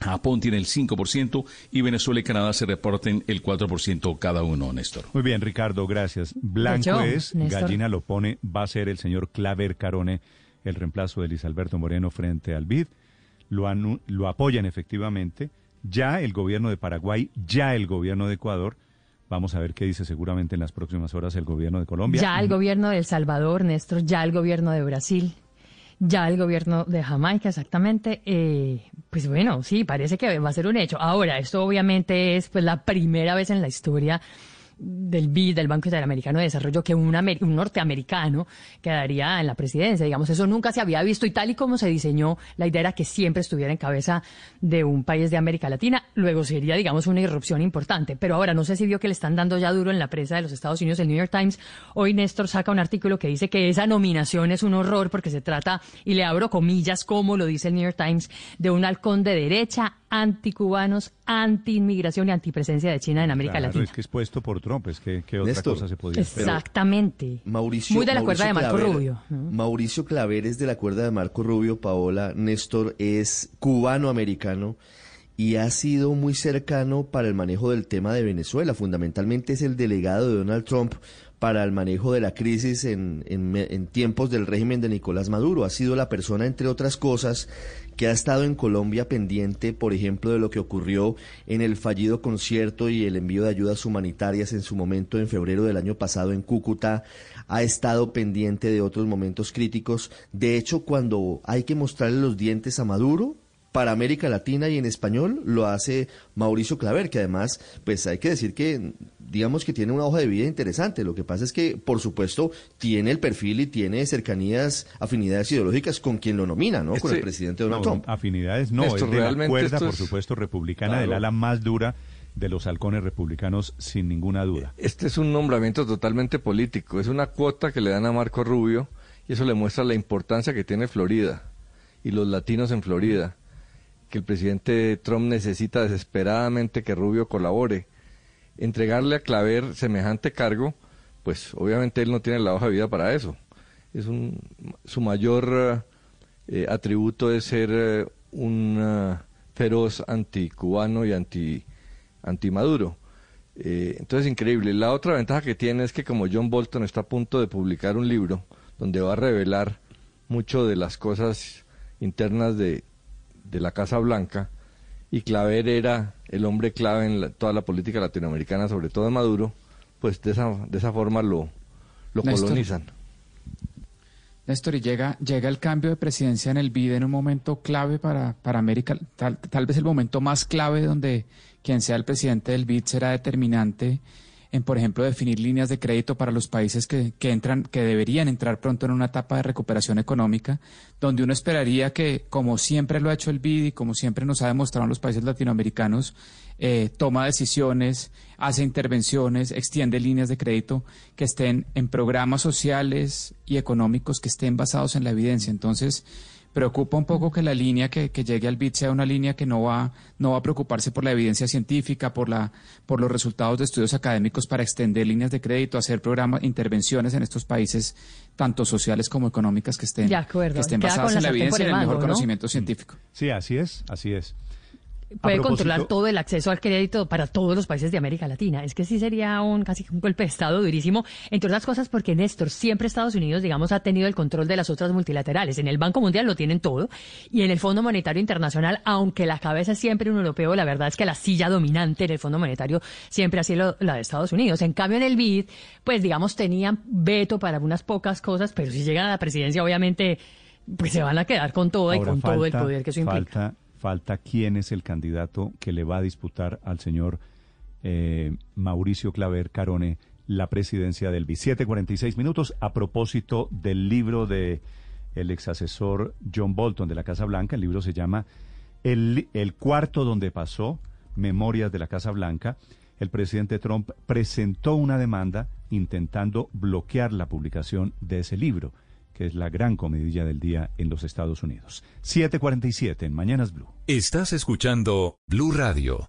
Japón tiene el 5% y Venezuela y Canadá se reporten el 4% cada uno, Néstor. Muy bien, Ricardo, gracias. Blanco es, Gallina lo pone, va a ser el señor Claver Carone el reemplazo de Luis Alberto Moreno frente al BID. Lo, lo apoyan efectivamente. Ya el gobierno de Paraguay, ya el gobierno de Ecuador. Vamos a ver qué dice seguramente en las próximas horas el gobierno de Colombia. Ya el gobierno de El Salvador, Néstor, ya el gobierno de Brasil ya el gobierno de Jamaica, exactamente. Eh, pues bueno, sí, parece que va a ser un hecho. Ahora, esto obviamente es pues la primera vez en la historia del BID, del Banco Interamericano de Desarrollo, que un, un, norteamericano quedaría en la presidencia. Digamos, eso nunca se había visto y tal y como se diseñó, la idea era que siempre estuviera en cabeza de un país de América Latina. Luego sería, digamos, una irrupción importante. Pero ahora no sé si vio que le están dando ya duro en la prensa de los Estados Unidos, el New York Times. Hoy Néstor saca un artículo que dice que esa nominación es un horror porque se trata, y le abro comillas, como lo dice el New York Times, de un halcón de derecha anticubanos, anti-inmigración y antipresencia de China en América claro, Latina. es que es puesto por Trump, es que ¿qué otra cosa se podía? Exactamente. Mauricio, Muy de la Mauricio cuerda de Marco Claver, Rubio. Mauricio Claver es de la cuerda de Marco Rubio, Paola Néstor es cubano-americano y ha sido muy cercano para el manejo del tema de Venezuela. Fundamentalmente es el delegado de Donald Trump para el manejo de la crisis en, en, en, tiempos del régimen de Nicolás Maduro. Ha sido la persona, entre otras cosas, que ha estado en Colombia pendiente, por ejemplo, de lo que ocurrió en el fallido concierto y el envío de ayudas humanitarias en su momento en febrero del año pasado en Cúcuta. Ha estado pendiente de otros momentos críticos. De hecho, cuando hay que mostrarle los dientes a Maduro, para América Latina y en español lo hace Mauricio Claver, que además, pues hay que decir que digamos que tiene una hoja de vida interesante. Lo que pasa es que, por supuesto, tiene el perfil y tiene cercanías, afinidades ideológicas con quien lo nomina, ¿no? con el presidente Donald no, Trump. Afinidades no, Esto es de la cuerda, por es- supuesto, republicana, Claro. del ala más dura de los halcones republicanos, sin ninguna duda. Este es un nombramiento totalmente político, es una cuota que le dan a Marco Rubio y eso le muestra la importancia que tiene Florida y los latinos en Florida, que el presidente Trump necesita desesperadamente que Rubio colabore. Entregarle a Claver semejante cargo, pues obviamente él no tiene la hoja de vida para eso. Es un, su mayor eh, atributo es ser eh, un eh, feroz anticubano y anti antimaduro. Eh, entonces, increíble. La otra ventaja que tiene es que como John Bolton está a punto de publicar un libro donde va a revelar mucho de las cosas internas de, de la Casa Blanca, y Claver era el hombre clave en la- toda la política latinoamericana, sobre todo de Maduro, pues de esa, de esa forma lo, lo Néstor. colonizan. Néstor, y llega, llega el cambio de presidencia en el BID en un momento clave para, para América, tal, tal vez el momento más clave donde quien sea el presidente del BID será determinante en, por ejemplo, definir líneas de crédito para los países que, que entran, que deberían entrar pronto en una etapa de recuperación económica, donde uno esperaría que, como siempre lo ha hecho el BID y como siempre nos ha demostrado en los países latinoamericanos, eh, toma decisiones, hace intervenciones, extiende líneas de crédito que estén en programas sociales y económicos que estén basados en la evidencia. Entonces, preocupa un poco que la línea que, que llegue al BID sea una línea que no va, no va a preocuparse por la evidencia científica, por, la, por los resultados de estudios académicos para extender líneas de crédito, hacer programas, intervenciones en estos países, tanto sociales como económicas, que estén, De acuerdo, que estén basadas en la evidencia y en el mejor conocimiento científico. Sí, así es, así es. Puede controlar todo el acceso al crédito para todos los países de América Latina. Es que sí sería un casi un golpe de Estado durísimo, entre otras cosas porque Néstor, siempre Estados Unidos, digamos, ha tenido el control de las otras multilaterales. En el Banco Mundial lo tienen todo y en el Fondo Monetario Internacional, aunque la cabeza es siempre un europeo, la verdad es que la silla dominante en el Fondo Monetario siempre ha sido la de Estados Unidos. En cambio, en el BID, pues digamos, tenían veto para unas pocas cosas, pero si llegan a la presidencia, obviamente, pues se van a quedar con todo y con todo el poder que eso implica. Falta, falta quién es el candidato que le va a disputar al señor eh, Mauricio Claver Carone la presidencia del BI. 7.46 minutos a propósito del libro de el ex asesor John Bolton de la Casa Blanca. El libro se llama el, el cuarto donde pasó, Memorias de la Casa Blanca. El presidente Trump presentó una demanda intentando bloquear la publicación de ese libro que es la gran comidilla del día en los Estados Unidos. 7:47 en Mañanas Blue. Estás escuchando Blue Radio.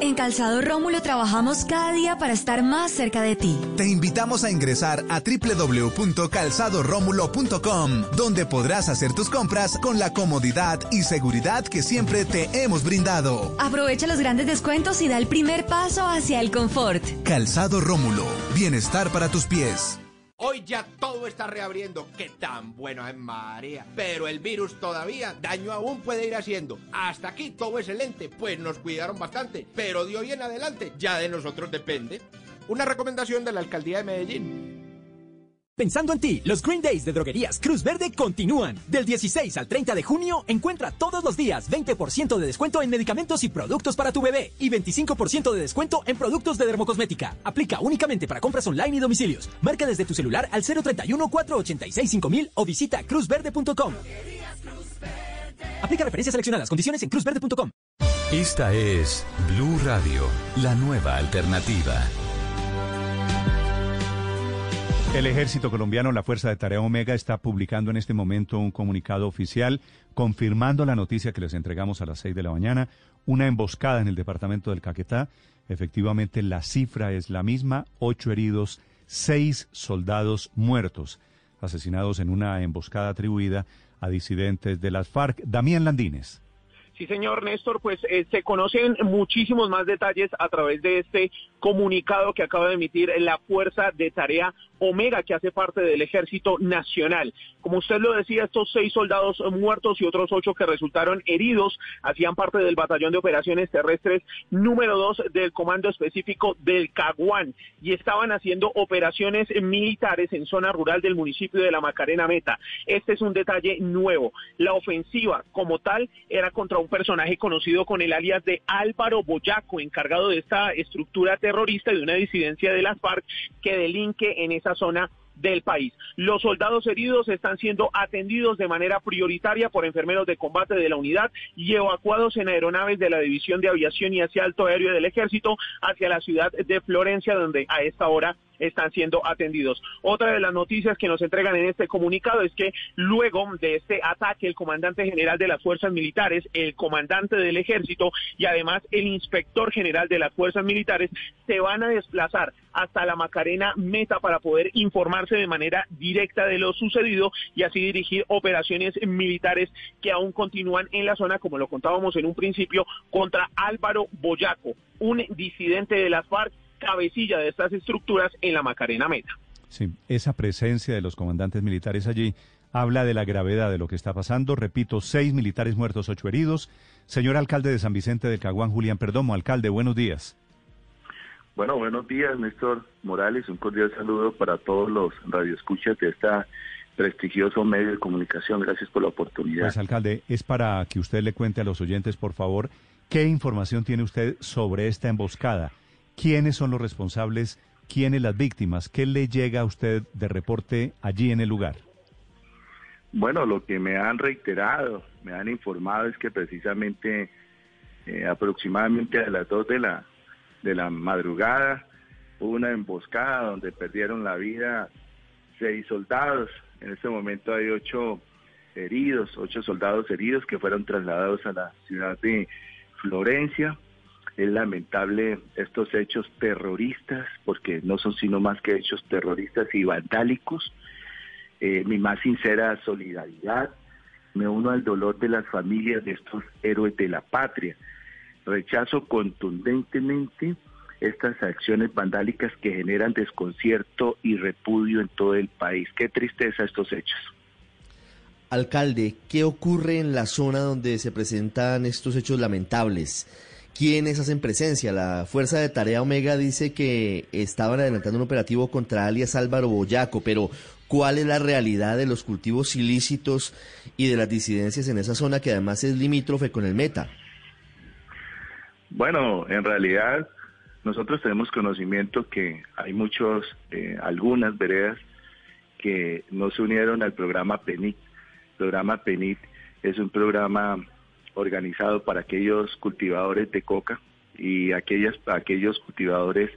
En Calzado Rómulo trabajamos cada día para estar más cerca de ti. Te invitamos a ingresar a www.calzadoromulo.com, donde podrás hacer tus compras con la comodidad y seguridad que siempre te hemos brindado. Aprovecha los grandes descuentos y da el primer paso hacia el confort. Calzado Rómulo, bienestar para tus pies. Hoy ya todo está reabriendo. Qué tan bueno es María. Pero el virus todavía daño aún puede ir haciendo. Hasta aquí todo excelente, pues nos cuidaron bastante. Pero de hoy en adelante ya de nosotros depende. Una recomendación de la alcaldía de Medellín. Pensando en ti, los Green Days de Droguerías Cruz Verde continúan. Del 16 al 30 de junio, encuentra todos los días 20% de descuento en medicamentos y productos para tu bebé y 25% de descuento en productos de dermocosmética. Aplica únicamente para compras online y domicilios. Marca desde tu celular al 031 486 5000 o visita cruzverde.com. Aplica referencias seleccionadas. Condiciones en cruzverde.com. Esta es Blue Radio, la nueva alternativa. El ejército colombiano, la Fuerza de Tarea Omega, está publicando en este momento un comunicado oficial confirmando la noticia que les entregamos a las 6 de la mañana, una emboscada en el departamento del Caquetá. Efectivamente, la cifra es la misma, ocho heridos, seis soldados muertos, asesinados en una emboscada atribuida a disidentes de las FARC. Damián Landines. Sí, señor Néstor, pues eh, se conocen muchísimos más detalles a través de este comunicado que acaba de emitir la Fuerza de Tarea Omega, que hace parte del Ejército Nacional. Como usted lo decía, estos seis soldados muertos y otros ocho que resultaron heridos hacían parte del Batallón de Operaciones Terrestres número dos del Comando Específico del Caguán y estaban haciendo operaciones militares en zona rural del municipio de La Macarena Meta. Este es un detalle nuevo. La ofensiva como tal era contra un personaje conocido con el alias de Álvaro Boyaco, encargado de esta estructura terrorista y de una disidencia de las FARC que delinque en esa zona del país. Los soldados heridos están siendo atendidos de manera prioritaria por enfermeros de combate de la unidad y evacuados en aeronaves de la División de Aviación y hacia Alto Aéreo del Ejército hacia la ciudad de Florencia, donde a esta hora están siendo atendidos. Otra de las noticias que nos entregan en este comunicado es que luego de este ataque, el comandante general de las fuerzas militares, el comandante del ejército y además el inspector general de las fuerzas militares se van a desplazar hasta la Macarena Meta para poder informarse de manera directa de lo sucedido y así dirigir operaciones militares que aún continúan en la zona, como lo contábamos en un principio, contra Álvaro Boyaco, un disidente de las FARC cabecilla de estas estructuras en la Macarena Meta. Sí, esa presencia de los comandantes militares allí habla de la gravedad de lo que está pasando. Repito, seis militares muertos, ocho heridos. Señor alcalde de San Vicente del Caguán, Julián Perdomo, alcalde, buenos días. Bueno, buenos días, Néstor Morales. Un cordial saludo para todos los radioescuchas de esta prestigioso medio de comunicación. Gracias por la oportunidad. Pues, alcalde, es para que usted le cuente a los oyentes, por favor, qué información tiene usted sobre esta emboscada quiénes son los responsables, quiénes las víctimas, qué le llega a usted de reporte allí en el lugar. Bueno, lo que me han reiterado, me han informado es que precisamente eh, aproximadamente a las dos de la, de la madrugada hubo una emboscada donde perdieron la vida seis soldados. En este momento hay ocho heridos, ocho soldados heridos que fueron trasladados a la ciudad de Florencia. Es lamentable estos hechos terroristas, porque no son sino más que hechos terroristas y vandálicos. Eh, mi más sincera solidaridad. Me uno al dolor de las familias de estos héroes de la patria. Rechazo contundentemente estas acciones vandálicas que generan desconcierto y repudio en todo el país. Qué tristeza estos hechos. Alcalde, ¿qué ocurre en la zona donde se presentan estos hechos lamentables? ¿Quiénes hacen presencia? La Fuerza de Tarea Omega dice que estaban adelantando un operativo contra alias Álvaro Boyaco, pero cuál es la realidad de los cultivos ilícitos y de las disidencias en esa zona que además es limítrofe con el Meta. Bueno, en realidad nosotros tenemos conocimiento que hay muchos, eh, algunas veredas que no se unieron al programa PENIT. El programa PENIT es un programa organizado para aquellos cultivadores de coca y aquellas, aquellos cultivadores,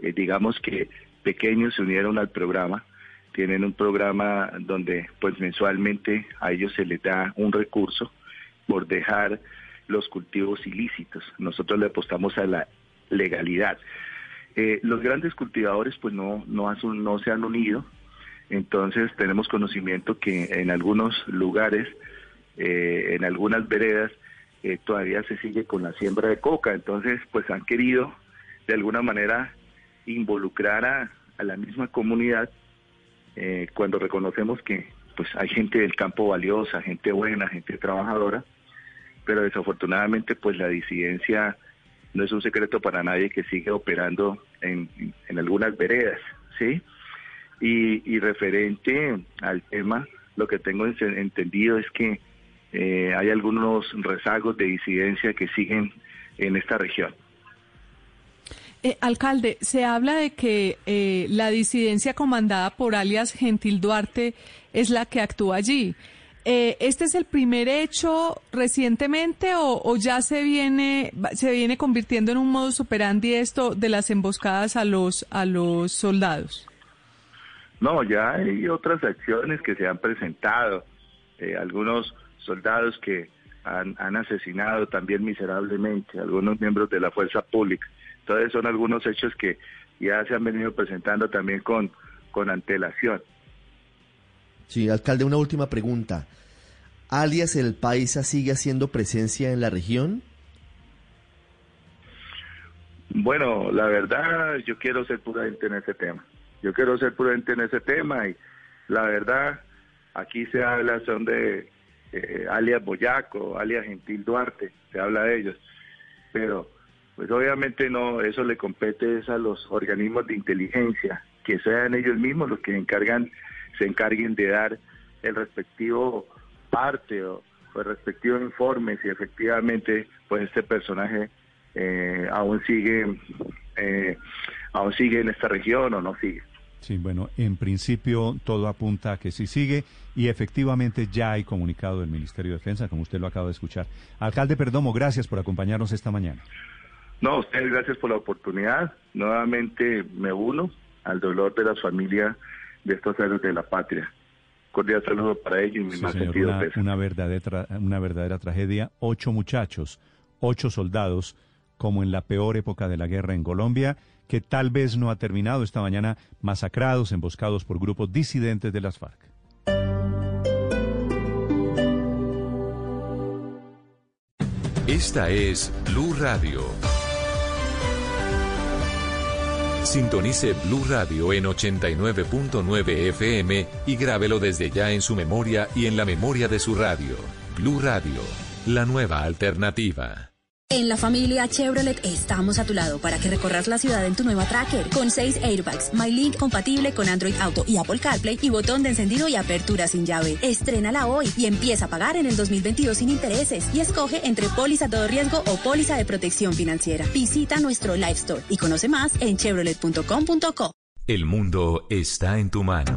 eh, digamos que pequeños se unieron al programa. Tienen un programa donde pues mensualmente a ellos se les da un recurso por dejar los cultivos ilícitos. Nosotros le apostamos a la legalidad. Eh, los grandes cultivadores pues no, no, no se han unido, entonces tenemos conocimiento que en algunos lugares eh, en algunas veredas eh, todavía se sigue con la siembra de coca, entonces pues han querido de alguna manera involucrar a, la misma comunidad eh, cuando reconocemos que pues hay gente del campo valiosa, gente buena, gente trabajadora, pero desafortunadamente pues la disidencia no es un secreto para nadie que sigue operando en, en algunas veredas, ¿sí? Y, y referente al tema, lo que tengo entendido es que eh, hay algunos rezagos de disidencia que siguen en esta región. Eh, alcalde, se habla de que eh, la disidencia comandada por alias Gentil Duarte es la que actúa allí. ¿Este es el primer hecho recientemente o, ya se viene se viene convirtiendo en un modus operandi esto de las emboscadas a los a los soldados? No, ya hay otras acciones que se han presentado. algunos soldados que han, asesinado también miserablemente algunos miembros de la fuerza pública. Entonces son algunos hechos que ya se han venido presentando también con, con antelación. Sí, alcalde, una última pregunta. ¿Alias el Paisa sigue haciendo presencia en la región? Bueno, la verdad, yo quiero ser prudente en ese tema. Yo quiero ser prudente en ese tema y la verdad, aquí se habla son de eh, alias Boyaco, alias Gentil Duarte, se habla de ellos, pero pues obviamente no, eso le compete a los organismos de inteligencia, que sean ellos mismos los que encargan, se encarguen de dar el respectivo parte o, el respectivo informe si efectivamente pues este personaje eh, aún sigue eh, aún sigue en esta región o no sigue. Sí, bueno, en principio todo apunta a que sí sigue y efectivamente ya hay comunicado del Ministerio de Defensa, como usted lo acaba de escuchar. Alcalde Perdomo, gracias por acompañarnos esta mañana. No, ustedes gracias por la oportunidad. Nuevamente me uno al dolor de la familia de estos héroes de la patria. Cordial saludo para ellos y mi más sentido una, una, verdadera, una verdadera tragedia. Ocho muchachos, ocho soldados, como en la peor época de la guerra en Colombia que tal vez no ha terminado esta mañana masacrados, emboscados por grupos disidentes de las FARC. Esta es Blue Radio. Sintonice Blue Radio en 89.9 FM y grábelo desde ya en su memoria y en la memoria de su radio. Blue Radio, la nueva alternativa. En la familia Chevrolet estamos a tu lado para que recorras la ciudad en tu nueva Tracker con 6 airbags, MyLink compatible con Android Auto y Apple CarPlay y botón de encendido y apertura sin llave. Estrénala hoy y empieza a pagar en el 2022 sin intereses y escoge entre póliza todo riesgo o póliza de protección financiera. Visita nuestro Live Store y conoce más en chevrolet.com.co. El mundo está en tu mano.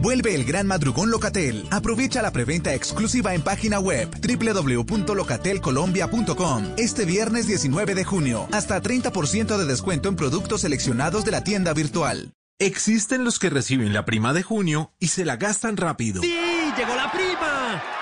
Vuelve el gran madrugón Locatel. Aprovecha la preventa exclusiva en página web www.locatelcolombia.com este viernes 19 de junio. Hasta 30% de descuento en productos seleccionados de la tienda virtual. Existen los que reciben la prima de junio y se la gastan rápido. ¡Sí!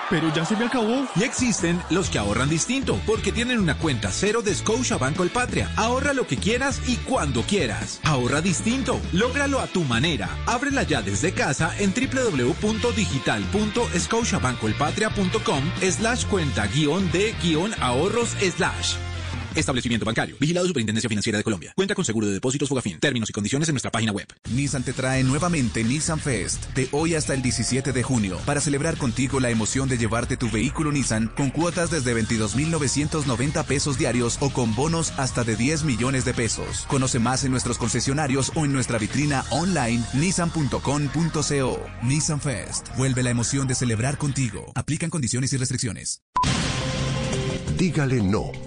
Pero ya se me acabó. Y existen los que ahorran distinto, porque tienen una cuenta cero de Scotia Banco El Patria. Ahorra lo que quieras y cuando quieras. Ahorra distinto. Lógralo a tu manera. Ábrela ya desde casa en www.digital.scotiabancoelpatria.com slash cuenta guion de guion ahorros slash. Establecimiento bancario. Vigilado Superintendencia Financiera de Colombia. Cuenta con seguro de depósitos Fogafín. Términos y condiciones en nuestra página web. Nissan te trae nuevamente Nissan Fest de hoy hasta el 17 de junio para celebrar contigo la emoción de llevarte tu vehículo Nissan con cuotas desde 22.990 pesos diarios o con bonos hasta de 10 millones de pesos. Conoce más en nuestros concesionarios o en nuestra vitrina online nissan.com.co. Nissan Fest. Vuelve la emoción de celebrar contigo. Aplican condiciones y restricciones. Dígale no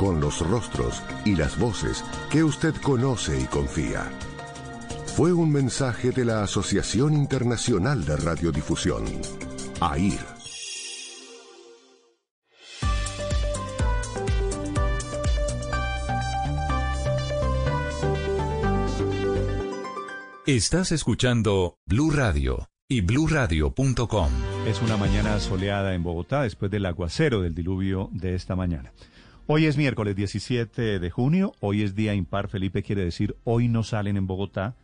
con los rostros y las voces que usted conoce y confía. Fue un mensaje de la Asociación Internacional de Radiodifusión, AIR. Estás escuchando Blue Radio y bluradio.com. Es una mañana soleada en Bogotá después del aguacero del diluvio de esta mañana. Hoy es miércoles 17 de junio, hoy es día impar, Felipe quiere decir hoy no salen en Bogotá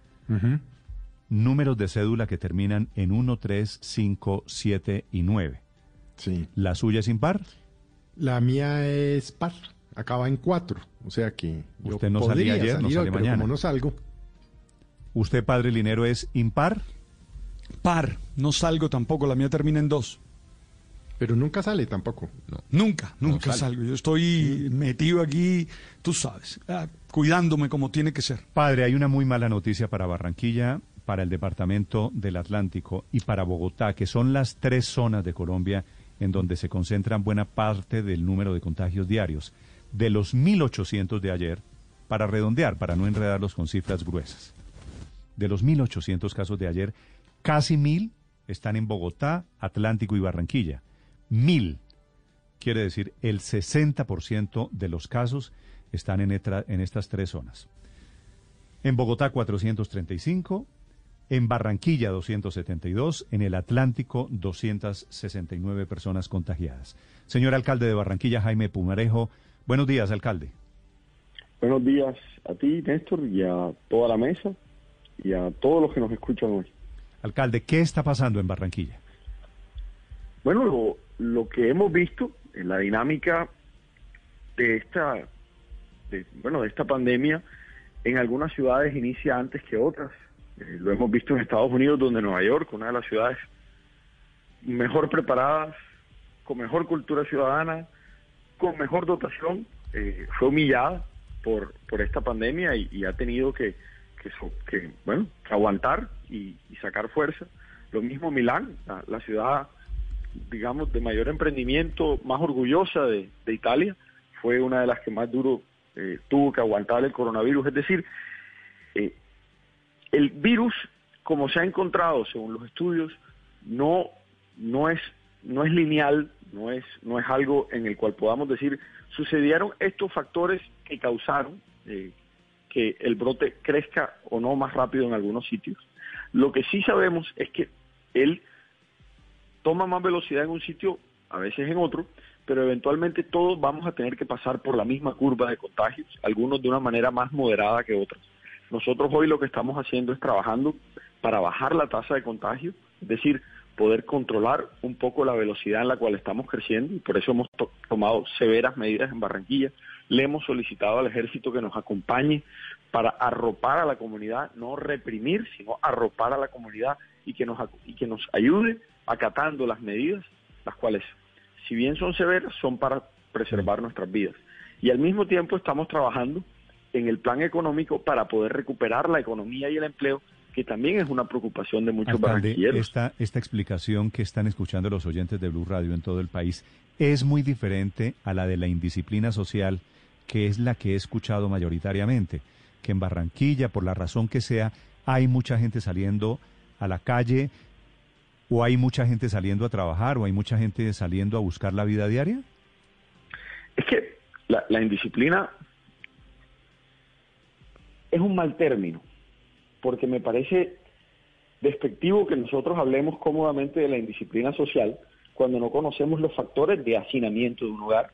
números de cédula que terminan en 1, 3, 5, 7 y 9. Sí. ¿La suya es impar? La mía es par, acaba en 4, o sea que Usted no salía ayer, no sale mañana. Como no salgo. ¿Usted, padre Linero, es impar? Par, no salgo tampoco, la mía termina en 2. Pero nunca sale tampoco. Nunca, nunca salgo. Yo estoy metido aquí, tú sabes, ah, cuidándome como tiene que ser. Padre, hay una muy mala noticia para Barranquilla, para el departamento del Atlántico y para Bogotá, que son las tres zonas de Colombia en donde se concentran buena parte del número de contagios diarios. De los 1.800 de ayer, para redondear, para no enredarlos con cifras gruesas, de los 1.800 casos de ayer, casi 1.000 están en Bogotá, Atlántico y Barranquilla. 1.000 quiere decir el 60% de los casos están en, en estas tres zonas. En Bogotá 435, en Barranquilla 272, en el Atlántico 269 personas contagiadas. Señor alcalde de Barranquilla, Jaime Pumarejo, buenos días, alcalde. Buenos días a ti, Néstor, y a toda la mesa y a todos los que nos escuchan hoy. Alcalde, ¿qué está pasando en Barranquilla? Bueno, lo, lo que hemos visto en la dinámica de esta, bueno, de esta pandemia, en algunas ciudades inicia antes que otras. Eh, lo hemos visto en Estados Unidos, donde Nueva York, una de las ciudades mejor preparadas, con mejor cultura ciudadana, con mejor dotación, eh, fue humillada por, por esta pandemia y, ha tenido que, que, bueno, aguantar y, sacar fuerza. Lo mismo Milán, la ciudad digamos, de mayor emprendimiento, más orgullosa de, Italia, fue una de las que más duro eh, tuvo que aguantar el coronavirus. Es decir, eh, el virus, como se ha encontrado según los estudios, no, no, es, no es lineal, no es, no es algo en el cual podamos decir, sucedieron estos factores que causaron eh, que el brote crezca o no más rápido en algunos sitios. Lo que sí sabemos es que él toma más velocidad en un sitio, a veces en otro, pero eventualmente todos vamos a tener que pasar por la misma curva de contagios, algunos de una manera más moderada que otros. Nosotros hoy lo que estamos haciendo es trabajando para bajar la tasa de contagio, es decir, poder controlar un poco la velocidad en la cual estamos creciendo y por eso hemos tomado severas medidas en Barranquilla. Le hemos solicitado al ejército que nos acompañe para arropar a la comunidad, no reprimir, sino arropar a la comunidad y que nos, y que nos ayude acatando las medidas, las cuales, si bien son severas, son para preservar nuestras vidas. Y al mismo tiempo estamos trabajando en el plan económico para poder recuperar la economía y el empleo que también es una preocupación de muchos barranquilleros. Esta, esta explicación que están escuchando los oyentes de Blue Radio en todo el país es muy diferente a la de la indisciplina social, que es la que he escuchado mayoritariamente, que en Barranquilla, por la razón que sea, hay mucha gente saliendo a la calle, o hay mucha gente saliendo a trabajar, o hay mucha gente saliendo a buscar la vida diaria. Es que la, indisciplina es un mal término porque me parece despectivo que nosotros hablemos cómodamente de la indisciplina social cuando no conocemos los factores de hacinamiento de un hogar,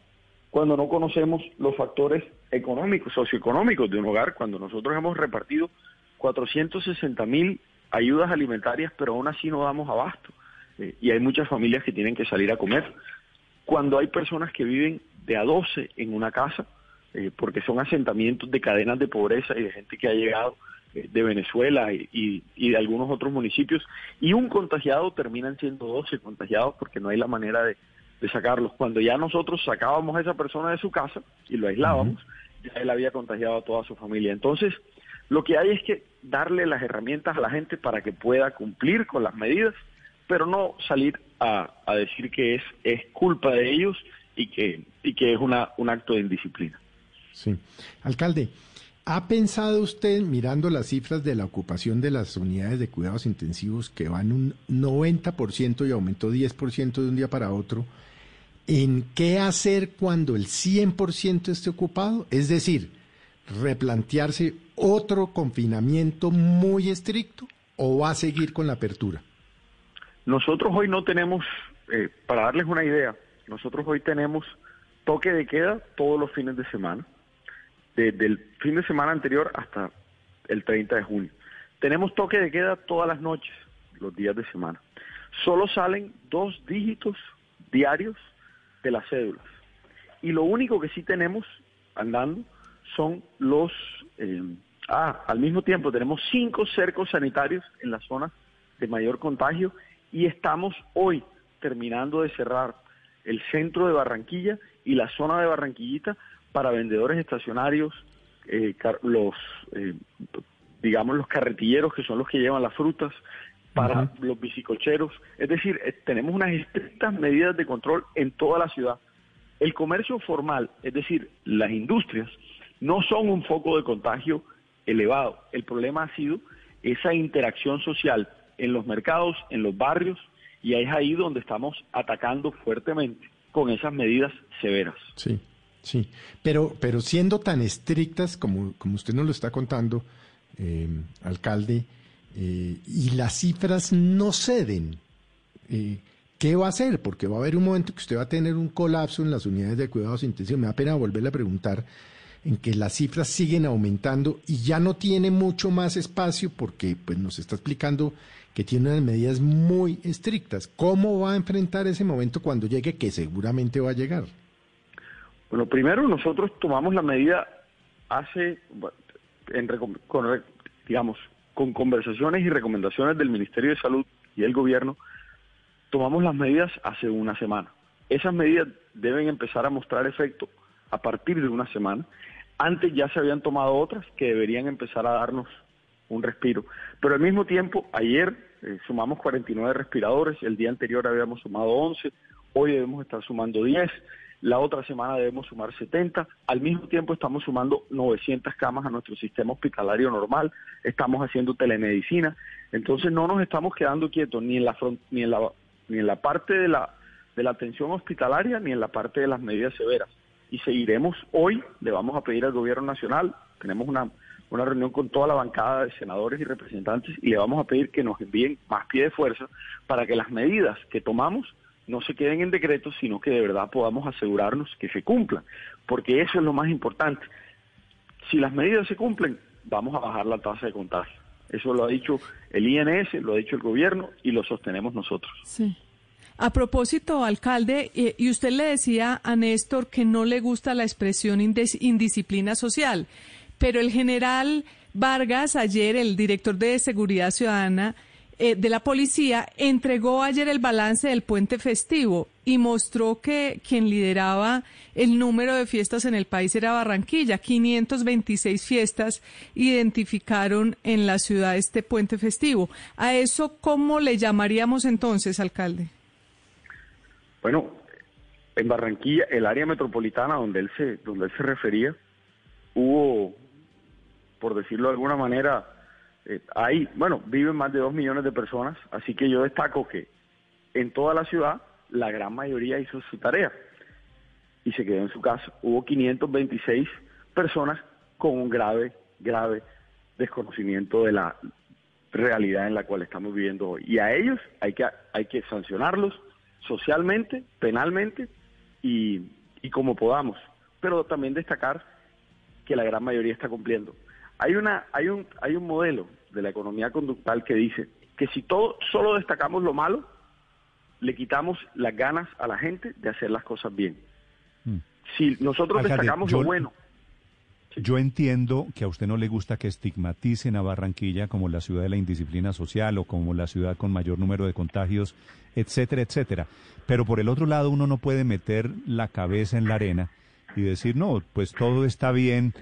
cuando no conocemos los factores económicos, socioeconómicos de un hogar, cuando nosotros hemos repartido 460 mil ayudas alimentarias, pero aún así no damos abasto. Eh, y hay muchas familias que tienen que salir a comer. Cuando hay personas que viven de a 12 en una casa, eh, porque son asentamientos de cadenas de pobreza y de gente que ha llegado de Venezuela y, de algunos otros municipios, y un contagiado terminan siendo 12 contagiados porque no hay la manera de, sacarlos. Cuando ya nosotros sacábamos a esa persona de su casa y lo aislábamos, ya él había contagiado a toda su familia. Entonces, lo que hay es que darle las herramientas a la gente para que pueda cumplir con las medidas, pero no salir a, decir que es, es culpa de ellos y que, y que es una, un acto de indisciplina. Sí. Alcalde, ¿Ha pensado usted, mirando las cifras de la ocupación de las unidades de cuidados intensivos, que van un 90% y aumentó 10% de un día para otro, en qué hacer cuando el 100% esté ocupado? Es decir, replantearse otro confinamiento muy estricto o va a seguir con la apertura? Nosotros hoy no tenemos, eh, para darles una idea, nosotros hoy tenemos toque de queda todos los fines de semana desde el fin de semana anterior hasta el 30 de junio. Tenemos toque de queda todas las noches, los días de semana. Solo salen dos dígitos diarios de las cédulas. Y lo único que sí tenemos andando son los... Eh, ah, al mismo tiempo tenemos cinco cercos sanitarios en las zonas de mayor contagio y estamos hoy terminando de cerrar el centro de Barranquilla y la zona de Barranquillita para vendedores estacionarios, eh, los, eh, digamos, los carretilleros que son los que llevan las frutas, para los bicicocheros. Es decir, eh, tenemos unas estrictas medidas de control en toda la ciudad. El comercio formal, es decir, las industrias, no son un foco de contagio elevado. El problema ha sido esa interacción social en los mercados, en los barrios, y es ahí donde estamos atacando fuertemente con esas medidas severas. Sí. Sí, pero, pero siendo tan estrictas como, como usted nos lo está contando, eh, alcalde, eh, y las cifras no ceden, eh, ¿qué va a hacer? Porque va a haber un momento que usted va a tener un colapso en las unidades de cuidados intensivos. Me da pena volverle a preguntar en que las cifras siguen aumentando y ya no tiene mucho más espacio porque pues, nos está explicando que tiene unas medidas muy estrictas. ¿Cómo va a enfrentar ese momento cuando llegue, que seguramente va a llegar? Bueno, primero nosotros tomamos la medida hace, en, con, digamos, con conversaciones y recomendaciones del Ministerio de Salud y el Gobierno, tomamos las medidas hace una semana. Esas medidas deben empezar a mostrar efecto a partir de una semana. Antes ya se habían tomado otras que deberían empezar a darnos un respiro. Pero al mismo tiempo, ayer eh, sumamos 49 respiradores, el día anterior habíamos sumado 11, hoy debemos estar sumando 10 la otra semana debemos sumar 70, al mismo tiempo estamos sumando 900 camas a nuestro sistema hospitalario normal, estamos haciendo telemedicina, entonces no nos estamos quedando quietos ni en la ni en la ni en la parte de la de la atención hospitalaria ni en la parte de las medidas severas y seguiremos hoy le vamos a pedir al gobierno nacional, tenemos una una reunión con toda la bancada de senadores y representantes y le vamos a pedir que nos envíen más pie de fuerza para que las medidas que tomamos no se queden en decretos, sino que de verdad podamos asegurarnos que se cumplan, porque eso es lo más importante. Si las medidas se cumplen, vamos a bajar la tasa de contagio. Eso lo ha dicho el INS, lo ha dicho el gobierno y lo sostenemos nosotros. Sí. A propósito, alcalde, eh, y usted le decía a Néstor que no le gusta la expresión indisciplina social, pero el general Vargas, ayer el director de Seguridad Ciudadana, eh, de la policía entregó ayer el balance del puente festivo y mostró que quien lideraba el número de fiestas en el país era Barranquilla. 526 fiestas identificaron en la ciudad este puente festivo. ¿A eso cómo le llamaríamos entonces, alcalde? Bueno, en Barranquilla, el área metropolitana donde él se, donde él se refería, hubo, por decirlo de alguna manera, eh, ahí, bueno, viven más de dos millones de personas, así que yo destaco que en toda la ciudad la gran mayoría hizo su tarea y se quedó en su casa. Hubo 526 personas con un grave, grave desconocimiento de la realidad en la cual estamos viviendo hoy. Y a ellos hay que, hay que sancionarlos socialmente, penalmente y, y como podamos. Pero también destacar que la gran mayoría está cumpliendo. Hay, una, hay, un, hay un modelo de la economía conductal que dice que si todo, solo destacamos lo malo, le quitamos las ganas a la gente de hacer las cosas bien. Mm. Si nosotros destacamos lo bueno. Yo entiendo que a usted no le gusta que estigmaticen a Barranquilla como la ciudad de la indisciplina social o como la ciudad con mayor número de contagios, etcétera, etcétera. Pero por el otro lado uno no puede meter la cabeza en la arena y decir, no, pues todo está bien,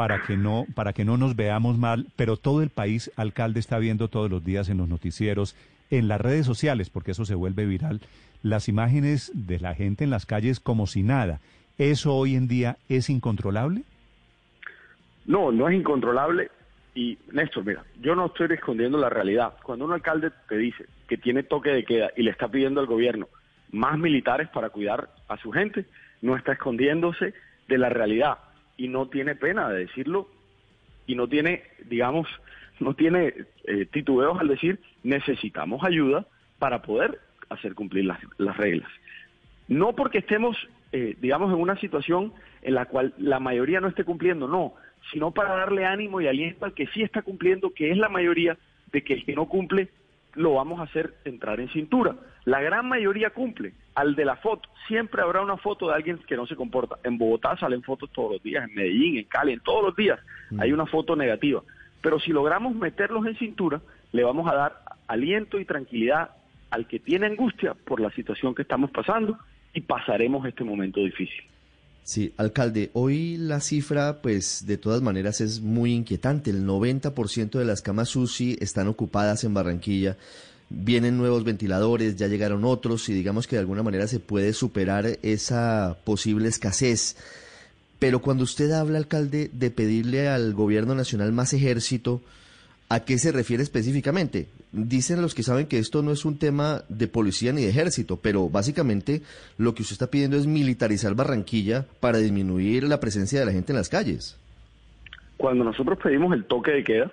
para que no para que no nos veamos mal, pero todo el país, alcalde, está viendo todos los días en los noticieros, en las redes sociales, porque eso se vuelve viral, las imágenes de la gente en las calles como si nada. ¿Eso hoy en día es incontrolable? No, no es incontrolable. Y Néstor, mira, yo no estoy escondiendo la realidad. Cuando un alcalde te dice que tiene toque de queda y le está pidiendo al gobierno más militares para cuidar a su gente, no está escondiéndose de la realidad y no tiene pena de decirlo y no tiene, digamos, no tiene eh, titubeos al decir necesitamos ayuda para poder hacer cumplir las, las reglas. No porque estemos, eh, digamos, en una situación en la cual la mayoría no esté cumpliendo, no, sino para darle ánimo y aliento al que sí está cumpliendo, que es la mayoría, de que el que no cumple lo vamos a hacer entrar en cintura. La gran mayoría cumple. Al de la foto, siempre habrá una foto de alguien que no se comporta. En Bogotá salen fotos todos los días, en Medellín, en Cali, en todos los días mm. hay una foto negativa. Pero si logramos meterlos en cintura, le vamos a dar aliento y tranquilidad al que tiene angustia por la situación que estamos pasando y pasaremos este momento difícil. Sí, alcalde, hoy la cifra, pues de todas maneras es muy inquietante. El 90% de las camas UCI están ocupadas en Barranquilla. Vienen nuevos ventiladores, ya llegaron otros y digamos que de alguna manera se puede superar esa posible escasez. Pero cuando usted habla, alcalde, de pedirle al gobierno nacional más ejército, ¿A qué se refiere específicamente? Dicen los que saben que esto no es un tema de policía ni de ejército, pero básicamente lo que usted está pidiendo es militarizar Barranquilla para disminuir la presencia de la gente en las calles. Cuando nosotros pedimos el toque de queda,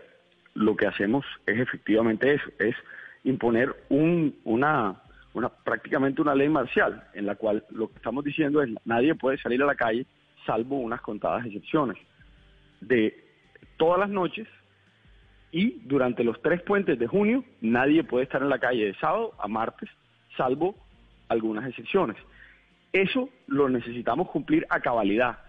lo que hacemos es efectivamente eso, es imponer un, una, una, prácticamente una ley marcial, en la cual lo que estamos diciendo es nadie puede salir a la calle salvo unas contadas excepciones. De todas las noches y durante los tres puentes de junio nadie puede estar en la calle de sábado a martes, salvo algunas excepciones. Eso lo necesitamos cumplir a cabalidad.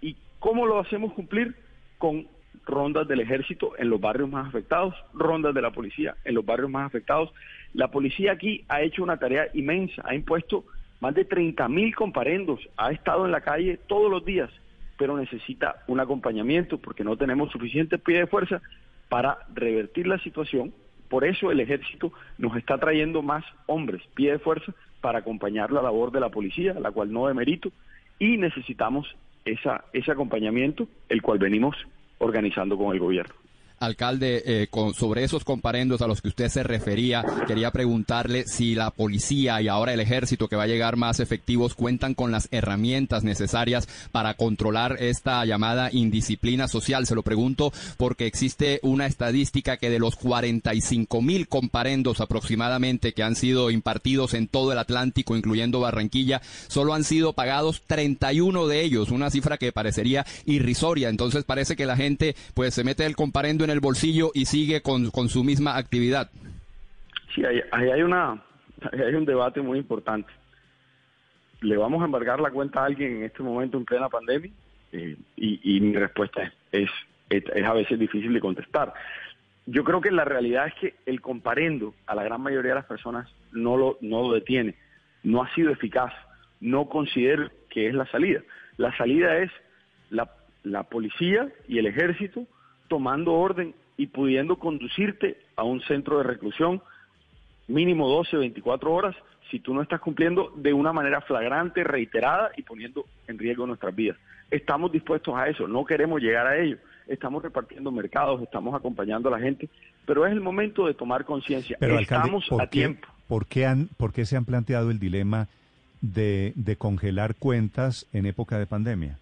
¿Y cómo lo hacemos cumplir? Con rondas del ejército en los barrios más afectados, rondas de la policía en los barrios más afectados. La policía aquí ha hecho una tarea inmensa, ha impuesto más de 30 mil comparendos, ha estado en la calle todos los días, pero necesita un acompañamiento porque no tenemos suficiente pie de fuerza para revertir la situación. Por eso el ejército nos está trayendo más hombres, pie de fuerza, para acompañar la labor de la policía, la cual no demerito, y necesitamos esa, ese acompañamiento, el cual venimos organizando con el gobierno. Alcalde, eh, con, sobre esos comparendos a los que usted se refería, quería preguntarle si la policía y ahora el ejército que va a llegar más efectivos cuentan con las herramientas necesarias para controlar esta llamada indisciplina social. Se lo pregunto porque existe una estadística que de los 45 mil comparendos aproximadamente que han sido impartidos en todo el Atlántico, incluyendo Barranquilla, solo han sido pagados 31 de ellos, una cifra que parecería irrisoria. Entonces parece que la gente pues se mete el comparendo en el bolsillo y sigue con, con su misma actividad. Sí, ahí, hay, una, hay un debate muy importante. ¿Le vamos a embargar la cuenta a alguien en este momento en plena pandemia? Eh, y, mi respuesta es, es, es a veces difícil de contestar. Yo creo que la realidad es que el comparendo a la gran mayoría de las personas no lo, no lo detiene, no ha sido eficaz, no considero que es la salida. La salida es la, la policía y el ejército tomando orden y pudiendo conducirte a un centro de reclusión mínimo 12, 24 horas si tú no estás cumpliendo de una manera flagrante, reiterada y poniendo en riesgo nuestras vidas. Estamos dispuestos a eso, no queremos llegar a ello. Estamos repartiendo mercados, estamos acompañando a la gente, pero es el momento de tomar conciencia. Estamos a tiempo. ¿por qué, han, ¿Por qué se han planteado el dilema de, de congelar cuentas en época de pandemia?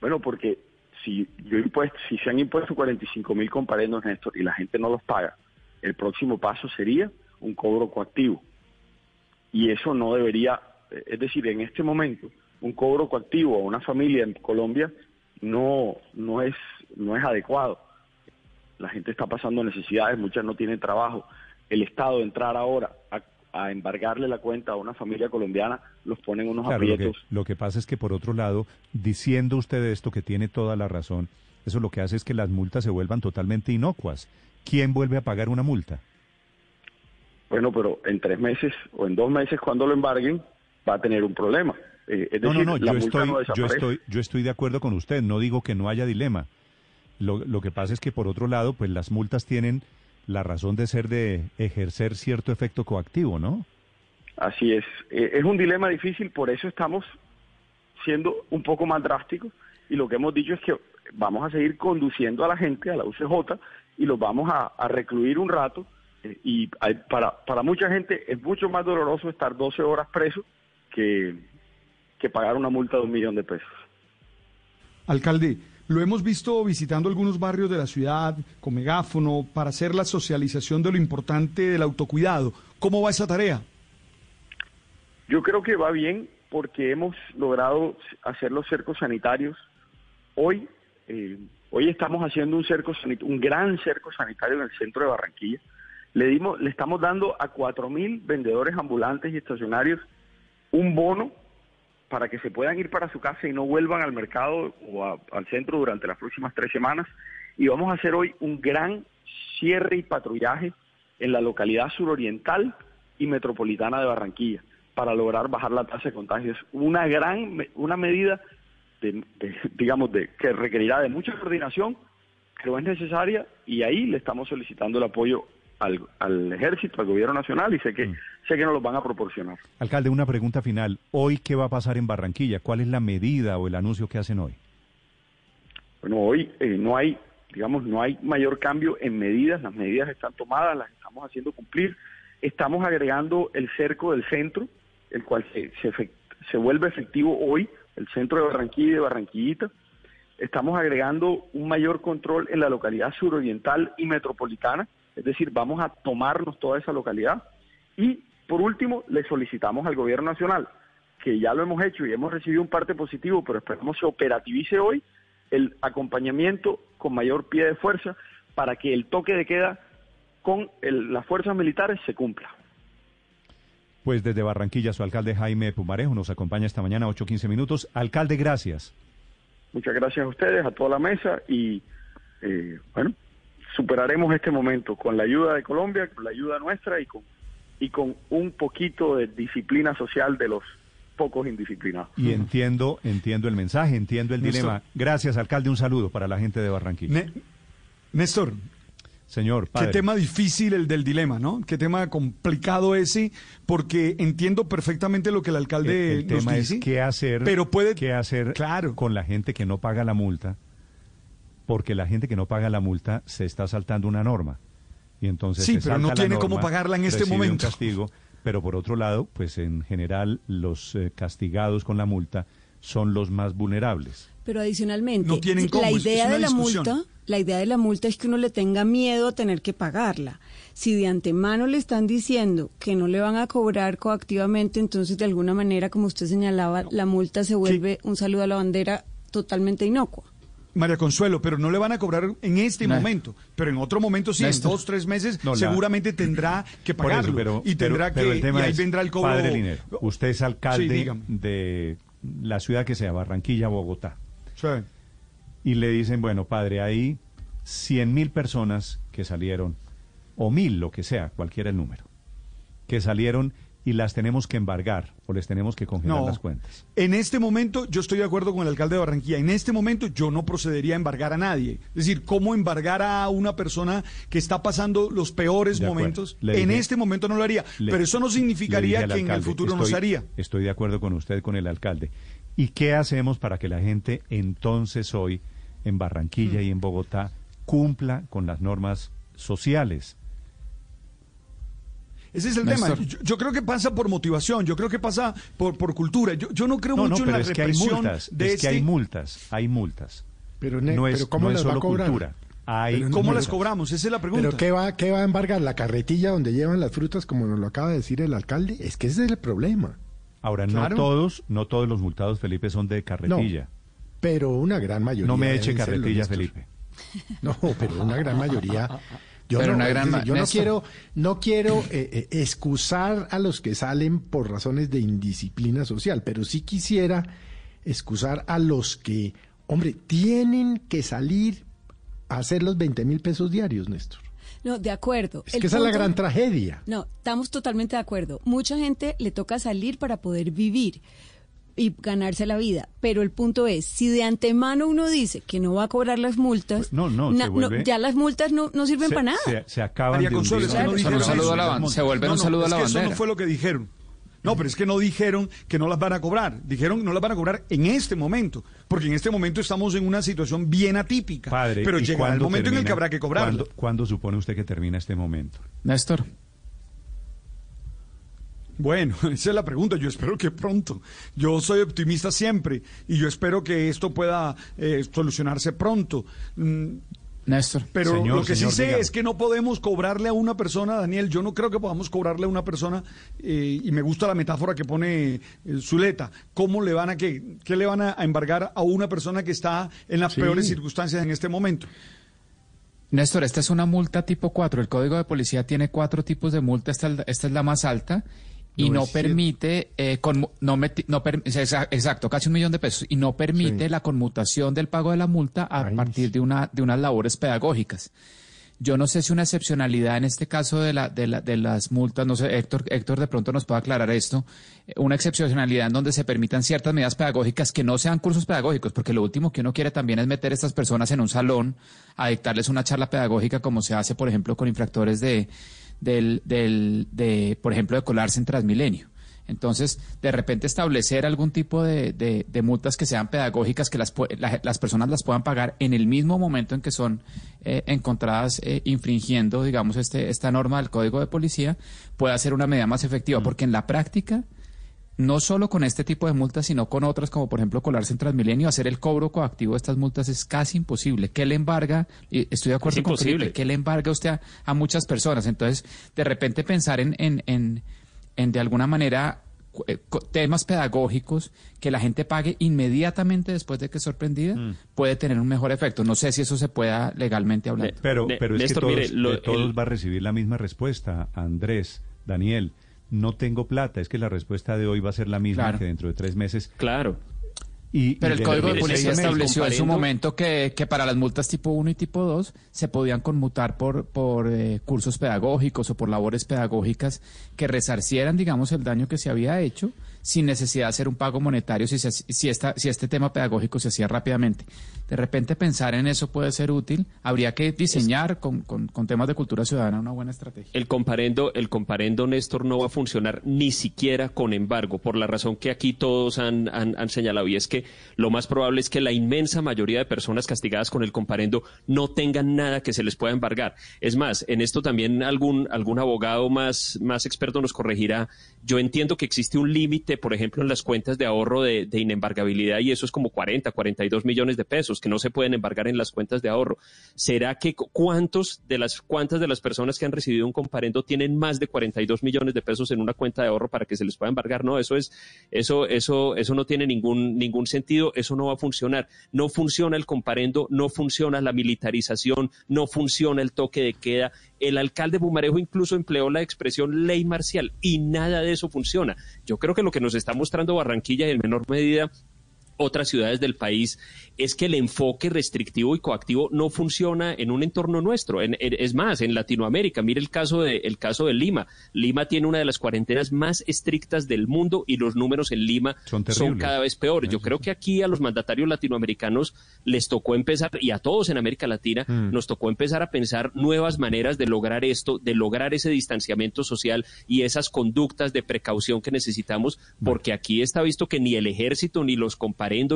Bueno, porque si yo impuesto, si se han impuesto 45 mil comparendos, Néstor, y la gente no los paga, el próximo paso sería un cobro coactivo. Y eso no debería, es decir, en este momento, un cobro coactivo a una familia en Colombia no, no, es, no es adecuado. La gente está pasando necesidades, muchas no tienen trabajo. El Estado entrar ahora a a embargarle la cuenta a una familia colombiana, los ponen unos aprietos. Lo que, pasa es que, por otro lado, diciendo usted esto, que tiene toda la razón, eso lo que hace es que las multas se vuelvan totalmente inocuas. ¿Quién vuelve a pagar una multa? Bueno, pero en tres meses o en dos meses, cuando lo embarguen, va a tener un problema. Eh, no, no, no, yo estoy, yo, estoy, yo estoy de acuerdo con usted, no digo que no haya dilema. Lo, lo que pasa es que, por otro lado, pues las multas tienen la razón de ser de ejercer cierto efecto coactivo, ¿no? Así es. Eh, es un dilema difícil, por eso estamos siendo un poco más drásticos y lo que hemos dicho es que vamos a seguir conduciendo a la gente a la UCJ y los vamos a, recluir un rato eh, y para, para mucha gente es mucho más doloroso estar 12 horas preso que, que pagar una multa de un millón de pesos. Alcalde, lo hemos visto visitando algunos barrios de la ciudad con megáfono para hacer la socialización de lo importante del autocuidado. ¿Cómo va esa tarea? Yo creo que va bien porque hemos logrado hacer los cercos sanitarios. Hoy, eh, hoy estamos haciendo un cerco un gran cerco sanitario en el centro de Barranquilla. Le dimos, le estamos dando a cuatro mil vendedores ambulantes y estacionarios un bono para que se puedan ir para su casa y no vuelvan al mercado o al centro durante las próximas tres semanas. Y vamos a hacer hoy un gran cierre y patrullaje en la localidad suroriental y metropolitana de Barranquilla para lograr bajar la tasa de contagios. Una gran, una medida, de, digamos, de, que requerirá de mucha coordinación, pero es necesaria y ahí le estamos solicitando el apoyo al, ejército, al gobierno nacional y sé que, mm. sé que nos los van a proporcionar. Alcalde, una pregunta final. ¿Hoy qué va a pasar en Barranquilla? ¿Cuál es la medida o el anuncio que hacen hoy? Bueno, hoy eh, no hay, digamos, no hay mayor cambio en medidas. Las medidas están tomadas, las estamos haciendo cumplir. Estamos agregando el cerco del centro, el cual se, se, se vuelve efectivo hoy, el centro de Barranquilla y de Barranquillita. Estamos agregando un mayor control en la localidad suroriental y metropolitana es decir, vamos a tomarnos toda esa localidad. Y por último, le solicitamos al gobierno nacional, que ya lo hemos hecho y hemos recibido un parte positivo, pero esperamos se operativice hoy el acompañamiento con mayor pie de fuerza para que el toque de queda con las fuerzas militares se cumpla. Pues desde Barranquilla, su alcalde Jaime Pumarejo nos acompaña esta mañana, 8.15 minutos. Alcalde, gracias. Muchas gracias a ustedes, a toda la mesa y eh, bueno, superaremos este momento con la ayuda de Colombia, con la ayuda nuestra y con, y con un poquito de disciplina social de los pocos indisciplinados. Y entiendo, entiendo el mensaje, entiendo el dilema. Gracias, alcalde. Un saludo para la gente de Barranquilla. Néstor. Señor, Qué tema difícil el del dilema, ¿no? Qué tema complicado ese, porque entiendo perfectamente lo que el alcalde el, tema es qué hacer, pero puede, qué hacer claro. con la gente que no paga la multa porque la gente que no paga la multa se está saltando una norma. Y entonces Sí, pero no tiene cómo pagarla en este un momento. castigo, pero por otro lado, pues en general los eh, castigados con la multa son los más vulnerables. Pero adicionalmente, No tienen cómo, la es- es idea de la discusión. multa, la idea de la multa es que uno le tenga miedo a tener que pagarla. Si de antemano le están diciendo que no le van a cobrar coactivamente, entonces de alguna manera, como usted señalaba, la multa se vuelve un saludo a la bandera totalmente inocua. María Consuelo, pero no le van a cobrar en este No. momento, pero en otro momento sí, Néstor. en dos, tres meses, No, la- seguramente tendrá que eso, pagarlo. pero, y tendrá pero- pero que, el tema y ahí es, vendrá el cobro. Padre Linero, usted es alcalde de la ciudad que sea, Barranquilla, Bogotá. Sí. y le dicen, bueno, padre, hay 100 mil personas que salieron, o mil, lo que sea, cualquiera el número, que salieron y las tenemos que embargar o les tenemos que congelar No. las cuentas. En este momento, yo estoy de acuerdo con el alcalde de Barranquilla. En este momento, yo no procedería a embargar a nadie. Es decir, ¿cómo embargar a una persona que está pasando los peores De momentos? En este momento no lo haría. Le- pero eso no significaría que en el futuro no se haría. Estoy de acuerdo con usted, con el alcalde. ¿Y qué hacemos para que la gente entonces hoy en Barranquilla Mm. y en Bogotá cumpla con las normas sociales? Ese es el Néstor. tema. Yo, yo creo que pasa por motivación, yo creo que pasa por, por cultura. Yo, yo no creo No, no, mucho en la es que hay represión multas, de es que hay este- multas, hay multas. Pero, ne- no es, pero ¿cómo no es las va a solo cobrar? cultura. Hay Pero ¿Cómo no- las cobramos? Esa es la pregunta. ¿Pero qué va, qué va a embargar? ¿La carretilla donde llevan las frutas, como nos lo acaba de decir el alcalde? Es que ese es el problema. Ahora, Claro. no todos, no todos los multados, Felipe, son de carretilla. Pero una gran mayoría. No me eche carretilla. Felipe. No, pero una gran mayoría. Yo Pero no, una gran yo no quiero, no quiero eh, eh, excusar a los que salen por razones de indisciplina social, pero sí quisiera excusar a los que, hombre, tienen que salir a hacer los 20 mil pesos diarios, Néstor. No, de acuerdo. Es El que esa es la gran tragedia. No, estamos totalmente de acuerdo. Mucha gente le toca salir para poder vivir y ganarse la vida. Pero el punto es, si de antemano uno dice que no va a cobrar las multas, Pues no, no, na- se vuelve- ya las multas no, no sirven Se- para nada. Se, se acaban María de Consuelo, no dijeron un saludo a la ban- se vuelven No, un no, saludo a es la que Eso bandera. no fue lo que dijeron. No, pero es que no dijeron que no las van a cobrar. Dijeron que no las van a cobrar en este momento. Porque en este momento estamos en una situación bien atípica. Padre, pero ¿y llegará el momento en el que habrá que cobrarlo. ¿Cuándo, cuándo supone usted que termina este momento? Néstor. Bueno, esa es la pregunta. Yo espero que pronto. Yo soy optimista siempre y yo espero que esto pueda eh, solucionarse pronto. Mm, Néstor. Pero Señor, lo que señor, sí sé dígame. es que no podemos cobrarle a una persona, Daniel, yo no creo que podamos cobrarle a una persona, eh, y me gusta la metáfora que pone eh, Zuleta, ¿cómo le van a qué, qué le van a, embargar a una persona que está en las Sí. peores circunstancias en este momento? Néstor, esta es una multa tipo 4. El Código de Policía tiene cuatro tipos de multa. Esta, esta es la más alta. Y No permite, eh, conmu- no meti- no per- exacto, casi un millón de pesos, y no permite Sí. la conmutación del pago de la multa a Ay, partir de, una, de unas labores pedagógicas. Yo no sé si una excepcionalidad en este caso de, la, de, la- de las multas, no sé, Héctor, Héctor de pronto nos puede aclarar esto, eh, una excepcionalidad en donde se permitan ciertas medidas pedagógicas que no sean cursos pedagógicos, porque lo último que uno quiere también es meter a estas personas en un salón a dictarles una charla pedagógica como se hace, por ejemplo, con infractores de, del, del, de por ejemplo, de colarse en Transmilenio. Entonces, de repente establecer algún tipo de, de- de multas que sean pedagógicas, que las, la- las personas las puedan pagar en el mismo momento en que son eh, encontradas eh, infringiendo, digamos, este, esta norma del Código de Policía, puede ser una medida más efectiva, porque en la práctica, no solo con este tipo de multas, sino con otras, como por ejemplo colarse en Transmilenio, hacer el cobro coactivo de estas multas es casi imposible. ¿Qué le embarga? Y estoy de acuerdo Es con imposible. Felipe, ¿qué le embarga usted a, a muchas personas? Entonces, de repente pensar en, en, en, en de alguna manera eh, temas pedagógicos que la gente pague inmediatamente después de que es sorprendida puede tener un mejor efecto. No sé si eso se pueda legalmente hablar. Pero, pero es Néstor, que todos, mire, lo- de todos el- va a recibir la misma respuesta. Andrés, Daniel, no tengo plata. Es que la respuesta de hoy va a ser la misma Claro. que dentro de tres meses. Claro. Y, Pero y el Código de Policía estableció en su momento que, que para las multas tipo 1 y tipo 2 se podían conmutar por, por eh, cursos pedagógicos o por labores pedagógicas que resarcieran, digamos, el daño que se había hecho sin necesidad de hacer un pago monetario si, si, esta, si este tema pedagógico se hacía rápidamente. De repente pensar en eso puede ser útil. Habría que diseñar con, temas de cultura ciudadana una buena estrategia. El comparendo, el comparendo, Néstor, no va a funcionar ni siquiera con embargo, por la razón que aquí todos han, han, señalado, y es que lo más probable es que la inmensa mayoría de personas castigadas con el comparendo no tengan nada que se les pueda embargar. Es más, en esto también algún, algún abogado más, más experto nos corregirá. Yo entiendo que existe un límite, por ejemplo, en las cuentas de ahorro de, de inembargabilidad, y eso es como 40, 42 millones de pesos que no se pueden embargar en las cuentas de ahorro. ¿Será que cuántos de las cuántas de las personas que han recibido un comparendo tienen más de 42 millones de pesos en una cuenta de ahorro para que se les pueda embargar? No, eso es eso eso eso no tiene ningún ningún sentido, eso no va a funcionar. No funciona el comparendo, no funciona la militarización, no funciona el toque de queda. El alcalde Bumarejo incluso empleó la expresión ley marcial y nada de eso funciona. Yo creo que lo que nos está mostrando Barranquilla en menor medida otras ciudades del país es que el enfoque restrictivo y coactivo no funciona en un entorno nuestro. es más, en Latinoamérica, mire el caso, de, el caso de Lima. Lima tiene una de las cuarentenas más estrictas del mundo y los números en Lima son, cada vez peores. Yo creo que aquí a los mandatarios latinoamericanos les tocó empezar, y a todos en América Latina, mm. nos tocó empezar a pensar nuevas maneras de lograr esto, de lograr ese distanciamiento social y esas conductas de precaución que necesitamos, porque aquí está visto que ni el ejército, ni los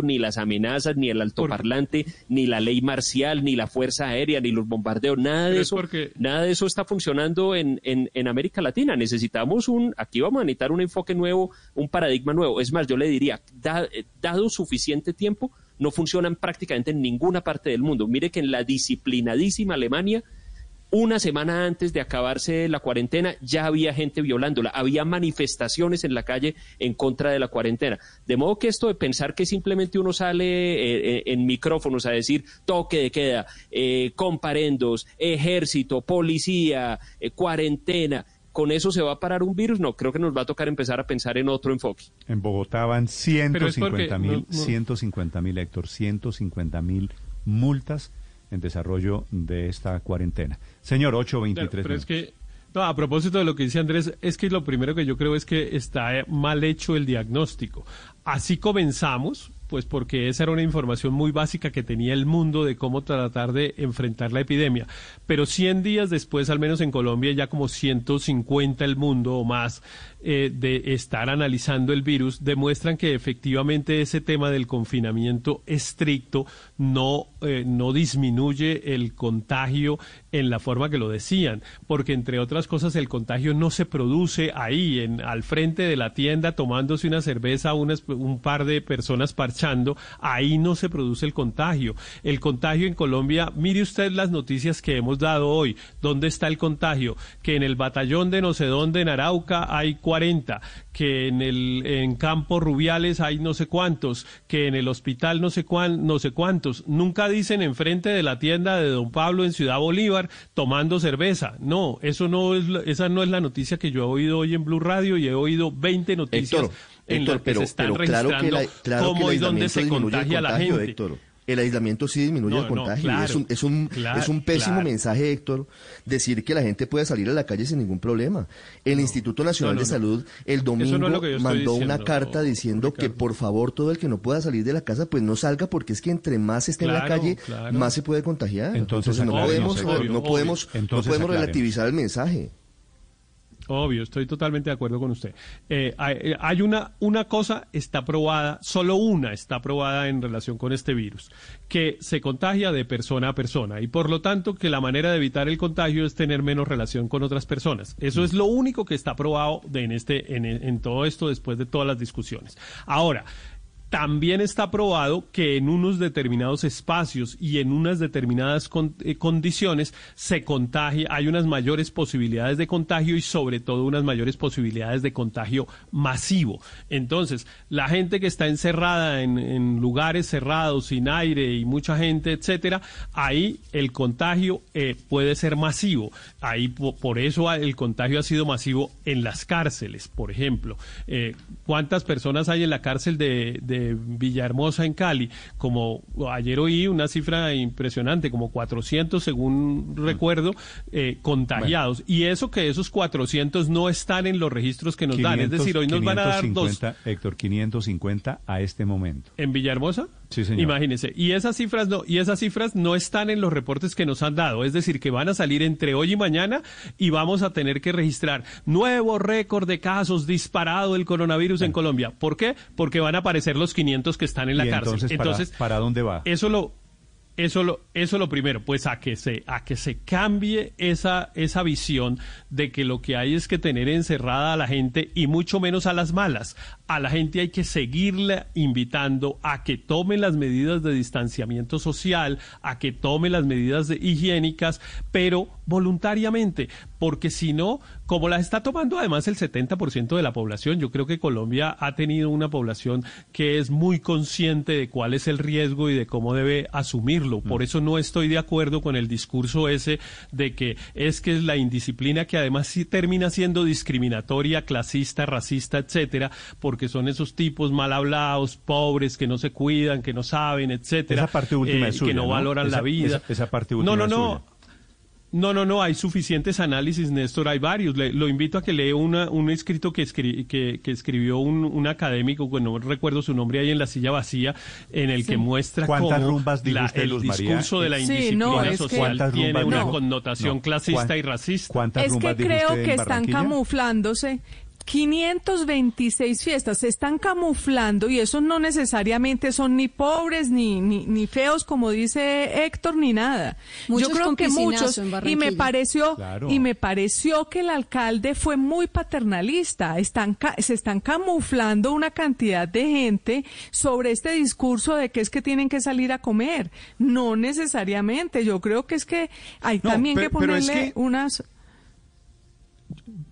ni las amenazas, ni el altoparlante, ni la ley marcial, ni la fuerza aérea, ni los bombardeos, nada de eso, nada de eso está funcionando en, en, América Latina. Necesitamos un, aquí vamos a necesitar un enfoque nuevo, un paradigma nuevo. Es más, yo le diría, dado suficiente tiempo, no funcionan prácticamente en ninguna parte del mundo. Mire que en la disciplinadísima Alemania una semana antes de acabarse la cuarentena ya había gente violándola, había manifestaciones en la calle en contra de la cuarentena. De modo que esto de pensar que simplemente uno sale eh, eh, en micrófonos a decir toque de queda, eh, comparendos, ejército, policía, cuarentena, ¿con eso se va a parar un virus? No, creo que nos va a tocar empezar a pensar en otro enfoque. En Bogotá van 150 mil, 150 mil, Héctor, 150 mil multas en desarrollo de esta cuarentena. Señor, 823. pero es que, no, a propósito de lo que dice Andrés, es que lo primero que yo creo es que está mal hecho el diagnóstico. Así comenzamos, pues porque esa era una información muy básica que tenía el mundo de cómo tratar de enfrentar la epidemia. Pero 100 días después, al menos en Colombia, ya como 150 el mundo o más eh, de estar analizando el virus, demuestran que efectivamente ese tema del confinamiento estricto no, eh, no disminuye el contagio en la forma que lo decían, porque entre otras cosas el contagio no se produce ahí, en, al frente de la tienda, tomándose una cerveza, un par de personas parchando, ahí no se produce el contagio. El contagio en Colombia, mire usted las noticias que hemos dado hoy, ¿dónde está el contagio? Que en el batallón de no sé dónde, en Arauca, hay 40, que en el en Campo Rubiales hay no sé cuántos, que en el hospital no sé cuán, no sé cuántos. Nunca dicen enfrente de la tienda de Don Pablo en Ciudad Bolívar tomando cerveza. No, eso no es esa no es la noticia que yo he oído hoy en Blue Radio y he oído 20 noticias en las que se están registrando cómo y dónde se contagia la gente el aislamiento sí disminuye el contagio. es, un, es, un, es un pésimo mensaje, Héctor, decir que la gente puede salir a la calle sin ningún problema. El Instituto Nacional de Salud el domingo mandó una carta diciendo que por favor todo el que no pueda salir de la casa pues no salga porque es que entre más esté en la calle más se puede contagiar. Entonces, no, podemos, no, podemos, no podemos relativizar el mensaje. Obvio, estoy totalmente de acuerdo con usted. Eh, eh, hay, una, una cosa está probada, solo una está probada en relación con este virus, que se contagia de persona a persona y por lo tanto que la manera de evitar el contagio es tener menos relación con otras personas. Eso es lo único que está probado en, este, en, en todo esto después de todas las discusiones. Ahora, también está probado que en unos determinados espacios y en unas determinadas eh, condiciones se contagia, hay unas mayores posibilidades de contagio y sobre todo unas mayores posibilidades de contagio masivo. Entonces, la gente que está encerrada en, lugares cerrados, sin aire y mucha gente, etcétera, ahí el contagio eh, puede ser masivo. Ahí por eso el contagio ha sido masivo en las cárceles, por ejemplo. Eh, ¿Cuántas personas hay en la cárcel de eh, Villahermosa en Cali, como ayer oí una cifra impresionante, como 400 según recuerdo, eh, contagiados. Y eso que esos 400 no están en los registros que nos dan. Es decir, hoy nos van a dar dos. Héctor, 550 a este momento. ¿En Villahermosa? Sí, señor. Imagínese. Y esas cifras no, y esas cifras no están en los reportes que nos han dado. Es decir, que van a salir entre hoy y mañana y vamos a tener que registrar nuevo récord de casos disparado del coronavirus en Colombia. ¿Por qué? Porque van a aparecer los 500 que están en la cárcel. Entonces, entonces ¿para, dónde va? Eso lo, eso lo, eso lo primero, pues a que se, a que se cambie esa, esa visión de que lo que hay es que tener encerrada a la gente y mucho menos a las malas. A la gente hay que seguirle invitando a que tome las medidas de distanciamiento social, a que tome las medidas de higiénicas, pero voluntariamente, porque si no, como las está tomando además el 70% de la población, yo creo que Colombia ha tenido una población que es muy consciente de cuál es el riesgo y de cómo debe asumirlo. Por eso no estoy de acuerdo con el discurso ese de que es que es la indisciplina que además sí termina siendo discriminatoria, clasista, racista, etcétera, porque son esos tipos mal hablados, pobres, que no se cuidan, que no saben, etcétera, esa parte última eh, es suya, que no, valoran la vida. Esa, esa parte última no, no, es no. suya. No, no, no, hay suficientes análisis, Néstor, hay varios. Le- lo invito a que lea una, un escrito que, escri- que, que escribió un, un académico, bueno, no recuerdo su nombre ahí en la silla vacía, en el que muestra ¿Cuántas cómo rumbas la- usted, el Luz María? discurso de la Sí, indisciplina no, es que- social ¿Cuántas tiene una connotación No. clasista ¿Cuán- y racista. ¿Cuántas Es que rumbas creo que están camuflándose. 526 fiestas se están camuflando y esos no necesariamente son ni pobres ni, ni, ni feos como dice Héctor ni nada. Muchos Yo creo que muchos y me pareció Claro. y me pareció que el alcalde fue muy paternalista. Están ca- se están camuflando una cantidad de gente sobre este discurso de que es que tienen que salir a comer. No necesariamente. Yo creo que es que hay No, también que es ponerle que- unas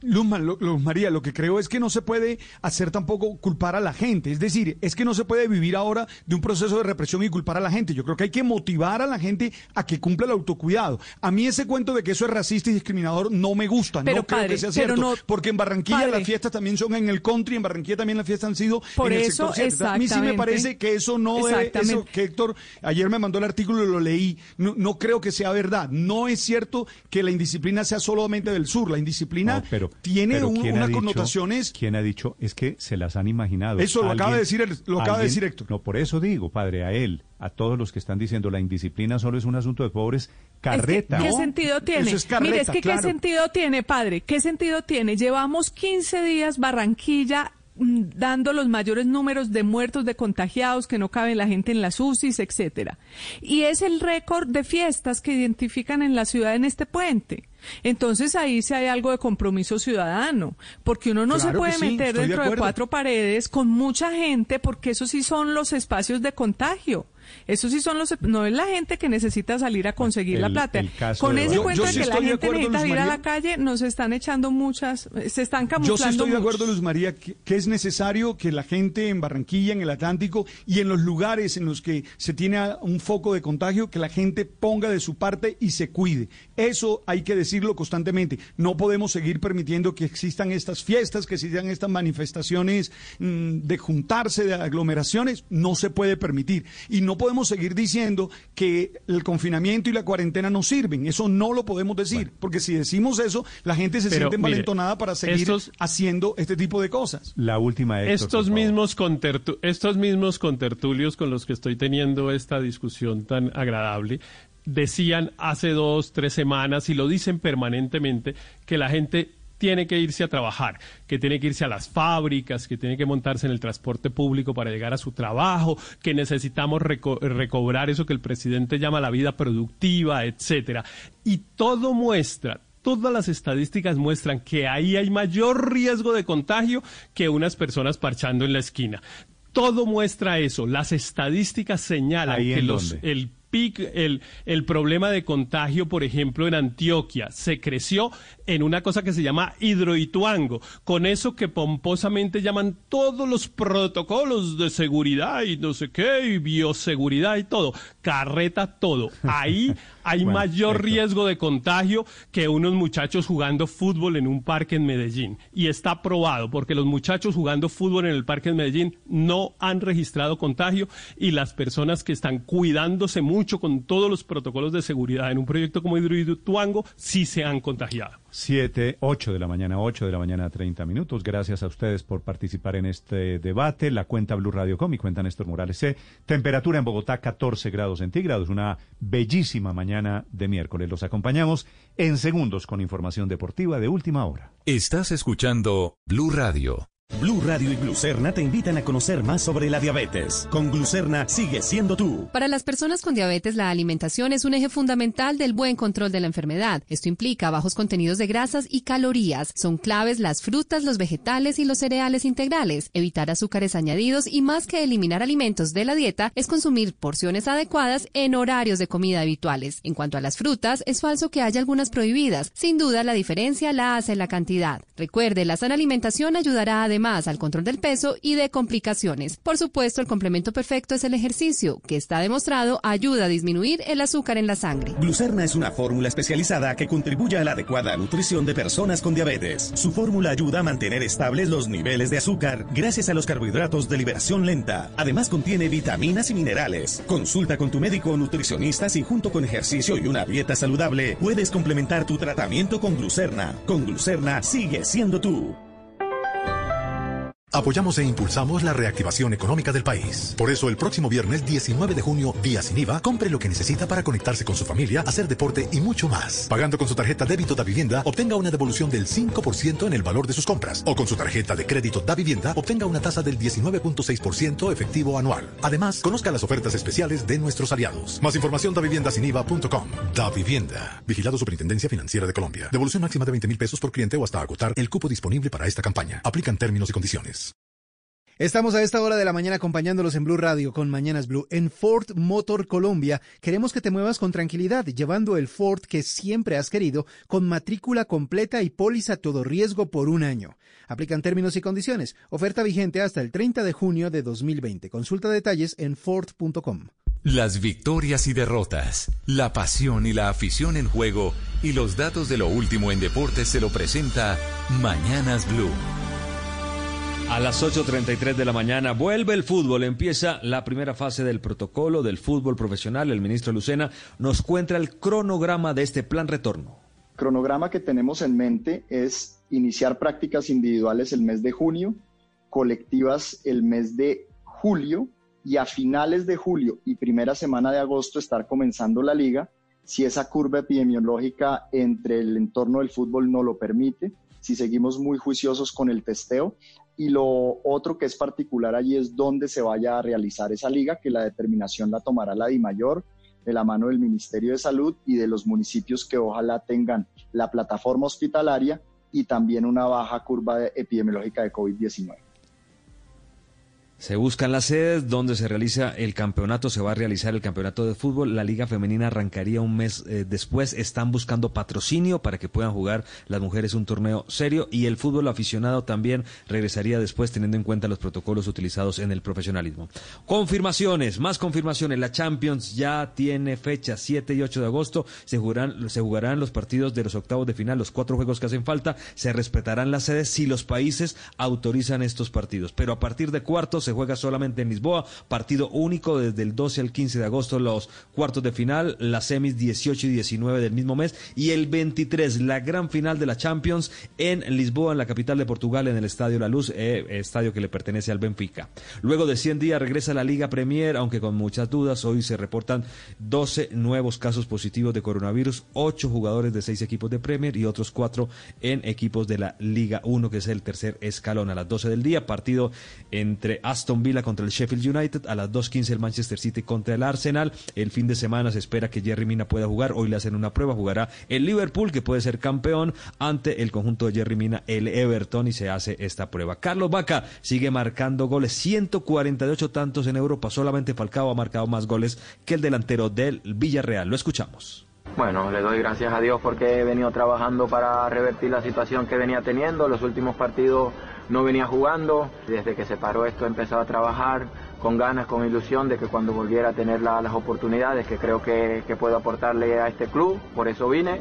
Luz, Luz María, lo que creo es que no se puede hacer tampoco culpar a la gente. Es decir, es que no se puede vivir ahora de un proceso de represión y culpar a la gente. Yo creo que hay que motivar a la gente a que cumpla el autocuidado. A mí ese cuento de que eso es racista y discriminador no me gusta. Pero, no creo que sea pero cierto. no- porque en Barranquilla padre. las fiestas también son en el country, en Barranquilla también las fiestas han sido Por en el eso, sector 7. A mí sí me parece que eso no debe, Exactamente. eso que Héctor ayer me mandó el artículo y lo leí. No, no creo que sea verdad. No es cierto que la indisciplina sea solamente del sur. La indisciplina No, pero, tiene pero un- ¿quién ha unas dicho- connotaciones. ¿Quién ha dicho? Es que se las han imaginado. Eso lo acaba de decir el- lo acaba de decir Héctor. No, por eso digo, padre, a él, a todos los que están diciendo la indisciplina solo es un asunto de pobres, Es que, carreta. ¿Qué sentido tiene? eso es carreta, Mire, es que claro. ¿qué sentido tiene, padre? ¿Qué sentido tiene? Llevamos 15 días Barranquilla dando los mayores números de muertos, de contagiados, que no cabe la gente en las UCIs, etcétera. Y es el récord de fiestas que identifican en la ciudad en este puente. Entonces ahí sí hay algo de compromiso ciudadano, porque uno no se Claro puede sí, meter de dentro de, acuerdo. cuatro paredes con mucha gente, porque esos sí son los espacios de contagio. Eso sí son los, no es la gente que necesita salir a conseguir la plata. Con ese cuento Yo- yo sí que la gente acuerdo, necesita Luz ir a la calle, nos están echando muchas, se están Yo camuflando. sí estoy de acuerdo, Luz María, que, que es necesario que la gente en Barranquilla, en el Atlántico y en los lugares en los que se tiene un foco de contagio, que la gente ponga de su parte y se cuide. Eso hay que decirlo constantemente. No podemos seguir permitiendo que existan estas fiestas, que existan estas manifestaciones mm, de juntarse, de aglomeraciones. No se puede permitir. Y no podemos seguir diciendo que el confinamiento y la cuarentena no sirven. Eso no lo podemos decir. Porque si decimos eso, la gente se Pero, siente mire, envalentonada para seguir estos- haciendo este tipo de cosas. La última, Héctor, estos mismos contertu- estos mismos contertulios con los que estoy teniendo esta discusión tan agradable decían hace dos tres semanas y lo dicen permanentemente que la gente tiene que irse a trabajar, que tiene que irse a las fábricas, que tiene que montarse en el transporte público para llegar a su trabajo, que necesitamos reco- recobrar eso que el presidente llama la vida productiva, etcétera. Y todo muestra, todas las estadísticas muestran que ahí hay mayor riesgo de contagio que unas personas parchando en la esquina. Todo muestra eso. Las estadísticas señalan ¿Ahí que los, dónde? el pic, el, el problema de contagio, por ejemplo, en Antioquia se creció en una cosa que se llama hidroituango, con eso que pomposamente llaman todos los protocolos de seguridad y no sé qué, y bioseguridad y todo, carreta todo. Ahí hay Bueno, mayor riesgo de contagio que unos muchachos jugando fútbol en un parque en Medellín. Y está probado, porque los muchachos jugando fútbol en el parque en Medellín no han registrado contagio y las personas que están cuidándose mucho con todos los protocolos de seguridad en un proyecto como Hidroituango sí se han contagiado. 7, 8 de la mañana, 8 de la mañana, 30 minutos. Gracias a ustedes por participar en este debate. La cuenta Blue Radio Com y cuenta Néstor Morales C. Temperatura en Bogotá, 14 grados centígrados. Una bellísima mañana de miércoles. Los acompañamos en segundos con información deportiva de última hora. Estás escuchando Blue Radio. Blue Radio y Glucerna te invitan a conocer más sobre la diabetes. Con Glucerna sigue siendo tú. Para las personas con diabetes, la alimentación es un eje fundamental del buen control de la enfermedad. Esto implica bajos contenidos de grasas y calorías. Son claves las frutas, los vegetales y los cereales integrales. Evitar azúcares añadidos y más que eliminar alimentos de la dieta es consumir porciones adecuadas en horarios de comida habituales. En cuanto a las frutas, es falso que haya algunas prohibidas. Sin duda, la diferencia la hace la cantidad. Recuerde, la sana alimentación ayudará además al control del peso y de complicaciones. Por supuesto, el complemento perfecto es el ejercicio, que está demostrado ayuda a disminuir el azúcar en la sangre. Glucerna es una fórmula especializada que contribuye a la adecuada nutrición de personas con diabetes. Su fórmula ayuda a mantener estables los niveles de azúcar gracias a los carbohidratos de liberación lenta. Además contiene vitaminas y minerales. Consulta con tu médico o nutricionista si junto con ejercicio y una dieta saludable puedes complementar tu tratamiento con Glucerna. Con Glucerna sigue siendo tú. Apoyamos e impulsamos la reactivación económica del país. Por eso, el próximo viernes 19 de junio, día sin IVA, compre lo que necesita para conectarse con su familia, hacer deporte y mucho más. Pagando con su tarjeta débito da vivienda, obtenga una devolución del 5% en el valor de sus compras. O con su tarjeta de crédito da vivienda, obtenga una tasa del 19.6% efectivo anual. Además, conozca las ofertas especiales de nuestros aliados. Más información da viviendasiniva.com. Da Vivienda. Vigilado Superintendencia Financiera de Colombia. Devolución máxima de 20 mil pesos por cliente o hasta agotar el cupo disponible para esta campaña. Aplican términos y condiciones. Estamos a esta hora de la mañana acompañándolos en Blue Radio con Mañanas Blue. En Ford Motor Colombia queremos que te muevas con tranquilidad, llevando el Ford que siempre has querido, con matrícula completa y póliza todo riesgo por un año. Aplican términos y condiciones. Oferta vigente hasta el 30 de junio de 2020. Consulta detalles en Ford.com. Las victorias y derrotas, la pasión y la afición en juego y los datos de lo último en deportes se lo presenta Mañanas Blue. A las 8.33 de la mañana vuelve el fútbol, empieza la primera fase del protocolo del fútbol profesional. El ministro Lucena nos cuenta el cronograma de este plan retorno. cronograma que tenemos en mente es iniciar prácticas individuales el mes de junio, colectivas el mes de julio y a finales de julio y primera semana de agosto estar comenzando la liga si esa curva epidemiológica entre el entorno del fútbol no lo permite, si seguimos muy juiciosos con el testeo. Y lo otro que es particular allí es dónde se vaya a realizar esa liga, que la determinación la tomará la DIMAYOR de la mano del Ministerio de Salud y de los municipios que ojalá tengan la plataforma hospitalaria y también una baja curva de- epidemiológica de COVID-19. Se buscan las sedes donde se realiza el campeonato, se va a realizar el campeonato de fútbol. La liga femenina arrancaría un mes eh, después. Están buscando patrocinio para que puedan jugar las mujeres un torneo serio y el fútbol aficionado también regresaría después teniendo en cuenta los protocolos utilizados en el profesionalismo. Confirmaciones, más confirmaciones. La Champions ya tiene fecha 7 y 8 de agosto. Se jugarán, se jugarán los partidos de los octavos de final, los cuatro juegos que hacen falta. Se respetarán las sedes si los países autorizan estos partidos. Pero a partir de cuartos se juega solamente en Lisboa, partido único desde el 12 al 15 de agosto los cuartos de final, las semis 18 y 19 del mismo mes y el 23 la gran final de la Champions en Lisboa, en la capital de Portugal, en el Estadio La Luz, eh, estadio que le pertenece al Benfica. Luego de 100 días regresa la Liga Premier, aunque con muchas dudas, hoy se reportan 12 nuevos casos positivos de coronavirus, 8 jugadores de 6 equipos de Premier y otros 4 en equipos de la Liga 1, que es el tercer escalón a las 12 del día, partido entre Aston Villa contra el Sheffield United, a las 2.15 el Manchester City contra el Arsenal. El fin de semana se espera que Jerry Mina pueda jugar. Hoy le hacen una prueba, jugará el Liverpool, que puede ser campeón, ante el conjunto de Jerry Mina, el Everton, y se hace esta prueba. Carlos Vaca sigue marcando goles, 148 tantos en Europa. Solamente Falcao ha marcado más goles que el delantero del Villarreal. Lo escuchamos. Bueno, le doy gracias a Dios porque he venido trabajando para revertir la situación que venía teniendo. Los últimos partidos no venía jugando. Desde que se paró esto he empezado a trabajar con ganas, con ilusión de que cuando volviera a tener las oportunidades que creo que, puedo aportarle a este club, por eso vine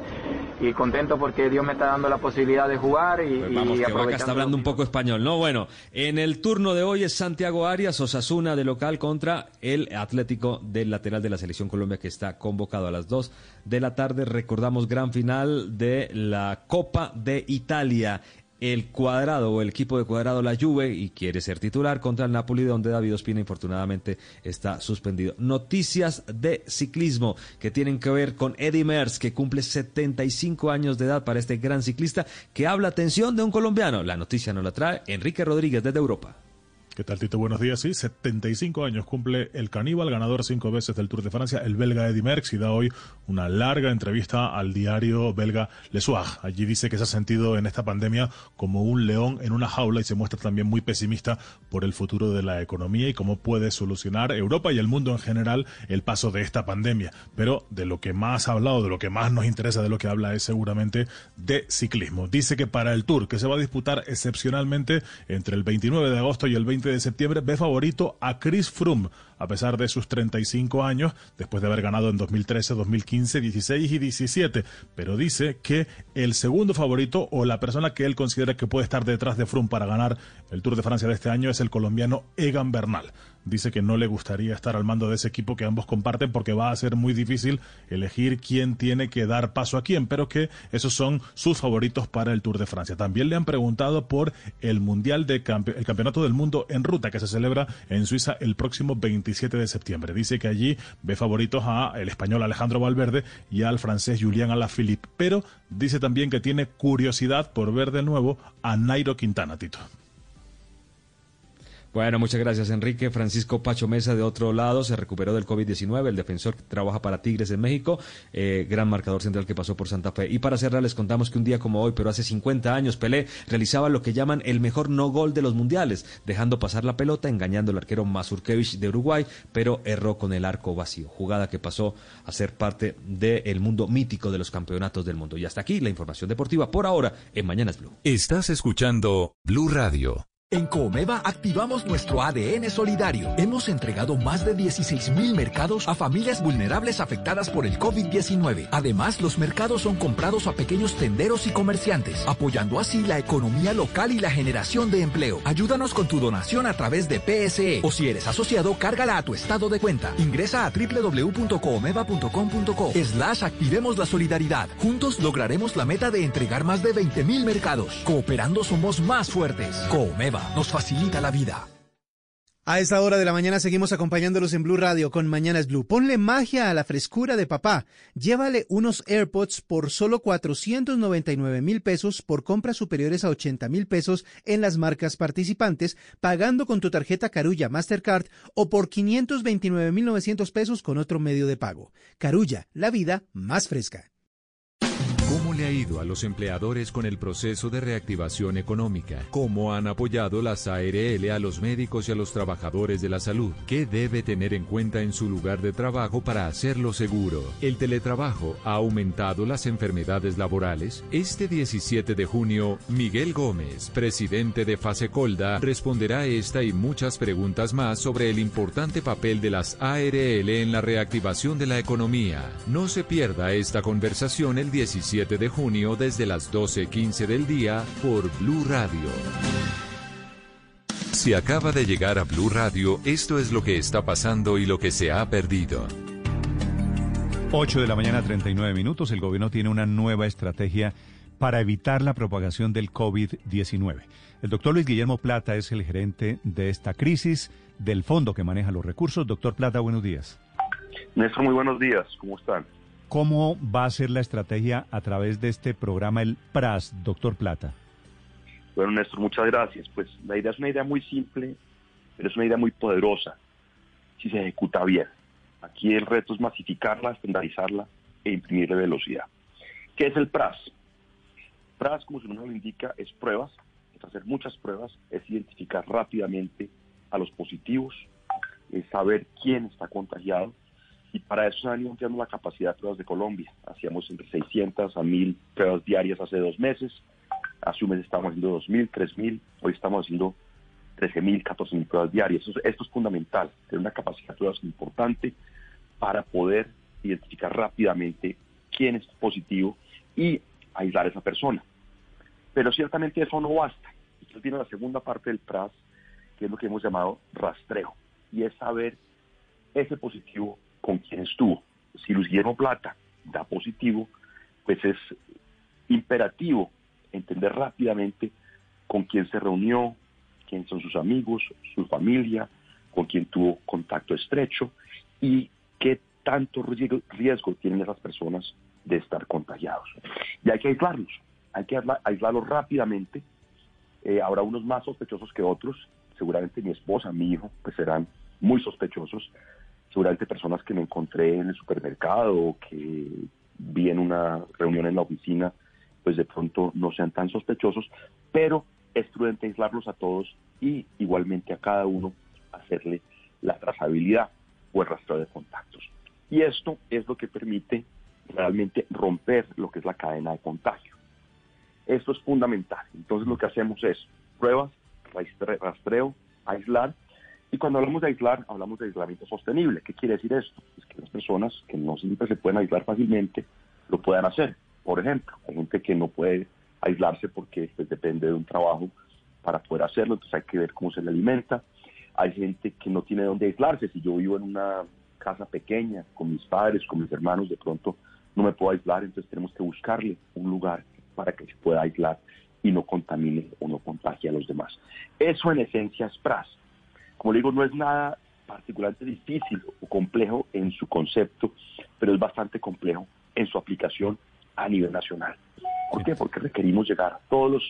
y contento porque Dios me está dando la posibilidad de jugar y, pues vamos, que Vaca está hablando un poco español, ¿no? Bueno, en el turno de hoy es Santiago Arias, Osasuna de local contra el Atlético del lateral de la Selección Colombia que está convocado a las 2 de la tarde. Recordamos gran final de la Copa de Italia el cuadrado o el equipo de cuadrado la Juve y quiere ser titular contra el Napoli donde David Ospina infortunadamente está suspendido. Noticias de ciclismo que tienen que ver con Eddie Merckx que cumple 75 años de edad para este gran ciclista que habla atención de un colombiano. La noticia nos la trae Enrique Rodríguez desde Europa. ¿Qué tal, Tito? Buenos días. Sí, 75 años cumple el caníbal, ganador cinco veces del Tour de Francia, el belga Eddy Merckx, y da hoy una larga entrevista al diario belga Le Soir. Allí dice que se ha sentido en esta pandemia como un león en una jaula y se muestra también muy pesimista por el futuro de la economía y cómo puede solucionar Europa y el mundo en general el paso de esta pandemia. Pero de lo que más ha hablado, de lo que más nos interesa, de lo que habla es seguramente de ciclismo. Dice que para el Tour, que se va a disputar excepcionalmente entre el 29 de agosto y el 20 de septiembre ve favorito a Chris Froome, a pesar de sus 35 años, después de haber ganado en 2013, 2015, 16 y 17. Pero dice que el segundo favorito o la persona que él considera que puede estar detrás de Froome para ganar el Tour de Francia de este año es el colombiano Egan Bernal dice que no le gustaría estar al mando de ese equipo que ambos comparten porque va a ser muy difícil elegir quién tiene que dar paso a quién, pero que esos son sus favoritos para el Tour de Francia. También le han preguntado por el Mundial de el Campeonato del Mundo en ruta que se celebra en Suiza el próximo 27 de septiembre. Dice que allí ve favoritos a el español Alejandro Valverde y al francés Julián Alaphilippe, pero dice también que tiene curiosidad por ver de nuevo a Nairo Quintana, Tito. Bueno, muchas gracias Enrique. Francisco Pacho Mesa de otro lado se recuperó del COVID-19, el defensor que trabaja para Tigres en México, eh, gran marcador central que pasó por Santa Fe. Y para cerrar les contamos que un día como hoy, pero hace 50 años, Pelé realizaba lo que llaman el mejor no gol de los mundiales, dejando pasar la pelota, engañando al arquero Mazurkevich de Uruguay, pero erró con el arco vacío, jugada que pasó a ser parte del mundo mítico de los campeonatos del mundo. Y hasta aquí la información deportiva por ahora en Mañanas Blue. Estás escuchando Blue Radio. En Comeva activamos nuestro ADN solidario. Hemos entregado más de 16 mil mercados a familias vulnerables afectadas por el COVID-19. Además, los mercados son comprados a pequeños tenderos y comerciantes, apoyando así la economía local y la generación de empleo. Ayúdanos con tu donación a través de PSE o si eres asociado, cárgala a tu estado de cuenta. Ingresa a www.comeva.com.co slash activemos la solidaridad. Juntos lograremos la meta de entregar más de 20 mil mercados. Cooperando somos más fuertes. Comeva nos facilita la vida. A esta hora de la mañana seguimos acompañándolos en Blue Radio con Mañanas Blue. Ponle magia a la frescura de papá. Llévale unos AirPods por solo 499 mil pesos por compras superiores a 80 mil pesos en las marcas participantes, pagando con tu tarjeta Carulla Mastercard o por 529 mil 900 pesos con otro medio de pago. Carulla, la vida más fresca. ¿Cómo le ha ido a los empleadores con el proceso de reactivación económica? ¿Cómo han apoyado las ARL a los médicos y a los trabajadores de la salud? ¿Qué debe tener en cuenta en su lugar de trabajo para hacerlo seguro? ¿El teletrabajo ha aumentado las enfermedades laborales? Este 17 de junio, Miguel Gómez, presidente de Fasecolda, responderá esta y muchas preguntas más sobre el importante papel de las ARL en la reactivación de la economía. No se pierda esta conversación el 17 de junio desde las 12.15 del día por Blue Radio. Si acaba de llegar a Blue Radio, esto es lo que está pasando y lo que se ha perdido. 8 de la mañana, 39 minutos. El gobierno tiene una nueva estrategia para evitar la propagación del COVID-19. El doctor Luis Guillermo Plata es el gerente de esta crisis del fondo que maneja los recursos. Doctor Plata, buenos días. Néstor, muy buenos días. ¿Cómo están? ¿Cómo va a ser la estrategia a través de este programa, el PRAS, doctor Plata? Bueno, Néstor, muchas gracias. Pues la idea es una idea muy simple, pero es una idea muy poderosa si se ejecuta bien. Aquí el reto es masificarla, estandarizarla e imprimirle velocidad. ¿Qué es el PRAS? PRAS, como su nombre lo indica, es pruebas, es hacer muchas pruebas, es identificar rápidamente a los positivos, es saber quién está contagiado Y para eso se han ido ampliando la capacidad de pruebas de Colombia. Hacíamos entre 600 a 1000 pruebas diarias hace dos meses. Hace un mes estábamos haciendo 2000, 3000. Hoy estamos haciendo 13.000, 14.000 pruebas diarias. Esto, esto es fundamental, tener una capacidad de pruebas importante para poder identificar rápidamente quién es positivo y aislar a esa persona. Pero ciertamente eso no basta. Usted tiene la segunda parte del PRAS, que es lo que hemos llamado rastreo, y es saber ese positivo con quién estuvo. Si Guillermo Plata da positivo, pues es imperativo entender rápidamente con quién se reunió, quién son sus amigos, su familia, con quién tuvo contacto estrecho y qué tanto riesgo tienen esas personas de estar contagiados. Y hay que aislarlos, hay que aislarlos rápidamente. Eh, habrá unos más sospechosos que otros, seguramente mi esposa, mi hijo, pues serán muy sospechosos, seguramente personas que me encontré en el supermercado o que vi en una reunión en la oficina, pues de pronto no sean tan sospechosos, pero es prudente aislarlos a todos y igualmente a cada uno hacerle la trazabilidad o el rastreo de contactos. Y esto es lo que permite realmente romper lo que es la cadena de contagio. Esto es fundamental. Entonces lo que hacemos es pruebas, rastreo, aislar. Y cuando hablamos de aislar, hablamos de aislamiento sostenible. ¿Qué quiere decir esto? Es que las personas que no siempre se pueden aislar fácilmente lo puedan hacer. Por ejemplo, hay gente que no puede aislarse porque pues, depende de un trabajo para poder hacerlo, entonces hay que ver cómo se le alimenta. Hay gente que no tiene dónde aislarse. Si yo vivo en una casa pequeña con mis padres, con mis hermanos, de pronto no me puedo aislar, entonces tenemos que buscarle un lugar para que se pueda aislar y no contamine o no contagie a los demás. Eso en esencia es PRAS. Como le digo, no es nada particularmente difícil o complejo en su concepto, pero es bastante complejo en su aplicación a nivel nacional. ¿Por qué? Porque requerimos llegar a todos los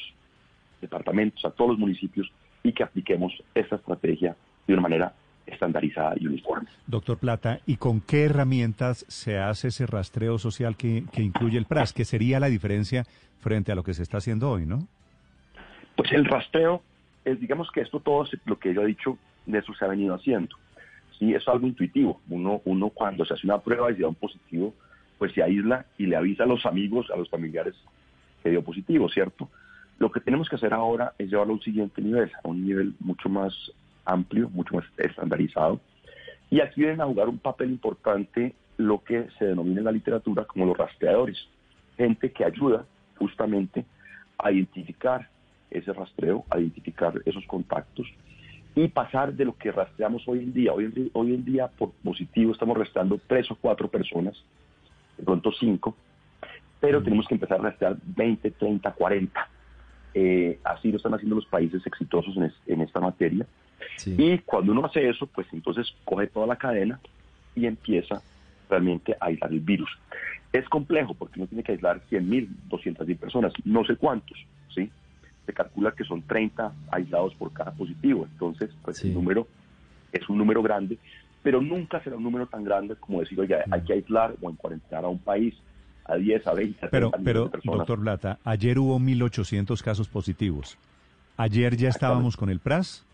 departamentos, a todos los municipios y que apliquemos esta estrategia de una manera estandarizada y uniforme. Doctor Plata, ¿y con qué herramientas se hace ese rastreo social que, incluye el PRAS? ¿Qué sería la diferencia frente a lo que se está haciendo hoy, no? Pues el rastreo, es, digamos que esto todo lo que yo he dicho, de se ha venido haciendo. Sí, es algo intuitivo. Uno, uno cuando se hace una prueba y se da un positivo, pues se aísla y le avisa a los amigos, a los familiares que dio positivo, ¿cierto? Lo que tenemos que hacer ahora es llevarlo a un siguiente nivel, a un nivel mucho más amplio, mucho más estandarizado. Y aquí vienen a jugar un papel importante lo que se denomina en la literatura como los rastreadores, gente que ayuda justamente a identificar ese rastreo, a identificar esos contactos y pasar de lo que rastreamos hoy en día. Hoy en, hoy en día por positivo estamos rastreando tres o cuatro personas, de pronto cinco, pero tenemos que empezar a rastrear 20, 30, 40. así lo están haciendo los países exitosos en, esta materia. Y cuando uno hace eso, pues entonces coge toda la cadena y empieza realmente a aislar el virus. Es complejo porque uno tiene que aislar 100.000, 200.000 personas, no sé cuántos, ¿sí? Se calcula que son 30 aislados por cada positivo, entonces pues el número es un número grande, pero nunca será un número tan grande como decir, oye, hay que aislar o en cuarentena a un país a 10, a 20, a 30 Pero, pero personas. doctor Blata, ayer hubo 1.800 casos positivos. ¿Ayer ya estábamos con el PRAS?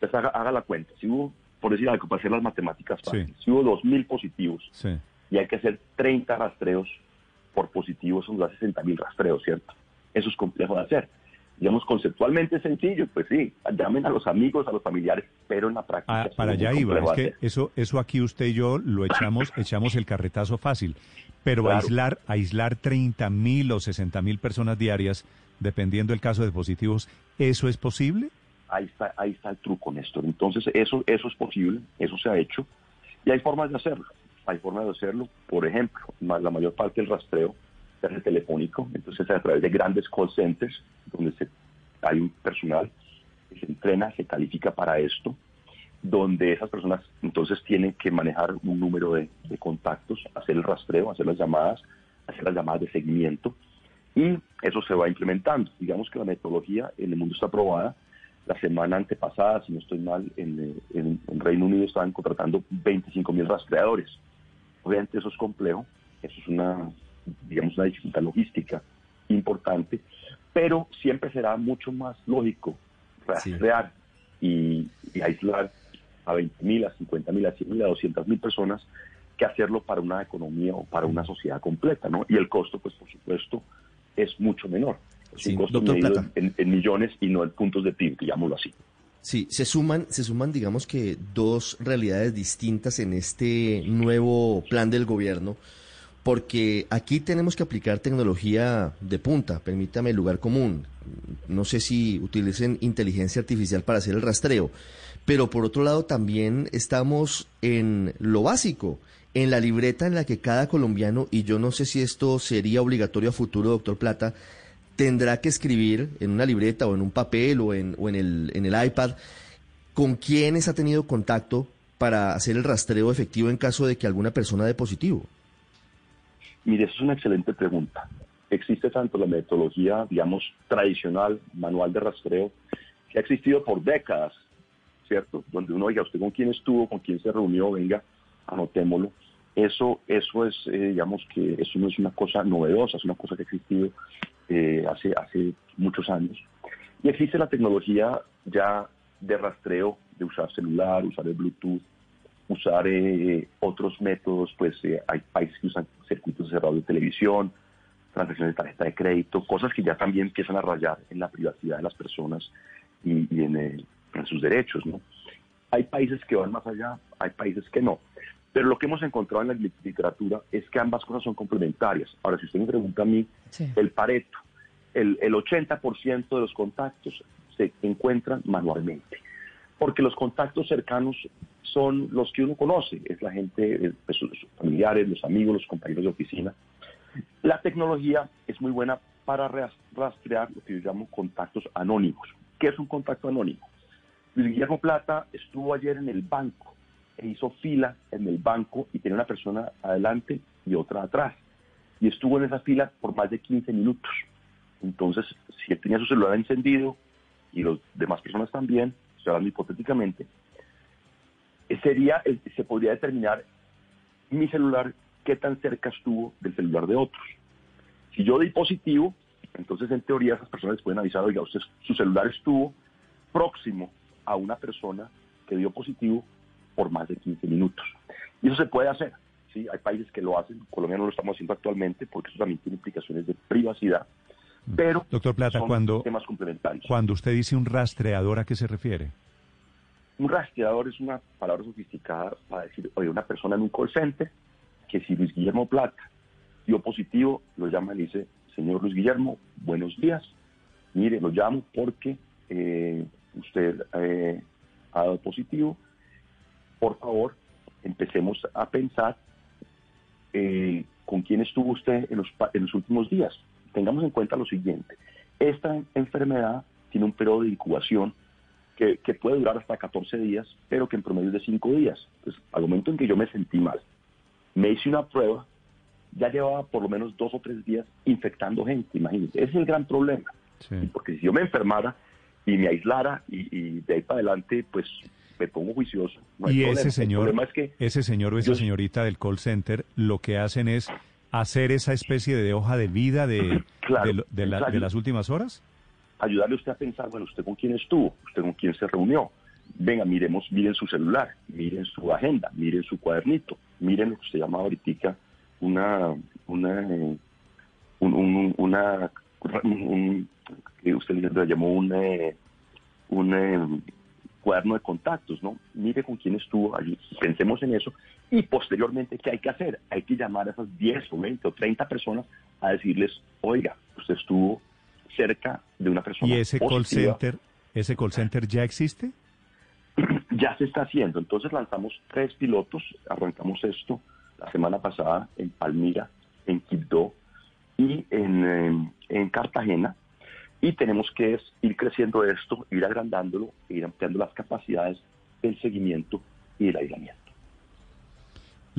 Pues haga, la cuenta. Si hubo, por decir algo, para hacer las matemáticas fáciles, si hubo 2.000 positivos y hay que hacer 30 rastreos por positivos, son las 60.000 rastreos, ¿cierto? Eso es complejo de hacer. Digamos, conceptualmente es sencillo, pues sí, llamen a los amigos, a los familiares, pero en la práctica... Ah, para allá iba, es que eso, eso aquí usted y yo lo echamos, echamos el carretazo fácil. Pero aislar, aislar 30 mil o 60 mil personas diarias, dependiendo del caso de positivos, ¿eso es posible? Ahí está, ahí está el truco, Néstor. Entonces, eso, eso es posible, eso se ha hecho, y hay formas de hacerlo. Hay formas de hacerlo, por ejemplo, la mayor parte del rastreo telefónico, entonces a través de grandes call centers, donde se, hay un personal que se entrena, se califica para esto, donde esas personas entonces tienen que manejar un número de, contactos, hacer el rastreo, hacer las llamadas, hacer las llamadas de seguimiento y eso se va implementando. Digamos que la metodología en el mundo está aprobada. La semana antepasada, si no estoy mal, en, en, Reino Unido estaban contratando 25 mil rastreadores. Obviamente eso es complejo, eso es una, digamos, una dificultad logística importante, pero siempre será mucho más lógico rastrear y, y aislar a 20.000, a 50.000, a 100.000, a 200.000 personas que hacerlo para una economía o para una sociedad completa, ¿no? Y el costo, pues por supuesto, es mucho menor. Es Sí, un costo medido en millones y no en puntos de PIB, digámoslo así. Sí, se suman, se suman, digamos que dos realidades distintas en este nuevo plan del gobierno, porque aquí tenemos que aplicar tecnología de punta, permítame el lugar común. No sé si utilicen inteligencia artificial para hacer el rastreo, pero por otro lado también estamos en lo básico, en la libreta en la que cada colombiano, y yo no sé si esto sería obligatorio a futuro, doctor Plata, tendrá que escribir en una libreta o en un papel o en, o en, el, en el iPad con quiénes ha tenido contacto para hacer el rastreo efectivo en caso de que alguna persona dé positivo. Mire, esa es una excelente pregunta. Existe tanto la metodología, digamos, tradicional, manual de rastreo, que ha existido por décadas, ¿cierto? Donde uno diga, usted con quién estuvo, con quién se reunió, venga, anotémoslo. Eso, eso es, eh, digamos que eso no es una cosa novedosa, es una cosa que ha existido eh, hace, hace muchos años. Y existe la tecnología ya de rastreo, de usar celular, usar el Bluetooth, usar eh, otros métodos, pues eh, hay países que usan circuitos cerrados de televisión, transacciones de tarjeta de crédito, cosas que ya también empiezan a rayar en la privacidad de las personas y, y en, el- en sus derechos, ¿no? Hay países que van más allá, hay países que no. Pero lo que hemos encontrado en la li- literatura es que ambas cosas son complementarias. Ahora, si usted me pregunta a mí, el Pareto, el, el 80% de los contactos se encuentran manualmente porque los contactos cercanos son los que uno conoce, es la gente, eh, pues, sus familiares, los amigos, los compañeros de oficina. La tecnología es muy buena para ras- rastrear lo que yo llamo contactos anónimos. ¿Qué es un contacto anónimo? Luis Guillermo Plata estuvo ayer en el banco e hizo fila en el banco y tenía una persona adelante y otra atrás. Y estuvo en esa fila por más de 15 minutos. Entonces, si él tenía su celular encendido y los demás personas también, estoy hablando hipotéticamente, sería, eh, se podría determinar mi celular qué tan cerca estuvo del celular de otros. Si yo di positivo, entonces en teoría esas personas les pueden avisar, oiga, usted su celular estuvo próximo a una persona que dio positivo por más de 15 minutos. Y eso se puede hacer. ¿sí? Hay países que lo hacen, Colombia no lo estamos haciendo actualmente porque eso también tiene implicaciones de privacidad, pero Doctor Plata, son cuando, temas complementarios. cuando usted dice un rastreador, ¿a qué se refiere? Un rastreador es una palabra sofisticada para decir, oye, una persona en un call center que si Luis Guillermo Plata dio positivo, lo llama y le dice, señor Luis Guillermo, buenos días. Mire, lo llamo porque eh, usted eh, ha dado positivo. Por favor, empecemos a pensar eh, con quién estuvo usted en los, en los últimos días. Tengamos en cuenta lo siguiente. Esta enfermedad tiene un periodo de incubación que, que puede durar hasta 14 días, pero que en promedio es de 5 días. Entonces, al momento en que yo me sentí mal, me hice una prueba, ya llevaba por lo menos dos o tres días infectando gente, imagínense. Ese es el gran problema. Porque si yo me enfermara y me aislara y, y de ahí para adelante, pues me pongo juicioso. no y ese señor, problema es que ese señor o esa yo- señorita del call center, lo que hacen es hacer esa especie de hoja de vida de, Claro, de, lo- de la- exacto. de las últimas horas. Ayudarle a usted a pensar, bueno, usted con quién estuvo, usted con quién se reunió. Venga, miremos, miren su celular, miren su agenda, miren su cuadernito, miren lo que usted llama ahorita una, una, un, un- una, un- que usted le llamó un, eh, un eh, cuaderno de contactos, ¿no? Mire con quién estuvo allí, pensemos en eso y posteriormente, ¿qué hay que hacer? Hay que llamar a esas 10 o 20 o 30 personas a decirles, oiga, usted estuvo cerca de una persona Y ese call center, ese call center ya existe. ya se está haciendo. Entonces lanzamos tres pilotos, arrancamos esto la semana pasada en Palmira, en Quibdó y en, en Cartagena. Y tenemos que es ir creciendo esto, ir agrandándolo, e ir ampliando las capacidades del seguimiento y del aislamiento.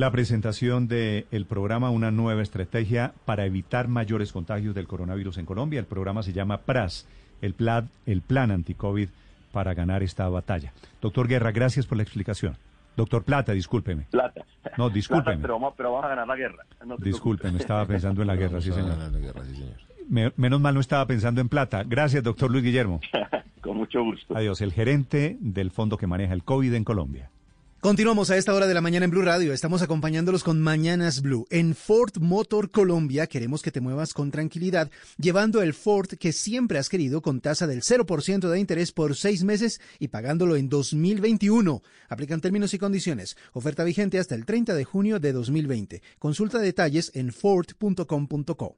La presentación del programa Una nueva estrategia para evitar mayores contagios del coronavirus en Colombia. El programa se llama PRAS, el plan, el plan anti-COVID para ganar esta batalla. Doctor Guerra, gracias por la explicación. Doctor Plata, discúlpeme. Plata. No, Plata, discúlpeme. pero, vamos, pero vamos a ganar la guerra. No Discúlpeme, estaba pensando en la guerra, sí, señor. ganar la guerra, sí, señor. Me- menos mal no estaba pensando en plata. Gracias, doctor Luis Guillermo. Con mucho gusto. Adiós, el gerente del fondo que maneja el COVID en Colombia. Continuamos a esta hora de la mañana en Blue Radio. Estamos acompañándolos con Mañanas Blue. En Ford Motor Colombia queremos que te muevas con tranquilidad, llevando el Ford que siempre has querido con tasa del 0% de interés por seis meses y pagándolo en 2021. Aplican términos y condiciones. Oferta vigente hasta el 30 de junio de 2020. Consulta detalles en ford.com.co.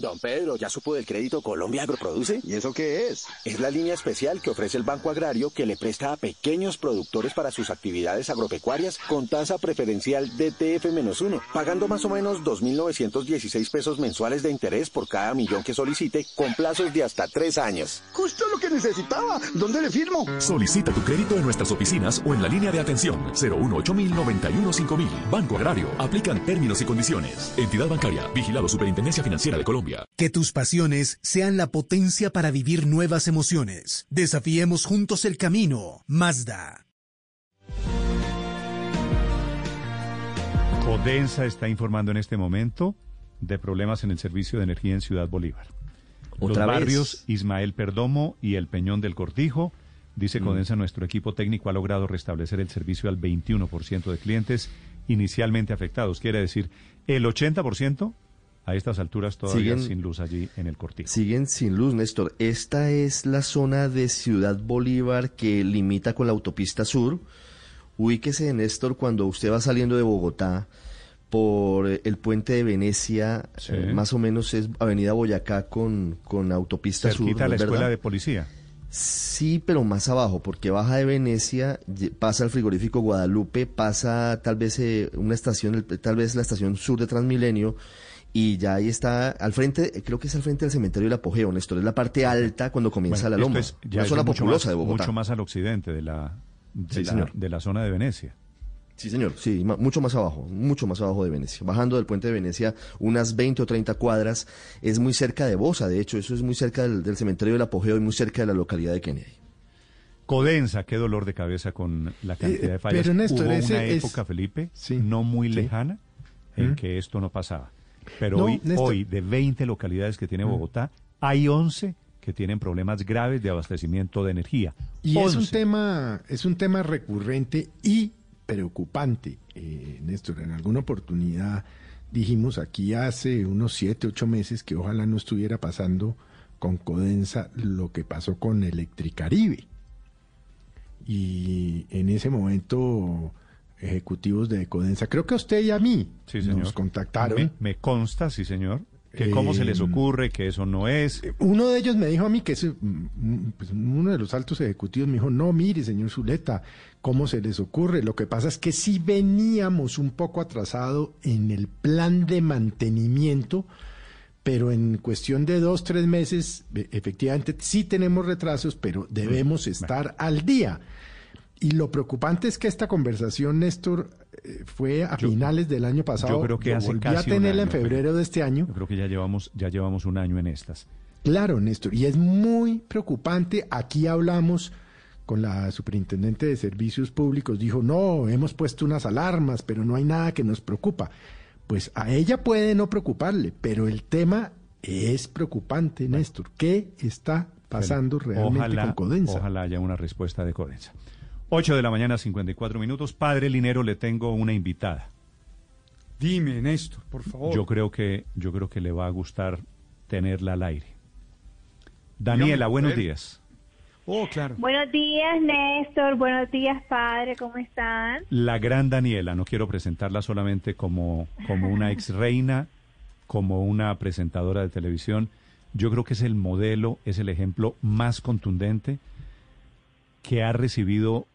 Don Pedro, ¿ya supo del crédito Colombia Agroproduce? ¿Y eso qué es? Es la línea especial que ofrece el Banco Agrario que le presta a pequeños productores para sus actividades agropecuarias con tasa preferencial DTF-1, pagando más o menos 2.916 pesos mensuales de interés por cada millón que solicite con plazos de hasta tres años. Justo lo que necesitaba. ¿Dónde le firmo? Solicita tu crédito en nuestras oficinas o en la línea de atención 018 91 5000. Banco Agrario. Aplican términos y condiciones. Entidad bancaria. Vigilado Superintendencia Financiera de Colombia. Que tus pasiones sean la potencia para vivir nuevas emociones. Desafiemos juntos el camino. Mazda. Codensa está informando en este momento de problemas en el servicio de energía en Ciudad Bolívar. Los ¿Otra vez? barrios Ismael Perdomo y el Peñón del Cortijo. Dice Mm. Codensa, nuestro equipo técnico ha logrado restablecer el servicio al 21% de clientes inicialmente afectados. Quiere decir, el 80% a estas alturas todavía Siguen- sin luz allí en el Cortijo. Siguen sin luz, Néstor. Esta es la zona de Ciudad Bolívar que limita con la autopista sur. Ubíquese, Néstor, cuando usted va saliendo de Bogotá por eh, el puente de Venecia, Sí. eh, más o menos es Avenida Boyacá con, con autopista sur. Cerquita a ¿no la es escuela verdad? de policía. Sí, pero más abajo, porque baja de Venecia, pasa al frigorífico Guadalupe, pasa tal vez eh, una estación, el- tal vez la estación sur de Transmilenio, y ya ahí está al frente, eh, creo que es al frente del cementerio del Apogeo, Néstor, es la parte alta cuando comienza Bueno, la loma, es- ya una zona populosa más- de Bogotá. Mucho más al occidente de la, de, Sí, la, señor. de la zona de Venecia. Sí, señor, sí, mucho más abajo, mucho más abajo de Venecia. Bajando del puente de Venecia unas 20 o 30 cuadras, es muy cerca de Bosa, de hecho, eso es muy cerca del, del cementerio del Apogeo y muy cerca de la localidad de Kennedy. Codensa, qué dolor de cabeza con la cantidad Eh, de fallas. pero, Néstor, Hubo ese una es- época, Felipe, no muy lejana, en Mm. que esto no pasaba. Pero No, hoy, Néstor. hoy, de 20 localidades que tiene Mm. Bogotá, hay 11 que tienen problemas graves de abastecimiento de energía. Y es un 11. tema, es un tema recurrente y preocupante, eh, Néstor. En alguna oportunidad dijimos aquí hace unos siete, ocho meses que ojalá no estuviera pasando con Codensa lo que pasó con Electricaribe. Y en ese momento ejecutivos de Codensa, creo que a usted y a mí Sí, señor. nos contactaron. Me, me consta, sí, señor. Que cómo se les Eh, ocurre, que eso no es. Uno de ellos me dijo a mí que mm, mm, pues, uno de los altos ejecutivos me dijo, no, mire, señor Zuleta, ¿cómo se les ocurre? Lo que pasa es que sí veníamos un poco atrasado en el plan de mantenimiento, pero en cuestión de dos, tres meses, e- efectivamente sí tenemos retrasos, pero debemos estar al día. Y lo preocupante es que esta conversación, Néstor, eh, fue a finales del año pasado. Yo creo que Lo hace volví casi a tenerla en año, febrero de este año. Yo creo que ya llevamos, ya llevamos un año en estas. Claro, Néstor, y es muy preocupante. Aquí hablamos con la superintendente de servicios públicos, dijo, no, hemos puesto unas alarmas, pero no hay nada que nos preocupa. Pues a ella puede no preocuparle, pero el tema es preocupante, Néstor. ¿Qué está pasando realmente ojalá, con Codensa? Ojalá haya una respuesta de Codensa. 8 de la mañana, 54 minutos. Padre Linero, le tengo una invitada. Dime, Néstor, por favor. Yo creo que, yo creo que le va a gustar tenerla al aire. Daniela, buenos días. Oh, claro. Buenos días, Néstor. Buenos días, padre. ¿Cómo están? La gran Daniela, no quiero presentarla solamente como, como una ex reina, como una presentadora de televisión. Yo creo que es el modelo, es el ejemplo más contundente que ha recibido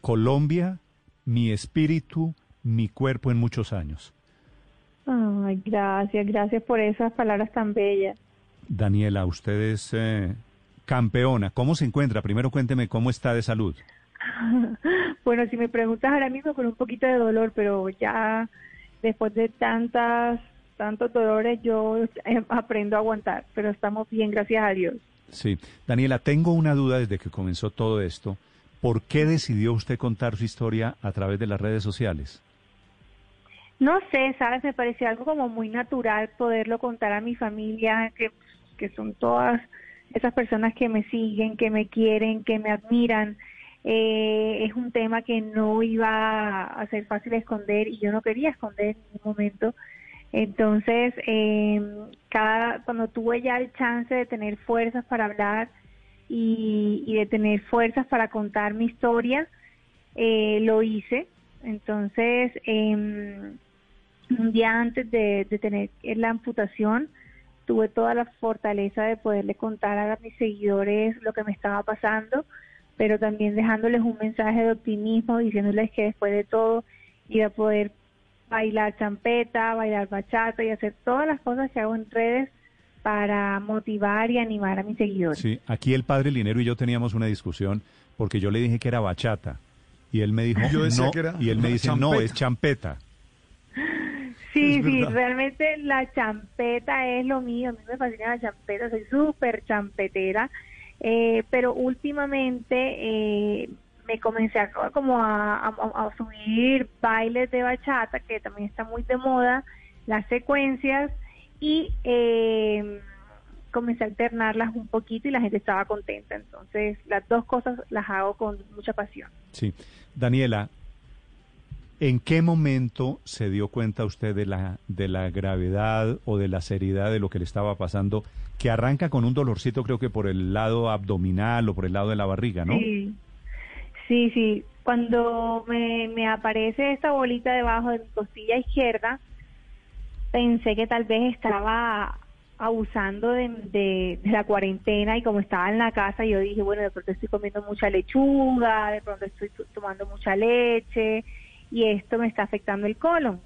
Colombia, mi espíritu, mi cuerpo en muchos años. Ay, gracias, gracias por esas palabras tan bellas. Daniela, usted es eh, campeona. ¿Cómo se encuentra? Primero cuénteme cómo está de salud. Bueno, si me preguntas ahora mismo con un poquito de dolor, pero ya después de tantas tantos dolores yo eh, aprendo a aguantar, pero estamos bien, gracias a Dios. Sí, Daniela, tengo una duda desde que comenzó todo esto. ¿Por qué decidió usted contar su historia a través de las redes sociales? No sé, sabes, me pareció algo como muy natural poderlo contar a mi familia, que, que son todas esas personas que me siguen, que me quieren, que me admiran. Eh, es un tema que no iba a ser fácil de esconder y yo no quería esconder en ningún momento. Entonces, eh, cada, cuando tuve ya el chance de tener fuerzas para hablar y, de tener fuerzas para contar mi historia, eh, lo hice. Entonces, eh, un día antes de, de tener la amputación, tuve toda la fortaleza de poderle contar a mis seguidores lo que me estaba pasando, pero también dejándoles un mensaje de optimismo, diciéndoles que después de todo iba a poder bailar champeta, bailar bachata y hacer todas las cosas que hago en redes para motivar y animar a mis seguidores. Sí, aquí el padre Linero y yo teníamos una discusión porque yo le dije que era bachata y él me dijo no y él me dice no es champeta. Sí, sí, realmente la champeta es lo mío, a mí me fascina la champeta, soy súper champetera, eh, pero últimamente eh, me comencé a, como a, subir bailes de bachata, que también está muy de moda, las secuencias, y eh, comencé a alternarlas un poquito y la gente estaba contenta. Entonces, las dos cosas las hago con mucha pasión. Sí. Daniela, ¿en qué momento se dio cuenta usted de la, de la gravedad o de la seriedad de lo que le estaba pasando? Que arranca con un dolorcito, creo que por el lado abdominal o por el lado de la barriga, ¿no? Sí. Sí, sí. Cuando me, me aparece esta bolita debajo de mi costilla izquierda, pensé que tal vez estaba abusando de, la cuarentena y como estaba en la casa yo dije, bueno, de pronto estoy comiendo mucha lechuga, de pronto estoy tomando mucha leche y esto me está afectando el colon.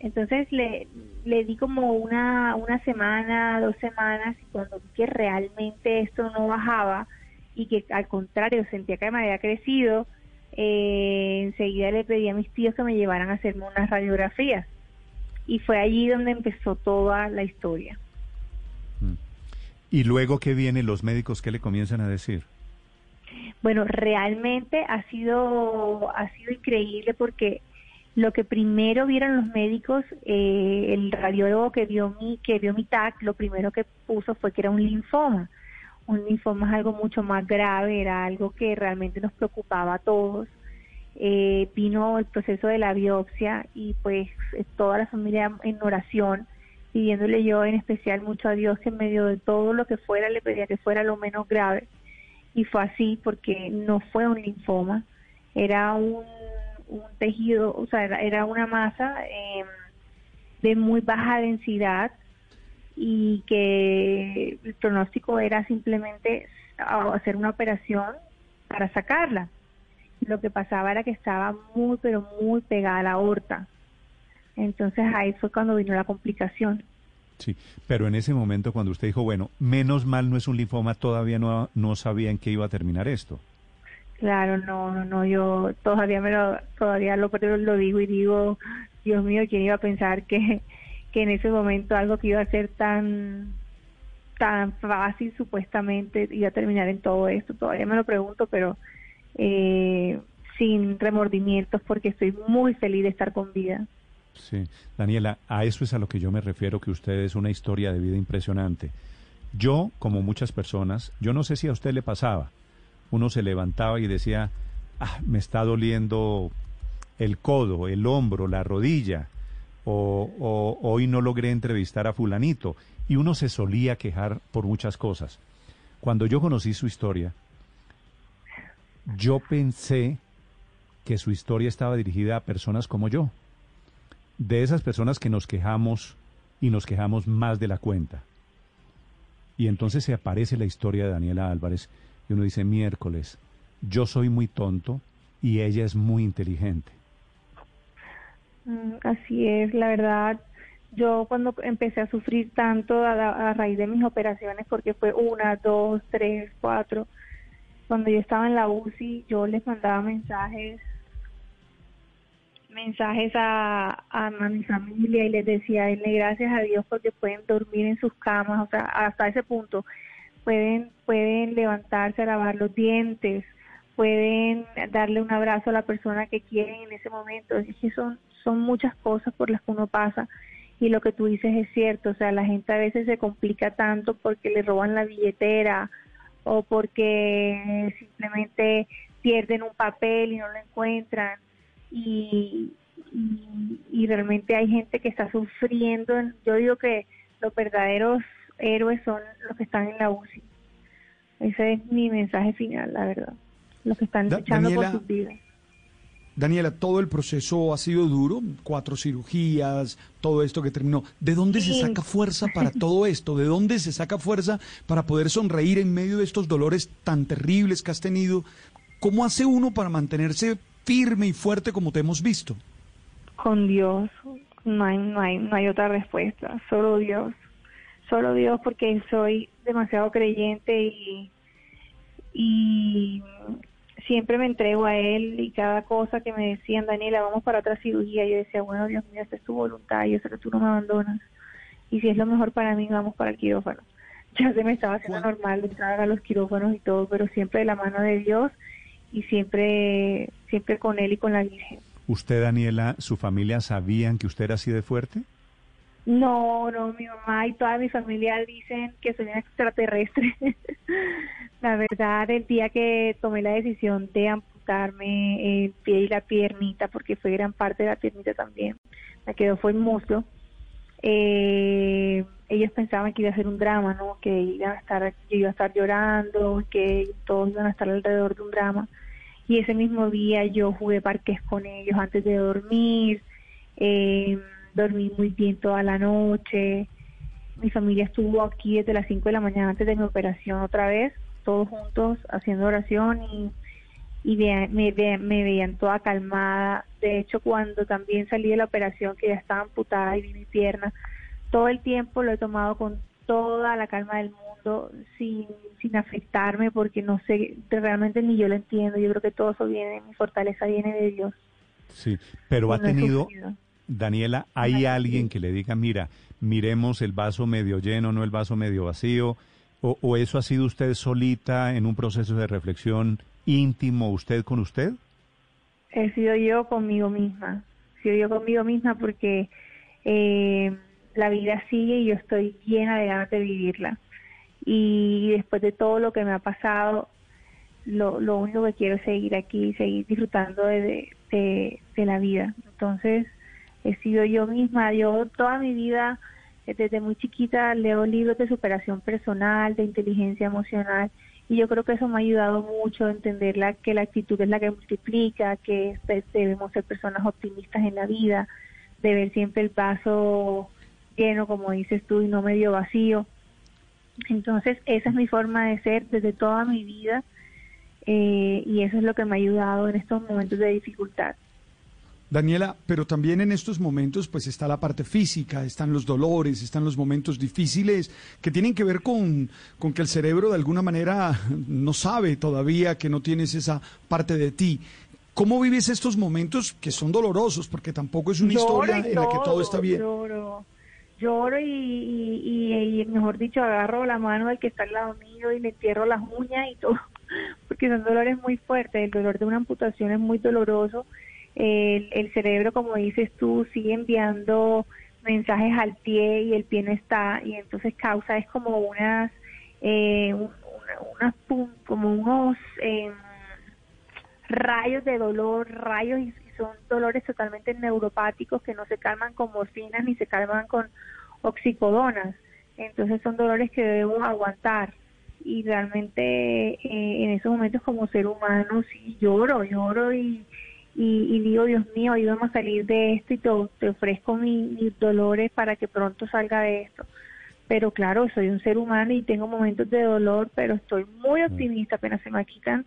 Entonces le, le di como una, una semana, dos semanas y cuando vi que realmente esto no bajaba, y que al contrario sentía que me había crecido, eh, enseguida le pedí a mis tíos que me llevaran a hacerme unas radiografías. Y fue allí donde empezó toda la historia. Mm. ¿Y luego qué vienen los médicos? ¿Qué le comienzan a decir? Bueno, realmente ha sido, ha sido increíble porque lo que primero vieron los médicos, eh, el radiólogo que vio mi, que vio mi TAC, lo primero que puso fue que era un linfoma un linfoma es algo mucho más grave, era algo que realmente nos preocupaba a todos. Eh, vino el proceso de la biopsia y pues toda la familia en oración, pidiéndole yo en especial mucho a Dios que en medio de todo lo que fuera le pedía que fuera lo menos grave. Y fue así porque no fue un linfoma, era un, tejido, o sea, era, una masa eh, de muy baja densidad y que el pronóstico era simplemente hacer una operación para sacarla. Lo que pasaba era que estaba muy, pero muy pegada a la aorta. Entonces ahí fue cuando vino la complicación. Sí, pero en ese momento cuando usted dijo, bueno, menos mal no es un linfoma, todavía no, no sabía en qué iba a terminar esto. Claro, no, no, no, yo todavía me lo, todavía lo, lo digo y digo, Dios mío, ¿quién iba a pensar que, que en ese momento algo que iba a ser tan tan fácil supuestamente iba a terminar en todo esto. Todavía me lo pregunto, pero eh, sin remordimientos porque estoy muy feliz de estar con vida. Sí, Daniela, a eso es a lo que yo me refiero, que usted es una historia de vida impresionante. Yo, como muchas personas, yo no sé si a usted le pasaba, uno se levantaba y decía, ah, me está doliendo el codo, el hombro, la rodilla, o, hoy no logré entrevistar a fulanito. Y uno se solía quejar por muchas cosas. Cuando yo conocí su historia, yo pensé que su historia estaba dirigida a personas como yo. De esas personas que nos quejamos y nos quejamos más de la cuenta. Y entonces se aparece la historia de Daniela Álvarez y uno dice, miércoles, yo soy muy tonto y ella es muy inteligente. Mm, así es, la verdad. Yo cuando empecé a sufrir tanto a, raíz de mis operaciones, porque fue una, dos, tres, cuatro, cuando yo estaba en la UCI, yo les mandaba mensajes mensajes a, a, mi familia y les decía, denle gracias a Dios porque pueden dormir en sus camas, o sea, hasta ese punto pueden pueden levantarse a lavar los dientes, pueden darle un abrazo a la persona que quieren en ese momento. Es que son son muchas cosas por las que uno pasa y lo que tú dices es cierto, o sea, la gente a veces se complica tanto porque le roban la billetera o porque simplemente pierden un papel y no lo encuentran y, y, realmente hay gente que está sufriendo. Yo digo que los verdaderos héroes son los que están en la UCI. Ese es mi mensaje final, la verdad. Los que están luchando por sus vidas. Daniela, todo el proceso ha sido duro, cuatro cirugías, todo esto que terminó. ¿De dónde se saca fuerza para todo esto? ¿De dónde se saca fuerza para poder sonreír en medio de estos dolores tan terribles que has tenido? ¿Cómo hace uno para mantenerse firme y fuerte como te hemos visto? Con Dios, no hay, no hay, no hay otra respuesta, solo Dios, solo Dios porque soy demasiado creyente y, y siempre me entrego a Él y cada cosa que me decían, Daniela, vamos para otra cirugía, yo decía, bueno, Dios mío, esta es tu voluntad, yo sé que tú no me abandonas y si es lo mejor para mí, vamos para el quirófano. Ya se me estaba haciendo normal entrar a los quirófanos y todo, pero siempre de la mano de Dios y siempre, siempre con él y con la Virgen. ¿Usted, Daniela, su familia sabían que usted era así de fuerte? No, no, mi mamá y toda mi familia dicen que soy una extraterrestre. la verdad, el día que tomé la decisión de amputarme el pie y la piernita, porque fue gran parte de la piernita también, me quedó fue el muslo. Eh, ellos pensaban que iba a ser un drama, ¿no? Que iba a estar, que iba a estar llorando, que todos iban a estar alrededor de un drama y ese mismo día yo jugué parques con ellos antes de dormir, eh, dormí muy bien toda la noche, mi familia estuvo aquí desde las 5 de la mañana antes de mi operación otra vez, todos juntos haciendo oración y, y me, me veían toda calmada. De hecho, cuando también salí de la operación, que ya estaba amputada y vi mi pierna, todo el tiempo lo he tomado con toda la calma del mundo, sin, sin afectarme, porque no sé, realmente ni yo lo entiendo. Yo creo que todo eso viene, mi fortaleza viene de Dios. Sí, pero ha tenido, Daniela, ¿hay alguien que le diga, mira, miremos el vaso medio lleno, no el vaso medio vacío? ¿O, o eso ha sido usted solita en un proceso de reflexión íntimo, usted con usted? He sido yo conmigo misma. He sido yo conmigo misma porque eh, la vida sigue y yo estoy llena de ganas de vivirla. Y después de todo lo que me ha pasado, lo, lo único que quiero es seguir aquí, seguir disfrutando de, de, la vida. Entonces, he sido yo misma, yo toda mi vida, desde muy chiquita, leo libros de superación personal, de inteligencia emocional, y yo creo que eso me ha ayudado mucho a entender la, que la actitud es la que multiplica, que debemos ser personas optimistas en la vida, de ver siempre el paso lleno, como dices tú, y no medio vacío. Entonces, esa es mi forma de ser desde toda mi vida eh, y eso es lo que me ha ayudado en estos momentos de dificultad. Daniela, pero también en estos momentos pues está la parte física, están los dolores, están los momentos difíciles que tienen que ver con, con que el cerebro de alguna manera no sabe todavía que no tienes esa parte de ti. ¿Cómo vives estos momentos que son dolorosos? Porque tampoco es una historia en la que todo está bien lloro y, y, mejor dicho, agarro la mano del que está al lado mío y le entierro las uñas y todo, porque son dolores muy fuertes. El dolor de una amputación es muy doloroso. El, el cerebro, como dices tú, sigue enviando mensajes al pie y el pie no está y entonces causa es como unas eh, unas como unos eh, rayos de dolor rayos y son dolores totalmente neuropáticos que no se calman con morfinas ni se calman con oxicodonas. Entonces son dolores que debemos aguantar. Y realmente eh, en esos momentos como ser humano sí lloro, lloro y, y, digo, Dios mío, ayúdame a salir de esto y te, te ofrezco mis dolores para que pronto salga de esto. Pero claro, soy un ser humano y tengo momentos de dolor, pero estoy muy mm. optimista, apenas se me quitan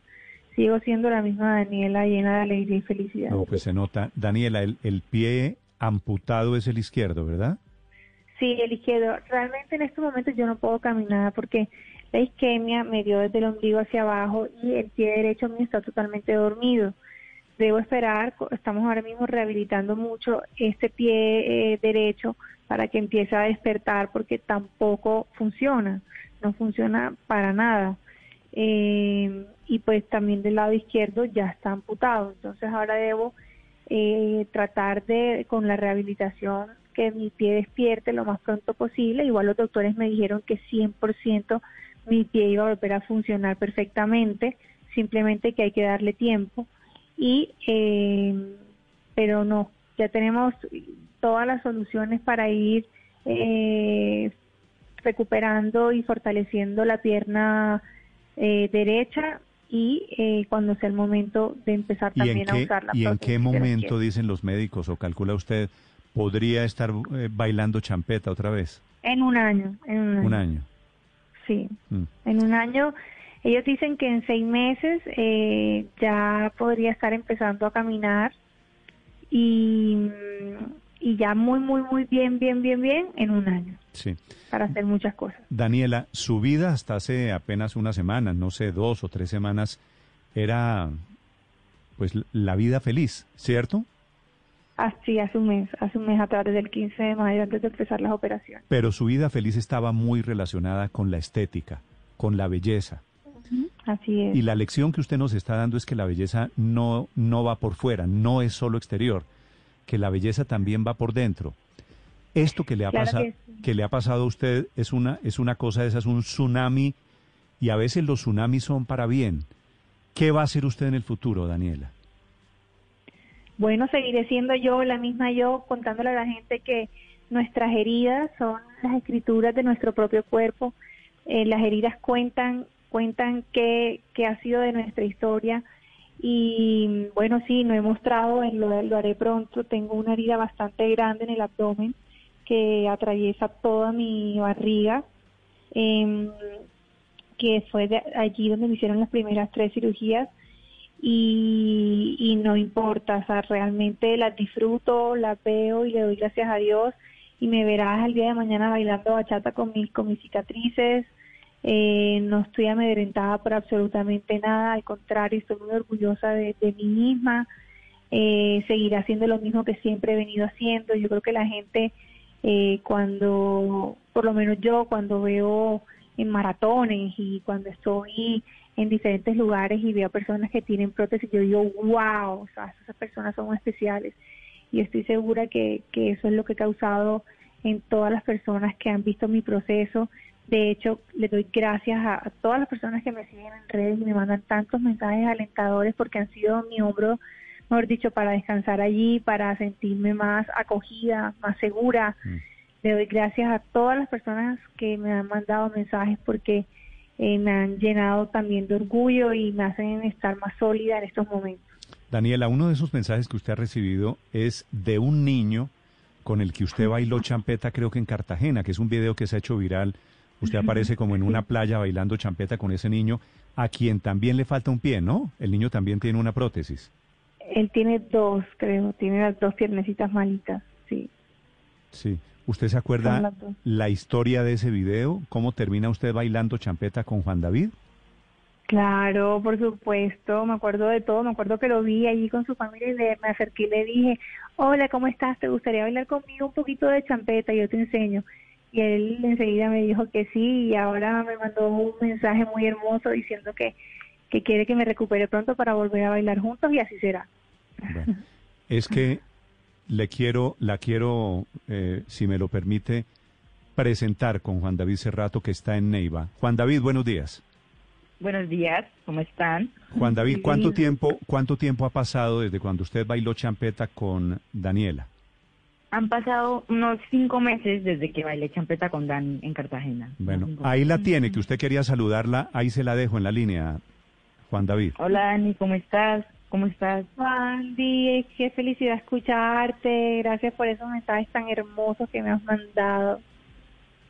sigo siendo la misma Daniela llena de alegría y felicidad. No, pues se nota. Daniela, el, el pie amputado es el izquierdo, ¿verdad? Sí, el izquierdo. Realmente en estos momentos yo no puedo caminar porque la isquemia me dio desde el ombligo hacia abajo y el pie derecho mío está totalmente dormido. Debo esperar, estamos ahora mismo rehabilitando mucho este pie eh, derecho para que empiece a despertar porque tampoco funciona, no funciona para nada. Eh, y pues también del lado izquierdo ya está amputado, entonces ahora debo eh, tratar de, con la rehabilitación, que mi pie despierte lo más pronto posible. Igual los doctores me dijeron que 100% mi pie iba a volver a funcionar perfectamente, simplemente que hay que darle tiempo. Y, eh, pero no, ya tenemos todas las soluciones para ir eh, recuperando y fortaleciendo la pierna eh, derecha y eh, cuando sea el momento de empezar también a usar la ¿Y en qué momento, dicen los médicos o calcula usted, podría estar eh, bailando champeta otra vez? En un año. En un año. Sí, mm. en un año. Ellos dicen que en seis meses eh, ya podría estar empezando a caminar y, y ya muy, muy, muy bien, bien, bien, bien en un año. Sí. Para hacer muchas cosas. Daniela, su vida hasta hace apenas una semana, no sé, dos o tres semanas, era pues la vida feliz, ¿cierto? Así, hace un mes, hace un mes atrás, desde el 15 de mayo, antes de empezar las operaciones. Pero su vida feliz estaba muy relacionada con la estética, con la belleza. Así es. Y la lección que usted nos está dando es que la belleza no, no va por fuera, no es solo exterior, que la belleza también va por dentro. Esto que le ha pasado, que, le ha pasado a usted es una, es una cosa de esas, un tsunami, y a veces los tsunamis son para bien. ¿Qué va a hacer usted en el futuro, Daniela? Bueno, seguiré siendo yo, la misma yo, contándole a la gente que nuestras heridas son las escrituras de nuestro propio cuerpo. Eh, las heridas cuentan, cuentan qué, qué ha sido de nuestra historia. Y bueno, sí, no he mostrado, lo, lo haré pronto. Tengo una herida bastante grande en el abdomen que atraviesa toda mi barriga, em, que fue de allí donde me hicieron las primeras tres cirugías y, no importa, o sea, realmente las disfruto, las veo y le doy gracias a Dios y me verás el día de mañana bailando bachata con mis, con mis cicatrices. Eh, no estoy amedrentada por absolutamente nada, al contrario, estoy muy orgullosa de, mí misma. Eh, seguiré haciendo lo mismo que siempre he venido haciendo. Yo creo que la gente eh, cuando, por lo menos yo, cuando veo en maratones y cuando estoy en diferentes lugares y veo personas que tienen prótesis, yo digo, wow, o sea, esas personas son especiales. Y estoy segura que, que eso es lo que ha causado en todas las personas que han visto mi proceso. De hecho, le doy gracias a, a, todas las personas que me siguen en redes y me mandan tantos mensajes alentadores porque han sido mi hombro mejor dicho, para descansar allí, para sentirme más acogida, más segura. Mm. Le doy gracias a todas las personas que me han mandado mensajes porque eh, me han llenado también de orgullo y me hacen estar más sólida en estos momentos. Daniela, uno de esos mensajes que usted ha recibido es de un niño con el que usted bailó champeta, creo que en Cartagena, que es un video que se ha hecho viral. Usted aparece como en una playa bailando champeta con ese niño, a quien también le falta un pie, ¿no? El niño también tiene una prótesis. Él tiene dos, creo, tiene las dos piernecitas malitas, sí. Sí. ¿Usted se acuerda la historia de ese video? ¿Cómo termina usted bailando champeta con Juan David? Claro, por supuesto, me acuerdo de todo, me acuerdo que lo vi allí con su familia y me acerqué y le dije, hola, ¿cómo estás? ¿Te gustaría bailar conmigo un poquito de champeta? Yo te enseño. Y él enseguida me dijo que sí y ahora me mandó un mensaje muy hermoso diciendo que, que quiere que me recupere pronto para volver a bailar juntos y así será es que le quiero, la quiero, eh, si me lo permite, presentar con Juan David Cerrato, que está en Neiva. Juan David, buenos días. Buenos días, ¿cómo están? Juan David, ¿cuánto tiempo, cuánto tiempo ha pasado desde cuando usted bailó champeta con Daniela? Han pasado unos cinco meses desde que bailé champeta con Dan en Cartagena. Bueno, ahí la tiene, que usted quería saludarla, ahí se la dejo en la línea, Juan David. Hola Dani, ¿cómo estás? ¿Cómo estás? Andy, qué felicidad escucharte. Gracias por esos mensajes tan hermosos que me has mandado.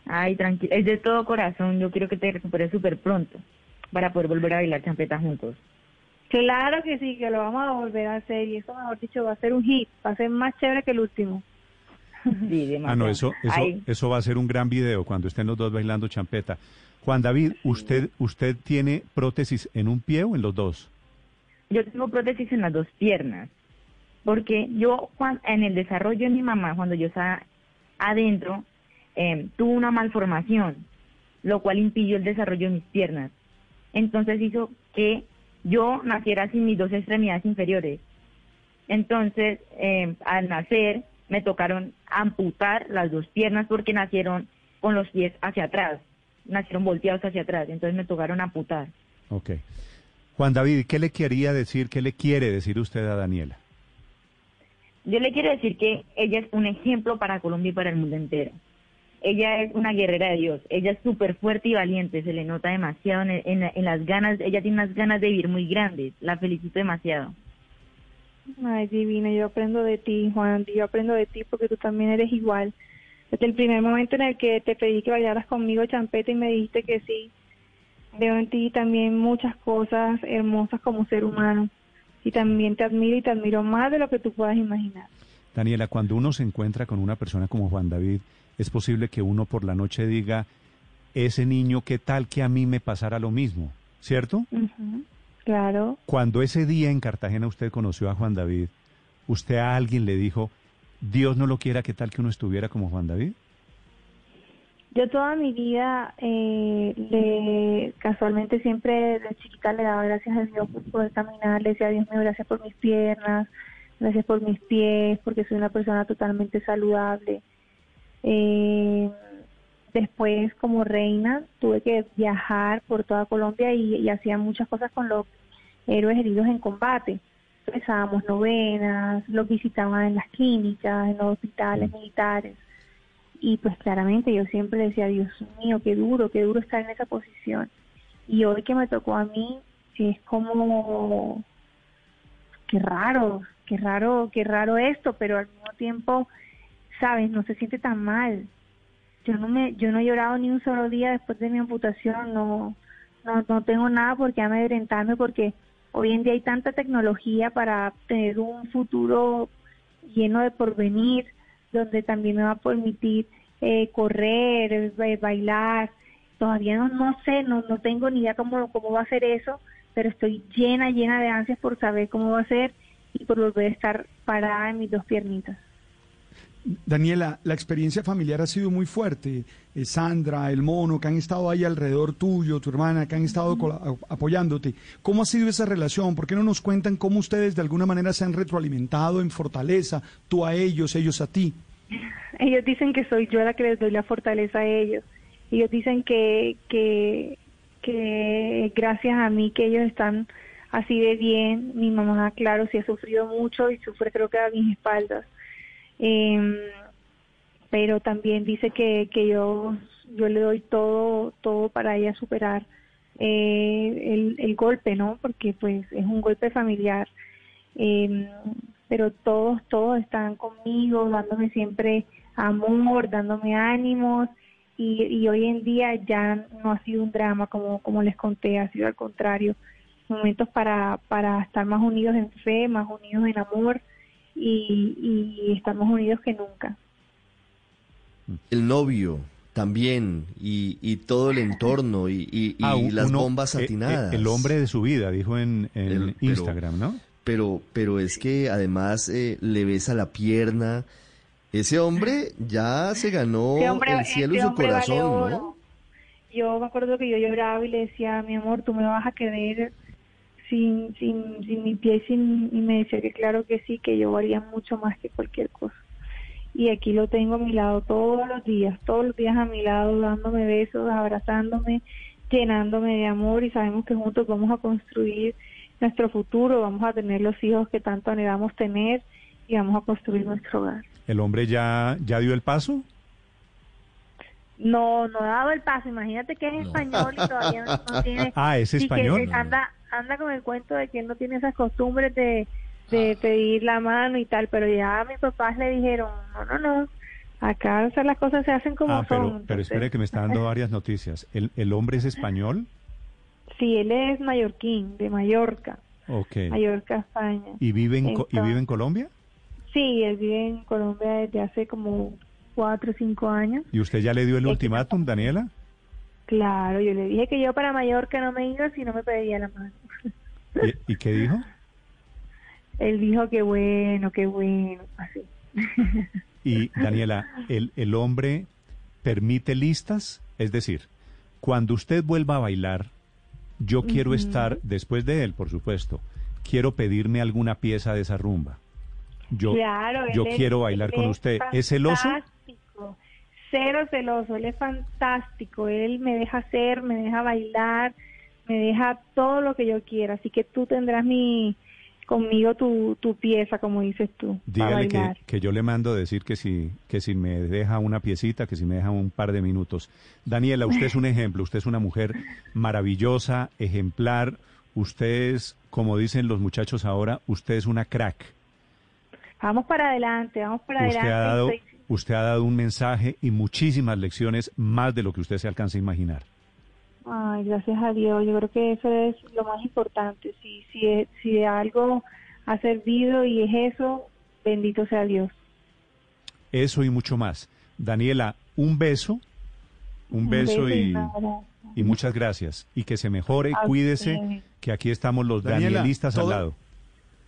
Ay, tranquilo. Es de todo corazón. Yo quiero que te recuperes súper pronto para poder volver a bailar champeta juntos. Claro que sí, que lo vamos a volver a hacer. Y eso, mejor dicho, va a ser un hit. Va a ser más chévere que el último. ah, no, eso, eso, eso va a ser un gran video cuando estén los dos bailando champeta. Juan David, ¿usted, ¿usted tiene prótesis en un pie o en los dos? Yo tengo prótesis en las dos piernas, porque yo en el desarrollo de mi mamá, cuando yo estaba adentro, eh, tuvo una malformación, lo cual impidió el desarrollo de mis piernas. Entonces hizo que yo naciera sin mis dos extremidades inferiores. Entonces, eh, al nacer, me tocaron amputar las dos piernas porque nacieron con los pies hacia atrás, nacieron volteados hacia atrás, entonces me tocaron amputar. Ok. Juan David, ¿qué le quería decir, qué le quiere decir usted a Daniela? Yo le quiero decir que ella es un ejemplo para Colombia y para el mundo entero. Ella es una guerrera de Dios, ella es súper fuerte y valiente, se le nota demasiado en, en las ganas, ella tiene unas ganas de vivir muy grandes, la felicito demasiado. Ay, divina, yo aprendo de ti, Juan, yo aprendo de ti porque tú también eres igual. Desde el primer momento en el que te pedí que bailaras conmigo champeta y me dijiste que sí, veo en ti también muchas cosas hermosas como ser humano. Y también te admiro y te admiro más de lo que tú puedas imaginar. Daniela, cuando uno se encuentra con una persona como Juan David, es posible que uno por la noche diga, ese niño, ¿qué tal que a mí me pasara lo mismo? ¿Cierto? Claro. Cuando ese día en Cartagena usted conoció a Juan David, ¿usted a alguien le dijo, Dios no lo quiera, qué tal que uno estuviera como Juan David? Yo toda mi vida, eh, le, casualmente siempre de chiquita le daba gracias a Dios por poder caminar, le decía, Dios mío, gracias por mis piernas, gracias por mis pies, porque soy una persona totalmente saludable. Eh, después, como reina, tuve que viajar por toda Colombia y, y hacía muchas cosas con los héroes heridos en combate. Rezábamos novenas, los visitaban en las clínicas, en los hospitales militares. Y pues claramente yo siempre decía, Dios mío, qué duro, qué duro estar en esa posición. Y hoy que me tocó a mí, es como, qué raro, qué raro, qué raro esto, pero al mismo tiempo, sabes, no se siente tan mal. Yo no me, yo no he llorado ni un solo día después de mi amputación, no, no, no tengo nada por qué amedrentarme porque Hoy en día hay tanta tecnología para tener un futuro lleno de porvenir, donde también me va a permitir eh, correr, bailar. Todavía no, no sé, no, no tengo ni idea cómo, cómo va a ser eso, pero estoy llena, llena de ansias por saber cómo va a ser y por volver a estar parada en mis dos piernitas. Daniela, la experiencia familiar ha sido muy fuerte. Eh, Sandra, el mono, que han estado ahí alrededor tuyo, tu hermana, que han estado apoyándote. ¿Cómo ha sido esa relación? ¿Por qué no nos cuentan cómo ustedes de alguna manera se han retroalimentado en fortaleza, tú a ellos, ellos a ti? Ellos dicen que soy yo la que les doy la fortaleza a ellos. Ellos dicen que, que, que gracias a mí que ellos están así de bien. Mi mamá, claro, sí ha sufrido mucho y sufre creo que a mis espaldas eh, pero también dice que, que yo, yo le doy todo, todo para ella superar eh, el, el golpe, ¿no? Porque pues es un golpe familiar. Eh, pero todos, todos están conmigo, dándome siempre amor, dándome ánimos. Y, y hoy en día ya no ha sido un drama como, como les conté, ha sido al contrario, momentos para, para estar más unidos en fe, más unidos en amor y, estamos unidos que nunca. El novio también y, todo el entorno y, ah, las bombas eh, eh, atinadas. el hombre de su vida, dijo en, Instagram, ¿no? Pero, pero es que además eh, le besa la pierna. Ese hombre ya se ganó el cielo y su corazón, ¿no? Yo me acuerdo que yo lloraba y le decía, mi amor, tú me vas a querer sin, sin, sin mi pie sin, y me decía que claro que sí, que yo valía mucho más que cualquier cosa. Y aquí lo tengo a mi lado todos los días, todos los días a mi lado, dándome besos, abrazándome, llenándome de amor y sabemos que juntos vamos a construir nuestro futuro, vamos a tener los hijos que tanto anhelamos tener y vamos a construir nuestro hogar. ¿El hombre ya, ya dio el paso? No, no ha dado el paso. Imagínate que es español y todavía no, tiene. Ah, es español. anda, anda con el cuento de que él no tiene esas costumbres de, de ah. pedir la mano y tal, pero ya a mis papás le dijeron, no, no, no, acá las cosas se hacen como ah, pero, son. Pero espere que me está dando varias noticias. ¿El, ¿El hombre es español? Sí, él es mallorquín, de Mallorca. Ok. Mallorca, España. ¿Y vive en, ¿y vive en Colombia? Sí, él vive en Colombia desde hace como cuatro o cinco años. ¿Y usted ya le dio el ultimátum, Daniela? Claro, yo le dije que yo para Mallorca no me iba si no me pedía la mano. ¿Y, qué dijo? Él dijo que bueno, qué bueno, así. Y Daniela, ¿el, ¿el hombre permite listas? Es decir, cuando usted vuelva a bailar, yo quiero estar, después de él, por supuesto, quiero pedirme alguna pieza de esa rumba. Yo, yo quiero bailar con usted. ¿Es celoso? Cero celoso, él es fantástico. Él me deja hacer, me deja bailar, me deja todo lo que yo quiera. Así que tú tendrás mi conmigo tu, tu pieza, como dices tú. Dígale que, que, yo le mando decir que si, que si me deja una piecita, que si me deja un par de minutos. Daniela, usted es un ejemplo, usted es una mujer maravillosa, ejemplar. Usted es, como dicen los muchachos ahora, usted es una crack. Vamos para adelante, vamos para usted adelante. Ha dado, Usted ha dado un mensaje y muchísimas lecciones, más de lo que usted se alcanza a imaginar. Ay, gracias a Dios. Yo creo que eso es lo más importante. Si, si, si algo ha servido y es eso, bendito sea Dios. Eso y mucho más. Daniela, un beso, un, beso, y, y, muchas gracias. Y que se mejore, cuídese, que aquí estamos los danielistas al lado.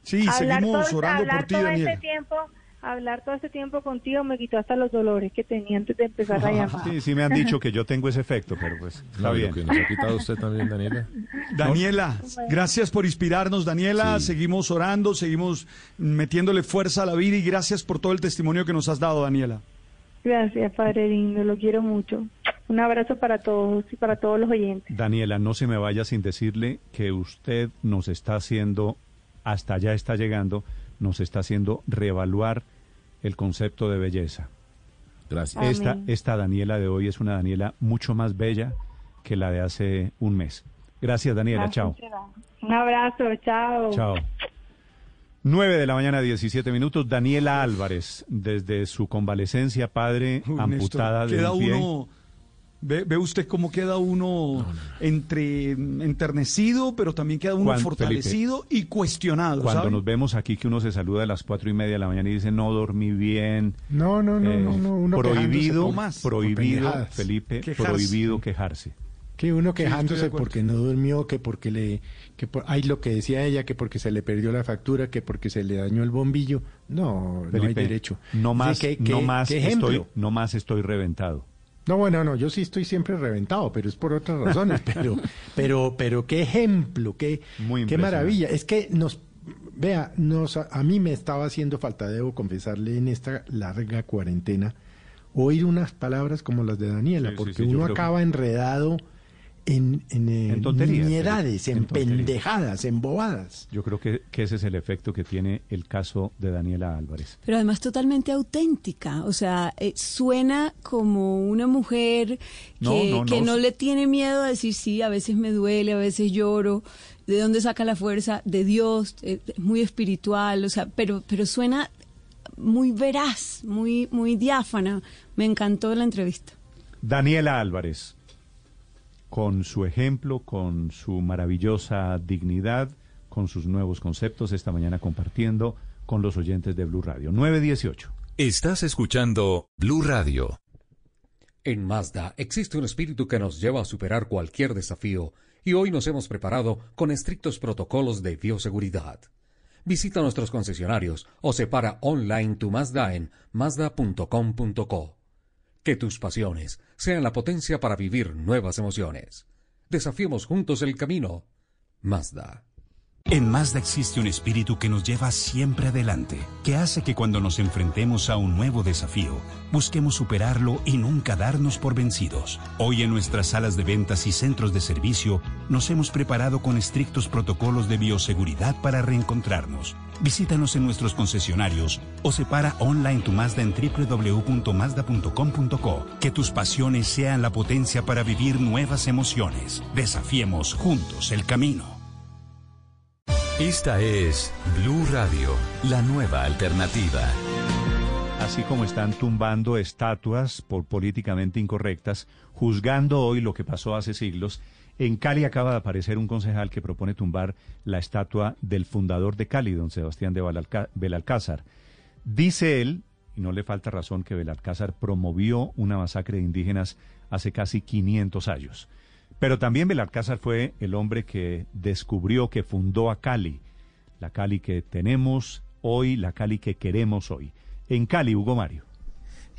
Sí, seguimos orando por ti, Daniela. Este tiempo hablar todo este tiempo contigo me quitó hasta los dolores que tenía antes de empezar la llamada. Sí, sí me han dicho que yo tengo ese efecto, pero pues está bien. que nos ha quitado usted también, Daniela. Daniela, gracias por inspirarnos, Daniela. Seguimos orando, seguimos metiéndole fuerza a la vida y gracias por todo el testimonio que nos has dado, Daniela. Gracias, Padre lindo, lo quiero mucho. Un abrazo para todos y para todos los oyentes. Daniela, no se me vaya sin decirle que usted nos está haciendo, hasta allá está llegando, nos está haciendo reevaluar el concepto de belleza. Gracias. Esta, esta Daniela de hoy es una Daniela mucho más bella que la de hace un mes. Gracias, Daniela. chao. Un abrazo. Chao. Chao. 9 de la mañana, 17 minutos. Daniela Álvarez, desde su convalecencia, padre, amputada de un pie. Ve, usted cómo queda uno entre enternecido, pero también queda uno fortalecido y cuestionado. Cuando nos vemos aquí que uno se saluda a las cuatro y media de la mañana y dice no dormí bien. No, no, no, no, no, prohibido, prohibido, Felipe, prohibido quejarse. Que uno quejándose porque no durmió, que porque le, que por, hay lo que decía ella, que porque se le perdió la factura, que porque se le dañó el bombillo. No, no hay derecho. No más, no más estoy, no más estoy reventado. No, bueno, no, yo sí estoy siempre reventado, pero es por otras razones. pero, pero, pero qué ejemplo, qué, qué maravilla. Es que nos, vea, nos, a mí me estaba haciendo falta, debo confesarle, en esta larga cuarentena, oír unas palabras como las de Daniela, porque uno acaba enredado en, en, en tonterías, en, pendejadas, en bobadas. Yo creo que, ese es el efecto que tiene el caso de Daniela Álvarez. Pero además totalmente auténtica, o sea, eh, suena como una mujer que, que no le tiene miedo a decir sí, a veces me duele, a veces lloro, de dónde saca la fuerza, de Dios, eh, muy espiritual, o sea, pero, pero suena muy veraz, muy, muy diáfana. Me encantó la entrevista. Daniela Álvarez, con su ejemplo, con su maravillosa dignidad, con sus nuevos conceptos, esta mañana compartiendo con los oyentes de Blue Radio. 918. Estás escuchando Blue Radio. En Mazda existe un espíritu que nos lleva a superar cualquier desafío y hoy nos hemos preparado con estrictos protocolos de bioseguridad. Visita nuestros concesionarios o separa online tu Mazda en mazda.com.co. Que tus pasiones sean la potencia para vivir nuevas emociones. Desafiemos juntos el camino. Mazda. En Mazda existe un espíritu que nos lleva siempre adelante, que hace que cuando nos enfrentemos a un nuevo desafío, busquemos superarlo y nunca darnos por vencidos. Hoy en nuestras salas de ventas y centros de servicio nos hemos preparado con estrictos protocolos de bioseguridad para reencontrarnos. Visítanos en nuestros concesionarios o separa online tu Mazda en www.mazda.com.co. Que tus pasiones sean la potencia para vivir nuevas emociones. Desafiemos juntos el camino. Esta es Blue Radio, la nueva alternativa. Así como están tumbando estatuas por políticamente incorrectas, juzgando hoy lo que pasó hace siglos, en Cali acaba de aparecer un concejal que propone tumbar la estatua del fundador de Cali, don Sebastián de Belalcázar. Dice él, y no le falta razón, que Belalcázar promovió una masacre de indígenas hace casi 500 años. Pero también Belalcázar fue el hombre que descubrió, que fundó a Cali, la Cali que tenemos hoy, la Cali que queremos hoy. En Cali, Hugo Mario.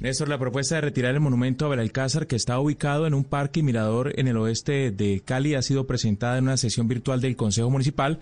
Néstor, la propuesta de retirar el monumento a Belalcázar, que está ubicado en un parque y mirador en el oeste de Cali, ha sido presentada en una sesión virtual del Consejo Municipal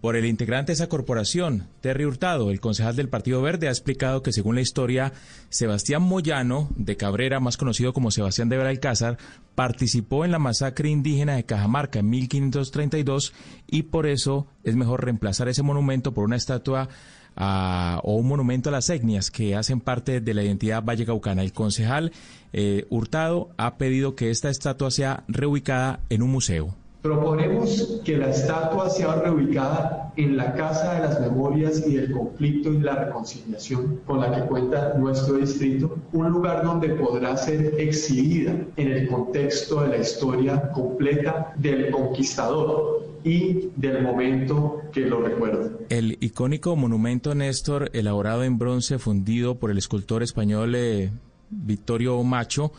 por el integrante de esa corporación, Terry Hurtado. El concejal del Partido Verde ha explicado que, según la historia, Sebastián Moyano de Cabrera, más conocido como Sebastián de Belalcázar, participó en la masacre indígena de Cajamarca en 1532 y por eso es mejor reemplazar ese monumento por una estatua o un monumento a las etnias que hacen parte de la identidad vallecaucana. El concejal eh, Hurtado ha pedido que esta estatua sea reubicada en un museo. Proponemos que la estatua sea reubicada en la Casa de las Memorias y del Conflicto y la Reconciliación con la que cuenta nuestro distrito, un lugar donde podrá ser exhibida en el contexto de la historia completa del conquistador y del momento que lo recuerda. El icónico monumento Néstor, elaborado en bronce fundido por el escultor español eh, Vittorio Macho,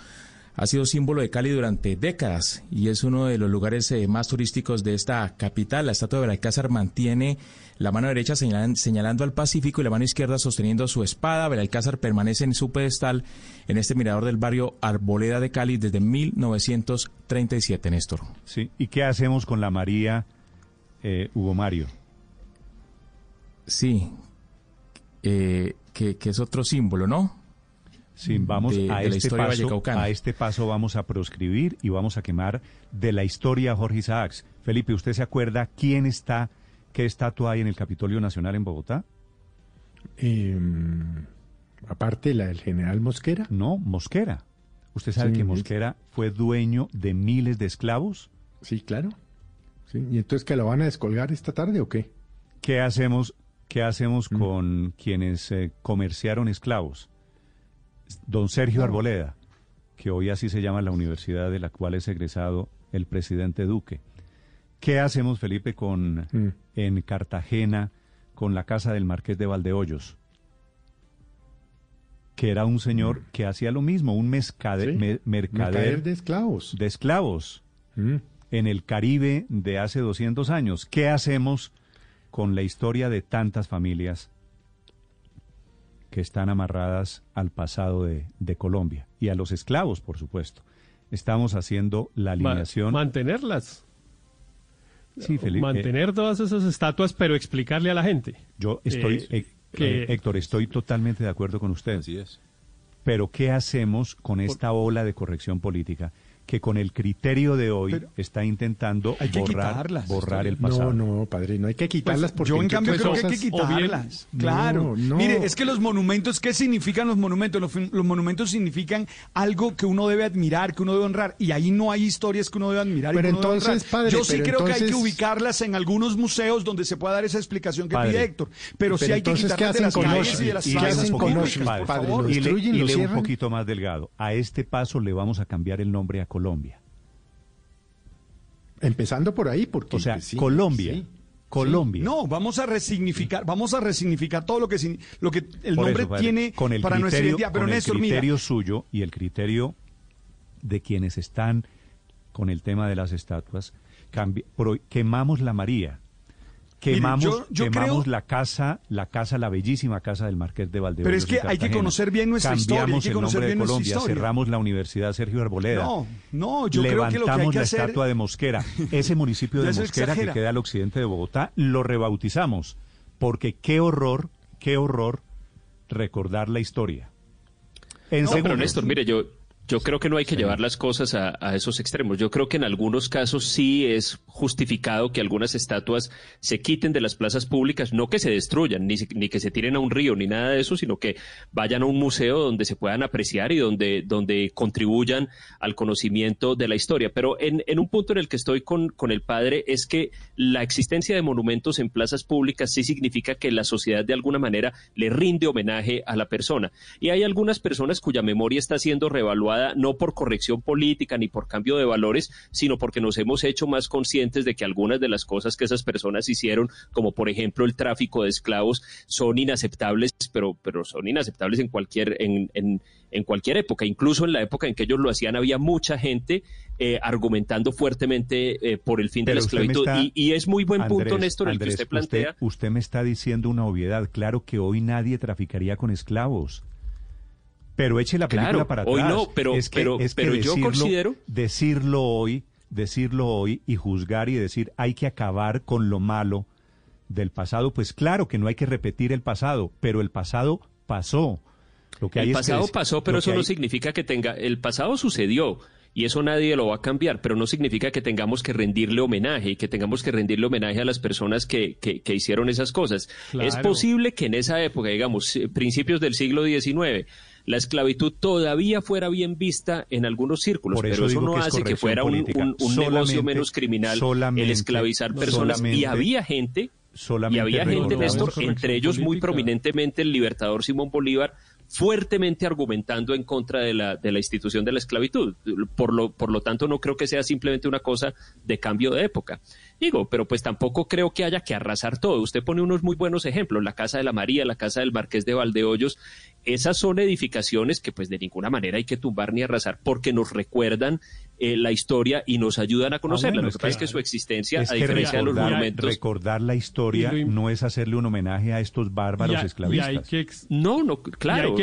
ha sido símbolo de Cali durante décadas y es uno de los lugares eh, más turísticos de esta capital. La estatua de Belalcázar mantiene la mano derecha señalando al Pacífico y la mano izquierda sosteniendo su espada. Belalcázar permanece en su pedestal en este mirador del barrio Arboleda de Cali desde 1937, Néstor. Sí, ¿y qué hacemos con la María, eh, Hugo Mario? Sí, eh, que es otro símbolo, ¿no? Sí, vamos a, este paso, a este paso vamos a proscribir y vamos a quemar de la historia Jorge Isaacs. Felipe, ¿usted se acuerda quién está, qué estatua hay en el Capitolio Nacional en Bogotá? Em, aparte la del general Mosquera. No, Mosquera. ¿Usted sabe que Mosquera fue dueño de miles de esclavos? Sí, claro. ¿Y entonces que lo van a descolgar esta tarde o qué? ¿Qué hacemos, qué hacemos mm. con quienes eh, comerciaron esclavos? don Sergio Arboleda, que hoy así se llama la universidad de la cual es egresado el presidente Duque. ¿Qué hacemos, Felipe, con mm. en Cartagena con la casa del Marqués de Valdeollos? Que era un señor mm. que hacía lo mismo, un mercader, de esclavos. De esclavos. Mm. En el Caribe de hace 200 años. ¿Qué hacemos con la historia de tantas familias que están amarradas al pasado de, Colombia y a los esclavos, por supuesto. Estamos haciendo la alineación. mantenerlas. Sí, Felipe. Mantener todas esas estatuas, pero explicarle a la gente. Yo estoy, eh, eh, Héctor, estoy totalmente de acuerdo con usted. Así es. Pero ¿qué hacemos con esta ola de corrección política? Que con el criterio de hoy está intentando borrar, borrar el pasado. No, no, padre, no hay que quitarlas pues, porque yo en cambio creo que hay que quitarlas. claro. Mire, es que los monumentos, ¿qué significan los monumentos? Los, monumentos significan algo que uno debe admirar, que uno debe honrar, y ahí no hay historias que uno debe admirar. Pero entonces, padre, yo sí creo que hay que ubicarlas en algunos museos donde se pueda dar esa explicación que pide Héctor, pero, sí hay que quitarlas de las calles y de las plazas públicas, Y le un poquito más delgado. A este paso le vamos a cambiar el nombre a Colombia. Empezando por ahí, porque o sea, pues Colombia. Colombia. No, vamos a resignificar, vamos a resignificar todo lo que lo que el nombre tiene con el para nuestra identidad. Pero con el criterio suyo y el criterio de quienes están con el tema de las estatuas, quemamos la María, Quemamos, quemamos la casa, la casa, la bellísima casa del Marqués de Valdeollos. Pero es que hay que conocer bien nuestra historia. Hay que conocer el nombre de Colombia, cerramos la Universidad Sergio Arboleda. No, no, yo creo que lo que hay que la estatua de Mosquera. Ese municipio de Mosquera que queda al occidente de Bogotá, lo rebautizamos. Porque qué horror, qué horror recordar la historia. En no, pero Néstor, mire, yo, yo creo que no hay que llevar las cosas a, esos extremos. Yo creo que en algunos casos sí es justificado que algunas estatuas se quiten de las plazas públicas, no que se destruyan, ni, ni, que se tiren a un río, ni nada de eso, sino que vayan a un museo donde se puedan apreciar y donde, donde contribuyan al conocimiento de la historia. Pero en, en un punto en el que estoy con, con el padre es que la existencia de monumentos en plazas públicas sí significa que la sociedad de alguna manera le rinde homenaje a la persona. Y hay algunas personas cuya memoria está siendo revaluada no por corrección política ni por cambio de valores, sino porque nos hemos hecho más conscientes de que algunas de las cosas que esas personas hicieron, como por ejemplo el tráfico de esclavos, son inaceptables, pero, pero son inaceptables en cualquier, en, en, en cualquier época. Incluso en la época en que ellos lo hacían había mucha gente eh, argumentando fuertemente eh, por el fin de la esclavitud. y, es muy buen punto, Néstor, el que usted plantea. Usted, me está diciendo una obviedad. Claro que hoy nadie traficaría con esclavos. Pero eche la película para atrás. Hoy no, pero, pero, pero yo considero... Decirlo hoy, decirlo hoy y juzgar y decir hay que acabar con lo malo del pasado, pues claro que no hay que repetir el pasado, pero el pasado pasó. Lo que el pasado pasó, pero eso no significa que tenga... El pasado sucedió y eso nadie lo va a cambiar, pero no significa que tengamos que rendirle homenaje y que tengamos que rendirle homenaje a las personas que, que, hicieron esas cosas. Es posible que en esa época, digamos, eh, principios del siglo XIX, la esclavitud todavía fuera bien vista en algunos círculos, pero eso no hace que fuera un, negocio menos criminal el esclavizar personas. Y había gente, y había gente, Néstor, entre ellos muy prominentemente el libertador Simón Bolívar, fuertemente argumentando en contra de la, de la institución de la esclavitud. Por lo, por lo tanto, no creo que sea simplemente una cosa de cambio de época. Digo, pero pues tampoco creo que haya que arrasar todo. Usted pone unos muy buenos ejemplos, la Casa de la María, la Casa del Marqués de Valdeollos. Esas son edificaciones que pues de ninguna manera hay que tumbar ni arrasar porque nos recuerdan eh, la historia y nos ayudan a conocerla. Lo que pasa es que su existencia, a diferencia de los monumentos... Recordar la historia no es hacerle un homenaje a estos bárbaros esclavistas. no, no, claro.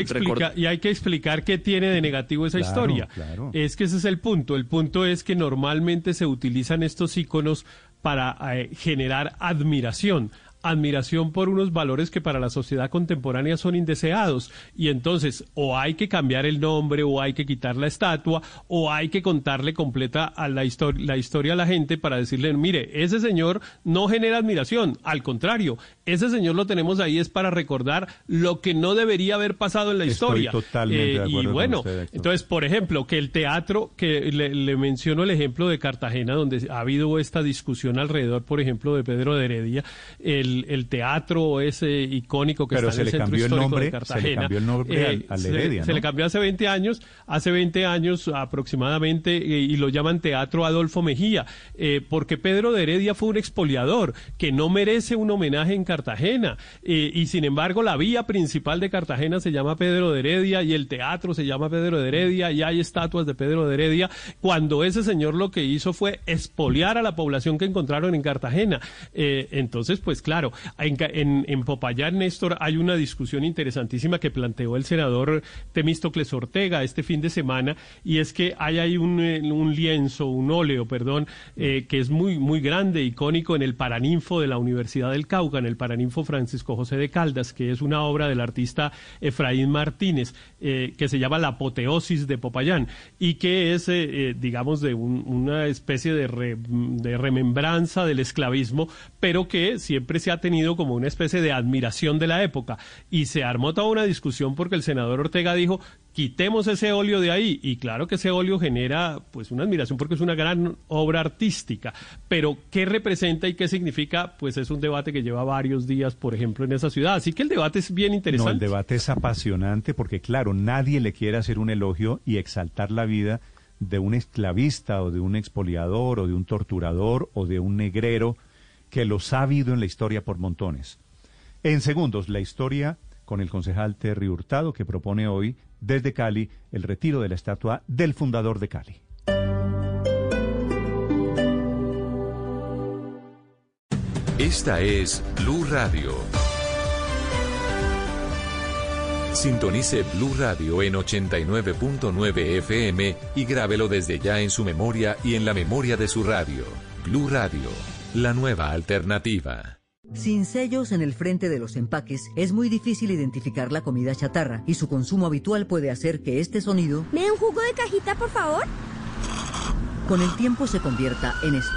Y hay, que explicar qué tiene de negativo esa historia. Es que ese es el punto. El punto es que normalmente se utilizan estos iconos para eh, generar admiración admiración por unos valores que para la sociedad contemporánea son indeseados. Y entonces, o hay que cambiar el nombre, o hay que quitar la estatua, o hay que contarle completa a la, la historia a la gente para decirle, mire, ese señor no genera admiración, al contrario, ese señor lo tenemos ahí es para recordar lo que no debería haber pasado en la historia. Totalmente eh, y bueno, entonces, por ejemplo, que el teatro, que le, le menciono el ejemplo de Cartagena, donde ha habido esta discusión alrededor, por ejemplo, de Pedro de Heredia, el el, teatro ese icónico que está en el centro histórico de Cartagena. Se le cambió el nombre al, eh, Heredia, se, le cambió hace 20 años, hace 20 años aproximadamente, eh, y lo llaman Teatro Adolfo Mejía, porque Pedro de Heredia fue un expoliador que no merece un homenaje en Cartagena. Y sin embargo, la vía principal de Cartagena se llama Pedro de Heredia y el teatro se llama Pedro de Heredia y hay estatuas de Pedro de Heredia, cuando ese señor lo que hizo fue expoliar a la población que encontraron en Cartagena. entonces, pues claro, en, en, Popayán, Néstor, hay una discusión interesantísima que planteó el senador Temístocles Ortega este fin de semana, y es que hay ahí un, eh, lienzo, un óleo, perdón, eh, que es muy, muy grande, icónico en el Paraninfo de la Universidad del Cauca, en el Paraninfo Francisco José de Caldas, que es una obra del artista Efraín Martínez, eh, que se llama La apoteosis de Popayán, y que es, digamos, de una especie de, de remembranza del esclavismo, pero que siempre se ha tenido como una especie de admiración de la época. Y se armó toda una discusión porque el senador Ortega dijo, quitemos ese óleo de ahí. Y claro que ese óleo genera pues una admiración porque es una gran obra artística. Pero ¿qué representa y qué significa? Pues es un debate que lleva varios días, por ejemplo, en esa ciudad. Así que el debate es bien interesante. No, el debate es apasionante porque claro, nadie le quiere hacer un elogio y exaltar la vida de un esclavista o de un expoliador o de un torturador o de un negrero que los ha habido en la historia por montones. En segundos, la historia con el concejal Terry Hurtado, que propone hoy desde Cali el retiro de la estatua del fundador de Cali. Esta es Blue Radio. Sintonice Blue Radio en 89.9 FM y grábelo desde ya en su memoria y en la memoria de su radio. Blue Radio la nueva alternativa. Sin sellos en el frente de los empaques, es muy difícil identificar la comida chatarra y su consumo habitual puede hacer que este sonido... ¿Me un jugo de cajita, por favor? Con el tiempo se convierta en esto.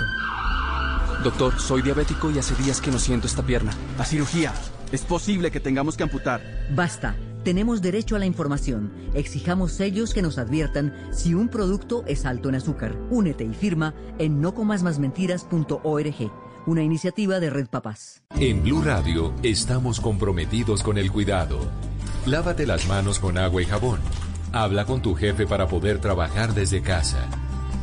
Doctor, soy diabético y hace días que no siento esta pierna. A cirugía. Es posible que tengamos que amputar. Basta. Tenemos derecho a la información. Exijamos sellos que nos adviertan si un producto es alto en azúcar. Únete y firma en nocomasmasmentiras.org, una iniciativa de Red Papás. En Blue Radio estamos comprometidos con el cuidado. Lávate las manos con agua y jabón. Habla con tu jefe para poder trabajar desde casa.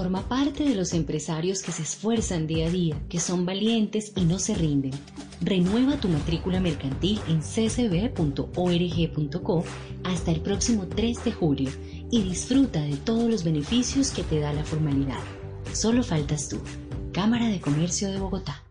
Forma parte de los empresarios que se esfuerzan día a día, que son valientes y no se rinden. Renueva tu matrícula mercantil en ccb.org.co hasta el próximo 3 de julio y disfruta de todos los beneficios que te da la formalidad. Solo faltas tú. Cámara de Comercio de Bogotá.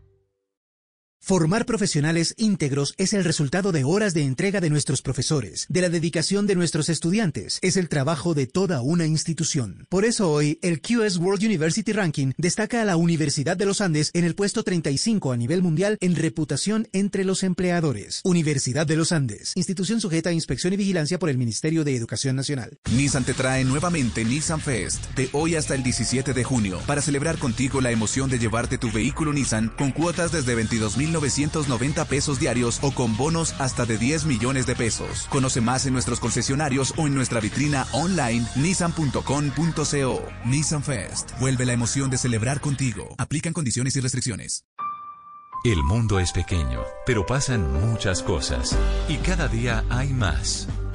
Formar profesionales íntegros es el resultado de horas de entrega de nuestros profesores, de la dedicación de nuestros estudiantes, es el trabajo de toda una institución. Por eso hoy, el QS World University Ranking destaca a la Universidad de los Andes en el puesto 35 a nivel mundial en reputación entre los empleadores. Universidad de los Andes, institución sujeta a inspección y vigilancia por el Ministerio de Educación Nacional. Nissan te trae nuevamente Nissan Fest, de hoy hasta el 17 de junio, para celebrar contigo la emoción de llevarte tu vehículo Nissan con cuotas desde 22 mil 990 pesos diarios o con bonos hasta de 10 millones de pesos. Conoce más en nuestros concesionarios o en nuestra vitrina online nissan.com.co. Nissan Fest. Vuelve la emoción de celebrar contigo. Aplican condiciones y restricciones. El mundo es pequeño, pero pasan muchas cosas. Y cada día hay más.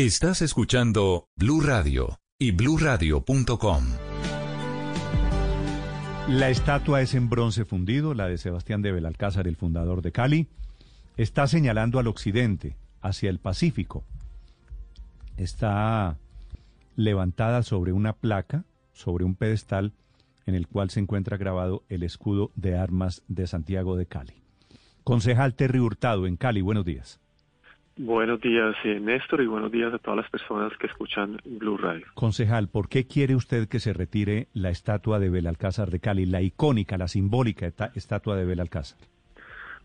Estás escuchando Blue Radio y bluradio.com. La estatua es en bronce fundido, la de Sebastián de Belalcázar, el fundador de Cali. Está señalando al occidente, hacia el Pacífico. Está levantada sobre una placa, sobre un pedestal en el cual se encuentra grabado el escudo de armas de Santiago de Cali. Concejal Terry Hurtado en Cali, buenos días. Buenos días, eh, Néstor, y buenos días a todas las personas que escuchan Blue Radio. Concejal, ¿por qué quiere usted que se retire la estatua de Belalcázar de Cali, la icónica, la simbólica estatua de Belalcázar?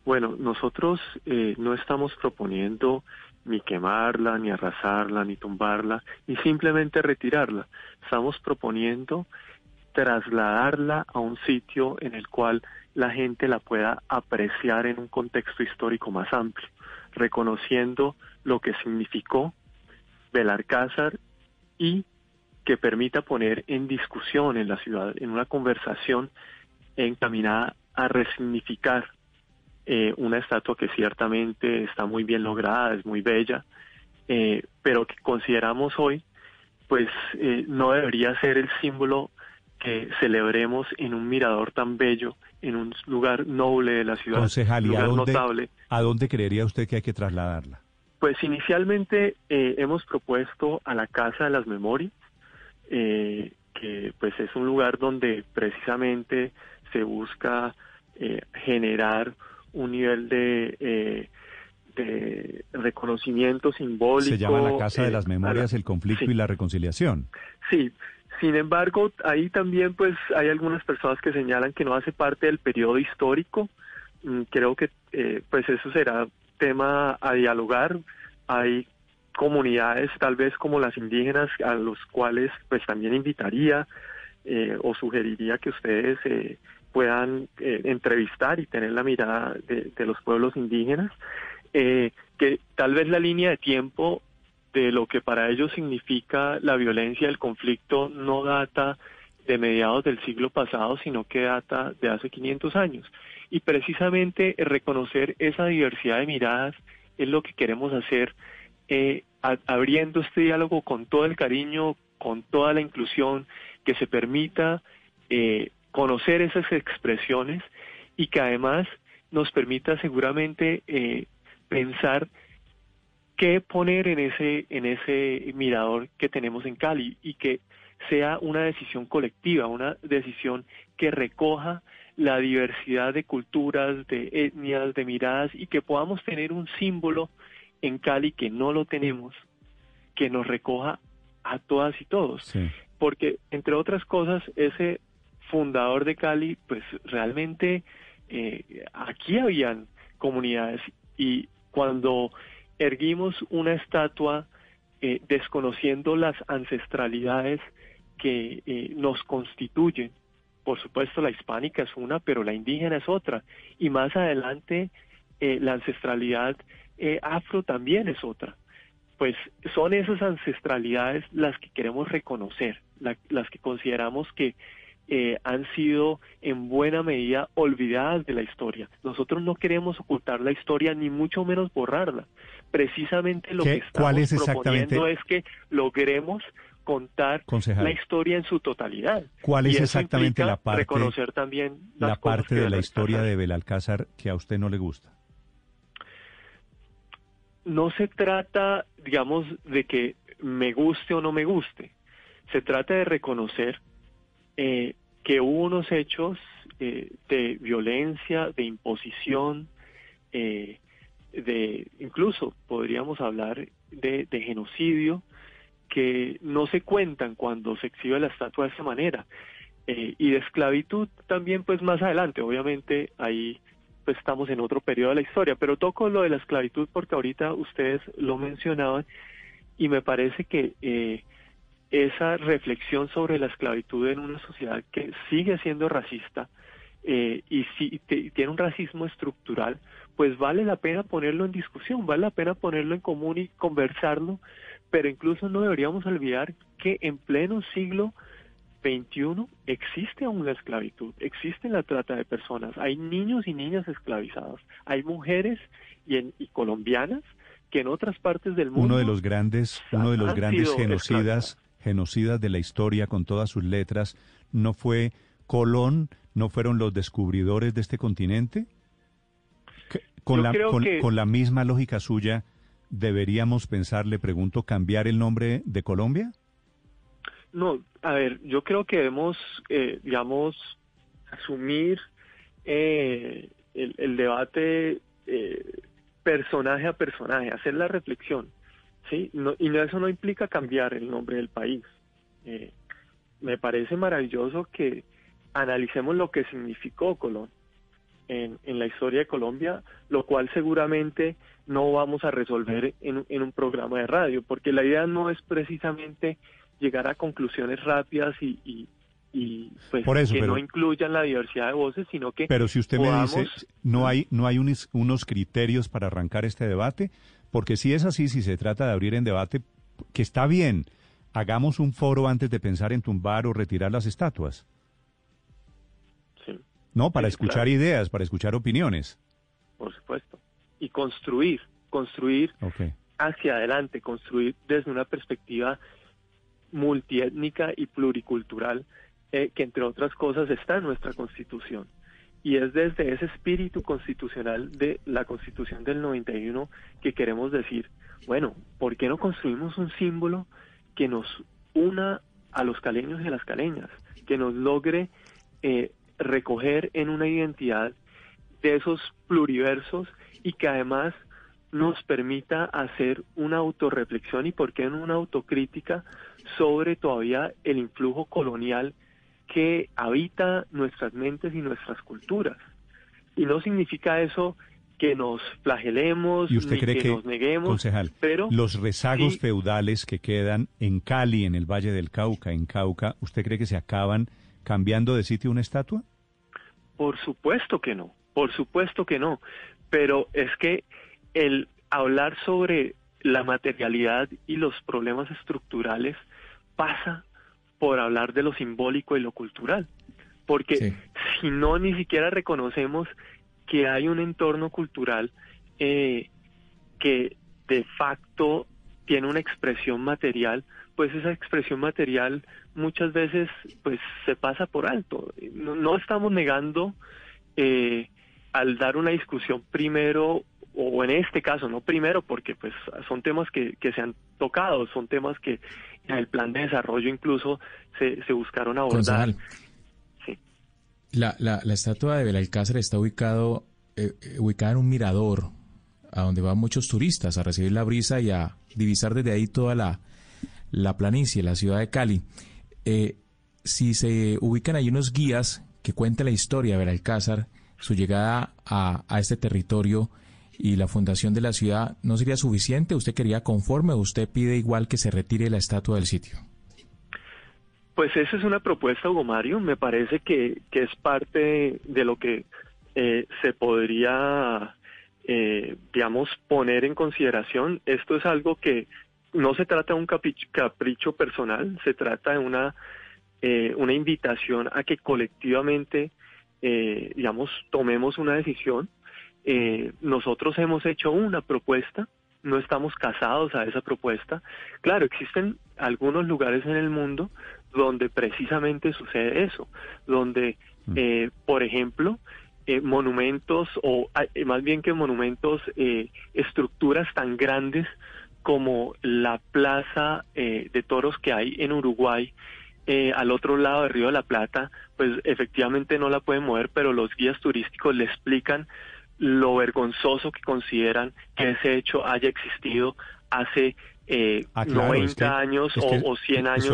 Bueno, nosotros eh, no estamos proponiendo ni quemarla, ni arrasarla, ni tumbarla, ni simplemente retirarla. Estamos proponiendo trasladarla a un sitio en el cual la gente la pueda apreciar en un contexto histórico más amplio reconociendo lo que significó Belalcázar y que permita poner en discusión en la ciudad, en una conversación encaminada a resignificar eh, una estatua que ciertamente está muy bien lograda, es muy bella, eh, pero que consideramos hoy, pues eh, no debería ser el símbolo que celebremos en un mirador tan bello, en un lugar noble de la ciudad, lugar ¿a dónde, notable. ¿A dónde creería usted que hay que trasladarla? Pues inicialmente eh, hemos propuesto a la Casa de las Memorias, eh, que pues es un lugar donde precisamente se busca eh, generar un nivel de, de reconocimiento simbólico. Se llama la Casa de las Memorias, el conflicto y la reconciliación. Sí, sin embargo, ahí también pues hay algunas personas que señalan que no hace parte del periodo histórico. Mm, creo que eh, pues eso será tema a dialogar. Hay comunidades tal vez como las indígenas a los cuales pues también invitaría eh, o sugeriría que ustedes eh, puedan entrevistar y tener la mirada de, de los pueblos indígenas. que tal vez la línea de tiempo de lo que para ellos significa la violencia del conflicto no data de mediados del siglo pasado, sino que data de hace 500 años. Y precisamente reconocer esa diversidad de miradas es lo que queremos hacer, eh, abriendo este diálogo con todo el cariño, con toda la inclusión, que se permita eh, conocer esas expresiones y que además nos permita seguramente eh, pensar qué poner en ese, en ese mirador que tenemos en Cali y que sea una decisión colectiva, una decisión que recoja la diversidad de culturas, de etnias, de miradas y que podamos tener un símbolo en Cali que no lo tenemos, que nos recoja a todas y todos. Porque, entre otras cosas, ese fundador de Cali, pues realmente eh, aquí habían comunidades y cuando erguimos una estatua eh, desconociendo las ancestralidades que eh, nos constituyen, por supuesto la hispánica es una, pero la indígena es otra, y más adelante la ancestralidad afro también es otra. Pues son esas ancestralidades las que queremos reconocer, las que consideramos que eh, han sido en buena medida olvidadas de la historia. Nosotros no queremos ocultar la historia ni mucho menos borrarla. Precisamente lo que estamos es proponiendo es que logremos contar la historia en su totalidad. ¿Cuál es exactamente la parte, reconocer también la parte de la historia de Belalcázar que a usted no le gusta? No se trata, digamos, de que me guste o no me guste. Se trata de reconocer eh, que hubo unos hechos eh, de violencia, de imposición, eh, de incluso podríamos hablar de, genocidio, que no se cuentan cuando se exhibe la estatua de esa manera. y de esclavitud también pues más adelante, obviamente ahí pues estamos en otro periodo de la historia, pero toco lo de la esclavitud porque ahorita ustedes lo mencionaban y me parece que esa reflexión sobre la esclavitud en una sociedad que sigue siendo racista eh, y si tiene un racismo estructural, pues vale la pena ponerlo en discusión, vale la pena ponerlo en común y conversarlo, pero incluso no deberíamos olvidar que en pleno siglo XXI existe aún la esclavitud, existe la trata de personas, hay niños y niñas esclavizados, hay mujeres y, en, y colombianas que en otras partes del mundo uno de los grandes uno de los grandes genocidas genocidas de la historia con todas sus letras, ¿no fue Colón, no fueron los descubridores de este continente? Con, la, con, la misma lógica suya, ¿deberíamos pensar, le pregunto, cambiar el nombre de Colombia? No, a ver, yo creo que debemos, eh, digamos, asumir eh, el, debate eh, personaje a personaje, hacer la reflexión. ¿sí? y eso no implica cambiar el nombre del país. Eh, me parece maravilloso que analicemos lo que significó Colón en, en, la historia de Colombia, lo cual seguramente no vamos a resolver en, en un programa de radio, porque la idea no es precisamente llegar a conclusiones rápidas y, y, y pues que no incluyan la diversidad de voces, sino que Pero si usted me dice no hay no hay unos, unos criterios para arrancar este debate, porque si es así, si se trata de abrir en debate, que está bien, hagamos un foro antes de pensar en tumbar o retirar las estatuas. No, para escuchar ideas, para escuchar opiniones. Por supuesto. Y construir, construir hacia adelante, construir desde una perspectiva multiétnica y pluricultural, eh, que entre otras cosas está en nuestra constitución. Y es desde ese espíritu constitucional de la constitución del 91 que queremos decir, bueno, ¿por qué no construimos un símbolo que nos una a los caleños y a las caleñas, que nos logre eh, recoger en una identidad de esos pluriversos y que además nos permita hacer una autorreflexión y por qué no una autocrítica sobre todavía el influjo colonial que habita nuestras mentes y nuestras culturas. Y no significa eso que nos flagelemos, ¿Y usted cree que, nos neguemos, concejal, pero los rezagos feudales que quedan en Cali, en el Valle del Cauca, en Cauca, ¿usted cree que se acaban cambiando de sitio una estatua? Por supuesto que no, por supuesto que no, pero es que el hablar sobre la materialidad y los problemas estructurales pasa por hablar de lo simbólico y lo cultural. Porque si no, ni siquiera reconocemos que hay un entorno cultural eh, que de facto tiene una expresión material, pues esa expresión material muchas veces pues se pasa por alto. No, estamos negando eh, al dar una discusión primero o en este caso, no primero, porque pues son temas que, que se han tocado, son temas que en el plan de desarrollo incluso se, se buscaron abordar. Sí. La, la, la, estatua de Belalcázar está ubicado, eh, eh, ubicada en un mirador, a donde van muchos turistas a recibir la brisa y a divisar desde ahí toda la, la planicie, la ciudad de Cali. Eh, si se ubican ahí unos guías que cuentan la historia de Belalcázar, su llegada a, a este territorio, y la fundación de la ciudad no sería suficiente? ¿Usted quería conforme o usted pide igual que se retire la estatua del sitio? Pues esa es una propuesta, Hugo Mario. Me parece que, que es parte de lo que eh, se podría, eh, digamos, poner en consideración. Esto es algo que no se trata de un capricho, personal, se trata de una, eh, una invitación a que colectivamente, digamos, tomemos una decisión eh, nosotros hemos hecho una propuesta, no estamos casados a esa propuesta. Claro, existen algunos lugares en el mundo donde precisamente sucede eso, donde, mm. eh, por ejemplo, eh, monumentos, o más bien que monumentos, estructuras tan grandes como la plaza de toros que hay en Uruguay, al otro lado del Río de la Plata, pues efectivamente no la pueden mover, pero los guías turísticos le explican lo vergonzoso que consideran que ese hecho haya existido hace eh, 90 ah, años o, 100 años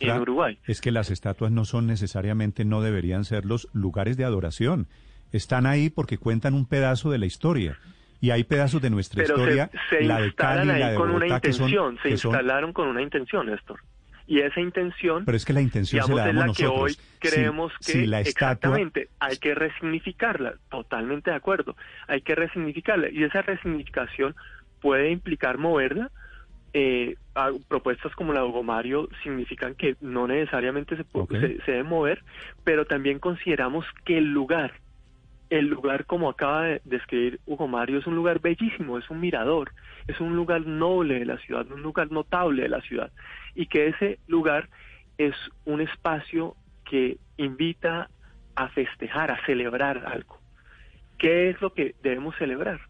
en, Uruguay. Es que las estatuas no son necesariamente, no deberían ser los lugares de adoración. Están ahí porque cuentan un pedazo de la historia. Y hay pedazos de nuestra historia, se, la de Cali, la de con una intención, se instalaron con una intención, Néstor. Y esa intención pero es que la intención se la damos es la que hoy creemos que la exactamente hay que resignificarla. Totalmente de acuerdo. Hay que resignificarla. Y esa resignificación puede implicar moverla. Eh, propuestas como la de Hugo Mario significan que no necesariamente se, se debe mover pero también consideramos que el lugar el lugar, como acaba de describir Hugo Mario, es un lugar bellísimo, es un mirador, es un lugar noble de la ciudad, un lugar notable de la ciudad, y que ese lugar es un espacio que invita a festejar, a celebrar algo. ¿Qué es lo que debemos celebrar?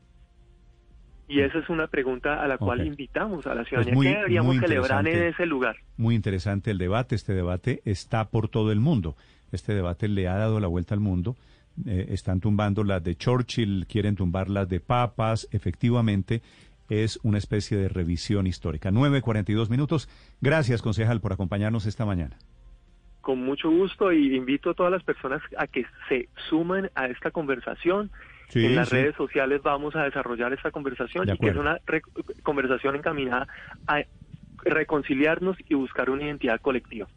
Y esa es una pregunta a la cual invitamos a la ciudadanía. ¿Qué deberíamos celebrar en ese lugar? Muy interesante el debate. Este debate está por todo el mundo. Este debate le ha dado la vuelta al mundo eh, están tumbando las de Churchill, quieren tumbar las de Papas, efectivamente es una especie de revisión histórica. 9.42 minutos. Gracias, concejal, por acompañarnos esta mañana. Con mucho gusto y invito a todas las personas a que se sumen a esta conversación. en las redes sociales vamos a desarrollar esta conversación y que es una conversación encaminada a reconciliarnos y buscar una identidad colectiva.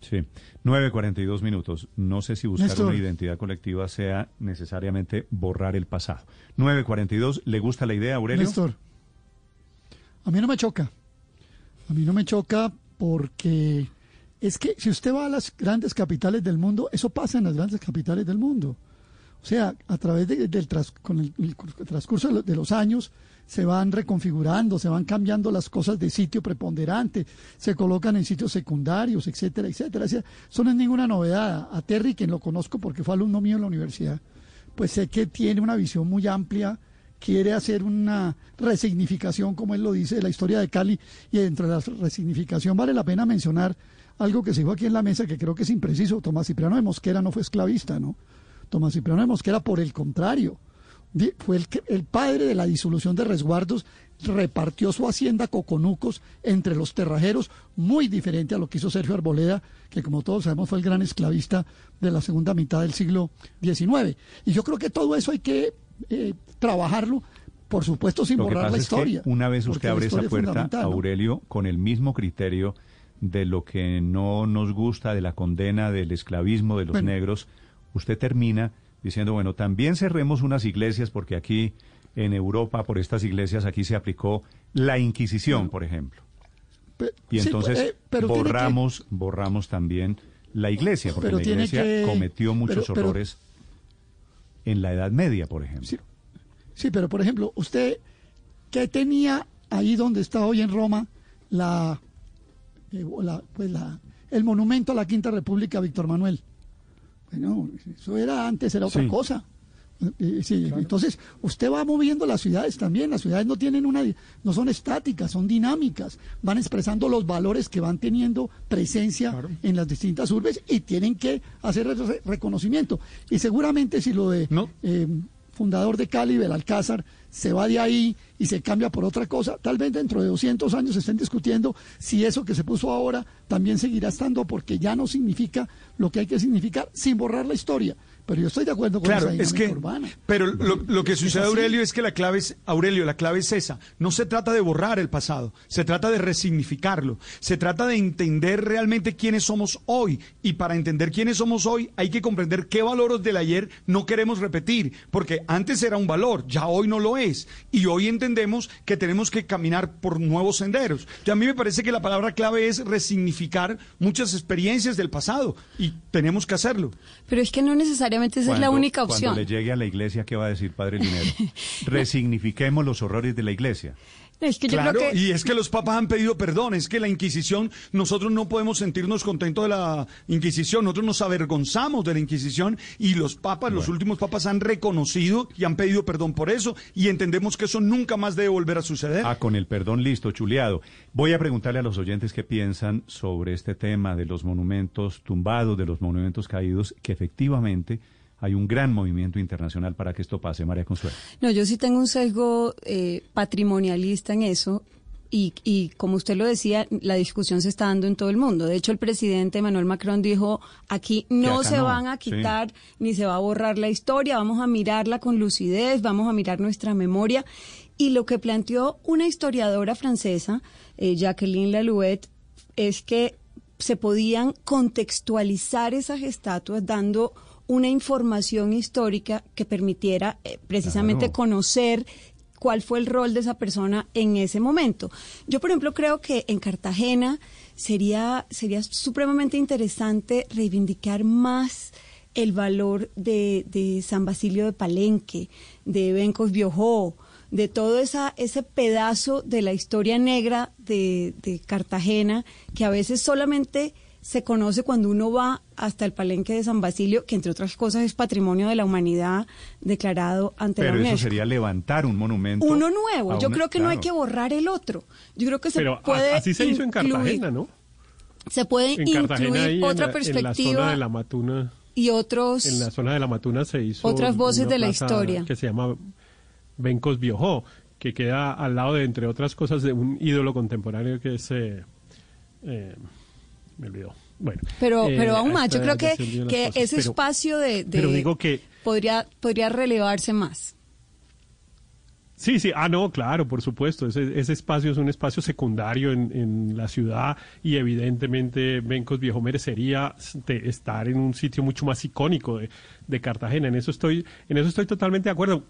Sí, 9.42 minutos. No sé si buscar una identidad colectiva sea necesariamente borrar el pasado. 9.42, ¿le gusta la idea, Aurelio? Néstor, a mí no me choca. A mí no me choca porque es que si usted va a las grandes capitales del mundo, eso pasa en las grandes capitales del mundo. O sea, a través del con el, transcurso de los años, se van reconfigurando, se van cambiando las cosas de sitio preponderante, se colocan en sitios secundarios, etcétera, etcétera. eso no es ninguna novedad. A Terry, quien lo conozco porque fue alumno mío en la universidad, pues sé que tiene una visión muy amplia, quiere hacer una resignificación, como él lo dice, de la historia de Cali, y dentro de la resignificación vale la pena mencionar algo que se dijo aquí en la mesa que creo que es impreciso. Tomás Cipriano de Mosquera no fue esclavista, ¿no? Tomás Cipriano de Mosquera, por el contrario, fue el, el padre de la disolución de resguardos, repartió su hacienda coconucos entre los terrajeros, muy diferente a lo que hizo Sergio Arboleda, que como todos sabemos fue el gran esclavista de la segunda mitad del siglo XIX. Y yo creo que todo eso hay que eh, trabajarlo, por supuesto, sin borrar la historia. una vez usted abre esa puerta, Aurelio, con el mismo criterio de lo que no nos gusta, de la condena del esclavismo de los negros, usted termina diciendo, bueno, también cerremos unas iglesias porque aquí en Europa, por estas iglesias, aquí se aplicó la Inquisición, por ejemplo. y entonces eh, borramos, borramos también la iglesia, porque la iglesia cometió muchos horrores en la Edad Media, por ejemplo. Sí, pero por ejemplo, usted, ¿qué tenía ahí donde está hoy en Roma la, eh, pues la, el monumento a la Quinta República Víctor Manuel? Bueno, eso era antes, era otra cosa. Sí, Entonces, usted va moviendo las ciudades también. Las ciudades no tienen una, no son estáticas, son dinámicas. Van expresando los valores que van teniendo presencia en las distintas urbes y tienen que hacer reconocimiento. Y seguramente si lo de eh, fundador de Cali, Belalcázar, se va de ahí y se cambia por otra cosa, tal vez dentro de 200 años estén discutiendo si eso que se puso ahora también seguirá estando porque ya no significa lo que hay que significar sin borrar la historia. Pero yo estoy de acuerdo con claro, es que, Pero lo, que sucede, Aurelio, es que la clave es, Aurelio, la clave es esa. No se trata de borrar el pasado, se trata de resignificarlo. Se trata de entender realmente quiénes somos hoy. Y para entender quiénes somos hoy, hay que comprender qué valores del ayer no queremos repetir. Porque antes era un valor, ya hoy no lo es. Y hoy entendemos que tenemos que caminar por nuevos senderos. Y a mí me parece que la palabra clave es resignificar muchas experiencias del pasado. Y tenemos que hacerlo. Pero es que no necesariamente esa es la única opción. Cuando le llegue a la iglesia, ¿qué va a decir Padre Linero? Resignifiquemos los horrores de la iglesia. Claro, y es que los papas han pedido perdón, es que la Inquisición, nosotros no podemos sentirnos contentos de la Inquisición, nosotros nos avergonzamos de la Inquisición y los papas, los últimos papas han reconocido y han pedido perdón por eso y entendemos que eso nunca más debe volver a suceder. Ah, con el perdón listo, chuleado. Voy a preguntarle a los oyentes qué piensan sobre este tema de los monumentos tumbados, de los monumentos caídos, que efectivamente hay un gran movimiento internacional para que esto pase, María Consuelo. No, yo sí tengo un sesgo eh, patrimonialista en eso. Y, y, como usted lo decía, la discusión se está dando en todo el mundo. De hecho, el presidente Emmanuel Macron dijo, aquí no se van a quitar ni se va a borrar la historia, vamos a mirarla con lucidez, vamos a mirar nuestra memoria. Y lo que planteó una historiadora francesa, eh, Jacqueline Lalouette, es que se podían contextualizar esas estatuas dando una información histórica que permitiera eh, precisamente conocer cuál fue el rol de esa persona en ese momento. Yo, por ejemplo, creo que en Cartagena sería, sería supremamente interesante reivindicar más el valor de, de San Basilio de Palenque, de Bencos Biojó, de todo esa, ese pedazo de la historia negra de, de Cartagena que a veces solamente se conoce cuando uno va hasta el palenque de San Basilio, que entre otras cosas es patrimonio de la humanidad declarado ante la UNESCO. Pero eso sería levantar un monumento. Uno nuevo. Yo creo que no hay que borrar el otro. Yo creo que se Pero puede. Así se hizo en Cartagena, ¿no? Se puede incluir otra perspectiva. En la zona de la Matuna. Y otros. En la zona de la Matuna se hizo. Otras voces de la historia. Que se llama Bencos Biojó, que queda al lado de, entre otras cosas, de un ídolo contemporáneo que es. Eh, eh, me olvidó. Bueno, pero, eh, pero aún más, yo creo que, que ese espacio de, digo que podría, podría relevarse más. Sí, sí, ah, no, claro, por supuesto, ese, ese espacio es un espacio secundario en, en la ciudad y evidentemente Bencos Viejo merecería estar en un sitio mucho más icónico de, de Cartagena, en eso estoy, en eso estoy totalmente de acuerdo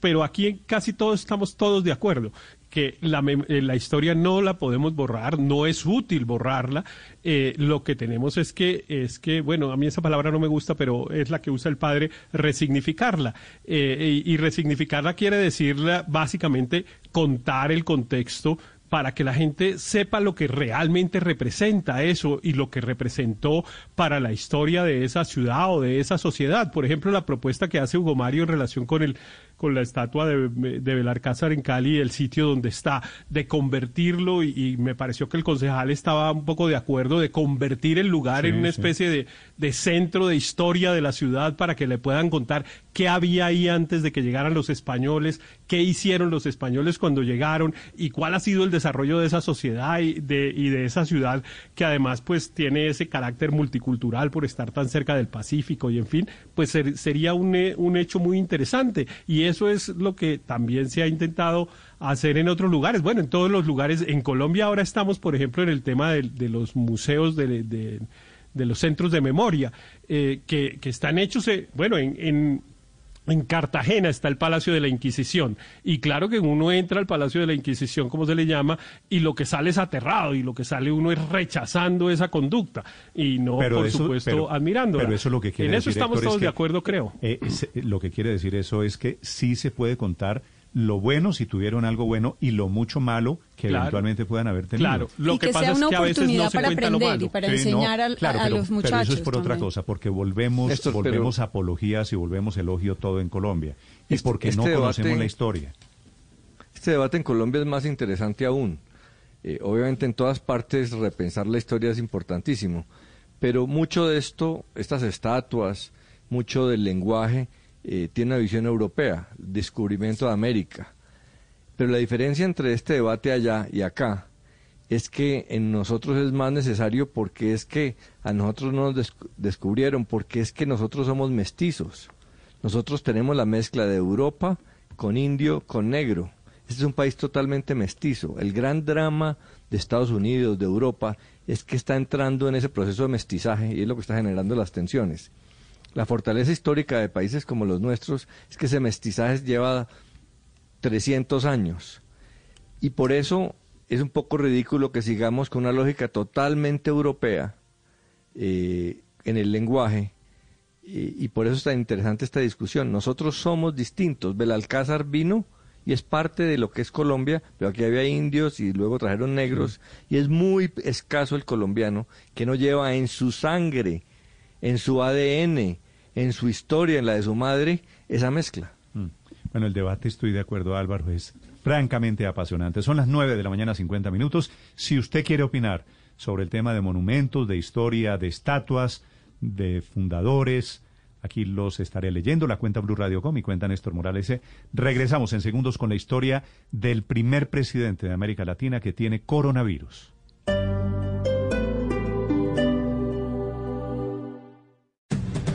pero aquí casi todos estamos todos de acuerdo que la, eh, la, historia no la podemos borrar, no es útil borrarla. Eh, lo que tenemos es que, es que, bueno, a mí esa palabra no me gusta, pero es la que usa el padre, resignificarla. Eh, y, y, resignificarla quiere decir básicamente contar el contexto para que la gente sepa lo que realmente representa eso y lo que representó para la historia de esa ciudad o de esa sociedad. Por ejemplo, la propuesta que hace Hugo Mario en relación con el con la estatua de, de Belarcázar en Cali, el sitio donde está, de convertirlo, y, me pareció que el concejal estaba un poco de acuerdo de convertir el lugar en una especie de, de, centro de historia de la ciudad para que le puedan contar qué había ahí antes de que llegaran los españoles, qué hicieron los españoles cuando llegaron y cuál ha sido el desarrollo de esa sociedad y de, y de esa ciudad que además pues tiene ese carácter multicultural por estar tan cerca del Pacífico y en fin, pues sería un, un hecho muy interesante. Y eso es lo que también se ha intentado hacer en otros lugares. Bueno, en todos los lugares. En Colombia ahora estamos, por ejemplo, en el tema de, los museos de, de, los centros de memoria, eh, que, que, están hechos, eh, bueno, en, en Cartagena está el Palacio de la Inquisición. Y claro que uno entra al Palacio de la Inquisición, como se le llama, y lo que sale es aterrado, y lo que sale uno es rechazando esa conducta, y no, por supuesto, admirando. Pero eso lo que quiere En eso estamos todos de acuerdo, creo. Eh, lo que quiere decir eso es que sí se puede contar lo bueno si tuvieron algo bueno y lo mucho malo que eventualmente puedan haber tenido. Claro, lo y que, sea una oportunidad para aprender y para enseñar a, los muchachos. Pero eso es por otra cosa, porque volvemos, volvemos apologías y volvemos elogio todo en Colombia. Y este, porque no este conocemos la historia. Este debate en Colombia es más interesante aún. Eh, obviamente en todas partes repensar la historia es importantísimo, pero mucho de esto, estas estatuas, mucho del lenguaje, eh, tiene una visión europea, descubrimiento de América. Pero la diferencia entre este debate allá y acá es que en nosotros es más necesario porque es que a nosotros no nos descubrieron, porque es que nosotros somos mestizos. Nosotros tenemos la mezcla de Europa con indio, con negro. Este es un país totalmente mestizo. El gran drama de Estados Unidos, de Europa, es que está entrando en ese proceso de mestizaje y es lo que está generando las tensiones. La fortaleza histórica de países como los nuestros es que ese mestizaje lleva 300 años. Y por eso es un poco ridículo que sigamos con una lógica totalmente europea eh, en el lenguaje. Y, por eso es tan interesante esta discusión. Nosotros somos distintos. Belalcázar vino y es parte de lo que es Colombia, pero aquí había indios y luego trajeron negros. Y es muy escaso el colombiano que no lleva en su sangre en su ADN, en su historia, en la de su madre, esa mezcla. Mm. Bueno, el debate, estoy de acuerdo, Álvaro, es francamente apasionante. Son las nueve de la mañana, 50 minutos. Si usted quiere opinar sobre el tema de monumentos, de historia, de estatuas, de fundadores, aquí los estaré leyendo. La cuenta Blue Radio Com y cuenta Néstor Morales. Regresamos en segundos con la historia del primer presidente de América Latina que tiene coronavirus.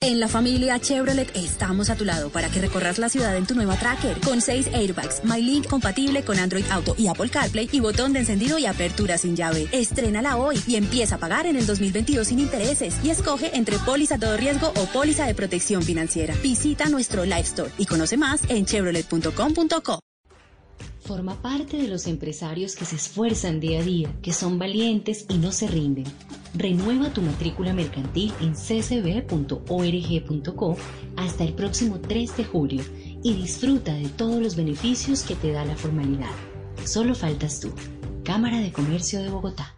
En la familia Chevrolet estamos a tu lado para que recorras la ciudad en tu nueva Tracker con 6 airbags, MyLink compatible con Android Auto y Apple CarPlay y botón de encendido y apertura sin llave. Estrénala hoy y empieza a pagar en el 2022 sin intereses y escoge entre póliza todo riesgo o póliza de protección financiera. Visita nuestro Live Store y conoce más en chevrolet.com.co. Forma parte de los empresarios que se esfuerzan día a día, que son valientes y no se rinden. Renueva tu matrícula mercantil en ccb.org.co hasta el próximo 3 de julio y disfruta de todos los beneficios que te da la formalidad. Solo faltas tú. Cámara de Comercio de Bogotá.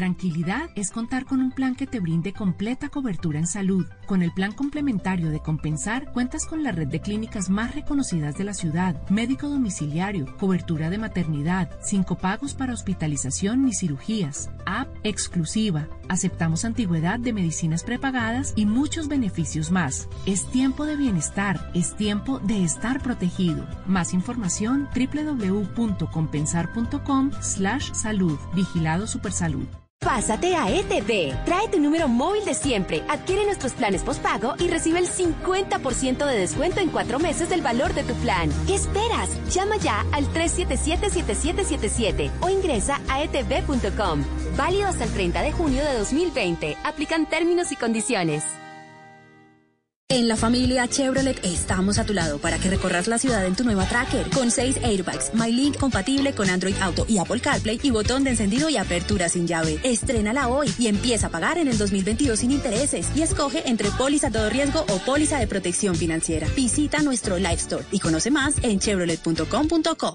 Tranquilidad es contar con un plan que te brinde completa cobertura en salud. Con el plan complementario de Compensar, cuentas con la red de clínicas más reconocidas de la ciudad, médico domiciliario, cobertura de maternidad, cinco pagos para hospitalización ni cirugías, app exclusiva, aceptamos antigüedad de medicinas prepagadas y muchos beneficios más. Es tiempo de bienestar, es tiempo de estar protegido. Más información www.compensar.com slash salud. Vigilado Supersalud. Pásate a ETV. Trae tu número móvil de siempre, adquiere nuestros planes postpago y recibe el 50% de descuento en cuatro meses del valor de tu plan. ¿Qué esperas? Llama ya al 377-7777 o ingresa a etv.com. Válido hasta el 30 de junio de 2020. Aplican términos y condiciones. En la familia Chevrolet estamos a tu lado para que recorras la ciudad en tu nueva Tracker con 6 airbags, MyLink compatible con Android Auto y Apple CarPlay y botón de encendido y apertura sin llave. Estrénala hoy y empieza a pagar en el 2022 sin intereses y escoge entre póliza todo riesgo o póliza de protección financiera. Visita nuestro Live Store y conoce más en chevrolet.com.co.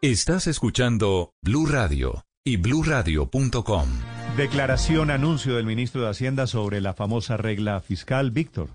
Estás escuchando Blue Radio y bluradio.com. Declaración, anuncio del ministro de Hacienda sobre la famosa regla fiscal, Víctor.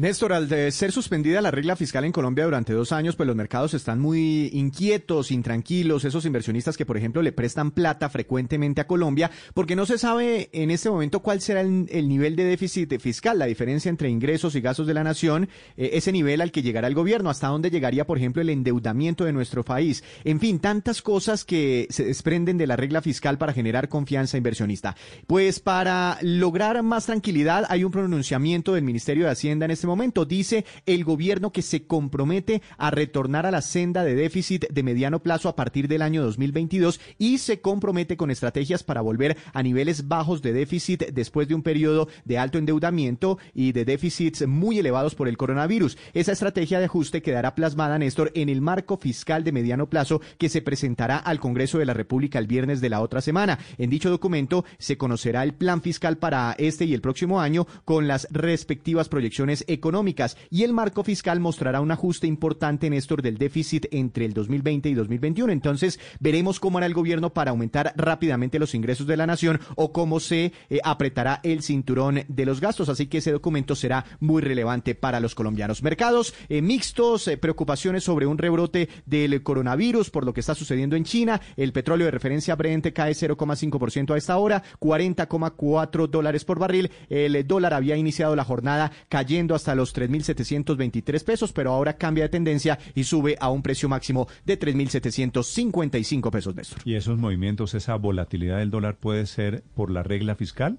Néstor, al de ser suspendida la regla fiscal en Colombia durante dos años, pues los mercados están muy inquietos, intranquilos, esos inversionistas que, por ejemplo, le prestan plata frecuentemente a Colombia, porque no se sabe en este momento cuál será el, nivel de déficit fiscal, la diferencia entre ingresos y gastos de la nación, eh, ese nivel al que llegará el gobierno, hasta dónde llegaría, por ejemplo, el endeudamiento de nuestro país. En fin, tantas cosas que se desprenden de la regla fiscal para generar confianza inversionista. Pues para lograr más tranquilidad hay un pronunciamiento del Ministerio de Hacienda en este. Dice el gobierno que se compromete a retornar a la senda de déficit de mediano plazo a partir del año 2022 y se compromete con estrategias para volver a niveles bajos de déficit después de un periodo de alto endeudamiento y de déficits muy elevados por el coronavirus. Esa estrategia de ajuste quedará plasmada, Néstor, en el marco fiscal de mediano plazo que se presentará al Congreso de la República el viernes de la otra semana. En dicho documento se conocerá el plan fiscal para este y el próximo año con las respectivas proyecciones económicas económicas y el marco fiscal mostrará un ajuste importante, Néstor, del déficit entre el 2020 y 2021. Entonces, veremos cómo hará el gobierno para aumentar rápidamente los ingresos de la nación o cómo se eh, apretará el cinturón de los gastos. Así que ese documento será muy relevante para los colombianos. Mercados eh, mixtos, eh, preocupaciones sobre un rebrote del coronavirus por lo que está sucediendo en China. El petróleo de referencia Brent cae 0,5% a esta hora, 40,4 dólares por barril. El dólar había iniciado la jornada cayendo hasta los 3.723 pesos, pero ahora cambia de tendencia y sube a un precio máximo de 3.755 pesos, Néstor. ¿Y esos movimientos, esa volatilidad del dólar puede ser por la regla fiscal?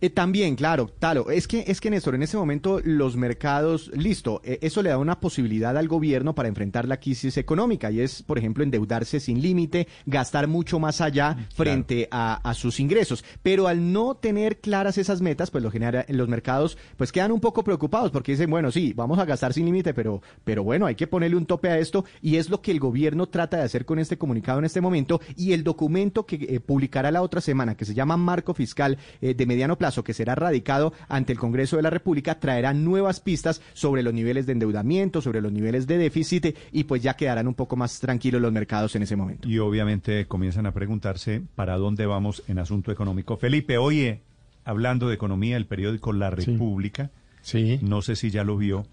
Eh, también, claro, Talo, es que, es que Néstor, en ese momento los mercados, listo, eh, eso le da una posibilidad al gobierno para enfrentar la crisis económica y es, por ejemplo, endeudarse sin límite, gastar mucho más allá frente a, sus ingresos. Pero al no tener claras esas metas, pues lo genera, los mercados pues quedan un poco preocupados porque dicen, bueno, sí, vamos a gastar sin límite, pero, pero bueno, hay que ponerle un tope a esto y es lo que el gobierno trata de hacer con este comunicado en este momento y el documento que eh, publicará la otra semana, que se llama Marco Fiscal de Mediano Plazo, que será radicado ante el Congreso de la República traerá nuevas pistas sobre los niveles de endeudamiento, sobre los niveles de déficit y pues ya quedarán un poco más tranquilos los mercados en ese momento. Y obviamente comienzan a preguntarse para dónde vamos en asunto económico. Felipe, oye, hablando de economía, el periódico La República, sí. no sé si ya lo vio,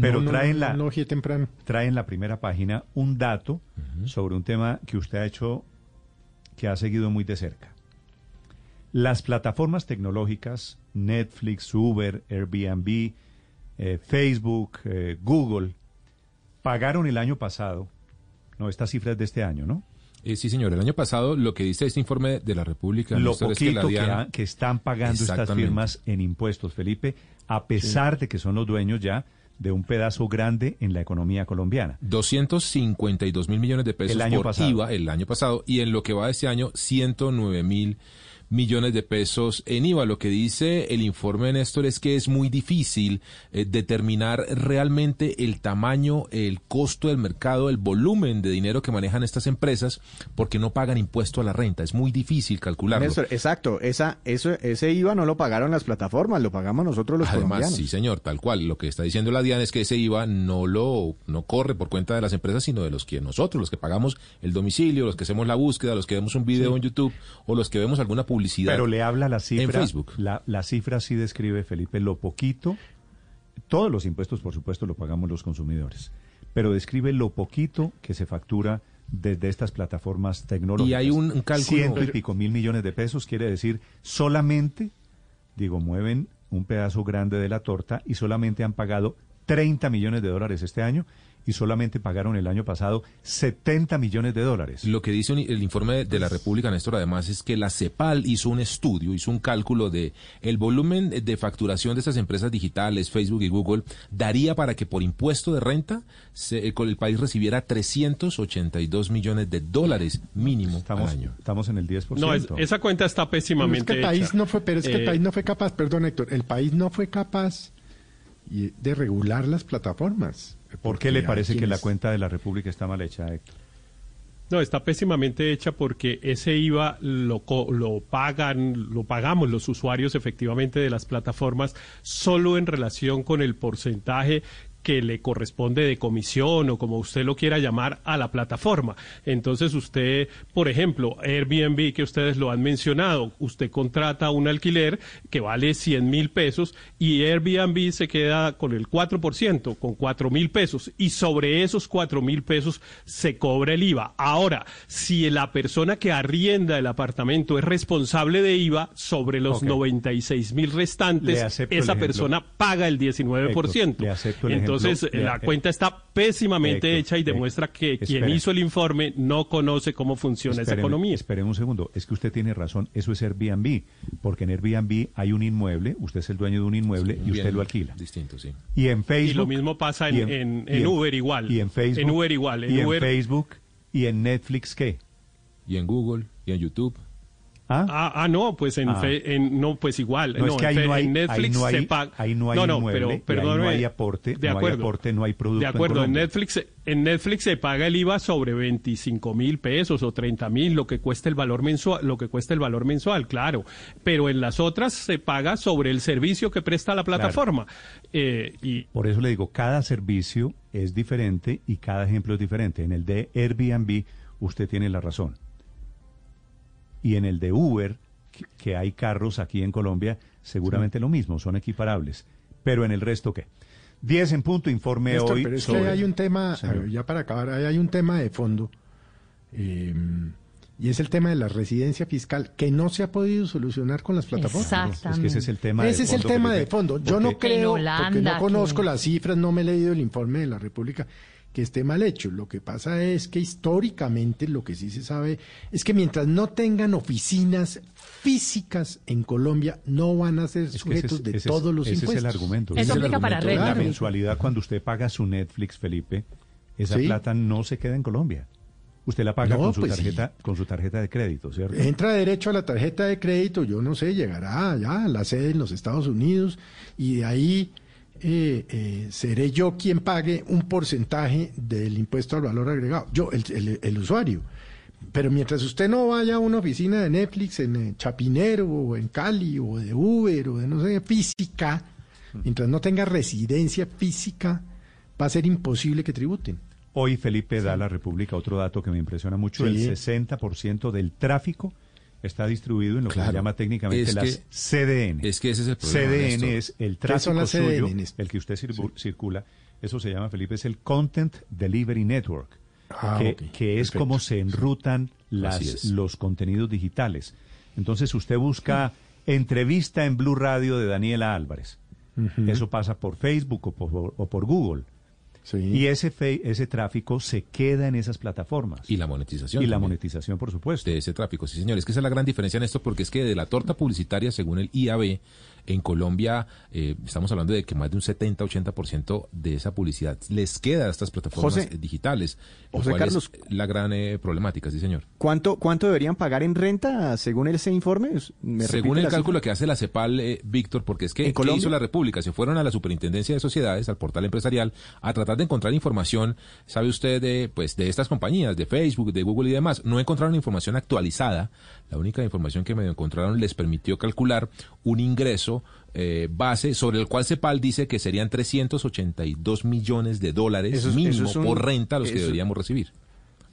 pero traen, la, traen la primera página un dato sobre un tema que usted ha hecho, que ha seguido muy de cerca. Las plataformas tecnológicas, Netflix, Uber, Airbnb, eh, Facebook, eh, Google, pagaron el año pasado, no, estas cifras de este año, ¿no? Eh, sí, señor. El año pasado lo que dice este informe de la República lo poquito que, están pagando estas firmas en impuestos, Felipe, a pesar de que son los dueños ya de un pedazo grande en la economía colombiana. 252 mil millones de pesos el año por pasado. IVA el año pasado y en lo que va de este año 109 mil millones de pesos en IVA. Lo que dice el informe de Néstor es que es muy difícil eh, determinar realmente el tamaño, el costo del mercado, el volumen de dinero que manejan estas empresas porque no pagan impuesto a la renta. Es muy difícil calcularlo. Néstor, exacto. Esa, eso, ese IVA no lo pagaron las plataformas, lo pagamos nosotros los Además, sí, señor, tal cual. Lo que está diciendo la DIAN es que ese IVA no lo no corre por cuenta de las empresas, sino de los que nosotros, los que pagamos el domicilio, los que hacemos la búsqueda, los que vemos un video en YouTube o los que vemos alguna publicidad pero le habla la cifra. En Facebook. La, la cifra sí describe, Felipe, lo poquito. Todos los impuestos, por supuesto, lo pagamos los consumidores. Pero describe lo poquito que se factura desde estas plataformas tecnológicas. Y hay un, cálculo. Ciento y pico mil millones de pesos, quiere decir, solamente, digo, mueven un pedazo grande de la torta y solamente han pagado 30 millones de dólares este año y solamente pagaron el año pasado 70 millones de dólares. Lo que dice el informe de la República, Néstor, además es que la CEPAL hizo un estudio, hizo un cálculo de el volumen de facturación de estas empresas digitales, Facebook y Google, daría para que por impuesto de renta se, el país recibiera 382 millones de dólares mínimo estamos, al año. Estamos en el 10%. No, esa cuenta está pésimamente pero es que el país no fue, pero es que el Eh, país no fue capaz, perdón Héctor, el país no fue capaz y- de regular las plataformas. ¿Por qué le parece que la cuenta de la República está mal hecha, Héctor? No, está pésimamente hecha porque ese IVA lo, co- lo pagan, lo pagamos los usuarios efectivamente de las plataformas solo en relación con el porcentaje que le corresponde de comisión o como usted lo quiera llamar a la plataforma. Entonces usted, por ejemplo, Airbnb que ustedes lo han mencionado, usted contrata un alquiler que vale 100 mil pesos y Airbnb se queda con el 4%, con 4 mil pesos y sobre esos 4 mil pesos se cobra el IVA. Ahora, si la persona que arrienda el apartamento es responsable de IVA sobre los Ok. 96 mil restantes, esa ejemplo. persona paga el 19%. Héctor, le acepto el Entonces, ejemplo. la Le- cuenta está pésimamente Héctor, hecha y Héctor, demuestra que quien espere. hizo el informe no conoce cómo funciona esa Espéreme, economía. espéreme un segundo. Es que usted tiene razón. Eso es Airbnb. Porque en Airbnb hay un inmueble, usted es el dueño de un inmueble y usted lo alquila. Distinto, sí. Y en Facebook. Y lo mismo pasa en- en- y en Uber igual. Y en Facebook. En Uber igual, en y Uber- en Facebook. Y en Netflix, ¿qué? Y en Google, y en YouTube. ¿Ah? Ah, ah, no, pues en, Ah. fe- en- no, pues igual. No, es que en ahí fe- no hay, en Netflix ahí no hay, se paga. ahí no hay no, inmueble, pero ahí no hay aporte, de no hay acuerdo. aporte, no hay producto De en acuerdo, en. Netflix, en Netflix se paga el IVA sobre 25 mil pesos o 30 mil, lo que cuesta el valor mensual, lo que cuesta el valor mensual, claro. Pero en las otras se paga sobre el servicio que presta la plataforma. Eh, y Por eso le digo, cada servicio es diferente y cada ejemplo es diferente. En el de Airbnb, usted tiene la razón. Y en el de Uber, que, que hay carros aquí en Colombia, seguramente lo mismo, son equiparables. Pero en el resto, ¿qué? 10 en punto, informe Néstor, hoy pero es que hay un tema, ver, ya para acabar, hay un tema de fondo, eh, y es el tema de la residencia fiscal, que no se ha podido solucionar con las plataformas. Es que ese es el tema de Ese es el fondo, tema Felipe, de fondo. Yo no creo, porque no conozco que- las cifras, no me he leído el informe de la República, que esté mal hecho. Lo que pasa es que históricamente lo que sí se sabe es que mientras no tengan oficinas físicas en Colombia, no van a ser Es que ese sujetos de ese todos los ese impuestos. es el argumento. Eso Ese es el aplica para argumento. La mensualidad, cuando usted paga su Netflix, Felipe, esa Sí. plata no se queda en Colombia. Usted la paga No, con, su pues sí. tarjeta, con su tarjeta de crédito, ¿cierto? Entra derecho a la tarjeta de crédito, yo no sé, llegará allá a la sede en los Estados Unidos y de ahí eh, eh, seré yo quien pague un porcentaje del impuesto al valor agregado, yo, el, el- el usuario. Pero mientras usted no vaya a una oficina de Netflix en eh, Chapinero o en Cali o de Uber o de no sé, física, mientras no tenga residencia física, va a ser imposible que tributen. Hoy Felipe da a la República otro dato que me impresiona mucho. Sí. El 60% del tráfico está distribuido en lo que se llama técnicamente Es las que- CDN. es que ese es el problema, CDN es el ¿Qué son tráfico suyo, el que usted circu- circula. Eso se llama, Felipe, es el Content Delivery Network, Ah, que, es perfecto. como se enrutan las, los contenidos digitales. Entonces usted busca entrevista en Blue Radio de Daniela Álvarez. Eso pasa por Facebook o por, o por Google. Y ese, fe- ese tráfico se queda en esas plataformas. Y la monetización. Y la también. monetización, por supuesto. de ese tráfico. Sí, señor. Es que esa es la gran diferencia en esto, porque es que de la torta publicitaria, según el IAB, en Colombia eh, estamos hablando de que más de un 70-80% de esa publicidad les queda a estas plataformas José- eh, digitales. José cual Carlos. es la gran eh, problemática, sí, señor. ¿Cuánto, ¿Cuánto deberían pagar en renta según ese informe? ¿Me Según el cálculo cifra? que hace la CEPAL, eh, Víctor, porque es que ¿En ¿qué Colombia? hizo la República? Se fueron a la Superintendencia de Sociedades, al portal empresarial, a tratar de encontrar información, sabe usted, de, pues, de estas compañías, de Facebook, de Google y demás. No encontraron información actualizada. La única información que medio encontraron les permitió calcular un ingreso eh, base sobre el cual CEPAL dice que serían 382 millones de dólares Eso es- mínimo eso es un- por renta los que eso- deberíamos recibir.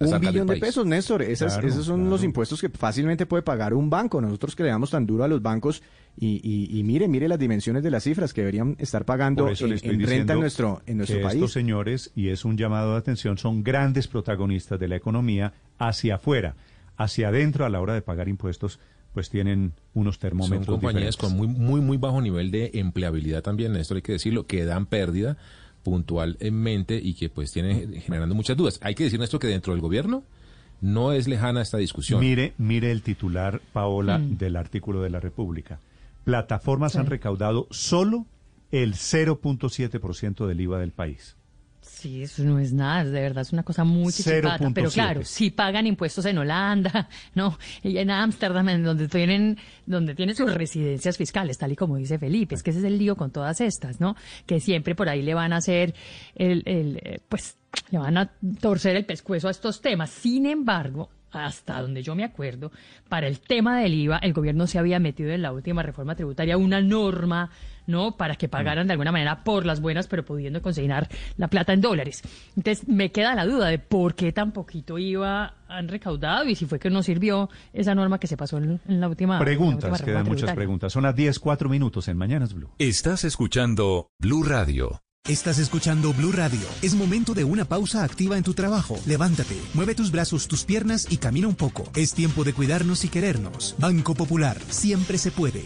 Un billón de pesos, Néstor. Esas, Claro, esos son los impuestos que fácilmente puede pagar un banco. Nosotros que le damos tan duro a los bancos y, y- y mire, mire las dimensiones de las cifras que deberían estar pagando eso en, renta en nuestro, en nuestro que país. estos señores, y es un llamado de atención, son grandes protagonistas de la economía hacia afuera. Hacia adentro, a la hora de pagar impuestos, pues tienen unos Son termómetros compañías diferentes. con muy, muy, muy bajo nivel de empleabilidad también, esto hay que decirlo, que dan pérdida puntualmente y que pues tiene generando muchas dudas. Hay que decir esto que dentro del gobierno no es lejana esta discusión. Mire, mire el titular, Paola, mm. del artículo de la República. Plataformas han recaudado solo el 0.7% del IVA del país. Sí, eso no es nada, de verdad es una cosa muy chiquita. Pero claro, si pagan impuestos en Holanda, no, y en Ámsterdam, donde tienen, donde tienen sus residencias fiscales, tal y como dice Felipe, es que ese es el lío con todas estas, ¿no? Que siempre por ahí le van a hacer el, el eh, pues, le van a torcer el pescuezo a estos temas. Sin embargo, hasta donde yo me acuerdo, para el tema del IVA, el gobierno se había metido en la última reforma tributaria una norma, ¿no? Para que pagaran de alguna manera por las buenas, pero pudiendo consignar la plata en dólares. Entonces, me queda la duda de por qué tan poquito IVA han recaudado y si fue que no sirvió esa norma que se pasó en, la última. Preguntas, quedan muchas preguntas. Son las 10, 4 minutos en Mañanas Blue. Estás escuchando Blue Radio. Estás escuchando Blue Radio. Es momento de una pausa activa en tu trabajo. Levántate, mueve tus brazos, tus piernas y camina un poco. Es tiempo de cuidarnos y querernos. Banco Popular, siempre se puede.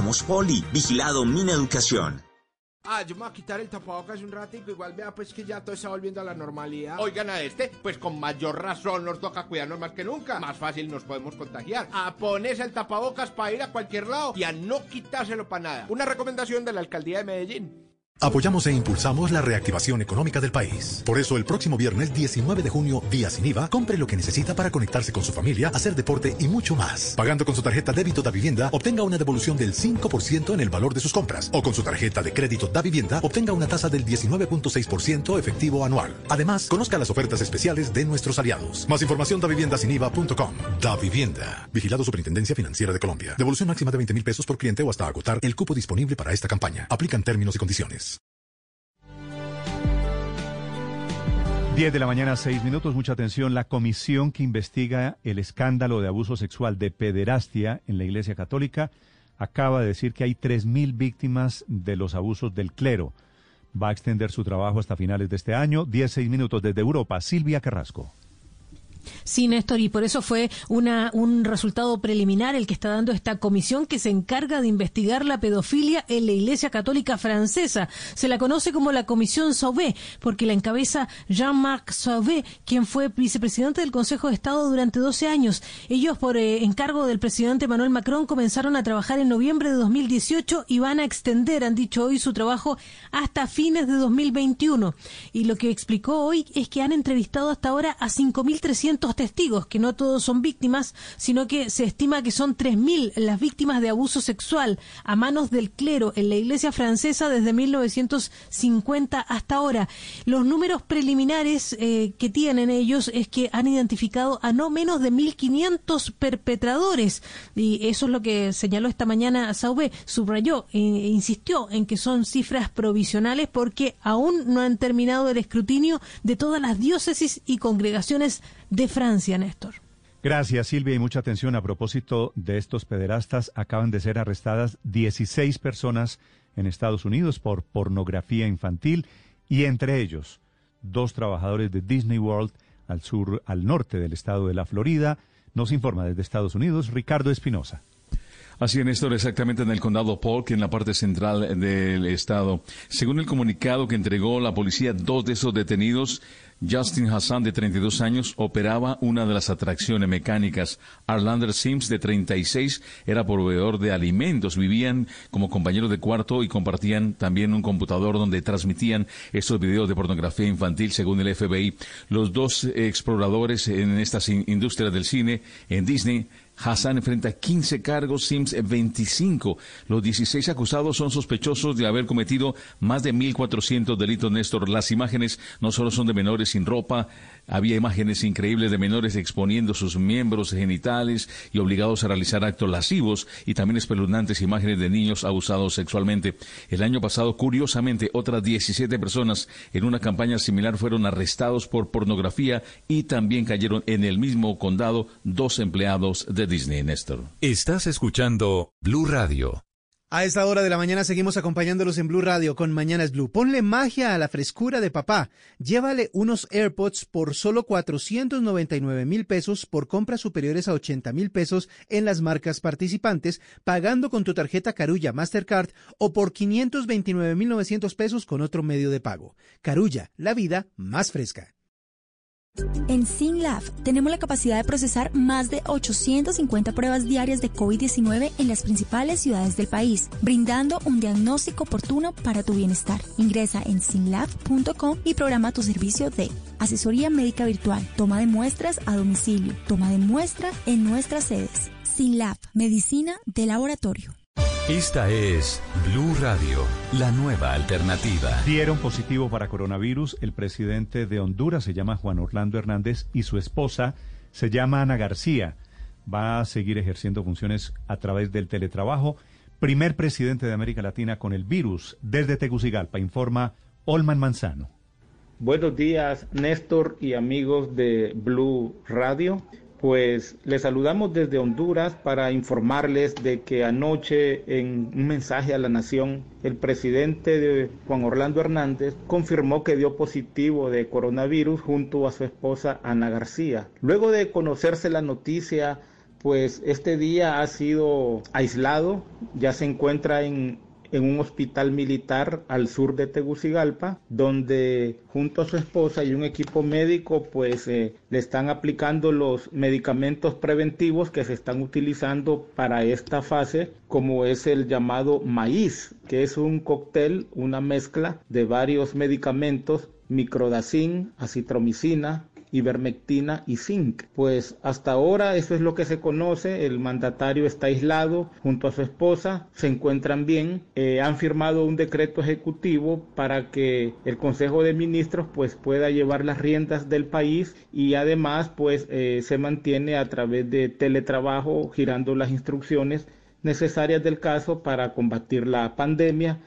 Poli, vigilado Mina Educación. Ah, yo me voy a quitar el tapabocas un ratito, igual vea pues que ya todo está volviendo a la normalidad. Oigan a este, pues con mayor razón nos toca cuidarnos más que nunca. Más fácil nos podemos contagiar. A ponerse el tapabocas para ir a cualquier lado y a no quitárselo para nada. Una recomendación de la alcaldía de Medellín. Apoyamos e impulsamos la reactivación económica del país. Por eso, el próximo viernes 19 de junio, día sin IVA, compre lo que necesita para conectarse con su familia, hacer deporte y mucho más. Pagando con su tarjeta débito da vivienda, obtenga una devolución del 5% en el valor de sus compras. O con su tarjeta de crédito da vivienda, obtenga una tasa del 19.6% efectivo anual. Además, conozca las ofertas especiales de nuestros aliados. Más información da viviendasiniva.com. Da Vivienda. Vigilado Superintendencia Financiera de Colombia. Devolución máxima de 20 mil pesos por cliente o hasta agotar el cupo disponible para esta campaña. Aplican términos y condiciones. 10 de la mañana, 6 minutos, mucha atención. La comisión que investiga el escándalo de abuso sexual de pederastia en la Iglesia Católica acaba de decir que hay 3.000 víctimas de los abusos del clero. Va a extender su trabajo hasta finales de este año. 10, 6 minutos desde Europa. Silvia Carrasco. Sí, Néstor, y por eso fue una, un resultado preliminar el que está dando esta comisión que se encarga de investigar la pedofilia en la Iglesia Católica Francesa. Se la conoce como la Comisión Sauvé, porque la encabeza Jean-Marc Sauvé, quien fue vicepresidente del Consejo de Estado durante 12 años. Ellos, por eh, encargo del presidente Manuel Macron, comenzaron a trabajar en noviembre de 2018 y van a extender, han dicho hoy, su trabajo hasta fines de 2021. Y lo que explicó hoy es que han entrevistado hasta ahora a 5.300 testigos, que no todos son víctimas, sino que se estima que son 3.000 las víctimas de abuso sexual a manos del clero en la iglesia francesa desde 1950 hasta ahora. Los números preliminares eh, que tienen ellos es que han identificado a no menos de 1.500 perpetradores y eso es lo que señaló esta mañana Sauvé, subrayó e insistió en que son cifras provisionales porque aún no han terminado el escrutinio de todas las diócesis y congregaciones de Francia, Néstor. Gracias, Silvia, y mucha atención. A propósito de estos pederastas, acaban de ser arrestadas 16 personas en Estados Unidos por pornografía infantil y entre ellos dos trabajadores de Disney World al sur, al norte del estado de la Florida. Nos informa desde Estados Unidos Ricardo Espinosa. Así es, Néstor, exactamente en el condado Polk, en la parte central del estado. Según el comunicado que entregó la policía, dos de esos detenidos Justin Hassan, de 32 años, operaba una de las atracciones mecánicas. Arlander Sims, de 36, era proveedor de alimentos. Vivían como compañeros de cuarto y compartían también un computador donde transmitían estos videos de pornografía infantil, según el FBI. Los dos exploradores en estas industrias del cine, en Disney, Hassan enfrenta 15 cargos, Sims 25. Los 16 acusados son sospechosos de haber cometido más de 1.400 delitos, Néstor. Las imágenes no solo son de menores sin ropa, había imágenes increíbles de menores exponiendo sus miembros genitales y obligados a realizar actos lascivos y también espeluznantes imágenes de niños abusados sexualmente. El año pasado, curiosamente, otras 17 personas en una campaña similar fueron arrestados por pornografía y también cayeron en el mismo condado dos empleados de Disney, Néstor. Estás escuchando Blue Radio. A esta hora de la mañana seguimos acompañándolos en Blue Radio con Mañanas Blue. Ponle magia a la frescura de papá. Llévale unos AirPods por solo 499 mil pesos por compras superiores a 80 mil pesos en las marcas participantes, pagando con tu tarjeta Carulla Mastercard o por 529 mil 900 pesos con otro medio de pago. Carulla, la vida más fresca. En SINLAB tenemos la capacidad de procesar más de 850 pruebas diarias de COVID-19 en las principales ciudades del país, brindando un diagnóstico oportuno para tu bienestar. Ingresa en sinlab.com y programa tu servicio de asesoría médica virtual, toma de muestras a domicilio, toma de muestra en nuestras sedes. SINLAB, medicina de laboratorio. Esta es Blue Radio, la nueva alternativa. Dieron positivo para coronavirus. El presidente de Honduras se llama Juan Orlando Hernández y su esposa se llama Ana García. Va a seguir ejerciendo funciones a través del teletrabajo. Primer presidente de América Latina con el virus. Desde Tegucigalpa, informa Olman Manzano. Buenos días, Néstor y amigos de Blue Radio. Pues les saludamos desde Honduras para informarles de que anoche en un mensaje a la nación el presidente de Juan Orlando Hernández confirmó que dio positivo de coronavirus junto a su esposa Ana García. Luego de conocerse la noticia, pues este día ha sido aislado, ya se encuentra en en un hospital militar al sur de Tegucigalpa, donde junto a su esposa y un equipo médico pues eh, le están aplicando los medicamentos preventivos que se están utilizando para esta fase, como es el llamado maíz, que es un cóctel, una mezcla de varios medicamentos microdacin, acitromicina, ivermectina y zinc. Pues hasta ahora eso es lo que se conoce, el mandatario está aislado junto a su esposa, se encuentran bien, eh, han firmado un decreto ejecutivo para que el Consejo de Ministros pues pueda llevar las riendas del país y además pues eh, se mantiene a través de teletrabajo girando las instrucciones necesarias del caso para combatir la pandemia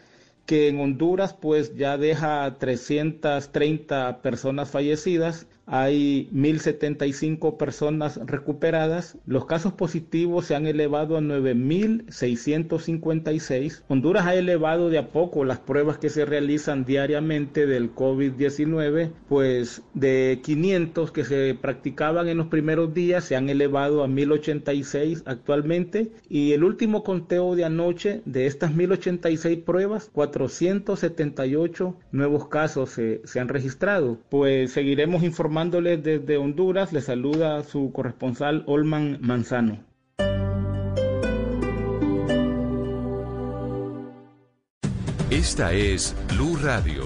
que en Honduras pues ya deja 330 personas fallecidas hay 1.075 personas recuperadas. Los casos positivos se han elevado a 9.656. Honduras ha elevado de a poco las pruebas que se realizan diariamente del COVID-19, pues de 500 que se practicaban en los primeros días se han elevado a 1.086 actualmente. Y el último conteo de anoche de estas 1.086 pruebas, 478 nuevos casos se, se han registrado. Pues seguiremos informando informándoles desde Honduras, le saluda su corresponsal Olman Manzano. Esta es Blue Radio.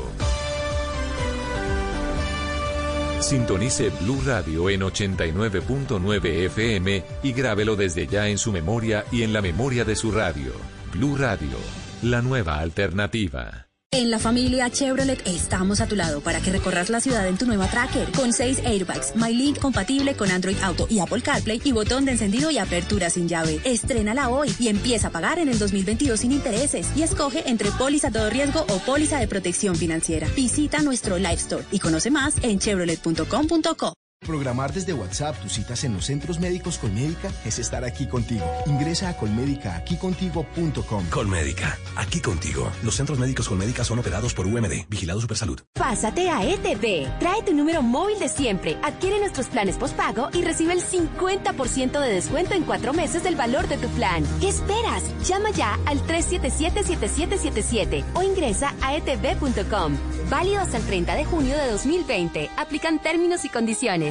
Sintonice Blue Radio en 89.9 FM y grábelo desde ya en su memoria y en la memoria de su radio. Blue Radio, la nueva alternativa. En la familia Chevrolet estamos a tu lado para que recorras la ciudad en tu nueva Tracker con seis airbags, MyLink compatible con Android Auto y Apple CarPlay y botón de encendido y apertura sin llave. Estrénala hoy y empieza a pagar en el 2022 sin intereses y escoge entre póliza todo riesgo o póliza de protección financiera. Visita nuestro Live Store y conoce más en chevrolet.com.co. Programar desde WhatsApp tus citas en los centros médicos Colmédica es estar aquí contigo. Ingresa a colmédica.aquicontigo.com. Colmédica, aquí contigo. Los centros médicos Colmédica son operados por UMD, Vigilado Supersalud. Pásate a ETV. Trae tu número móvil de siempre, adquiere nuestros planes postpago y recibe el 50% de descuento en cuatro meses del valor de tu plan. ¿Qué esperas? Llama ya al 377-7777 o ingresa a etv.com. Válido hasta el 30 de junio de 2020. Aplican términos y condiciones.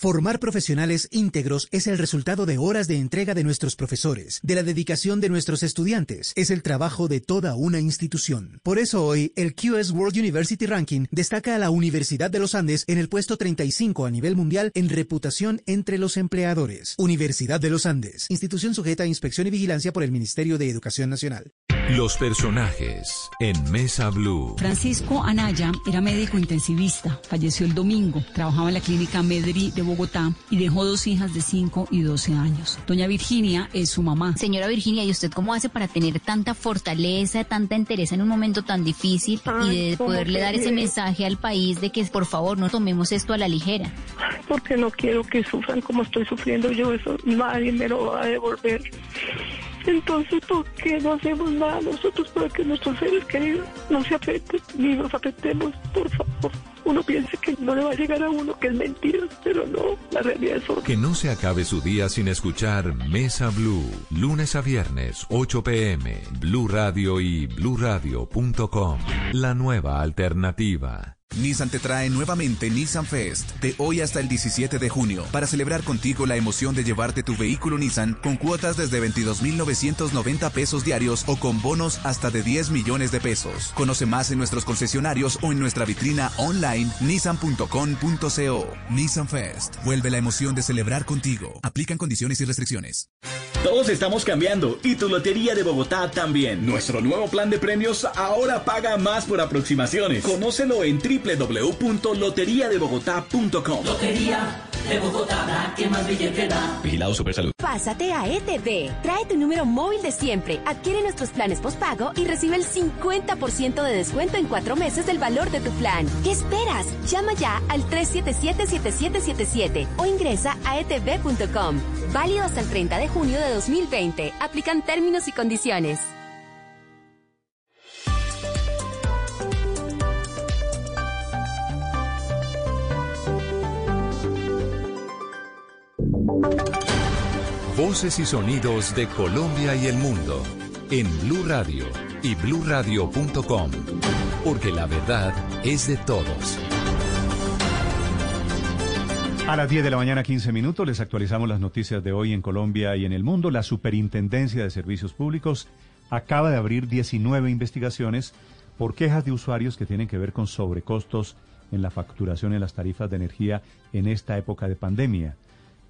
Formar profesionales íntegros es el resultado de horas de entrega de nuestros profesores, de la dedicación de nuestros estudiantes, es el trabajo de toda una institución. Por eso hoy, el QS World University Ranking destaca a la Universidad de los Andes en el puesto 35 a nivel mundial en reputación entre los empleadores. Universidad de los Andes, institución sujeta a inspección y vigilancia por el Ministerio de Educación Nacional. Los personajes en Mesa Blue. Francisco Anaya era médico intensivista, falleció el domingo, trabajaba en la clínica Medri de Bogotá y dejó dos hijas de 5 y 12 años. Doña Virginia es su mamá. Señora Virginia, ¿y usted cómo hace para tener tanta fortaleza, tanta entereza en un momento tan difícil y de poderle dar ese mensaje al país de que por favor no tomemos esto a la ligera? Porque no quiero que sufran como estoy sufriendo yo, eso nadie me lo va a devolver. Entonces, ¿por qué no hacemos nada nosotros para que nuestros seres queridos no se afecten ni nos afectemos? Por favor. Uno piensa que no le va a llegar a uno, que es mentira, pero no, la realidad es otra. Que no se acabe su día sin escuchar Mesa Blue, lunes a viernes, 8 pm, Blue Radio y bluradio.com. La nueva alternativa. Nissan te trae nuevamente Nissan Fest de hoy hasta el 17 de junio para celebrar contigo la emoción de llevarte tu vehículo Nissan con cuotas desde 22.990 pesos diarios o con bonos hasta de 10 millones de pesos. Conoce más en nuestros concesionarios o en nuestra vitrina online nissan.com.co. Nissan Fest. Vuelve la emoción de celebrar contigo. Aplican condiciones y restricciones. Todos estamos cambiando y tu Lotería de Bogotá también. Nuestro nuevo plan de premios ahora paga más por aproximaciones. Conócelo en www.loteriadebogotá.com. Lotería de Bogotá, que más billete da. Vigilado Supersalud. Pásate a ETV. Trae tu número móvil de siempre, adquiere nuestros planes postpago y recibe el 50% de descuento en cuatro meses del valor de tu plan. ¿Qué esperas? Llama ya al 377-7777 o ingresa a etv.com. Válido hasta el 30 de junio de 2020. Aplican términos y condiciones. Voces y sonidos de Colombia y el mundo en Blue Radio y bluradio.com, porque la verdad es de todos. A las 10 de la mañana, 15 minutos, les actualizamos las noticias de hoy en Colombia y en el mundo. La Superintendencia de Servicios Públicos acaba de abrir 19 investigaciones por quejas de usuarios que tienen que ver con sobrecostos en la facturación en las tarifas de energía en esta época de pandemia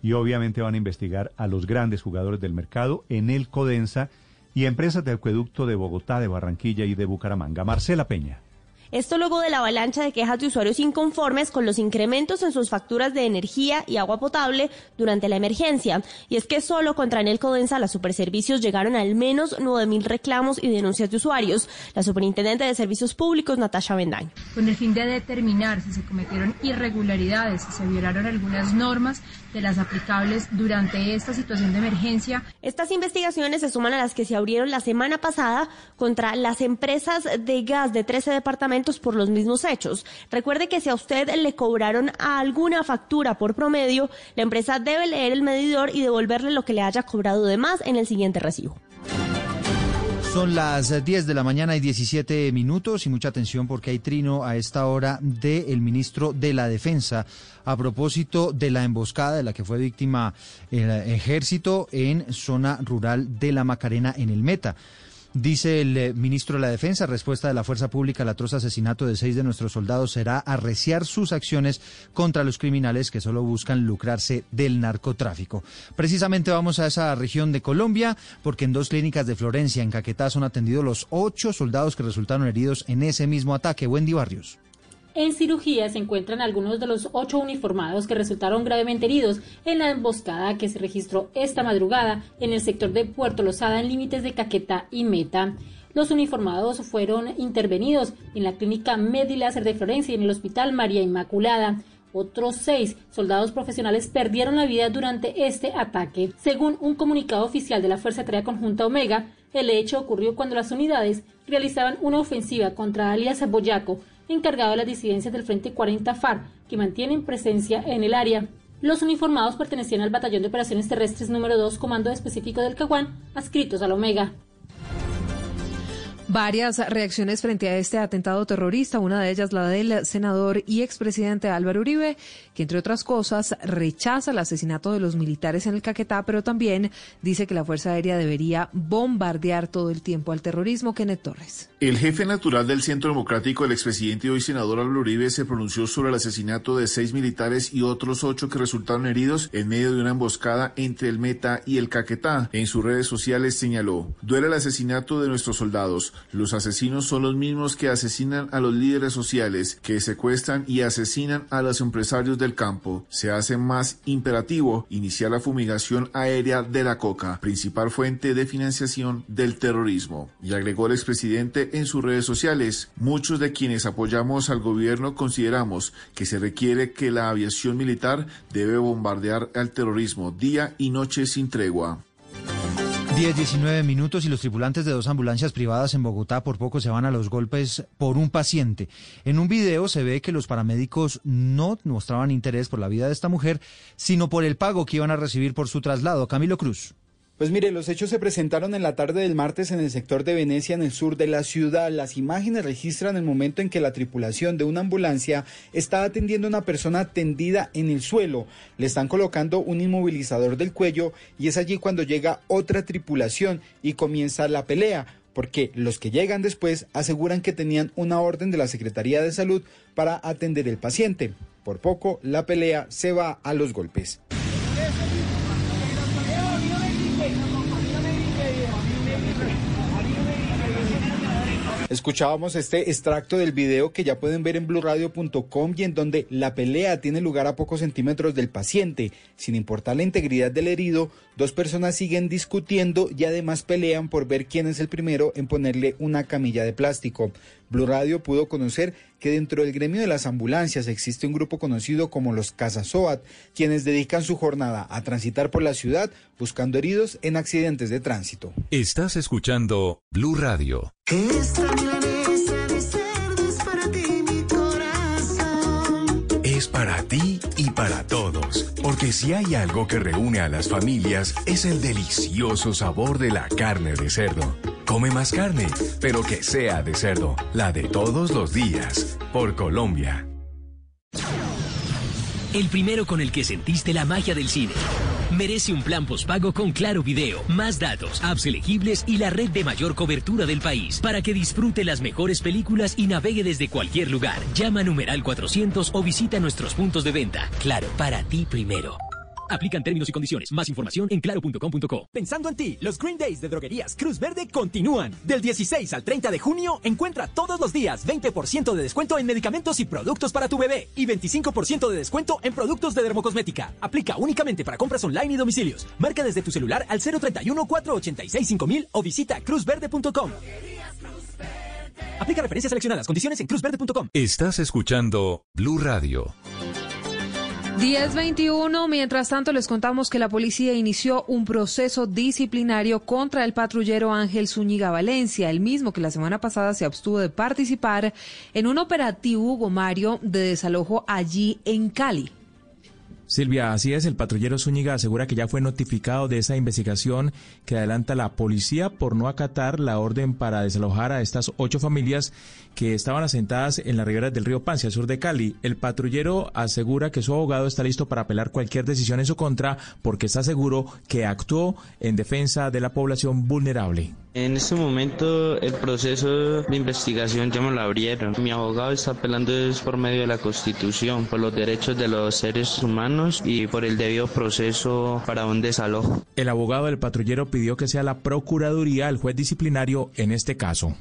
y obviamente van a investigar a los grandes jugadores del mercado en el Codensa y empresas de acueducto de Bogotá, de Barranquilla y de Bucaramanga. Marcela Peña. Esto luego de la avalancha de quejas de usuarios inconformes con los incrementos en sus facturas de energía y agua potable durante la emergencia. Y es que solo contra Enel Codensa, las superservicios, llegaron al menos 9.000 reclamos y denuncias de usuarios. La superintendente de Servicios Públicos, Natasha Bendaño. Con el fin de determinar si se cometieron irregularidades, si se violaron algunas normas de las aplicables durante esta situación de emergencia. Estas investigaciones se suman a las que se abrieron la semana pasada contra las empresas de gas de 13 departamentos por los mismos hechos. Recuerde que si a usted le cobraron alguna factura por promedio, la empresa debe leer el medidor y devolverle lo que le haya cobrado de más en el siguiente recibo. Son las 10 de la mañana y 17 minutos y mucha atención porque hay trino a esta hora del ministro de la Defensa a propósito de la emboscada de la que fue víctima el ejército en zona rural de la Macarena en el Meta. Dice el eh, ministro de la Defensa, respuesta de la Fuerza Pública al atroz asesinato de seis de nuestros soldados será arreciar sus acciones contra los criminales que solo buscan lucrarse del narcotráfico. Precisamente vamos a esa región de Colombia porque en dos clínicas de Florencia, en Caquetá, son atendidos los ocho soldados que resultaron heridos en ese mismo ataque. Wendy Barrios. En cirugía se encuentran algunos de los ocho uniformados que resultaron gravemente heridos en la emboscada que se registró esta madrugada en el sector de Puerto Lozada en límites de Caquetá y Meta. Los uniformados fueron intervenidos en la clínica Mediláser de Florencia y en el hospital María Inmaculada. Otros seis soldados profesionales perdieron la vida durante este ataque. Según un comunicado oficial de la Fuerza Tarea Conjunta Omega, el hecho ocurrió cuando las unidades realizaban una ofensiva contra alias Boyaco, encargado de las disidencias del Frente 40 FAR, que mantienen presencia en el área. Los uniformados pertenecían al Batallón de Operaciones Terrestres número 2, Comando Específico del Caguán, adscritos al Omega varias reacciones frente a este atentado terrorista, una de ellas la del senador y expresidente Álvaro Uribe, que entre otras cosas rechaza el asesinato de los militares en el Caquetá, pero también dice que la Fuerza Aérea debería bombardear todo el tiempo al terrorismo. Kenneth Torres. El jefe natural del Centro Democrático, el expresidente y hoy senador Álvaro Uribe, se pronunció sobre el asesinato de seis militares y otros ocho que resultaron heridos en medio de una emboscada entre el Meta y el Caquetá. En sus redes sociales señaló, duele el asesinato de nuestros soldados. Los asesinos son los mismos que asesinan a los líderes sociales, que secuestran y asesinan a los empresarios del campo. Se hace más imperativo iniciar la fumigación aérea de la coca, principal fuente de financiación del terrorismo. Y agregó el expresidente en sus redes sociales, muchos de quienes apoyamos al gobierno consideramos que se requiere que la aviación militar debe bombardear al terrorismo día y noche sin tregua. 10, 19 minutos y los tripulantes de dos ambulancias privadas en Bogotá por poco se van a los golpes por un paciente. En un video se ve que los paramédicos no mostraban interés por la vida de esta mujer, sino por el pago que iban a recibir por su traslado. Camilo Cruz. Pues mire, los hechos se presentaron en la tarde del martes en el sector de Venecia, en el sur de la ciudad. Las imágenes registran el momento en que la tripulación de una ambulancia está atendiendo a una persona tendida en el suelo. Le están colocando un inmovilizador del cuello y es allí cuando llega otra tripulación y comienza la pelea porque los que llegan después aseguran que tenían una orden de la Secretaría de Salud para atender el paciente. Por poco, la pelea se va a los golpes. Escuchábamos este extracto del video que ya pueden ver en blurradio.com y en donde la pelea tiene lugar a pocos centímetros del paciente. Sin importar la integridad del herido, dos personas siguen discutiendo y además pelean por ver quién es el primero en ponerle una camilla de plástico. Blue Radio pudo conocer que dentro del gremio de las ambulancias existe un grupo conocido como los Casasoat, quienes dedican su jornada a transitar por la ciudad buscando heridos en accidentes de tránsito. Estás escuchando Blue Radio. Para todos, porque si hay algo que reúne a las familias es el delicioso sabor de la carne de cerdo. Come más carne, pero que sea de cerdo, la de todos los días, por Colombia. El primero con el que sentiste la magia del cine. Merece un plan postpago con claro video, más datos, apps elegibles y la red de mayor cobertura del país para que disfrute las mejores películas y navegue desde cualquier lugar. Llama a numeral 400 o visita nuestros puntos de venta. Claro, para ti primero. Aplican términos y condiciones. Más información en claro.com.co. Pensando en ti, los Green Days de Droguerías Cruz Verde continúan. Del 16 al 30 de junio, encuentra todos los días 20% de descuento en medicamentos y productos para tu bebé y 25% de descuento en productos de dermocosmética. Aplica únicamente para compras online y domicilios. Marca desde tu celular al 031 486 5000 o visita cruzverde.com. Aplica referencias seleccionadas. Condiciones en cruzverde.com. Estás escuchando Blue Radio. 1021. Mientras tanto, les contamos que la policía inició un proceso disciplinario contra el patrullero Ángel Zúñiga Valencia, el mismo que la semana pasada se abstuvo de participar en un operativo Hugo Mario de desalojo allí en Cali. Silvia, así es, el patrullero Zúñiga asegura que ya fue notificado de esa investigación que adelanta la policía por no acatar la orden para desalojar a estas ocho familias que estaban asentadas en las riberas del río Pancia, sur de Cali. El patrullero asegura que su abogado está listo para apelar cualquier decisión en su contra porque está seguro que actuó en defensa de la población vulnerable. En este momento el proceso de investigación ya me lo abrieron. Mi abogado está apelando por medio de la Constitución, por los derechos de los seres humanos y por el debido proceso para un desalojo. El abogado del patrullero pidió que sea la Procuraduría el juez disciplinario en este caso.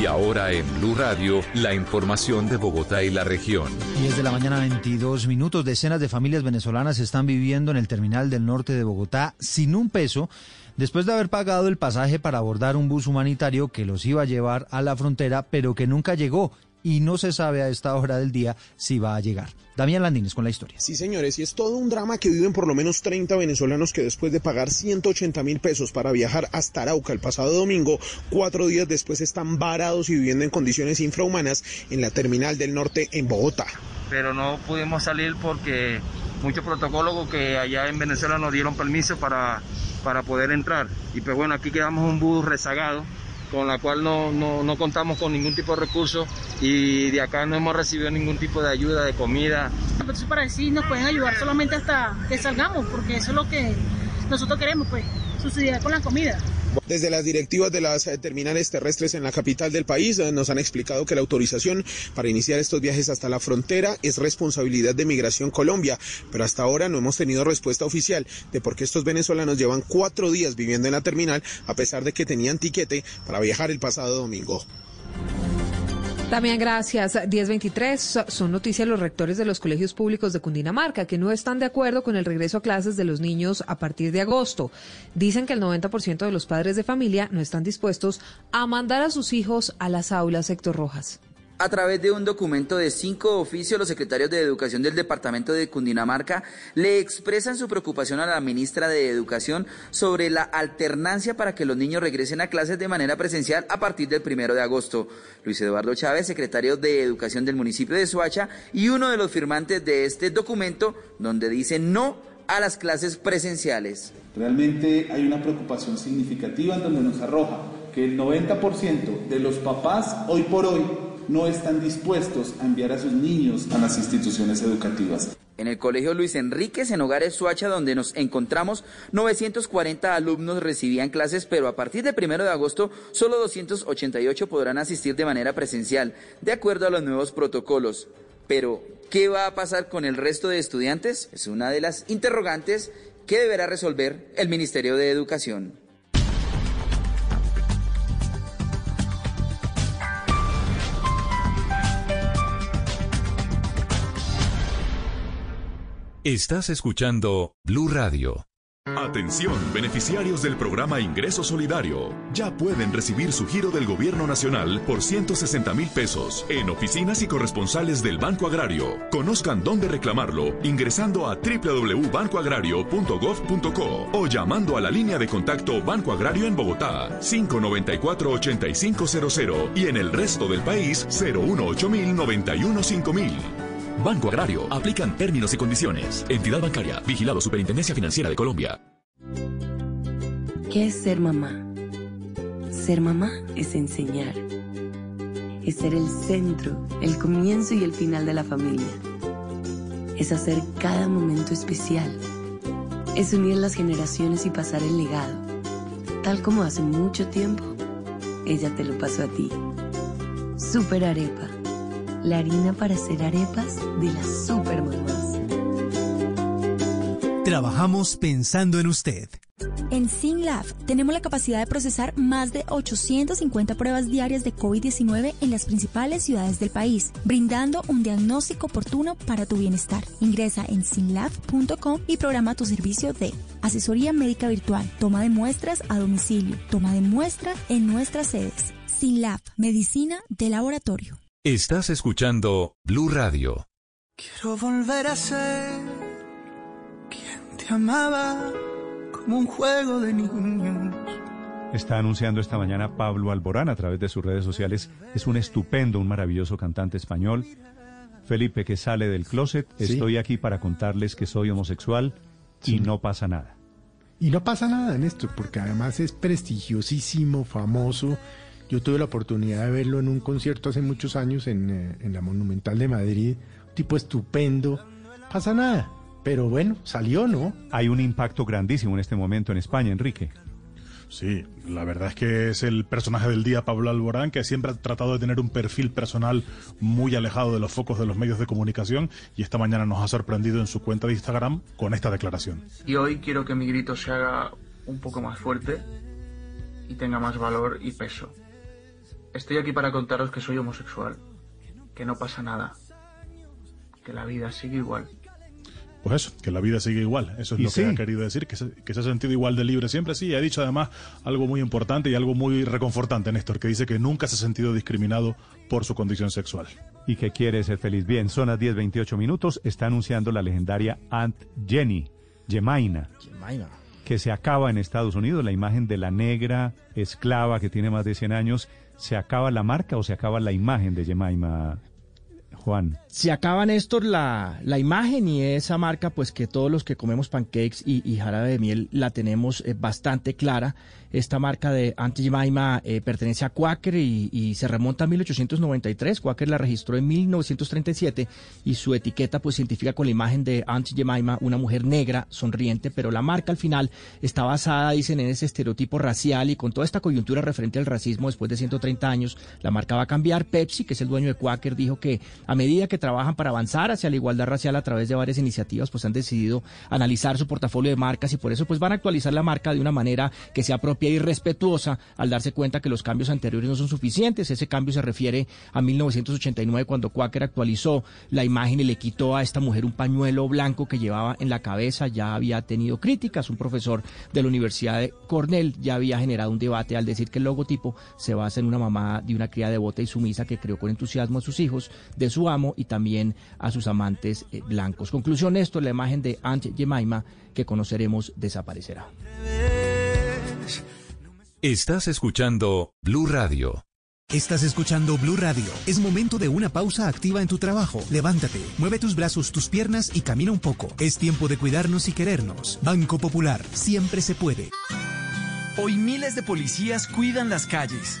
Y ahora en Blue Radio, la información de Bogotá y la región. 10 de la mañana, 22 minutos. Decenas de familias venezolanas están viviendo en el terminal del norte de Bogotá sin un peso después de haber pagado el pasaje para abordar un bus humanitario que los iba a llevar a la frontera, pero que nunca llegó y no se sabe a esta hora del día si va a llegar. Damián Landines con la historia. Sí, señores, y es todo un drama que viven por lo menos 30 venezolanos que después de pagar 180 mil pesos para viajar hasta Arauca el pasado domingo, cuatro días después están varados y viviendo en condiciones infrahumanas en la terminal del norte en Bogotá. Pero no pudimos salir porque muchos protocólogos que allá en Venezuela nos dieron permiso para, para poder entrar. Y pues bueno, aquí quedamos un bus rezagado con la cual no, no, no, contamos con ningún tipo de recurso y de acá no hemos recibido ningún tipo de ayuda de comida. Entonces para decir nos pueden ayudar solamente hasta que salgamos, porque eso es lo que nosotros queremos, pues, subsidiar con la comida. Desde las directivas de las terminales terrestres en la capital del país nos han explicado que la autorización para iniciar estos viajes hasta la frontera es responsabilidad de Migración Colombia, pero hasta ahora no hemos tenido respuesta oficial de por qué estos venezolanos llevan cuatro días viviendo en la terminal a pesar de que tenían tiquete para viajar el pasado domingo. También gracias. 1023 son noticias los rectores de los colegios públicos de Cundinamarca que no están de acuerdo con el regreso a clases de los niños a partir de agosto. Dicen que el 90% de los padres de familia no están dispuestos a mandar a sus hijos a las aulas Héctor Rojas. A través de un documento de cinco oficios, los secretarios de Educación del Departamento de Cundinamarca le expresan su preocupación a la ministra de Educación sobre la alternancia para que los niños regresen a clases de manera presencial a partir del primero de agosto. Luis Eduardo Chávez, secretario de Educación del municipio de Soacha y uno de los firmantes de este documento, donde dice no a las clases presenciales. Realmente hay una preocupación significativa donde nos arroja que el 90% de los papás hoy por hoy no están dispuestos a enviar a sus niños a las instituciones educativas. En el Colegio Luis Enríquez, en Hogares Suacha, donde nos encontramos, 940 alumnos recibían clases, pero a partir del primero de agosto, solo 288 podrán asistir de manera presencial, de acuerdo a los nuevos protocolos. Pero, ¿qué va a pasar con el resto de estudiantes? Es una de las interrogantes que deberá resolver el Ministerio de Educación. Estás escuchando Blue Radio. Atención, beneficiarios del programa Ingreso Solidario. Ya pueden recibir su giro del gobierno nacional por 160 mil pesos en oficinas y corresponsales del Banco Agrario. Conozcan dónde reclamarlo ingresando a www.bancoagrario.gov.co o llamando a la línea de contacto Banco Agrario en Bogotá 594-8500 y en el resto del país 018 91 5000. Banco Agrario. Aplican términos y condiciones. Entidad bancaria. Vigilado Superintendencia Financiera de Colombia. ¿Qué es ser mamá? Ser mamá es enseñar. Es ser el centro, el comienzo y el final de la familia. Es hacer cada momento especial. Es unir las generaciones y pasar el legado. Tal como hace mucho tiempo, ella te lo pasó a ti. Super Arepa la harina para hacer arepas de las supermamás. Trabajamos pensando en usted. En SINLAB tenemos la capacidad de procesar más de 850 pruebas diarias de COVID-19 en las principales ciudades del país, brindando un diagnóstico oportuno para tu bienestar. Ingresa en sinlab.com y programa tu servicio de asesoría médica virtual, toma de muestras a domicilio, toma de muestra en nuestras sedes. SINLAB, medicina de laboratorio. Estás escuchando Blue Radio. Quiero volver a ser quien te amaba como un juego de niños. Está anunciando esta mañana Pablo Alborán a través de sus redes sociales. Es un estupendo, un maravilloso cantante español. Felipe, que sale del closet. Estoy aquí para contarles que soy homosexual y no pasa nada. Y no pasa nada, Néstor, porque además es prestigiosísimo, famoso yo tuve la oportunidad de verlo en un concierto hace muchos años en, eh, en la Monumental de Madrid. Un tipo estupendo. Pasa nada. Pero bueno, salió, ¿no? Hay un impacto grandísimo en este momento en España, Enrique. Sí, la verdad es que es el personaje del día Pablo Alborán, que siempre ha tratado de tener un perfil personal muy alejado de los focos de los medios de comunicación y esta mañana nos ha sorprendido en su cuenta de Instagram con esta declaración. Y hoy quiero que mi grito se haga un poco más fuerte y tenga más valor y peso. Estoy aquí para contaros que soy homosexual, que no pasa nada, que la vida sigue igual. pues eso, que la vida sigue igual. Eso es Y lo sí. que ha querido decir, que se, que se ha sentido igual de libre siempre. Sí, ha dicho además algo muy importante y algo muy reconfortante, Néstor, que dice que nunca se ha sentido discriminado por su condición sexual. Y que quiere ser feliz. Bien, son las 10.28 minutos. Está anunciando la legendaria Aunt Jenny, Jemina, que se acaba en Estados Unidos. La imagen de la negra esclava que tiene más de 100 años. ¿Se acaba la marca o se acaba la imagen de Jemima, Juan? Se acaba, Néstor, la, la imagen y esa marca, pues que todos los que comemos pancakes y, y jarabe de miel la tenemos eh, bastante clara. Esta marca de Auntie Jemima eh, pertenece a Quaker y, se remonta a 1893. Quaker la registró en 1937 y su etiqueta pues científica con la imagen de Auntie Jemima, una mujer negra, sonriente, pero la marca al final está basada, dicen, en ese estereotipo racial y con toda esta coyuntura referente al racismo después de 130 años, la marca va a cambiar. Pepsi, que es el dueño de Quaker, dijo que a medida que trabajan para avanzar hacia la igualdad racial a través de varias iniciativas, pues han decidido analizar su portafolio de marcas y por eso pues van a actualizar la marca de una manera que sea propia y respetuosa al darse cuenta que los cambios anteriores no son suficientes. Ese cambio se refiere a 1989 cuando Quaker actualizó la imagen y le quitó a esta mujer un pañuelo blanco que llevaba en la cabeza. Ya había tenido críticas. Un profesor de la Universidad de Cornell ya había generado un debate al decir que el logotipo se basa en una mamá de una cría devota y sumisa que creó con entusiasmo a sus hijos de su amo y también a sus amantes eh, blancos. Conclusión esto, la imagen de Aunt Jemima que conoceremos desaparecerá. Estás escuchando Blue Radio. Estás escuchando Blue Radio. Es momento de una pausa activa en tu trabajo. Levántate, mueve tus brazos, tus piernas y camina un poco. Es tiempo de cuidarnos y querernos. Banco Popular, siempre se puede. Hoy miles de policías cuidan las calles,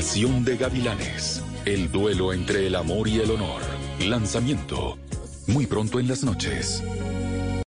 De Gavilanes. El duelo entre el amor y el honor. Lanzamiento. Muy pronto en las noches.